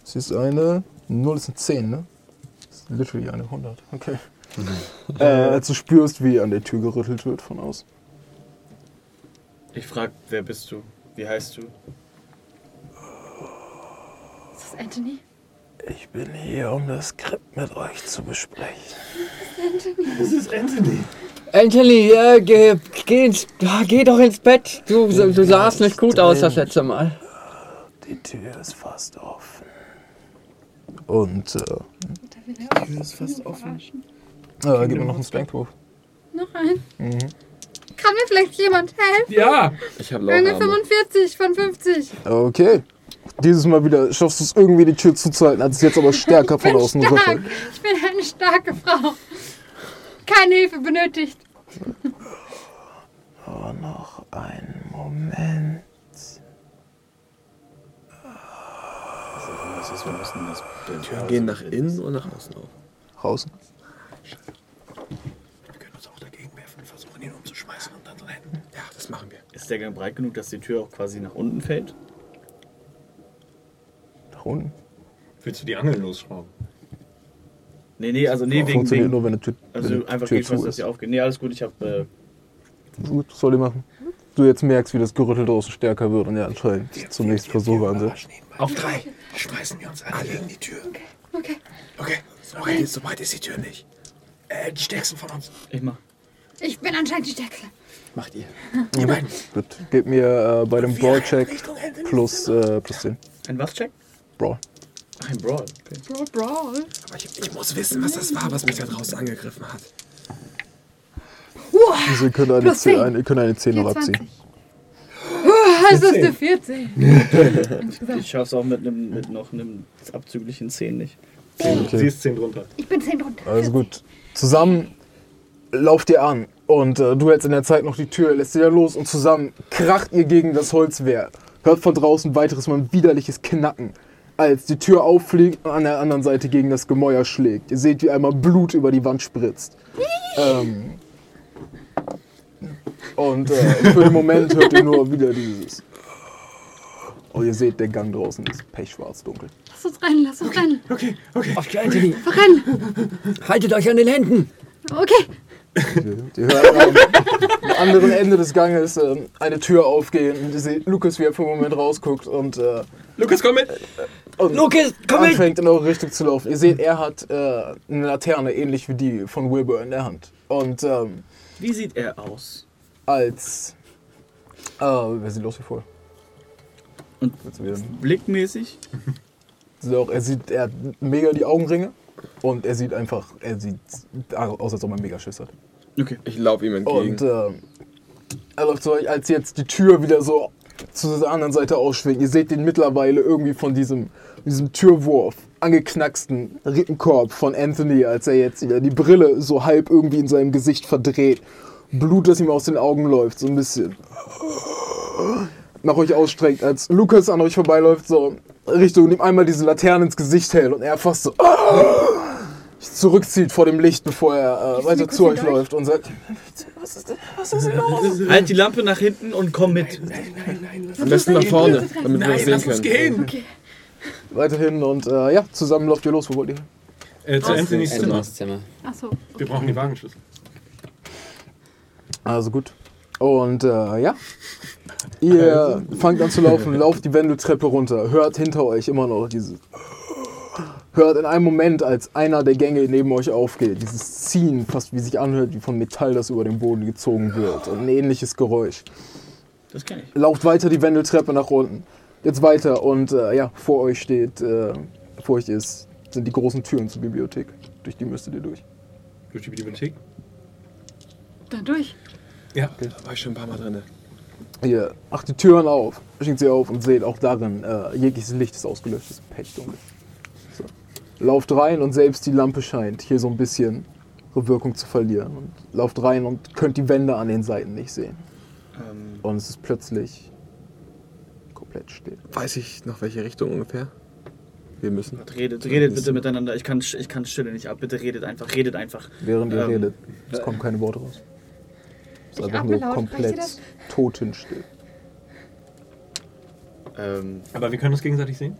Das ist eine 0 ist eine 10, ne? Das ist literally eine 100, okay. äh, als du spürst, wie an der Tür gerüttelt wird von außen. Ich frage, wer bist du? Wie heißt du? Ist das Anthony? Ich bin hier, um das Skript mit euch zu besprechen. Das ist Anthony. Anthony, äh, geh, geh, ins, geh doch ins Bett. Du, du sahst nicht gut aus das letzte Mal. Die Tür ist fast offen. Und, äh, Die Tür ist fast offen. äh gib mir noch einen Strength-Wurf. Noch ein. Mhm. Kann mir vielleicht jemand helfen? Ja. Ich habe Eine Laucharme. 45 von 50. Okay. Dieses Mal wieder schaffst du es irgendwie, die Tür zuzuhalten, als es jetzt aber stärker von außen stark. rüttelt. Ich bin eine starke Frau. Keine Hilfe benötigt. Nur noch einen Moment. Was ist, wir müssen das Wir gehen nach innen und nach außen auf. Draußen. Wir können uns auch dagegen werfen, versuchen ihn umzuschmeißen und dann rennen. Ja, das machen wir. Ist der Gang breit genug, dass die Tür auch quasi nach unten fällt? Nach unten. Willst du die Angel losschrauben? Nee, nee, also nee, wegen, Funktioniert wegen nur, wenn eine Tür, also wenn die einfach Tür gegen was, dass sie aufgeht. Nee, alles gut, ich hab, äh, Gut, was soll die machen? Du jetzt merkst, wie das Gerüttel draußen stärker wird und er anscheinend zunächst Versuche ansetzt. Auf drei schmeißen wir uns alle gegen die Tür. Okay. Okay, so weit ist, so weit ist die Tür nicht. Äh, die stärksten von uns. ich mach. Ich bin anscheinend die Stärkste. Macht ihr. Ihr beiden. Gut, gib mir äh, bei dem Wir Ende. plus, äh, plus 10. Ein was Check? Brawl. Ein Brawl. Okay. Brawl, Brawl. Aber ich, ich muss wissen, was das war, was mich da draußen angegriffen hat. Also ihr könnt eine, Plus 10, 10. eine, könnt eine 10 noch abziehen. 24. hast du eine 14. Insgesamt. Ich schaff's auch mit, einem, mit noch einem abzüglichen 10 nicht. Sie ist 10 drunter. Ich bin 10 runter. Also gut. Zusammen lauft ihr an und äh, du hältst in der Zeit noch die Tür, lässt sie da los und zusammen kracht ihr gegen das Holzwehr. Hört von draußen weiteres Mal ein widerliches Knacken, als die Tür auffliegt und an der anderen Seite gegen das Gemäuer schlägt. Ihr seht, wie einmal Blut über die Wand spritzt. ähm, und äh, für den Moment hört ihr nur wieder dieses. Und ihr seht, der Gang draußen ist pechschwarz dunkel. Lass uns rein, lass uns rein. Auf die Anthony, Rein. haltet euch an den Händen! Okay. Ihr hört am anderen Ende des Ganges ähm, eine Tür aufgehen und ihr seht Lukas, wie er für einen Moment rausguckt und, äh, Lukas, komm mit! Und Lukas, komm anfängt in eure Richtung zu laufen. Ihr seht, er hat äh, eine Laterne, ähnlich wie die von Wilbur in der Hand. Und ähm, Wie sieht er aus? als... Äh, wer sieht los wie vorher? Und wieder- blickmäßig? So, er sieht, er hat mega die Augenringe und er sieht einfach, er sieht aus, als ob er mega Schiss hat. Okay. Ich laufe ihm entgegen. Und äh, er läuft zu euch, als jetzt die Tür wieder so zu der anderen Seite ausschwingt. Ihr seht den mittlerweile irgendwie von diesem, diesem Türwurf angeknacksten Rippenkorb von Anthony, als er jetzt wieder die Brille so halb irgendwie in seinem Gesicht verdreht. Blut, das ihm aus den Augen läuft, so ein bisschen. Nach euch ausstreckt, als Lukas an euch vorbeiläuft, so Richtung ihm einmal diese Laterne ins Gesicht hält und er fast so sich zurückzieht vor dem Licht, bevor er äh, weiter zu euch läuft und sagt, Halt die Lampe nach hinten und komm mit. Am besten nach vorne, damit wir das sehen lass uns können. gehen! weiterhin und äh, ja, zusammen lauft ihr los. Wo wollt ihr? hin? Äh, zu Anthony's Zimmer. Zimmer. Achso. Wir brauchen die Wagenschlüssel. Also gut. Und äh, ja, ihr fangt an zu laufen, lauft die Wendeltreppe runter, hört hinter euch immer noch dieses. Hört in einem Moment, als einer der Gänge neben euch aufgeht, dieses Ziehen, fast wie sich anhört, wie von Metall, das über den Boden gezogen wird. Und ein ähnliches Geräusch. Das kenne ich. Lauft weiter die Wendeltreppe nach unten. Jetzt weiter und äh, ja, vor euch steht, äh, vor euch ist, sind die großen Türen zur Bibliothek. Durch die müsstet ihr durch. Durch die Bibliothek? Dann durch. Ja. Da war ich schon ein paar Mal drin. Ihr macht die Türen auf, schickt sie auf und seht auch darin, äh, jegliches Licht ist ausgelöscht, es ist pechdunkel. Lauft rein und selbst die Lampe scheint hier so ein bisschen ihre Wirkung zu verlieren. Und lauft rein und könnt die Wände an den Seiten nicht sehen. Ähm, Und es ist plötzlich komplett still. Weiß ich noch welche Richtung ungefähr? Wir müssen. redet, redet bitte miteinander. Ich kann, ich kann Stille nicht ab. Bitte redet einfach. Redet einfach. Während ihr Ähm, redet, es kommen keine Worte raus. Es ist einfach nur laut, komplett totenstill. Ähm, Aber wir können uns gegenseitig sehen?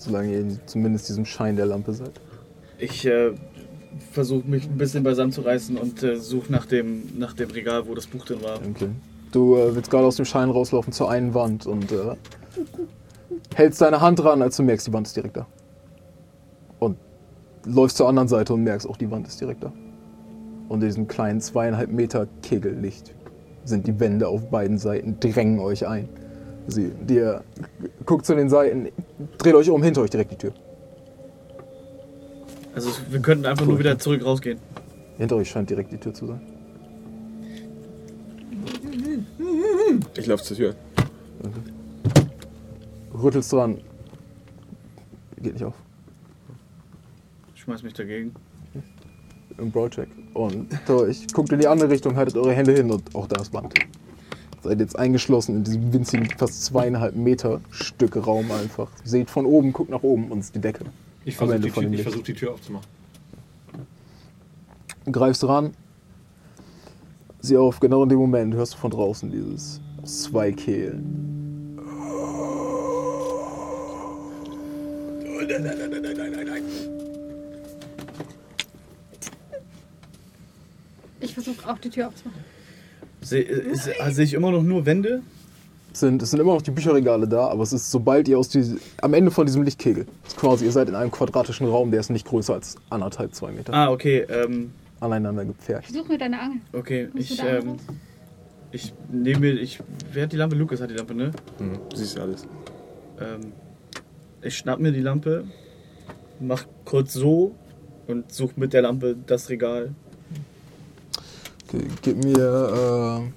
Solange ihr zumindest diesem Schein der Lampe seid. ich äh, versuche mich ein bisschen beisammen zu reißen und äh, suche nach dem, nach dem Regal, wo das Buch drin war. Okay. Du äh, willst gerade aus dem Schein rauslaufen zur einen Wand und äh, hältst deine Hand ran, als du merkst, die Wand ist direkt da. Und läufst zur anderen Seite und merkst, auch die Wand ist direkt da. Und in diesem kleinen zweieinhalb Meter Kegellicht sind die Wände auf beiden Seiten, drängen euch ein. Sie, dir guckt zu den Seiten, dreht euch um, hinter euch direkt die Tür. Also wir könnten einfach nur wieder zurück rausgehen. Hinter euch scheint direkt die Tür zu sein. Ich laufe zur Tür. Rüttelst dran. Geht nicht auf. Ich schmeiß mich dagegen. im Brawlcheck. Und durch. Guckt in die andere Richtung, haltet eure Hände hin und auch da ist Wand. Seid jetzt eingeschlossen in diesem winzigen, fast zweieinhalb Meter Stück Raum einfach. Seht von oben, guckt nach oben und es ist die Decke. Ich versuche die, Tür- ich versuch, die Tür aufzumachen. Greifst ran. Sie auf, genau in dem Moment hörst du von draußen dieses zwei Kehlen. Ich versuche auch die Tür aufzumachen. Sehe ist- sehe ich immer noch nur Wände? Es sind, es sind immer noch die Bücherregale da, aber es ist, sobald ihr aus diesem, am Ende von diesem Lichtkegel, ist quasi, ihr seid in einem quadratischen Raum, der ist nicht größer als anderthalb, zwei Meter. Ah, okay. Ähm, Aneinander gepfercht. Versuch mir deine Angel. okay, du ich, ähm, ich nehme mir, ich, wer hat die Lampe? Lukas hat die Lampe, ne? Hm, du siehst alles. Ähm, ich schnapp mir die Lampe, mach kurz so und such mit der Lampe das Regal. Okay, gib mir äh,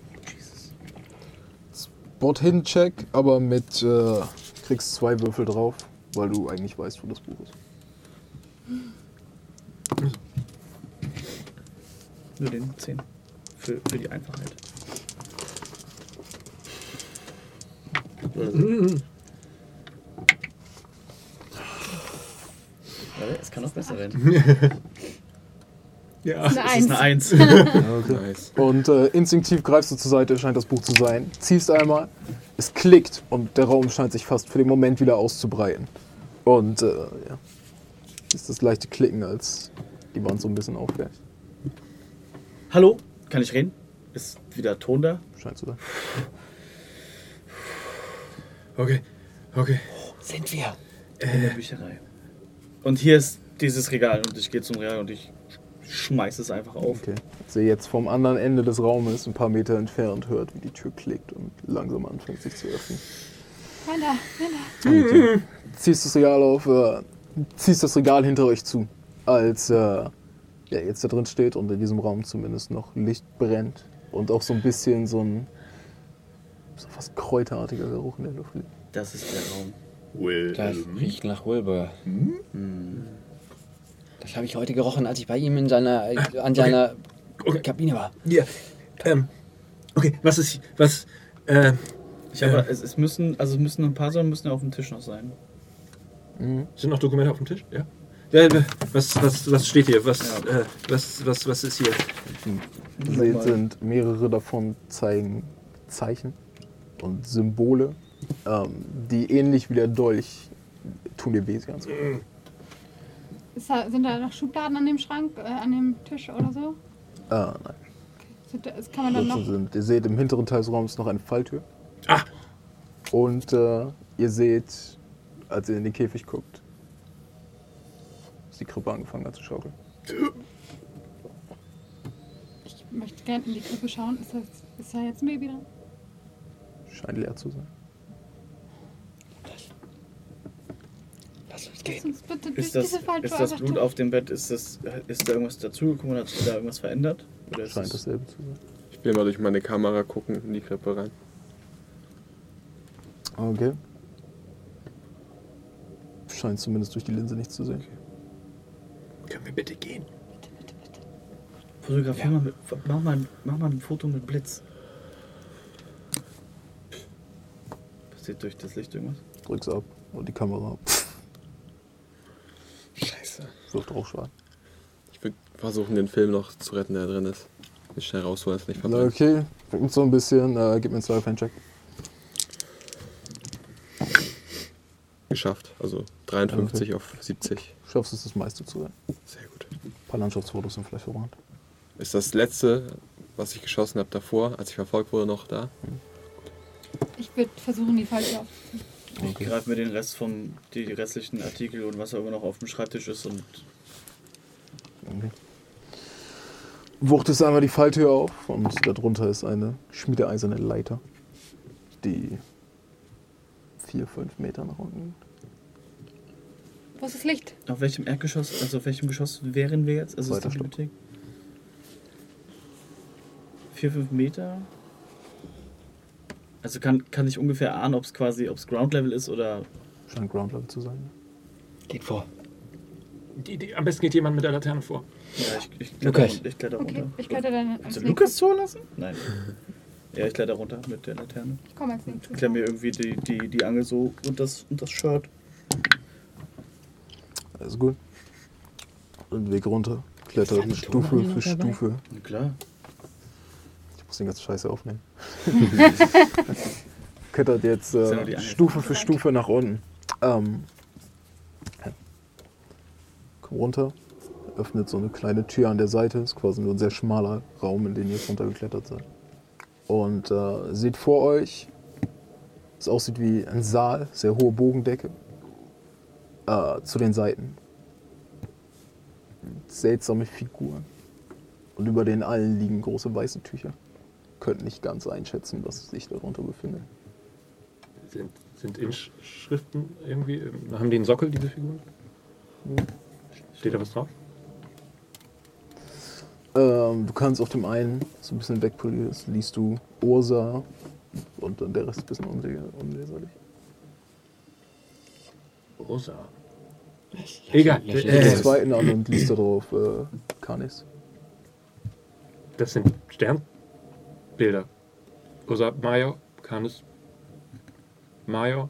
Spot Hidden Check, aber mit äh, kriegst zwei Würfel drauf, weil du eigentlich weißt, wo das Buch ist. Nur den 10. Für, für die Einfachheit. Warte, es kann noch besser werden. Ja. Eine Das ist Eins. eine 1. Okay. Nice. Und äh, instinktiv greifst du zur Seite, scheint das Buch zu sein. Ziehst einmal, es klickt und der Raum scheint sich fast für den Moment wieder auszubreiten. Und äh, ja, ist das leichte Klicken, als die Wand so ein bisschen aufwärts. Hallo? Kann ich reden? Ist wieder Ton da? Scheint zu sein. Okay, okay. Sind wir? In der Bücherei. Und hier ist dieses Regal und ich gehe zum Regal und ich schmeiß es einfach auf. Okay. Als ihr jetzt vom anderen Ende des Raumes, ein paar Meter entfernt, hört, wie die Tür klickt und langsam anfängt sich zu öffnen. Und, äh, ziehst das Regal auf, äh, ziehst das Regal hinter euch zu, als äh, ja, jetzt da drin steht und in diesem Raum zumindest noch Licht brennt und auch so ein bisschen so ein so fast kräuterartiger Geruch in der Luft liegt. Das ist der Raum. Will. Das riecht nach Wilbur. Hm. Das habe ich heute gerochen, als ich bei ihm in seiner, äh, an seiner Okay. Kabine war. Ja. Ähm. Okay, was ist. Was. Äh. Ich habe, es, es müssen, also es müssen ein paar Sachen müssen auf dem Tisch noch sein. Sind noch Dokumente auf dem Tisch? Ja. ja äh, was, was, was steht hier? Was, Ja. äh, was, was, was ist hier? Seht, sind mehrere davon zeigen Zeichen und Symbole, ähm, die ähnlich wie der Dolch tun dir weh. sie anzusehen. Ist da, sind da noch Schubladen an dem Schrank, äh, an dem Tisch oder so? Ah, nein. Sind da, das kann man dann noch. sind. Ihr seht im hinteren Teil des Raums noch eine Falltür. Ah! Und äh, ihr seht, als ihr in den Käfig guckt, dass die Krippe angefangen hat zu schaukeln. Ich möchte gerne in die Krippe schauen. Ist, das, ist da jetzt ein Baby drin? Scheint leer zu sein. Lass uns Lass gehen. uns bitte durch Ist das, diese Falltür ist das Blut durch. auf dem Bett, ist, das, ist da irgendwas dazugekommen oder hat sich da irgendwas verändert? Oder ist Scheint dasselbe zu sein. Ich will mal durch meine Kamera gucken in die Krippe rein. Okay. Scheint zumindest durch die Linse nichts zu sehen. Können wir bitte gehen? Fotografier mal, mit, mach, mal, mach mal ein Foto mit Blitz. Passiert durch das Licht irgendwas? Drück's ab und die Kamera Scheiße. wirft Rauchschwaden. Ich würde versuchen, den Film noch zu retten, der drin ist. Nicht schnell rausholen, dass es nicht verbrennt. Okay, winkt so ein bisschen. Äh, gib mir einen Zweifel-Check. Geschafft. Also 53 auf 70. Schaffst es, das meiste zu sein. Sehr gut. Ein paar Landschaftsfotos sind vielleicht verwandt. Ist das letzte, was ich geschossen habe davor, als ich verfolgt wurde, noch da? Ich würde versuchen, die Falltür aufzuziehen. Ich greife mir den Rest von die restlichen Artikel und was auch immer noch auf dem Schreibtisch ist und Okay. Wuchtest einmal die Falltür auf und darunter ist eine schmiedeeiserne Leiter, die vier, fünf Meter nach unten. Wo ist das Licht? auf welchem Erdgeschoss, also auf welchem Geschoss wären wir jetzt? Also ist Zweiter die Stock. Bibliothek? Vier, fünf Meter? Also kann, kann ich ungefähr ahnen, ob es quasi, ob es Ground Level ist oder. Scheint Ground Level zu sein. Geht vor. Die, die, am besten geht jemand mit der Laterne vor. Ja, ich, ich kletter, Lukas. runter- ich kletter Okay, runter. ich kletter dann als Hast du nächstes. Lukas zulassen? Nein. Ja, ich kletter runter mit der Laterne. Ich komme als nächstes. Klemm mir irgendwie die, die, die Angel so und das, und das Shirt. Alles gut. Und Weg runter. Die Stufe für dabei? Stufe. Na klar. Muss den ganzen Scheiße aufnehmen. Klettert jetzt äh. Stufe für Stufe nach unten. Ähm. Komm runter. Öffnet so eine kleine Tür an der Seite. Ist quasi nur ein sehr schmaler Raum, in den ihr jetzt runtergeklettert seid. Und äh, seht vor euch, es aussieht wie ein Saal, sehr hohe Bogendecke. Äh, zu den Seiten. Seltsame Figuren. Und über den allen liegen große weiße Tücher. Könnt nicht ganz einschätzen, was sich darunter befindet. Sind, sind Inschriften irgendwie. ähm, Haben die einen Sockel, diese Figuren? Steht da was drauf? Ähm, du kannst auf dem einen, so ein bisschen wegpoliert, liest du Ursa Und dann der Rest ist ein bisschen unle- unleserlich. Rosa. Egal. Den Äh, zweiten an und liest da drauf äh, Canis. das sind Sternbilder. Rosa Major, Canis, Major,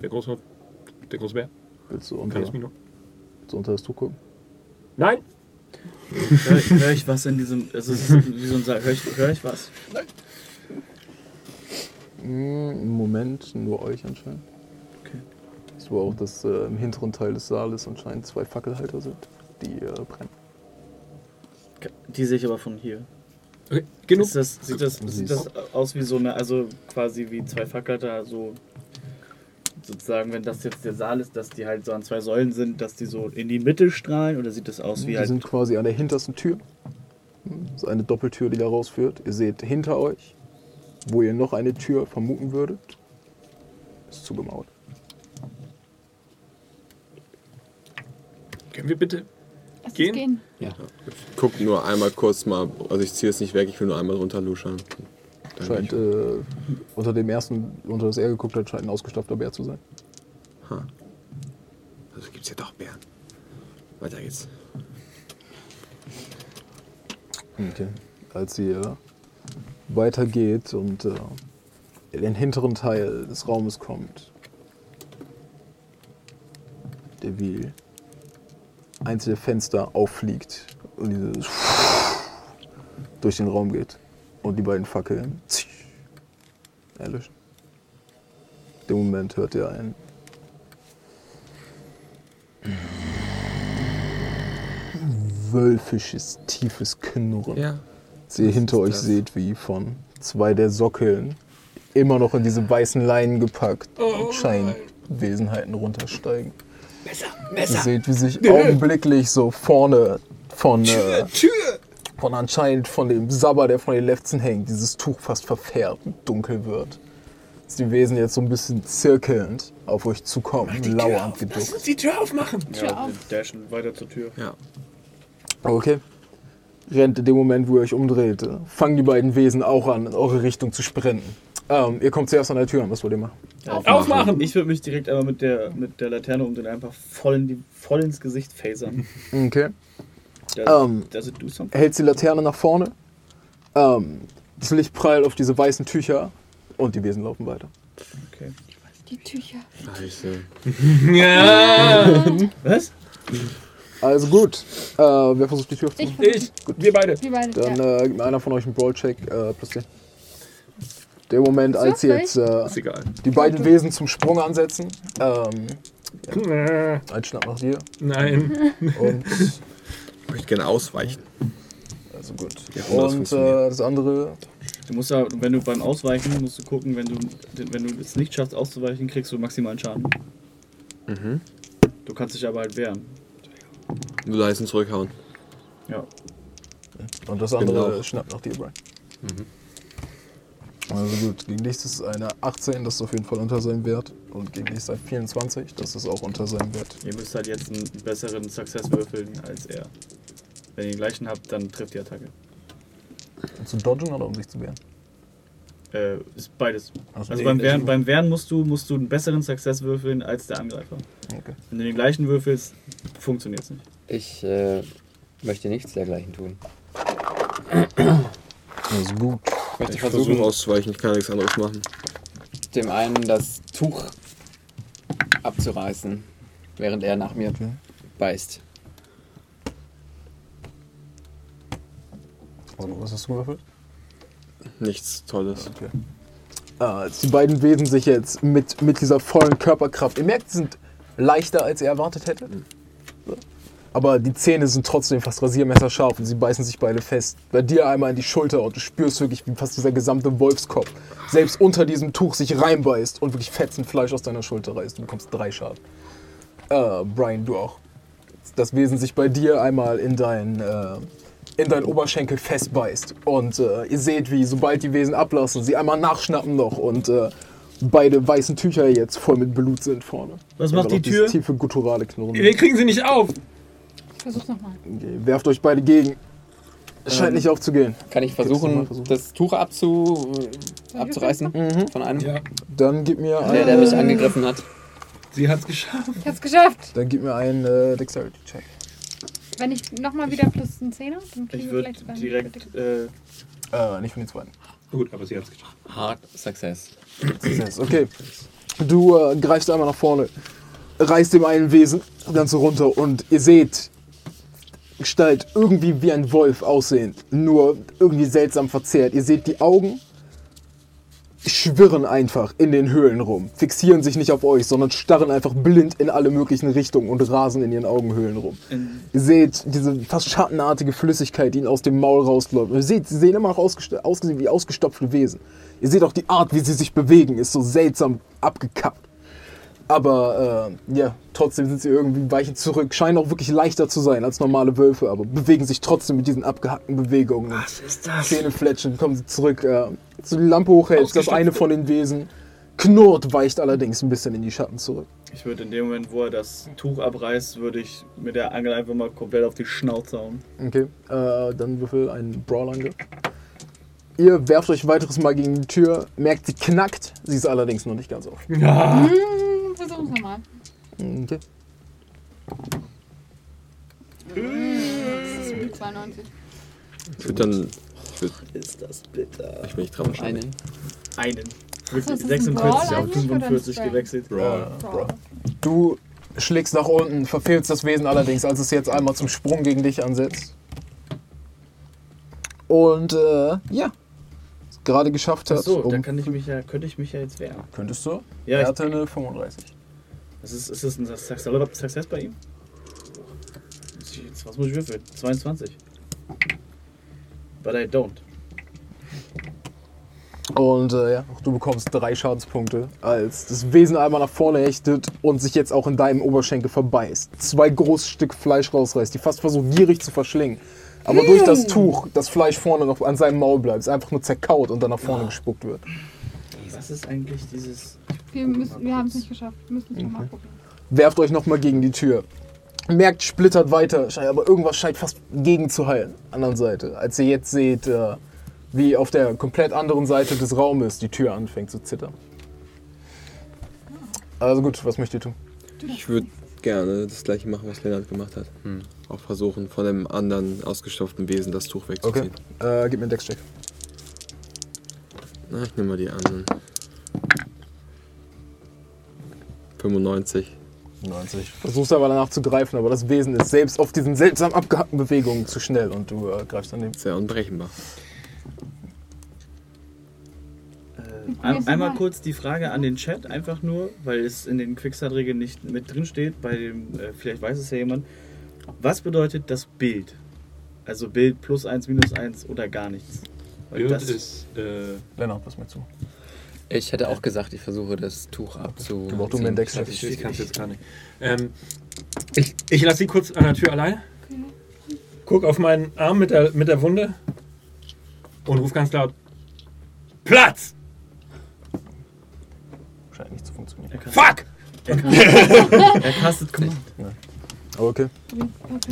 der große, der große Bär, Willst du unter, Minor. willst du unter das Tuch gucken? Nein! Hör ich, hör ich was in diesem. Also, es ist wie so ein Sa- hör, ich, hör ich was? Mm, Im Moment nur euch anscheinend. Okay. Es war auch, dass äh, im hinteren Teil des Saales anscheinend zwei Fackelhalter sind, die äh, brennen. Die sehe ich aber von hier. Okay, genug. Ist das, sieht, das, sieht das aus wie so eine, also quasi wie zwei Fackelter, so sozusagen, wenn das jetzt der Saal ist, dass die halt so an zwei Säulen sind, dass die so in die Mitte strahlen oder sieht das aus wie die halt. sind quasi an der hintersten Tür. Das ist eine Doppeltür, die da rausführt. Ihr seht hinter euch, wo ihr noch eine Tür vermuten würdet, ist zugemauert. Können wir bitte Lass Gehen? gehen. Ja. Guck nur einmal kurz mal, also ich ziehe es nicht weg, ich will nur einmal runterluschern. Dann Scheint äh, unter dem ersten, unter das er geguckt hat, scheint ein ausgestopfter Bär zu sein. ich- Ha. Also gibt's hier doch Bären. Weiter geht's. Okay. Als ihr weitergeht und äh, in den hinteren Teil des Raumes kommt, der der Fenster auffliegt und dieses durch den Raum geht und die beiden Fackeln erlöschen. In dem Moment hört ihr ein wölfisches, tiefes Knurren. Ja. Ihr hinter euch das? seht, wie von zwei der Sockeln immer noch in diese weißen Leinen gepackt und Scheinwesenheiten runtersteigen. Ihr seht, wie sich augenblicklich so vorne von, äh, von anscheinend von dem Sabber, der von den Lefzen hängt, dieses Tuch fast verfärbt und dunkel wird. Dass die Wesen jetzt so ein bisschen zirkelnd auf euch zukommen, lauernd geduckt. uns die Tür aufmachen! Tür ja, auf. wir dashen weiter zur Tür. Ja. Okay. Rennt in dem Moment, wo ihr euch umdreht, äh, fangen die beiden Wesen auch an, in eure Richtung zu sprinten. Ähm, ihr kommt zuerst an der Tür an, was wollt ihr machen? Aufmachen! Ich würde mich direkt einmal mit der, mit der Laterne umdrehen, einfach voll, in die, voll ins Gesicht phasern. Okay. Does, Ähm. does it do something? hältst die Laterne nach vorne. Ähm, das Licht prallt auf diese weißen Tücher und die Wesen laufen weiter. Okay. Die Tücher. Scheiße. Ja! Was? Also gut. Äh, wer versucht die Tür aufzumachen? Ich, Ich, wir beide. wir beide. Dann ja. äh, gibt mir einer von euch einen Brawl-Check äh, plus 10. Der Moment, als jetzt äh, Ist egal. die beiden Wesen zum Sprung ansetzen. Ähm, Äh, ein Schnapp nach dir. Nein. Und Ich möchte gerne ausweichen. also gut. Ja, das Und äh, funktioniert. das andere. Du musst ja, wenn du beim Ausweichen musst du gucken, wenn du, wenn du es nicht schaffst auszuweichen, kriegst du maximalen Schaden. Mhm. Du kannst dich aber halt wehren. Nur leisten zurückhauen. Ja. Und das andere Genau. schnappt nach dir, Brian. Also gut, gegen dich ist eine 18, das ist auf jeden Fall unter seinem Wert. Und gegen dich ist ein 24, das ist auch unter seinem Wert. Ihr müsst halt jetzt einen besseren Success würfeln als er. Wenn ihr den gleichen habt, dann trifft die Attacke. Zu dodgen oder um sich zu wehren? Äh, ist beides. Also, Also beim Wehren, beim Wehren musst du, musst du einen besseren Success würfeln als der Angreifer. Okay. Wenn du den gleichen würfelst, funktioniert es nicht. Ich äh, möchte nichts dergleichen tun. Also gut. Ich möchte Ich versuche versuchen, auszuweichen, ich kann nichts anderes machen. dem einen das Tuch abzureißen, während er nach mir Okay. beißt. Also, was hast du gewürfelt? Nichts Tolles. Okay. Ah, die beiden Wesen sich jetzt mit, mit dieser vollen Körperkraft. Ihr merkt, sie sind leichter, als ihr erwartet hättet. So. Aber die Zähne sind trotzdem fast rasiermesserscharf und sie beißen sich beide fest. Bei dir einmal in die Schulter und du spürst wirklich, wie fast dieser gesamte Wolfskopf selbst unter diesem Tuch sich reinbeißt und wirklich fetzen Fleisch aus deiner Schulter reißt. Du bekommst drei Schaden. Äh, Brian, du auch. Das Wesen sich bei dir einmal in dein, äh, in deinen Oberschenkel festbeißt. Und äh, ihr seht, wie sobald die Wesen ablassen, sie einmal nachschnappen noch und äh, beide weißen Tücher jetzt voll mit Blut sind vorne. Was macht die Tür? tiefe gutturale Knurren. Wir kriegen sie nicht auf. Versuch's nochmal. Okay, werft euch beide gegen. Es scheint Ähm, nicht aufzugehen. Kann ich versuchen, versuchen? das Tuch abzu, abzureißen Mhm. von einem, Ja, Dann gib mir der, der mich ein- angegriffen hat? sie hat's geschafft. Ich hab's geschafft. Dann gib mir einen äh, Dexterity-Check. Wenn ich nochmal wieder plus einen Zehner, dann kriegen Ich wir vielleicht sogar direkt. Äh, Äh, nicht von den zweiten. Gut, aber sie hat's geschafft. Hard Success. Success. Okay. Du äh, greifst einmal nach vorne, reißt dem einen Wesen dann so runter und ihr seht Gestalt irgendwie wie ein Wolf aussehend, nur irgendwie seltsam verzerrt. Ihr seht die Augen schwirren einfach in den Höhlen rum, fixieren sich nicht auf euch, sondern starren einfach blind in alle möglichen Richtungen und rasen in ihren Augenhöhlen rum. in, Ihr seht diese fast schattenartige Flüssigkeit, die ihnen aus dem Maul rausläuft. Ihr seht, sie sehen immer noch ausgesehen wie ausgestopfte Wesen. Ihr seht auch die Art, wie sie sich bewegen, ist so seltsam abgekappt. Aber äh, ja, trotzdem sind sie irgendwie weichen zurück, scheinen auch wirklich leichter zu sein als normale Wölfe, aber bewegen sich trotzdem mit diesen abgehackten Bewegungen. Was ist das? Zähnefletschen, kommen sie zurück. Äh, du die Lampe hochhältst, das eine von den Wesen knurrt, weicht allerdings ein bisschen in die Schatten zurück. ich würde in dem Moment, wo er das Tuch abreißt, würde ich mit der Angel einfach mal komplett auf die Schnauze hauen. Okay, äh, dann würfel einen Brawl-Angriff. Ihr werft euch weiteres Mal gegen die Tür, merkt, sie knackt, sie ist allerdings noch nicht ganz auf. Ja. Hm, versuchen wir mal. Okay. Das ist mit 92. Ich würde dann. Ich, würd, Ist das bitter. ich will nicht trauen. Einen. Einen. Wirklich ein 46 Brawl auf eigentlich oder ein 45 Spray? gewechselt. Brawl. Brawl. Du schlägst nach unten, verfehlst das Wesen allerdings, als es jetzt einmal zum Sprung gegen dich ansetzt. Und äh, ja, gerade geschafft hat. Achso, um- dann kann ich mich ja, könnte ich mich ja jetzt wehren. Könntest du? Ja, er ich, hatte eine 35. ist, es, ist das ein Success Success bei ihm? Was muss ich würfeln? 22. But I don't. Und äh, ja, du bekommst drei Schadenspunkte, als das Wesen einmal nach vorne hechtet und sich jetzt auch in deinem Oberschenkel verbeißt. Zwei große Stück Fleisch rausreißt, die fast versucht gierig zu verschlingen. Aber durch das Tuch das Fleisch vorne noch an seinem Maul bleibt, es einfach nur zerkaut und dann nach vorne gespuckt wird. Was ist eigentlich dieses. Wir, müssen- wir haben es nicht geschafft. Wir müssen es nochmal probieren. Werft euch nochmal gegen die Tür. Merkt, splittert weiter, scheint- aber irgendwas scheint fast gegen zu heilen. Anderen Seite. Als ihr jetzt seht, äh, wie auf der komplett anderen Seite des Raumes die Tür anfängt zu zittern. Also gut, was möchtet ihr tun? Ich würde gerne das gleiche machen, was Lennart gemacht hat. Auch versuchen, von einem anderen ausgestopften Wesen das Tuch Okay. wegzuziehen. Äh, gib mir einen Dex-Check. Na, ich nehme mal die anderen. 95. 90. Versuchst aber danach zu greifen, aber das Wesen ist selbst auf diesen seltsam abgehackten Bewegungen zu schnell und du äh, greifst daneben. Sehr unberechenbar. Äh, ein, einmal kurz die Frage an den Chat, einfach nur, weil es in den Quickstart-Regeln nicht mit drin steht. Bei dem, äh, vielleicht weiß es ja jemand. Was bedeutet das Bild? Also Bild plus 1, minus 1 oder gar nichts? Weil Bild das, ist. Äh, Lennart, was meinst du? Ich hätte auch gesagt, ich versuche das Tuch abzu. Du mir einen Dex-Check. ich ich kann es jetzt gar nicht. Ähm, ich ich lasse sie kurz an der Tür alleine. Guck auf meinen Arm mit der, mit der Wunde und ruf ganz laut: Platz! Scheint nicht zu funktionieren. Fuck! er castet Command. Aber okay.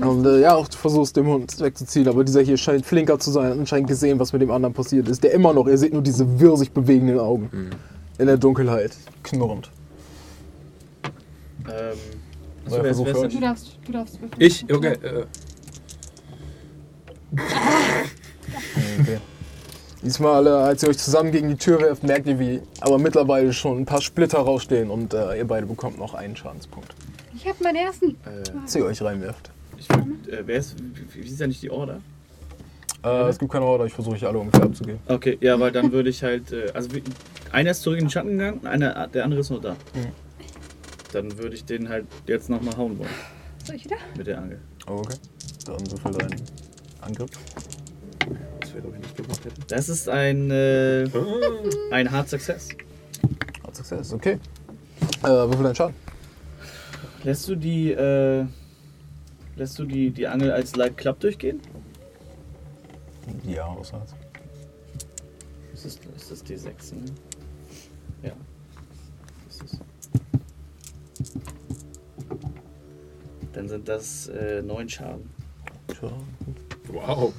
Und äh, ja, auch du versuchst den Hund wegzuziehen, aber dieser hier scheint flinker zu sein, hat anscheinend gesehen, was mit dem anderen passiert ist. Der immer noch, ihr seht nur diese wirr sich bewegenden Augen. In der Dunkelheit. Knurrend. Ähm, achso, wer ist, wer Du darfst, du darfst würfeln. Ich, okay. Äh, Okay. Diesmal, äh, als ihr euch zusammen gegen die Tür werft, merkt ihr, wie aber mittlerweile schon ein paar Splitter rausstehen und äh, ihr beide bekommt noch einen Schadenspunkt. Ich hab meinen ersten. Als ihr euch reinwerft. Ich äh, wer ist, wie, wie ist ja nicht die Order? Äh, es gibt keine Order, ich versuche euch alle ungefähr abzugeben. Okay, ja, weil dann würde ich halt, äh, also wie- einer ist zurück in den Schatten gegangen, einer, der andere ist noch da. Dann würde ich den halt jetzt nochmal hauen wollen Soll ich wieder? mit der Angel. Oh, okay. Dann würfel deinen Angriff. das wäre, glaube ich, nicht gemacht hätte. Das ist ein, äh, ein Hard Success. Hard Success, okay. Äh, würfel deinen Schaden. Lässt du die, äh, lässt du die, die Angel als Light Club durchgehen? Ja, ausnahms. Ist das, ist das D6, ne? Ja. Ist es. Dann sind das äh, neun Schaden. Schaden. Wow.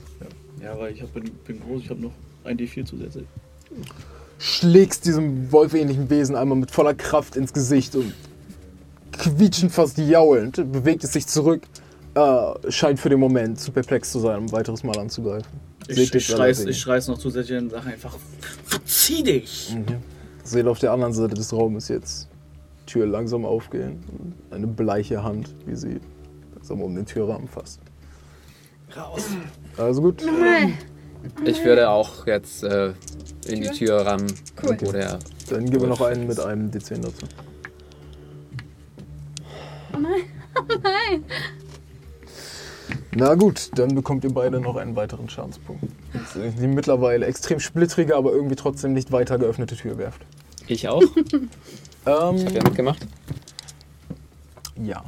Ja, weil ich hab, bin, bin groß, ich habe noch ein D4 zusätzlich. Schlägst diesem wolfähnlichen Wesen einmal mit voller Kraft ins Gesicht und quietschend fast jaulend bewegt es sich zurück. Äh, scheint für den Moment zu perplex zu sein, um ein weiteres Mal anzugreifen. Ich, ich, schrei's, ich schrei's noch zusätzlich und sage einfach, verzieh dich! Mhm. Seht auf der anderen Seite des Raumes jetzt die Tür langsam aufgehen und eine bleiche Hand, wie sie langsam um den Türrahmen fasst. Raus! Also gut. Nein. Ich würde auch jetzt äh, in die Tür? Tür rammen, Cool. wo der Dann geben wir noch einen mit einem D10 dazu. Oh nein. Oh nein. Na gut, dann bekommt ihr beide noch einen weiteren Schadenspunkt. Die mittlerweile extrem splittrige, aber irgendwie trotzdem nicht weiter geöffnete Tür werft. Ich auch. Ich habe ja Ähm, mitgemacht. ja.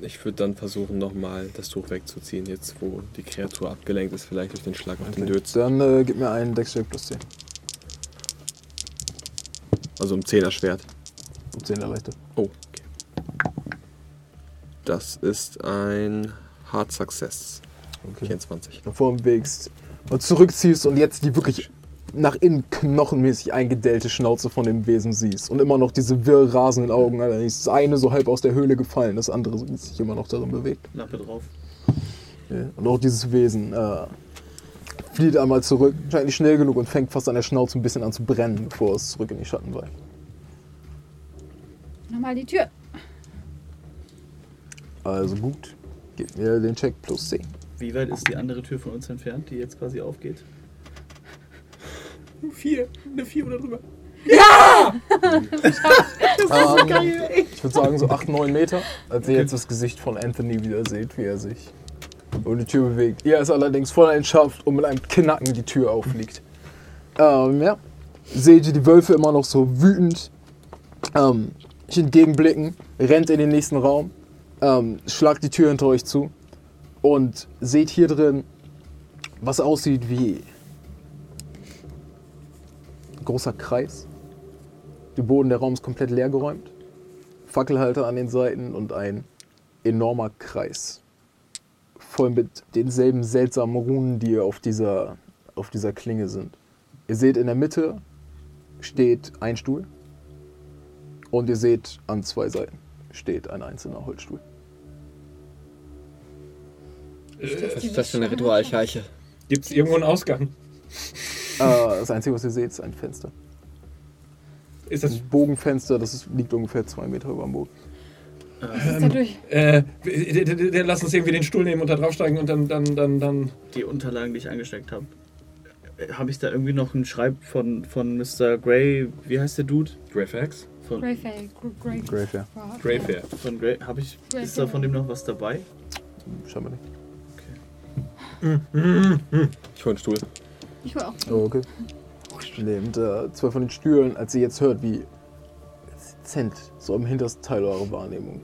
Ich würde dann versuchen, nochmal das Tuch wegzuziehen, jetzt wo die Kreatur abgelenkt ist, vielleicht durch den Schlag auf den Dötz. Dann äh, gib mir einen Dexter plus 10. Also um 10er Schwert. 10 erleichter. Oh, okay. Das ist ein Hard Success. Okay. 24. Nach vorn bewegst und zurückziehst und jetzt die wirklich nach innen knochenmäßig eingedellte Schnauze von dem Wesen siehst. Und immer noch diese wirr rasenden Augen. Allerdings das eine so halb aus der Höhle gefallen, das andere sich immer noch darin bewegt. Lampe drauf. Ja. Und auch dieses Wesen äh, flieht einmal zurück, scheint nicht schnell genug und fängt fast an der Schnauze ein bisschen an zu brennen, bevor es zurück in die Schatten weicht. Nochmal die Tür. Also gut, gib mir den Check plus 10. Wie weit ist die andere Tür von uns entfernt, die jetzt quasi aufgeht? Vier. Eine vier oder drüber. Ähm, ich würde sagen so 8, 9 Meter, als ihr jetzt das Gesicht von Anthony wieder seht, wie er sich um die Tür bewegt. Er ist allerdings voll Leidenschaft und mit einem Knacken die Tür auffliegt. Ähm, ja. Seht ihr die Wölfe immer noch so wütend ähm, euch entgegenblicken, rennt in den nächsten Raum, ähm, schlagt die Tür hinter euch zu und seht hier drin, was aussieht wie ein großer Kreis. Der Boden der Raum ist komplett leergeräumt. Fackelhalter an den Seiten und ein enormer Kreis. Voll mit denselben seltsamen Runen, die auf dieser, auf dieser Klinge sind. Ihr seht in der Mitte steht ein Stuhl. Und ihr seht an zwei Seiten steht ein einzelner Holzstuhl. Was ist das für eine Ritualscheiche? Gibt es irgendwo einen Ausgang? Äh, das Einzige, was ihr seht, ist ein Fenster. Ist das. Das Bogenfenster, das ist, liegt ungefähr zwei Meter über dem Boden. Da durch? Äh, der, der, der, lass uns irgendwie den Stuhl nehmen und da draufsteigen und dann, dann, dann, dann. Die Unterlagen, die ich angesteckt habe. Habe ich da irgendwie noch einen Schreib von, von Mr. Grey, wie heißt der Dude? Greyfax? Von, Greyfair. Grey. Greyfair. Greyfair. von Grey, habe ich, ist da von dem noch was dabei? Scheinbar nicht. Ich hole einen Stuhl. Ich will auch. Oh, okay. Nehmt äh, zwei von den Stühlen, als ihr jetzt hört, wie dezent, so im hintersten Teil eurer Wahrnehmung,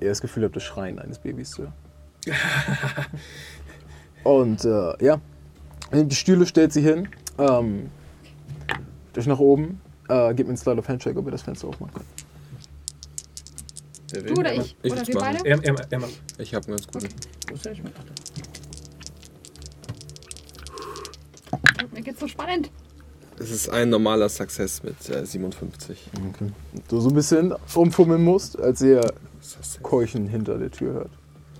ihr das Gefühl habt, das Schreien eines Babys zu hören. Und äh, ja, nehmt die Stühle, stellt sie hin, ähm, durch nach oben, äh, gebt mir einen Slide of Handshake, ob ihr das Fenster aufmacht. Wer Du oder ich? Ich oder wir machen. beide? Er, er, er. Ich habe einen ganz guten. Da. Mir geht's so spannend. Es ist ein normaler Success mit äh, 57. Okay. Du so ein bisschen rumfummeln musst, als ihr Success. Keuchen hinter der Tür hört.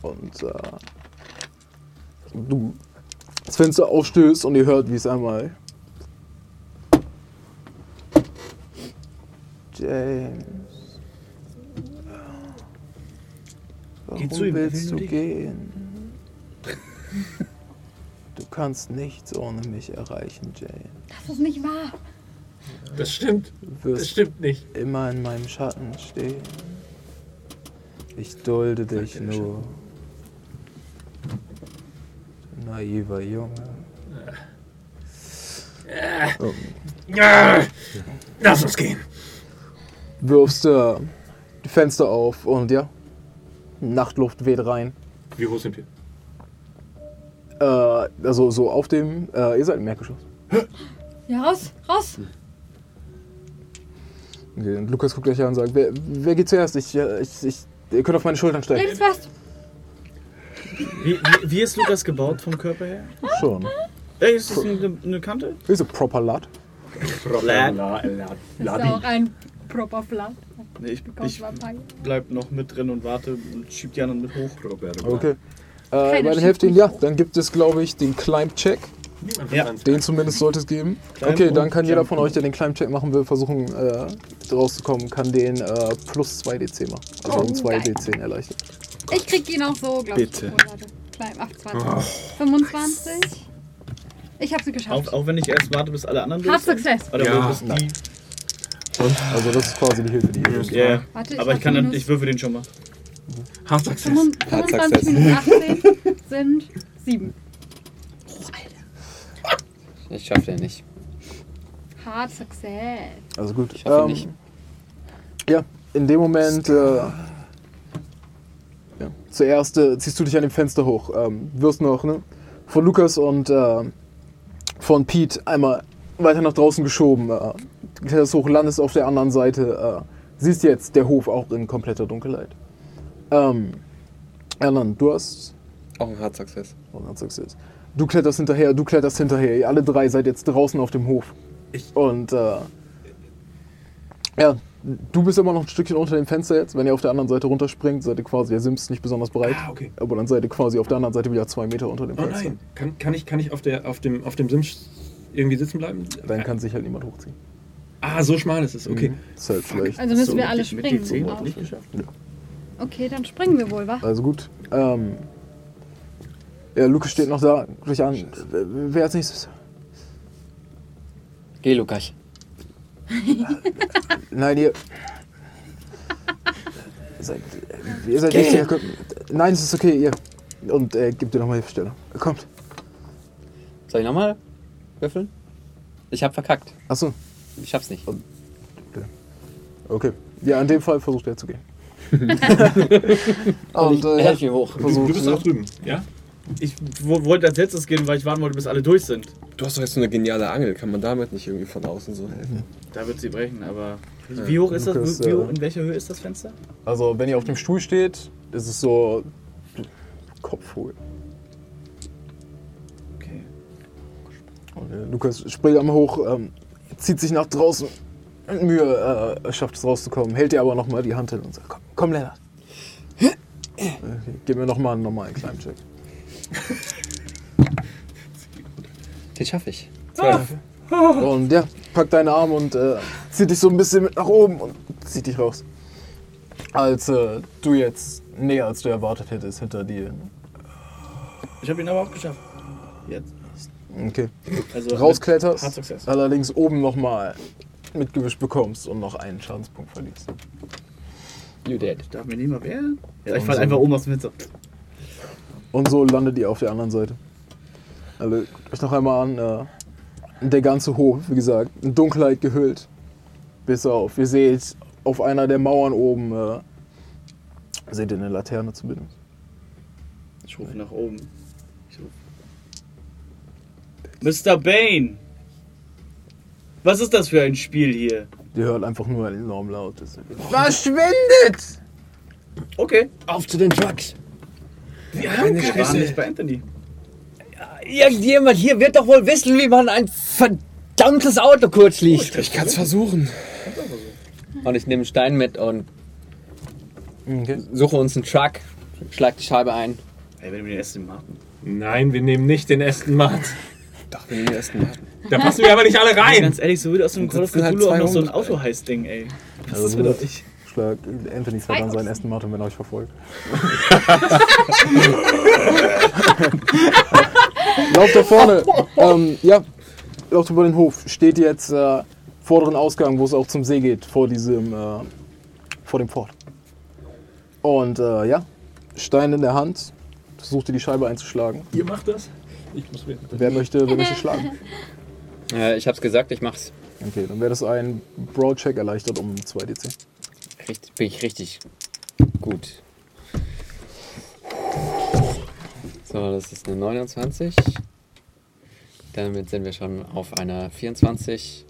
Und äh, du das Fenster aufstößt und ihr hört, wie es einmal. James. Warum zu willst du gehen? Du kannst nichts ohne mich erreichen, Jane. Das ist nicht wahr. Das stimmt. Du Das wirst stimmt nicht. immer in meinem Schatten stehen. Ich dulde dich nur. Du naiver Junge. Oh. Ja, lass uns gehen. Wirfst äh, die Fenster auf und ja, Nachtluft weht rein. Wie hoch sind wir? Äh, also so auf dem, äh, ihr seid im Erdgeschoss. Ja, raus, raus. Okay, und Lukas guckt euch an und sagt, wer, wer geht zuerst? Ich, äh, ich, ich, ihr könnt auf meine Schultern steigen. Ladies first. Wie, wie, wie ist Lukas gebaut vom Körper her? Schon. Ey, ist das eine, eine Kante? Ist a proper Lad. Lad. Das ist auch ein proper Flat. Nee, ich, ich bleib noch mit drin und warte und schieb die anderen mit hoch. Okay. Äh, den Hälften, ja, dann gibt es, glaube ich, den Climb-Check. Ja. Den zumindest sollte es geben. Climb Okay, dann kann jeder von euch, der den Climb-Check machen will, versuchen äh, rauszukommen, kann den äh, plus 2 DC machen. Also Oh, um 2 geil. D10 erleichtert. Ich krieg ihn auch so, glaube ich. Bitte. Oh. Klein, 28. 25. Ich habe sie geschafft. Auch, auch wenn ich erst warte, bis alle anderen durch sind? Success. Oder Ja. bis die. Also das ist quasi die Hilfe, die ihr. Ja, ja. Warte, ich Aber ich hab kann dann, minus- ich würfel den schon mal. Hard Success. 25 minus 18 sind 7. Ich schaffe den nicht. Hard Success. Also gut. Ich hoffe nicht. Ja, in dem Moment. Äh, ja, zuerst äh, ziehst du dich an dem Fenster hoch. Ähm, wirst noch ne, von Lukas und äh, von Pete einmal weiter nach draußen geschoben. Äh, kletterst hoch, landest auf der anderen Seite. Äh, siehst jetzt der Hof auch in kompletter Dunkelheit. Ähm, Erland, du hast Auch ein Hard Success. Oh, dann sagst du jetzt. Du kletterst hinterher, du kletterst hinterher. Ihr alle drei seid jetzt draußen auf dem Hof. Ich- Und äh, ja, du bist immer noch ein Stückchen unter dem Fenster jetzt. Wenn ihr auf der anderen Seite runterspringt, seid ihr quasi, der Sims ist nicht besonders breit. Ah, okay. Aber dann seid ihr quasi auf der anderen Seite wieder zwei Meter unter dem Oh Fenster. nein. Kann, kann ich, kann ich auf, der, auf, dem, auf dem Sims irgendwie sitzen bleiben? Dann kann sich halt niemand hochziehen. Ah, so schmal ist es. Okay. Das ist halt vielleicht. Also müssen So, wir alle mit, mit springen. die 10 auch. nicht geschafft. Okay, dann springen wir wohl, wa? Also gut. Ähm, ja, Lukas steht noch da. Guckt euch an. Wer als nächstes? Geh, Lukas. Nein, ihr. ihr seid, ihr seid nicht hier. Nein, es ist okay, ihr. Und äh, gebt dir nochmal Hilfestellung. Kommt. Soll ich nochmal würfeln? Ich hab verkackt. Achso, Ich schaff's nicht. okay. Ja, in dem Fall versucht er zu gehen. Und ich äh, helf mir hoch. Du, du bist auch drüben, ja? Ich wo- wollte als letztes gehen, weil ich warten wollte, bis alle durch sind. Du hast doch jetzt so eine geniale Angel. Kann man damit nicht irgendwie von außen so helfen? Da wird sie brechen, aber. Wie hoch ist das? Lukas, Wie, äh, hoch, in welcher Höhe ist das Fenster? Also, wenn ihr auf dem Stuhl steht, ist es so Kopfhohl. Okay. Und, äh, Lukas springt einmal hoch, ähm, zieht sich nach draußen. Mit Mühe äh, schafft es rauszukommen, hält dir aber nochmal die Hand hin und sagt: Komm, komm Lennart. Äh, Gib mir nochmal einen normalen Climb-Check. Den schaffe ich. Und ja, pack deine Arme und äh, zieht dich so ein bisschen mit nach oben und zieht dich raus. Als äh, du jetzt näher als du erwartet hättest hinter dir. Ich habe ihn aber auch geschafft. Jetzt. Okay. Also Rauskletterst, Success. allerdings oben nochmal mitgewischt bekommst und noch einen Schadenspunkt verlierst. You dead. Ich darf mir nicht mal wehren. Ja, ich Und fall so. einfach oben aus dem Fenster. Und so landet ihr auf der anderen Seite. Also guckt euch noch einmal an, äh, der ganze Hof, wie gesagt, in Dunkelheit gehüllt. Bis auf, ihr seht auf einer der Mauern oben, äh, seht ihr eine Laterne zumindest. Ich rufe nach oben. Mr. Bane! Was ist das für ein Spiel hier? Ihr hört einfach nur ein enorm lautes. Verschwindet! Okay. Auf zu den Trucks. Wir waren nicht bei Anthony. Irgendjemand hier wird doch wohl wissen, wie man ein verdammtes Auto kurz liegt. Ich kann's versuchen. Und ich nehme einen Stein mit und Okay. suche uns einen Truck, schlag die Scheibe ein. Ey, wenn wir den ersten Martin. Nein, wir nehmen nicht den Aston Martin. Doch, wir nehmen den ersten Martin. Da passen wir aber nicht alle rein. ganz ehrlich, so wird aus dem Dann Call of halt Cthulhu auch noch so ein. Auto-Heiß-Ding, ey. Was Also ist wird euch? Schlag Anthony fährt an seinen ersten Martin, wenn er euch verfolgt. Lauft da vorne. ähm, ja, lauft über den Hof. Steht jetzt äh, vorderen Ausgang, wo es auch zum See geht, vor diesem, äh, vor dem Fort. Und äh, ja, Stein in der Hand. Versucht ihr die Scheibe einzuschlagen. Ihr macht das? Ich muss wieder. Wer möchte, wer möchte schlagen? Äh, ich hab's gesagt, ich mach's. Okay, dann wäre das ein Brawl-Check erleichtert um 2dc. Richtig, bin ich richtig gut. So, das ist eine 29. Damit sind wir schon auf einer 24.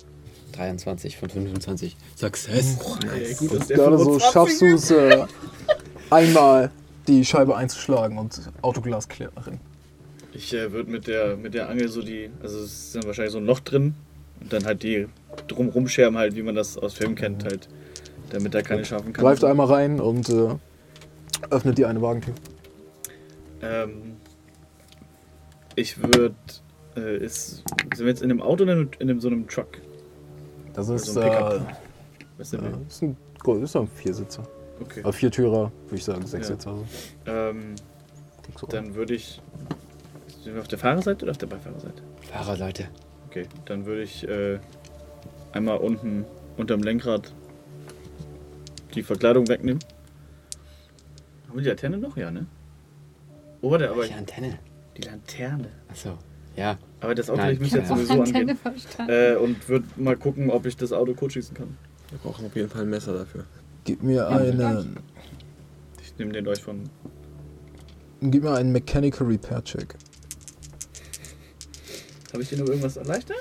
23 von 25. Success. Ey, gut, dass der Gerade so 25 schaffst du es äh, einmal die Scheibe einzuschlagen und Autoglas klärt nach. Ich äh, würde mit der, mit der Angel so die, also es ist dann wahrscheinlich so ein Loch drin und dann halt die drumrum scherben halt, wie man das aus Filmen kennt, halt, damit da keine scharfen Kanten Greift einmal rein und äh, öffnet die eine Wagentür. Ähm, ich würde, äh, ist, sind wir jetzt in einem Auto oder in, einem- in einem, so einem Truck? Das ist, ein äh, Pickup. Weißt du, ja, wie? das ist ein, ist ein Viersitzer. Okay. Aber Viertürer, würde ich sagen, Sechssitzer. Also. Ähm, So. dann würde ich, sind wir auf der Fahrerseite oder auf der Beifahrerseite? Fahrerseite. Okay, dann würde ich äh, einmal unten unterm Lenkrad die Verkleidung wegnehmen. Haben wir die Laterne noch? Ja, ne? Oh, warte, aber Welche Antenne? die Laterne. Achso. Ja. Aber das Auto Nein, ich müsste jetzt sowieso Antenne angehen. verstanden. Äh, und würde mal gucken, ob ich das Auto kurz schießen kann. Wir brauchen auf jeden Fall ein Messer dafür. Gib mir Ja, einen, Ich nehme den Dolch von. gib mir einen Mechanical Repair Check. Habe ich dir noch irgendwas erleichtert?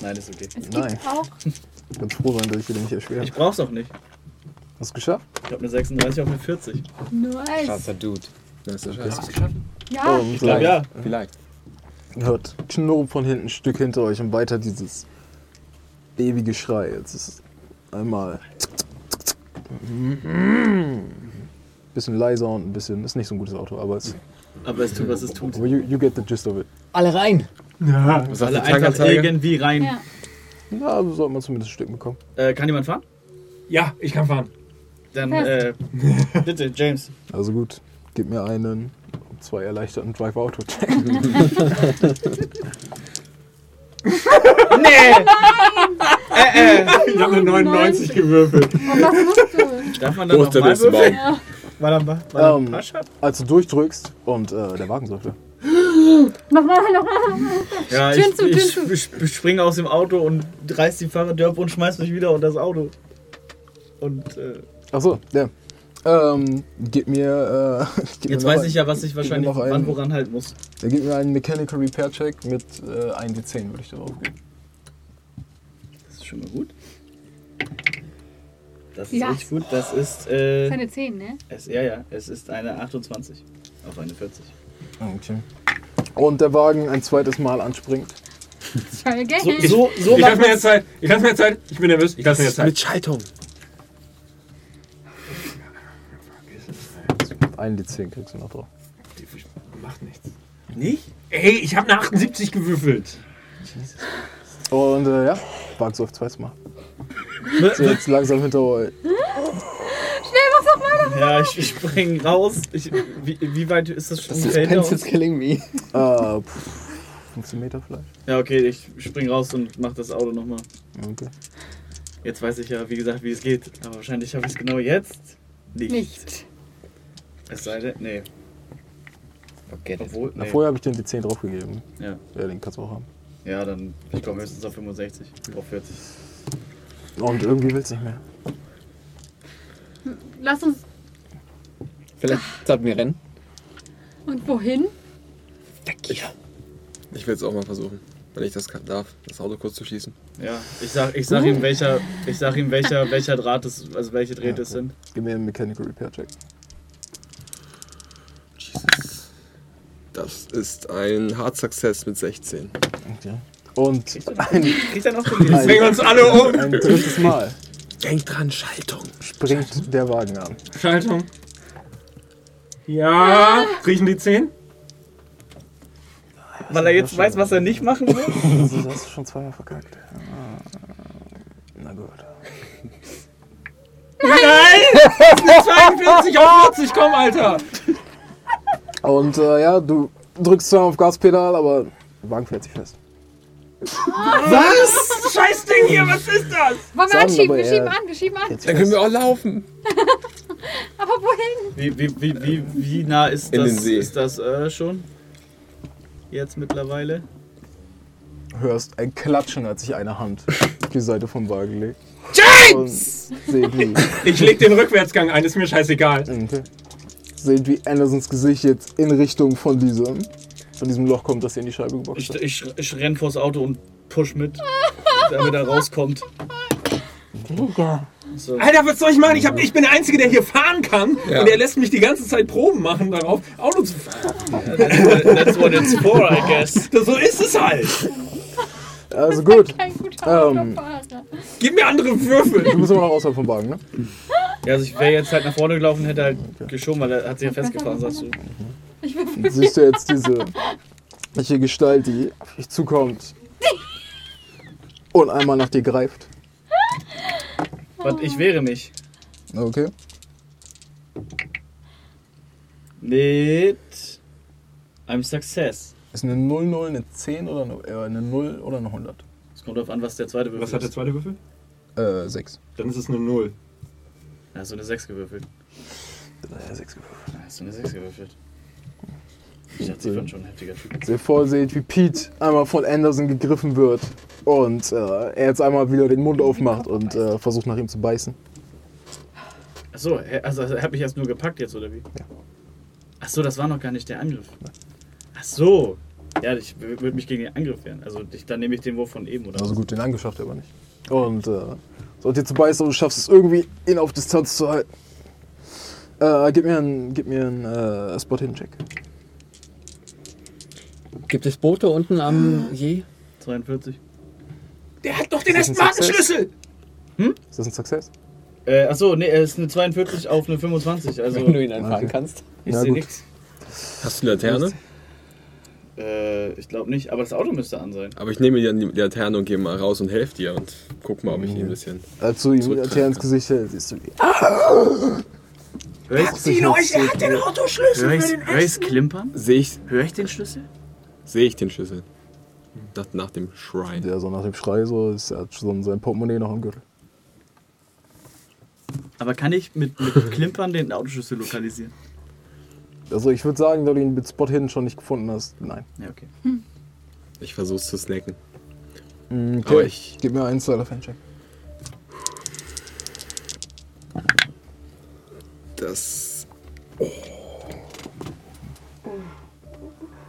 Nein, ist okay. Es gibt Nein. auch Ich bin froh sein, dass ich dir nicht erschwere. Ich brauch's auch nicht. Hast du geschafft? Ich habe eine 36 auf eine 40. nice. Krasser Dude. Das ist der Hast du Scheiß. es geschafft? Ja, Und, Ich glaube ja. Vielleicht. Hört Knurren von hinten ein Stück hinter euch und weiter dieses ewige Schrei. Jetzt ist einmal bisschen leiser und ein bisschen, ist nicht so ein gutes Auto, aber es, Aber es tut, was es tut. aber you, you get the gist of it. Alle rein! Was sagt die Alle einfach irgendwie rein. ja. Ja, also sollte man zumindest ein Stück bekommen. Äh, kann jemand fahren? Ja, ich kann fahren. Dann, äh, bitte, James. Also gut, gib mir einen, zwei erleichterten Drive-Auto-Check. Nee! äh, äh. Ich habe eine 99 gewürfelt. Und was musst du? Darf man dann Wo noch ist der mal nächste würfeln? Baum? Er, weil er Ähm? Als du durchdrückst und äh, der Wagen sollte. Nochmal, nochmal. Ja, Türen ich, zu, ich, Türen ich, ich springe aus dem Auto und reiß die Fahrradtür ab und schmeiß mich wieder unter das Auto. Und äh, Achso, ja. Ähm, gib mir. Äh, gib jetzt mir weiß ein- ich ja, was ich wahrscheinlich noch wann einen- woran halten muss. Ja, gib mir einen Mechanical Repair Check mit äh, 1d10, würde ich darauf geben. Das ist schon mal gut. Das ist Ja. echt gut. Das ist, äh, Seine 10, ne? es, ja, ja, es ist eine 28 auf eine 40. Okay. Und der Wagen ein zweites Mal anspringt. Try again. So, so, so Ich lasse mir jetzt Zeit. Ich lasse mir jetzt Zeit. Ich bin nervös. Ich lasse mir jetzt Zeit. Mit Schaltung. 1d10 kriegst du noch drauf. Macht nichts. Nicht? Ey, ich habe eine 78 gewürfelt. Und äh, ja, Wagen so auf zweites Mal. So, jetzt langsam hinter euch. Ja, ich, ich spring raus. Ich, wie, wie weit ist das schon hinter Suspense uns? is killing me. Pff, 15 Meter vielleicht. Ja, okay, ich spring raus und mach das Auto nochmal. Okay. Jetzt weiß ich ja, wie gesagt, wie es geht. Aber wahrscheinlich schaffe ich es genau jetzt nicht. Nicht. Es sei denn, nee. Forget it. Obwohl, Na, nee. vorher habe ich dir die 10 draufgegeben. Ja. Ja, den kannst du auch haben. ja, dann, ich komme höchstens auf 65, auf 40. Und irgendwie will's nicht mehr. Lass uns. Vielleicht sollten wir rennen. Und wohin? Weg hier. Ich will es auch mal versuchen, wenn ich das kann, darf, das Auto kurz zu schießen. Ja, ich sag, ich sag ihm, welcher, ich sag ihm, welcher, welcher Draht es, also welche Drähte es okay. sind. Gib mir einen Mechanical Repair Check. Jesus. Das ist ein Hard Success mit 16. Okay. Und ein, Kriegt er noch den Wir bringen uns alle um. ein drittes Mal Denk dran, Schaltung. springt der Wagen an. Schaltung. Ja. Riechen die 10? Weil er jetzt weiß, was er nicht machen will? Also, das ist schon zweimal verkackt. Ah, Na gut. 42 auf 40, komm, Alter. Und äh, ja, du drückst zwar auf Gaspedal, aber der Wagen fährt sich fest. Was? Scheiß Ding hier, was ist das? Wollen wir anschieben? Wir schieben an, wir schieben an. Dann können wir auch laufen. Aber wohin? Wie, wie, wie, wie, wie nah ist In das, See. ist das äh, schon? Jetzt mittlerweile? hörst ein Klatschen, als sich eine Hand auf die Seite vom Wagen legt. James! Und seht, wie, Ich leg den Rückwärtsgang ein, ist mir scheißegal. okay. seht, wie Andersons Gesicht jetzt in Richtung von diesem, von diesem Loch kommt, das ihr in die Scheibe geboxt Ich, hat. ich, ich renn vors Auto und push mit, damit er rauskommt. So. Alter, was soll ich machen? Ich, hab, ich bin der Einzige, der hier fahren kann. Ja. Und er lässt mich die ganze Zeit Proben machen darauf, Auto zu fahren. That's what it's for, I guess. Das, so ist es halt. Also gut. Kein guter Ähm. Gib mir andere Würfel. Du bist immer noch außerhalb vom Wagen, ne? Ja, also ich wäre jetzt halt nach vorne gelaufen, hätte halt geschoben, weil er hat sich ja festgefahren, sagst du. Und siehst du jetzt diese welche Gestalt, die auf dich zukommt und einmal nach dir greift. Was, ich wehre mich. Okay. Mit einem Success. Ist eine 0, 0, eine 10 oder eine, äh, eine 0 oder eine 100? Es kommt darauf an, was der zweite Würfel Was hat der ist. zweite Würfel? Äh, 6. Dann ist es eine Null. Da hast du eine 6 gewürfelt. Ja, 6 gewürfelt. Da hast du eine 6 gewürfelt. Ich dachte, sie waren schon ein heftiger Typ. Sehr vorseht, wie Pete einmal von Anderson gegriffen wird und äh, er jetzt einmal wieder den Mund aufmacht und äh, versucht nach ihm zu beißen. Achso, er- also er hat mich erst nur gepackt jetzt, oder wie? Ja. Achso, das war noch gar nicht der Angriff. Ach so. Ja, ich würde mich gegen den Angriff wehren. Also ich, dann nehme ich den Wurf von eben, oder? Also gut, den angeschafft aber nicht. Und äh, sollte dir zu beißen und du schaffst es irgendwie, ihn auf Distanz zu halten. Äh, gib mir einen, gib mir einen äh, Spot-Hidden-Check. Gibt es Boote unten am Je? 42. Der hat doch den das ersten ein? Markenschlüssel. Ist das ein Success? Äh, achso, nee, es ist eine 42 auf eine 25. Also Wenn du ihn einfahren Okay. kannst. ich Ja, sehe gut. nichts. Hast du eine Laterne? Äh, ich glaube nicht, aber das Auto müsste an sein. Aber ich nehme dir die Laterne und gehe mal raus und helfe dir und guck mal, ob ich ihn ein bisschen. Als du ihm die Laterne ins. Gesicht hältst, siehst du, ich, sich jetzt er hat den Autoschlüssel hör ich, für den hör ich's klimpern? Sehe ich, Hör ich den Schlüssel? sehe ich den Schlüssel. Nach, nach dem Shrine. der so nach dem Schrei so ist, er hat schon sein Portemonnaie noch am Gürtel. Aber kann ich mit, mit Klimpern den Autoschlüssel lokalisieren? Also ich würde sagen, da du ihn mit Spot Hidden schon nicht gefunden hast, nein. Ja, okay. Ich versuch's zu snacken. Mm, Okay, Aber ich- gib mir einen Sleight of Hand Check. Das. Oh.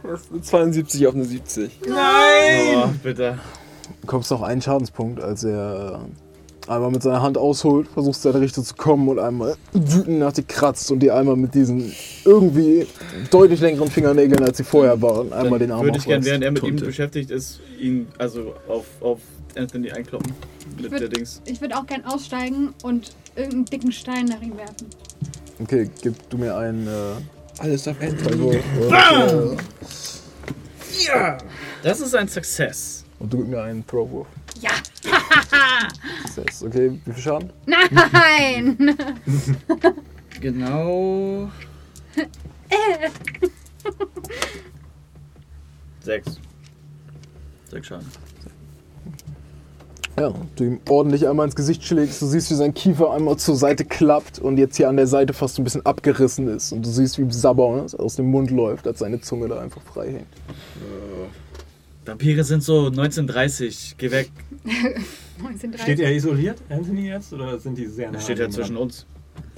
Das ist eine 72 auf eine 70. Oh, bitte. Du bekommst noch einen Schadenspunkt, als er äh, einmal mit seiner Hand ausholt, versucht seine Richtung zu kommen und einmal wütend nach dir kratzt und dir einmal mit diesen irgendwie deutlich längeren Fingernägeln, als sie vorher waren, einmal den Arm Würde ich gerne, während er mit ihm Tunte. beschäftigt ist, ihn also auf, auf Anthony einkloppen. Mit würd- der Dings. Ich würde auch gern aussteigen und irgendeinen dicken Stein nach ihm werfen. Okay, gib du mir einen äh, Alles auf Ende. also, und, äh, Das ist ein Success. und du gib mir einen Throw-Wurf. Ja! Success. Okay, wie viel Schaden? Nein! Genau. Sechs. Sechs Schaden. Ja, du ihm ordentlich einmal ins Gesicht schlägst, du siehst, wie sein Kiefer einmal zur Seite klappt und jetzt hier an der Seite fast so ein bisschen abgerissen ist. Und du siehst, wie Sabber aus dem Mund läuft, als seine Zunge da einfach frei hängt. Vampire sind so 1930. Geh weg. 1930. Steht er isoliert, Anthony, jetzt? Oder sind die sehr nah? Das steht ja zwischen uns.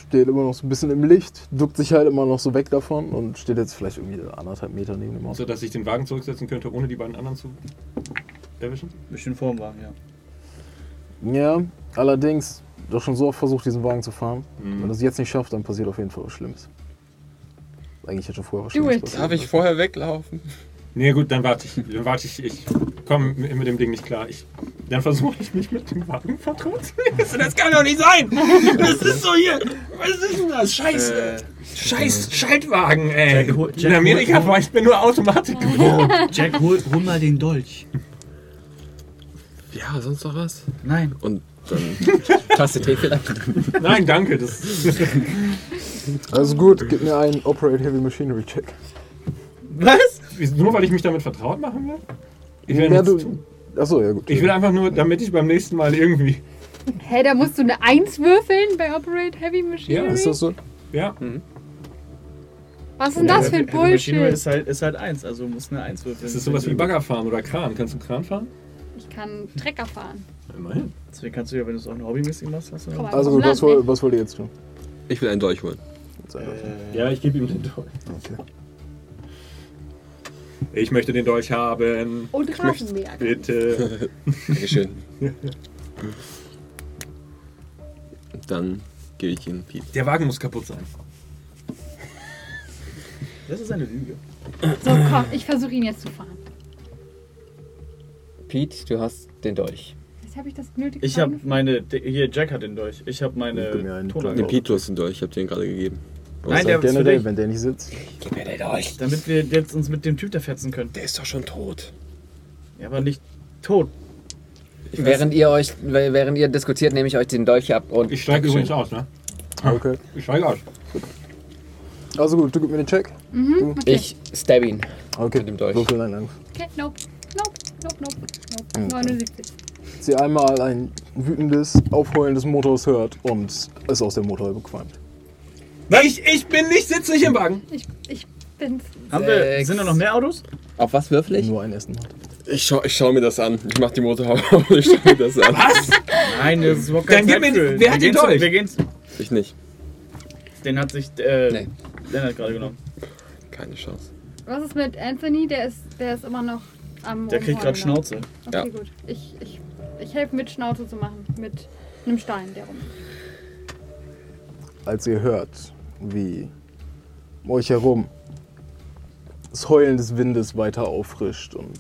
Steht immer noch so ein bisschen im Licht, duckt sich halt immer noch so weg davon und steht jetzt vielleicht irgendwie anderthalb Meter neben dem Auto. So, dass ich den Wagen zurücksetzen könnte, ohne die beiden anderen zu erwischen? Bisschen vorm Wagen, ja. Ja, allerdings, hast schon so oft versucht, diesen Wagen zu fahren. Mhm. Wenn du es jetzt nicht schaffst, dann passiert auf jeden Fall was Schlimmes. Eigentlich hätte schon vorher was Do Schlimmes it. passiert. Darf ich vorher weglaufen? Nee, gut, dann warte ich. Dann warte ich. Ich komme mit dem Ding nicht klar. Ich, dann versuche ich mich mit dem Wagen vertraut zu lassen. Das kann doch nicht sein! Das ist so hier. Was ist denn das? Scheiß, Äh, Scheiß Schaltwagen, ey. Jack, hol- In Jack, Amerika war ich mir nur Automatik gewohnt. Jack, hol, hol mal den Dolch. Ja, sonst noch was? Nein. Und dann. Taste T vielleicht. Nein, danke. Das, Also gut, gib mir einen Operate Heavy Machinery Check. Was? Nur weil ich mich damit vertraut machen will? Ich will, Ja, nichts du, tun. achso, ja gut. ich will einfach nur, damit ich beim nächsten Mal irgendwie. Hä, da musst du eine 1 würfeln bei Operate Heavy Machinery? Ja, Ist das so? Ja. Was ist denn das für ein Heavy Machinery Bullshit? ist halt, ist halt eins, also du musst eine Eins würfeln. Das ist sowas wie Bagger fahren oder Kran. Kannst du Kran fahren? Ich kann Trecker fahren. Immerhin. Deswegen kannst du ja, wenn du es auch ein hobbymäßig machst, hast du Komm. Also gut, was, woll- was wollt ihr jetzt tun? Ich will einen Dolch holen. Äh, Ja, ich gebe ihm den Dolch. Okay. Ich möchte den Dolch haben. Und Rasenmäher. Bitte. Dankeschön. Dann gebe ich Ihnen Pete. Der Wagen muss kaputt sein. Das ist eine Lüge. So, komm, ich versuche ihn jetzt zu fahren. Pete, du hast den Dolch. Jetzt habe ich das nötige Ich habe meine. Hier, Jack hat den durch. Ich habe meine. Gib mir einen Tonanlage. Den Pete, du hast ihn durch. Ich habe den gerade gegeben. Nein, der ist dich. wenn der nicht sitzt. Gib mir den Dolch. Damit wir jetzt uns mit dem Typ da fetzen können. Der ist doch schon tot. Ja, aber nicht tot. Während ihr euch, während ihr diskutiert, nehme ich euch den Dolch ab und. Ich steige übrigens aus, ne? Okay. Ich steige aus. Also gut, du gib mir den Check. Mhm, okay. Ich stab ihn. Okay. Mit dem Dolch. Würfel einen Angriff. Okay, nope. Nope, nope, nope. nope. 79. Sie einmal ein wütendes Aufheulen des Motors hört und es aus dem Motor Ich, ich bin nicht, sitze nicht im Wagen. Ich, ich bin's. Haben wir, sind da noch mehr Autos? Auf was würfel ich? Nur ein Essen hat. Ich schau, ich schau mir das an. Ich mach die Motorhaube auf und ich schau mir das an. Was? Nein, das ist überhaupt Dann kein gib mir- Zeitfüllen. wer hat Wir den Dolch? Wir gehen zu- Ich nicht. Den hat sich äh, Nee. Lennart gerade genommen. Keine Chance. Was ist mit Anthony? Der ist, der ist immer noch am Der kriegt gerade ne? Schnauze. Okay, Ja. gut. Ich, ich, ich helfe mit, Schnauze zu machen. Mit einem Stein, der rum. Als ihr hört, wie um euch herum das Heulen des Windes weiter auffrischt und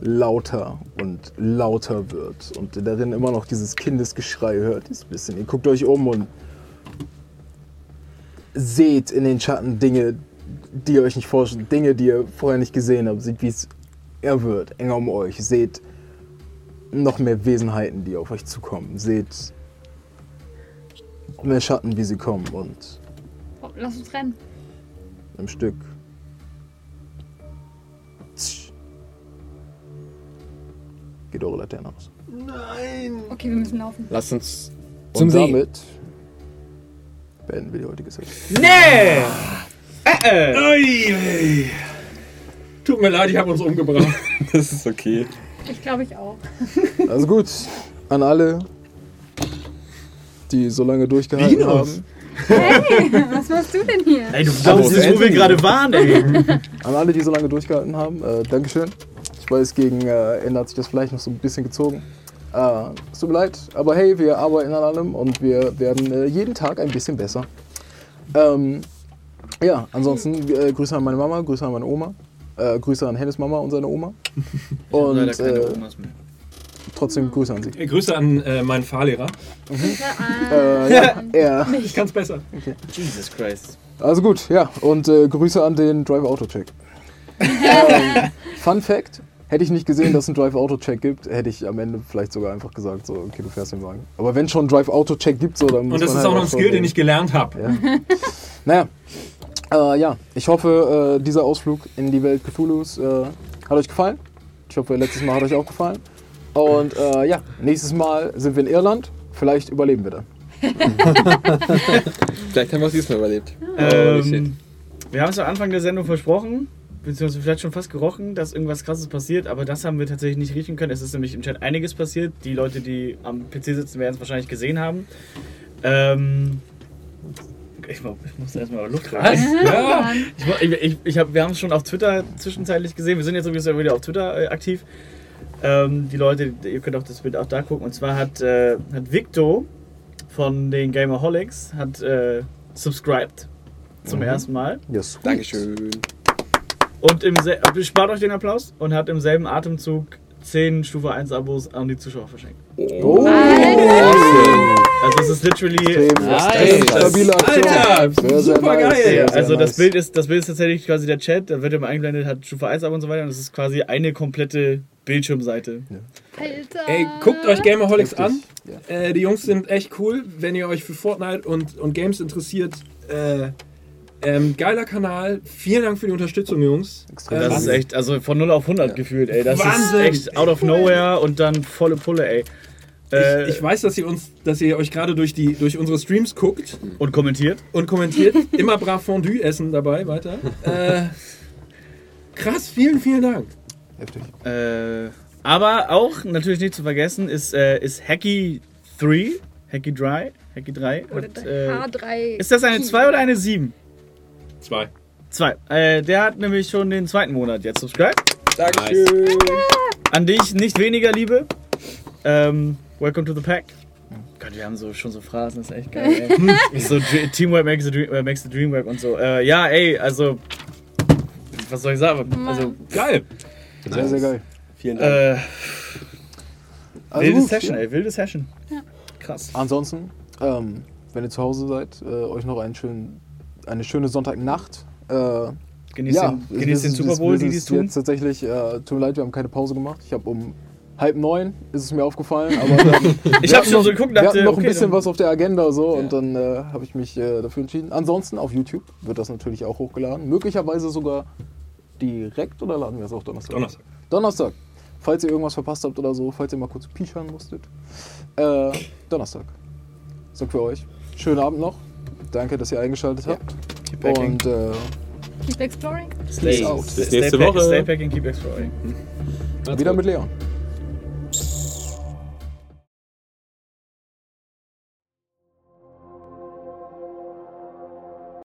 lauter und lauter wird und darin immer noch dieses Kindesgeschrei hört, dieses bisschen. Ihr guckt euch um und seht in den Schatten Dinge, die ihr euch nicht vorstellt, Dinge, die ihr vorher nicht gesehen habt. Seht, wie es er wird, enger um euch. Seht noch mehr Wesenheiten, die auf euch zukommen. Seht mehr Schatten, wie sie kommen und lass uns rennen. im Stück. Tsch. Geht eure Laterne aus. Okay, wir müssen laufen. Lass uns Und zum See. damit beenden wir die heutige Session. Nee! Äh, äh. Ui, ui. Tut mir leid, ich habe uns umgebracht. Das ist okay. Ich glaube, ich auch. Also gut, an alle, die so lange durchgehalten Linus. haben. Was machst du denn hier? Ey, du glaubst nicht, wo wir gerade waren, ey. An alle, die so lange durchgehalten haben, äh, Dankeschön. Ich weiß, gegen äh, Ende hat sich das vielleicht noch so ein bisschen gezogen. Äh, es tut mir leid, aber hey, wir arbeiten an allem und wir werden äh, jeden Tag ein bisschen besser. Ähm, ja, ansonsten äh, Grüße an meine Mama, Grüße an meine Oma, äh, Grüße an Hennes Mama und seine Oma. Und Leider keine äh, Omas mehr. Trotzdem Grüße an sie. Äh, Grüße an äh, meinen Fahrlehrer. Äh, ja, ja. Ich kann's besser. Jesus Christ. Also gut, ja, und äh, Grüße an den Driver Auto Check. ähm, Fun Fact: Hätte ich nicht gesehen, dass es einen Drive Auto Check gibt, hätte ich am Ende vielleicht sogar einfach gesagt, so, okay, du fährst den Wagen. Aber wenn schon einen Drive Auto Check gibt, so, dann muss Und das man ist halt auch noch ein so Skill, den den- ich gelernt habe. Ja. naja, äh, ja, ich hoffe, äh, dieser Ausflug in die Welt Cthulhus äh, hat euch gefallen. Ich hoffe, letztes Mal hat euch auch gefallen. Und äh, ja, nächstes Mal sind wir in Irland. Vielleicht überleben wir dann. Vielleicht haben wir es diesmal überlebt. Ähm, wir haben es am Anfang der Sendung versprochen, beziehungsweise vielleicht schon fast gerochen, dass irgendwas krasses passiert, aber das haben wir tatsächlich nicht riechen können. Es ist nämlich im Chat einiges passiert. Die Leute, die am PC sitzen, werden es wahrscheinlich gesehen haben. Ähm, ich, ich muss erstmal Luft rein. Ja. Ich, ich, ich, hab, wir haben es schon auf Twitter zwischenzeitlich gesehen. Wir sind jetzt übrigens wieder auf Twitter äh, aktiv. Ähm, die Leute, ihr könnt auch das Bild auch da gucken. Und zwar hat, äh, hat Victor von den Gamerholics hat äh, subscribed zum ersten Mal. Ja, sweet. Dankeschön. Und im sel- spart euch den Applaus und hat im selben Atemzug 10 Stufe 1 Abos an die Zuschauer verschenkt. Oh, Also es ist literally. Nice. stabile Aktion. Alter, Sehr, super geil. sehr, sehr Also das nice. Bild ist das Bild ist tatsächlich quasi der Chat, da wird immer eingeblendet, hat Stufe 1 Abo und so weiter und es ist quasi eine komplette Bildschirmseite. Alter. Ey, guckt euch Gamerholics an. Heftig. Äh, die Jungs sind echt cool. Wenn ihr euch für Fortnite und, und Games interessiert, äh, ähm, geiler Kanal. Vielen Dank für die Unterstützung, Jungs. Extrem. Ähm, Das ist echt, also von 0 auf 100 gefühlt, ey. Das Wahnsinn. ist echt out of nowhere und dann volle Pulle, ey. Äh, ich, ich weiß, dass ihr uns, dass ihr euch gerade durch die durch unsere Streams guckt und kommentiert. und kommentiert. Immer brav Fondue essen dabei, weiter. Äh, krass, vielen, vielen Dank. Heftig. Äh, aber auch natürlich nicht zu vergessen ist, äh, ist Hacky 3, Hacky Dry, Hacky 3. Oder Hat, äh, H3. ist das eine 2 oder eine 7? Zwei. 2. Äh, der hat nämlich schon den zweiten Monat jetzt subscribed. Dankeschön. An dich nicht weniger Liebe. Ähm, welcome to the pack. Gott, wir haben so, schon so Phrasen, das ist echt geil, ey. So, Teamwork makes the, dream, äh, makes the dream work und so. Äh, ja, ey, also, was soll ich sagen? Also, Geil! Sehr, sehr geil. Vielen Dank. äh, Also wilde gut, Session, ja. ey, wilde Session. Krass. Ansonsten, ähm, wenn ihr zu Hause seid, äh, euch noch einen schönen, eine schöne Sonntagnacht. Äh, Genießt ja, den, genießt den es- Super Bowl, die dies tun. Jetzt tatsächlich, äh, tut mir leid, wir haben keine Pause gemacht. Ich habe um halb neun ist es mir aufgefallen, aber dann, Ich wir hab hatten schon noch, so geguckt, wir dachte, hatten noch ein okay, bisschen dann- was auf der Agenda so Ja. und dann äh, habe ich mich äh, dafür entschieden. Ansonsten auf YouTube wird das natürlich auch hochgeladen. Möglicherweise sogar direkt oder laden wir es auch Donnerstag? Donnerstag. Donnerstag. Falls ihr irgendwas verpasst habt oder so, falls ihr mal kurz pischern musstet. Äh, Donnerstag. Sag für euch. Schönen Abend noch. Danke, dass ihr eingeschaltet habt. Keep packing. Und äh, Keep exploring. Stay, out. stay, Bis nächste pack- Woche. Stay packing, keep exploring. Macht's wieder gut. mit Leon.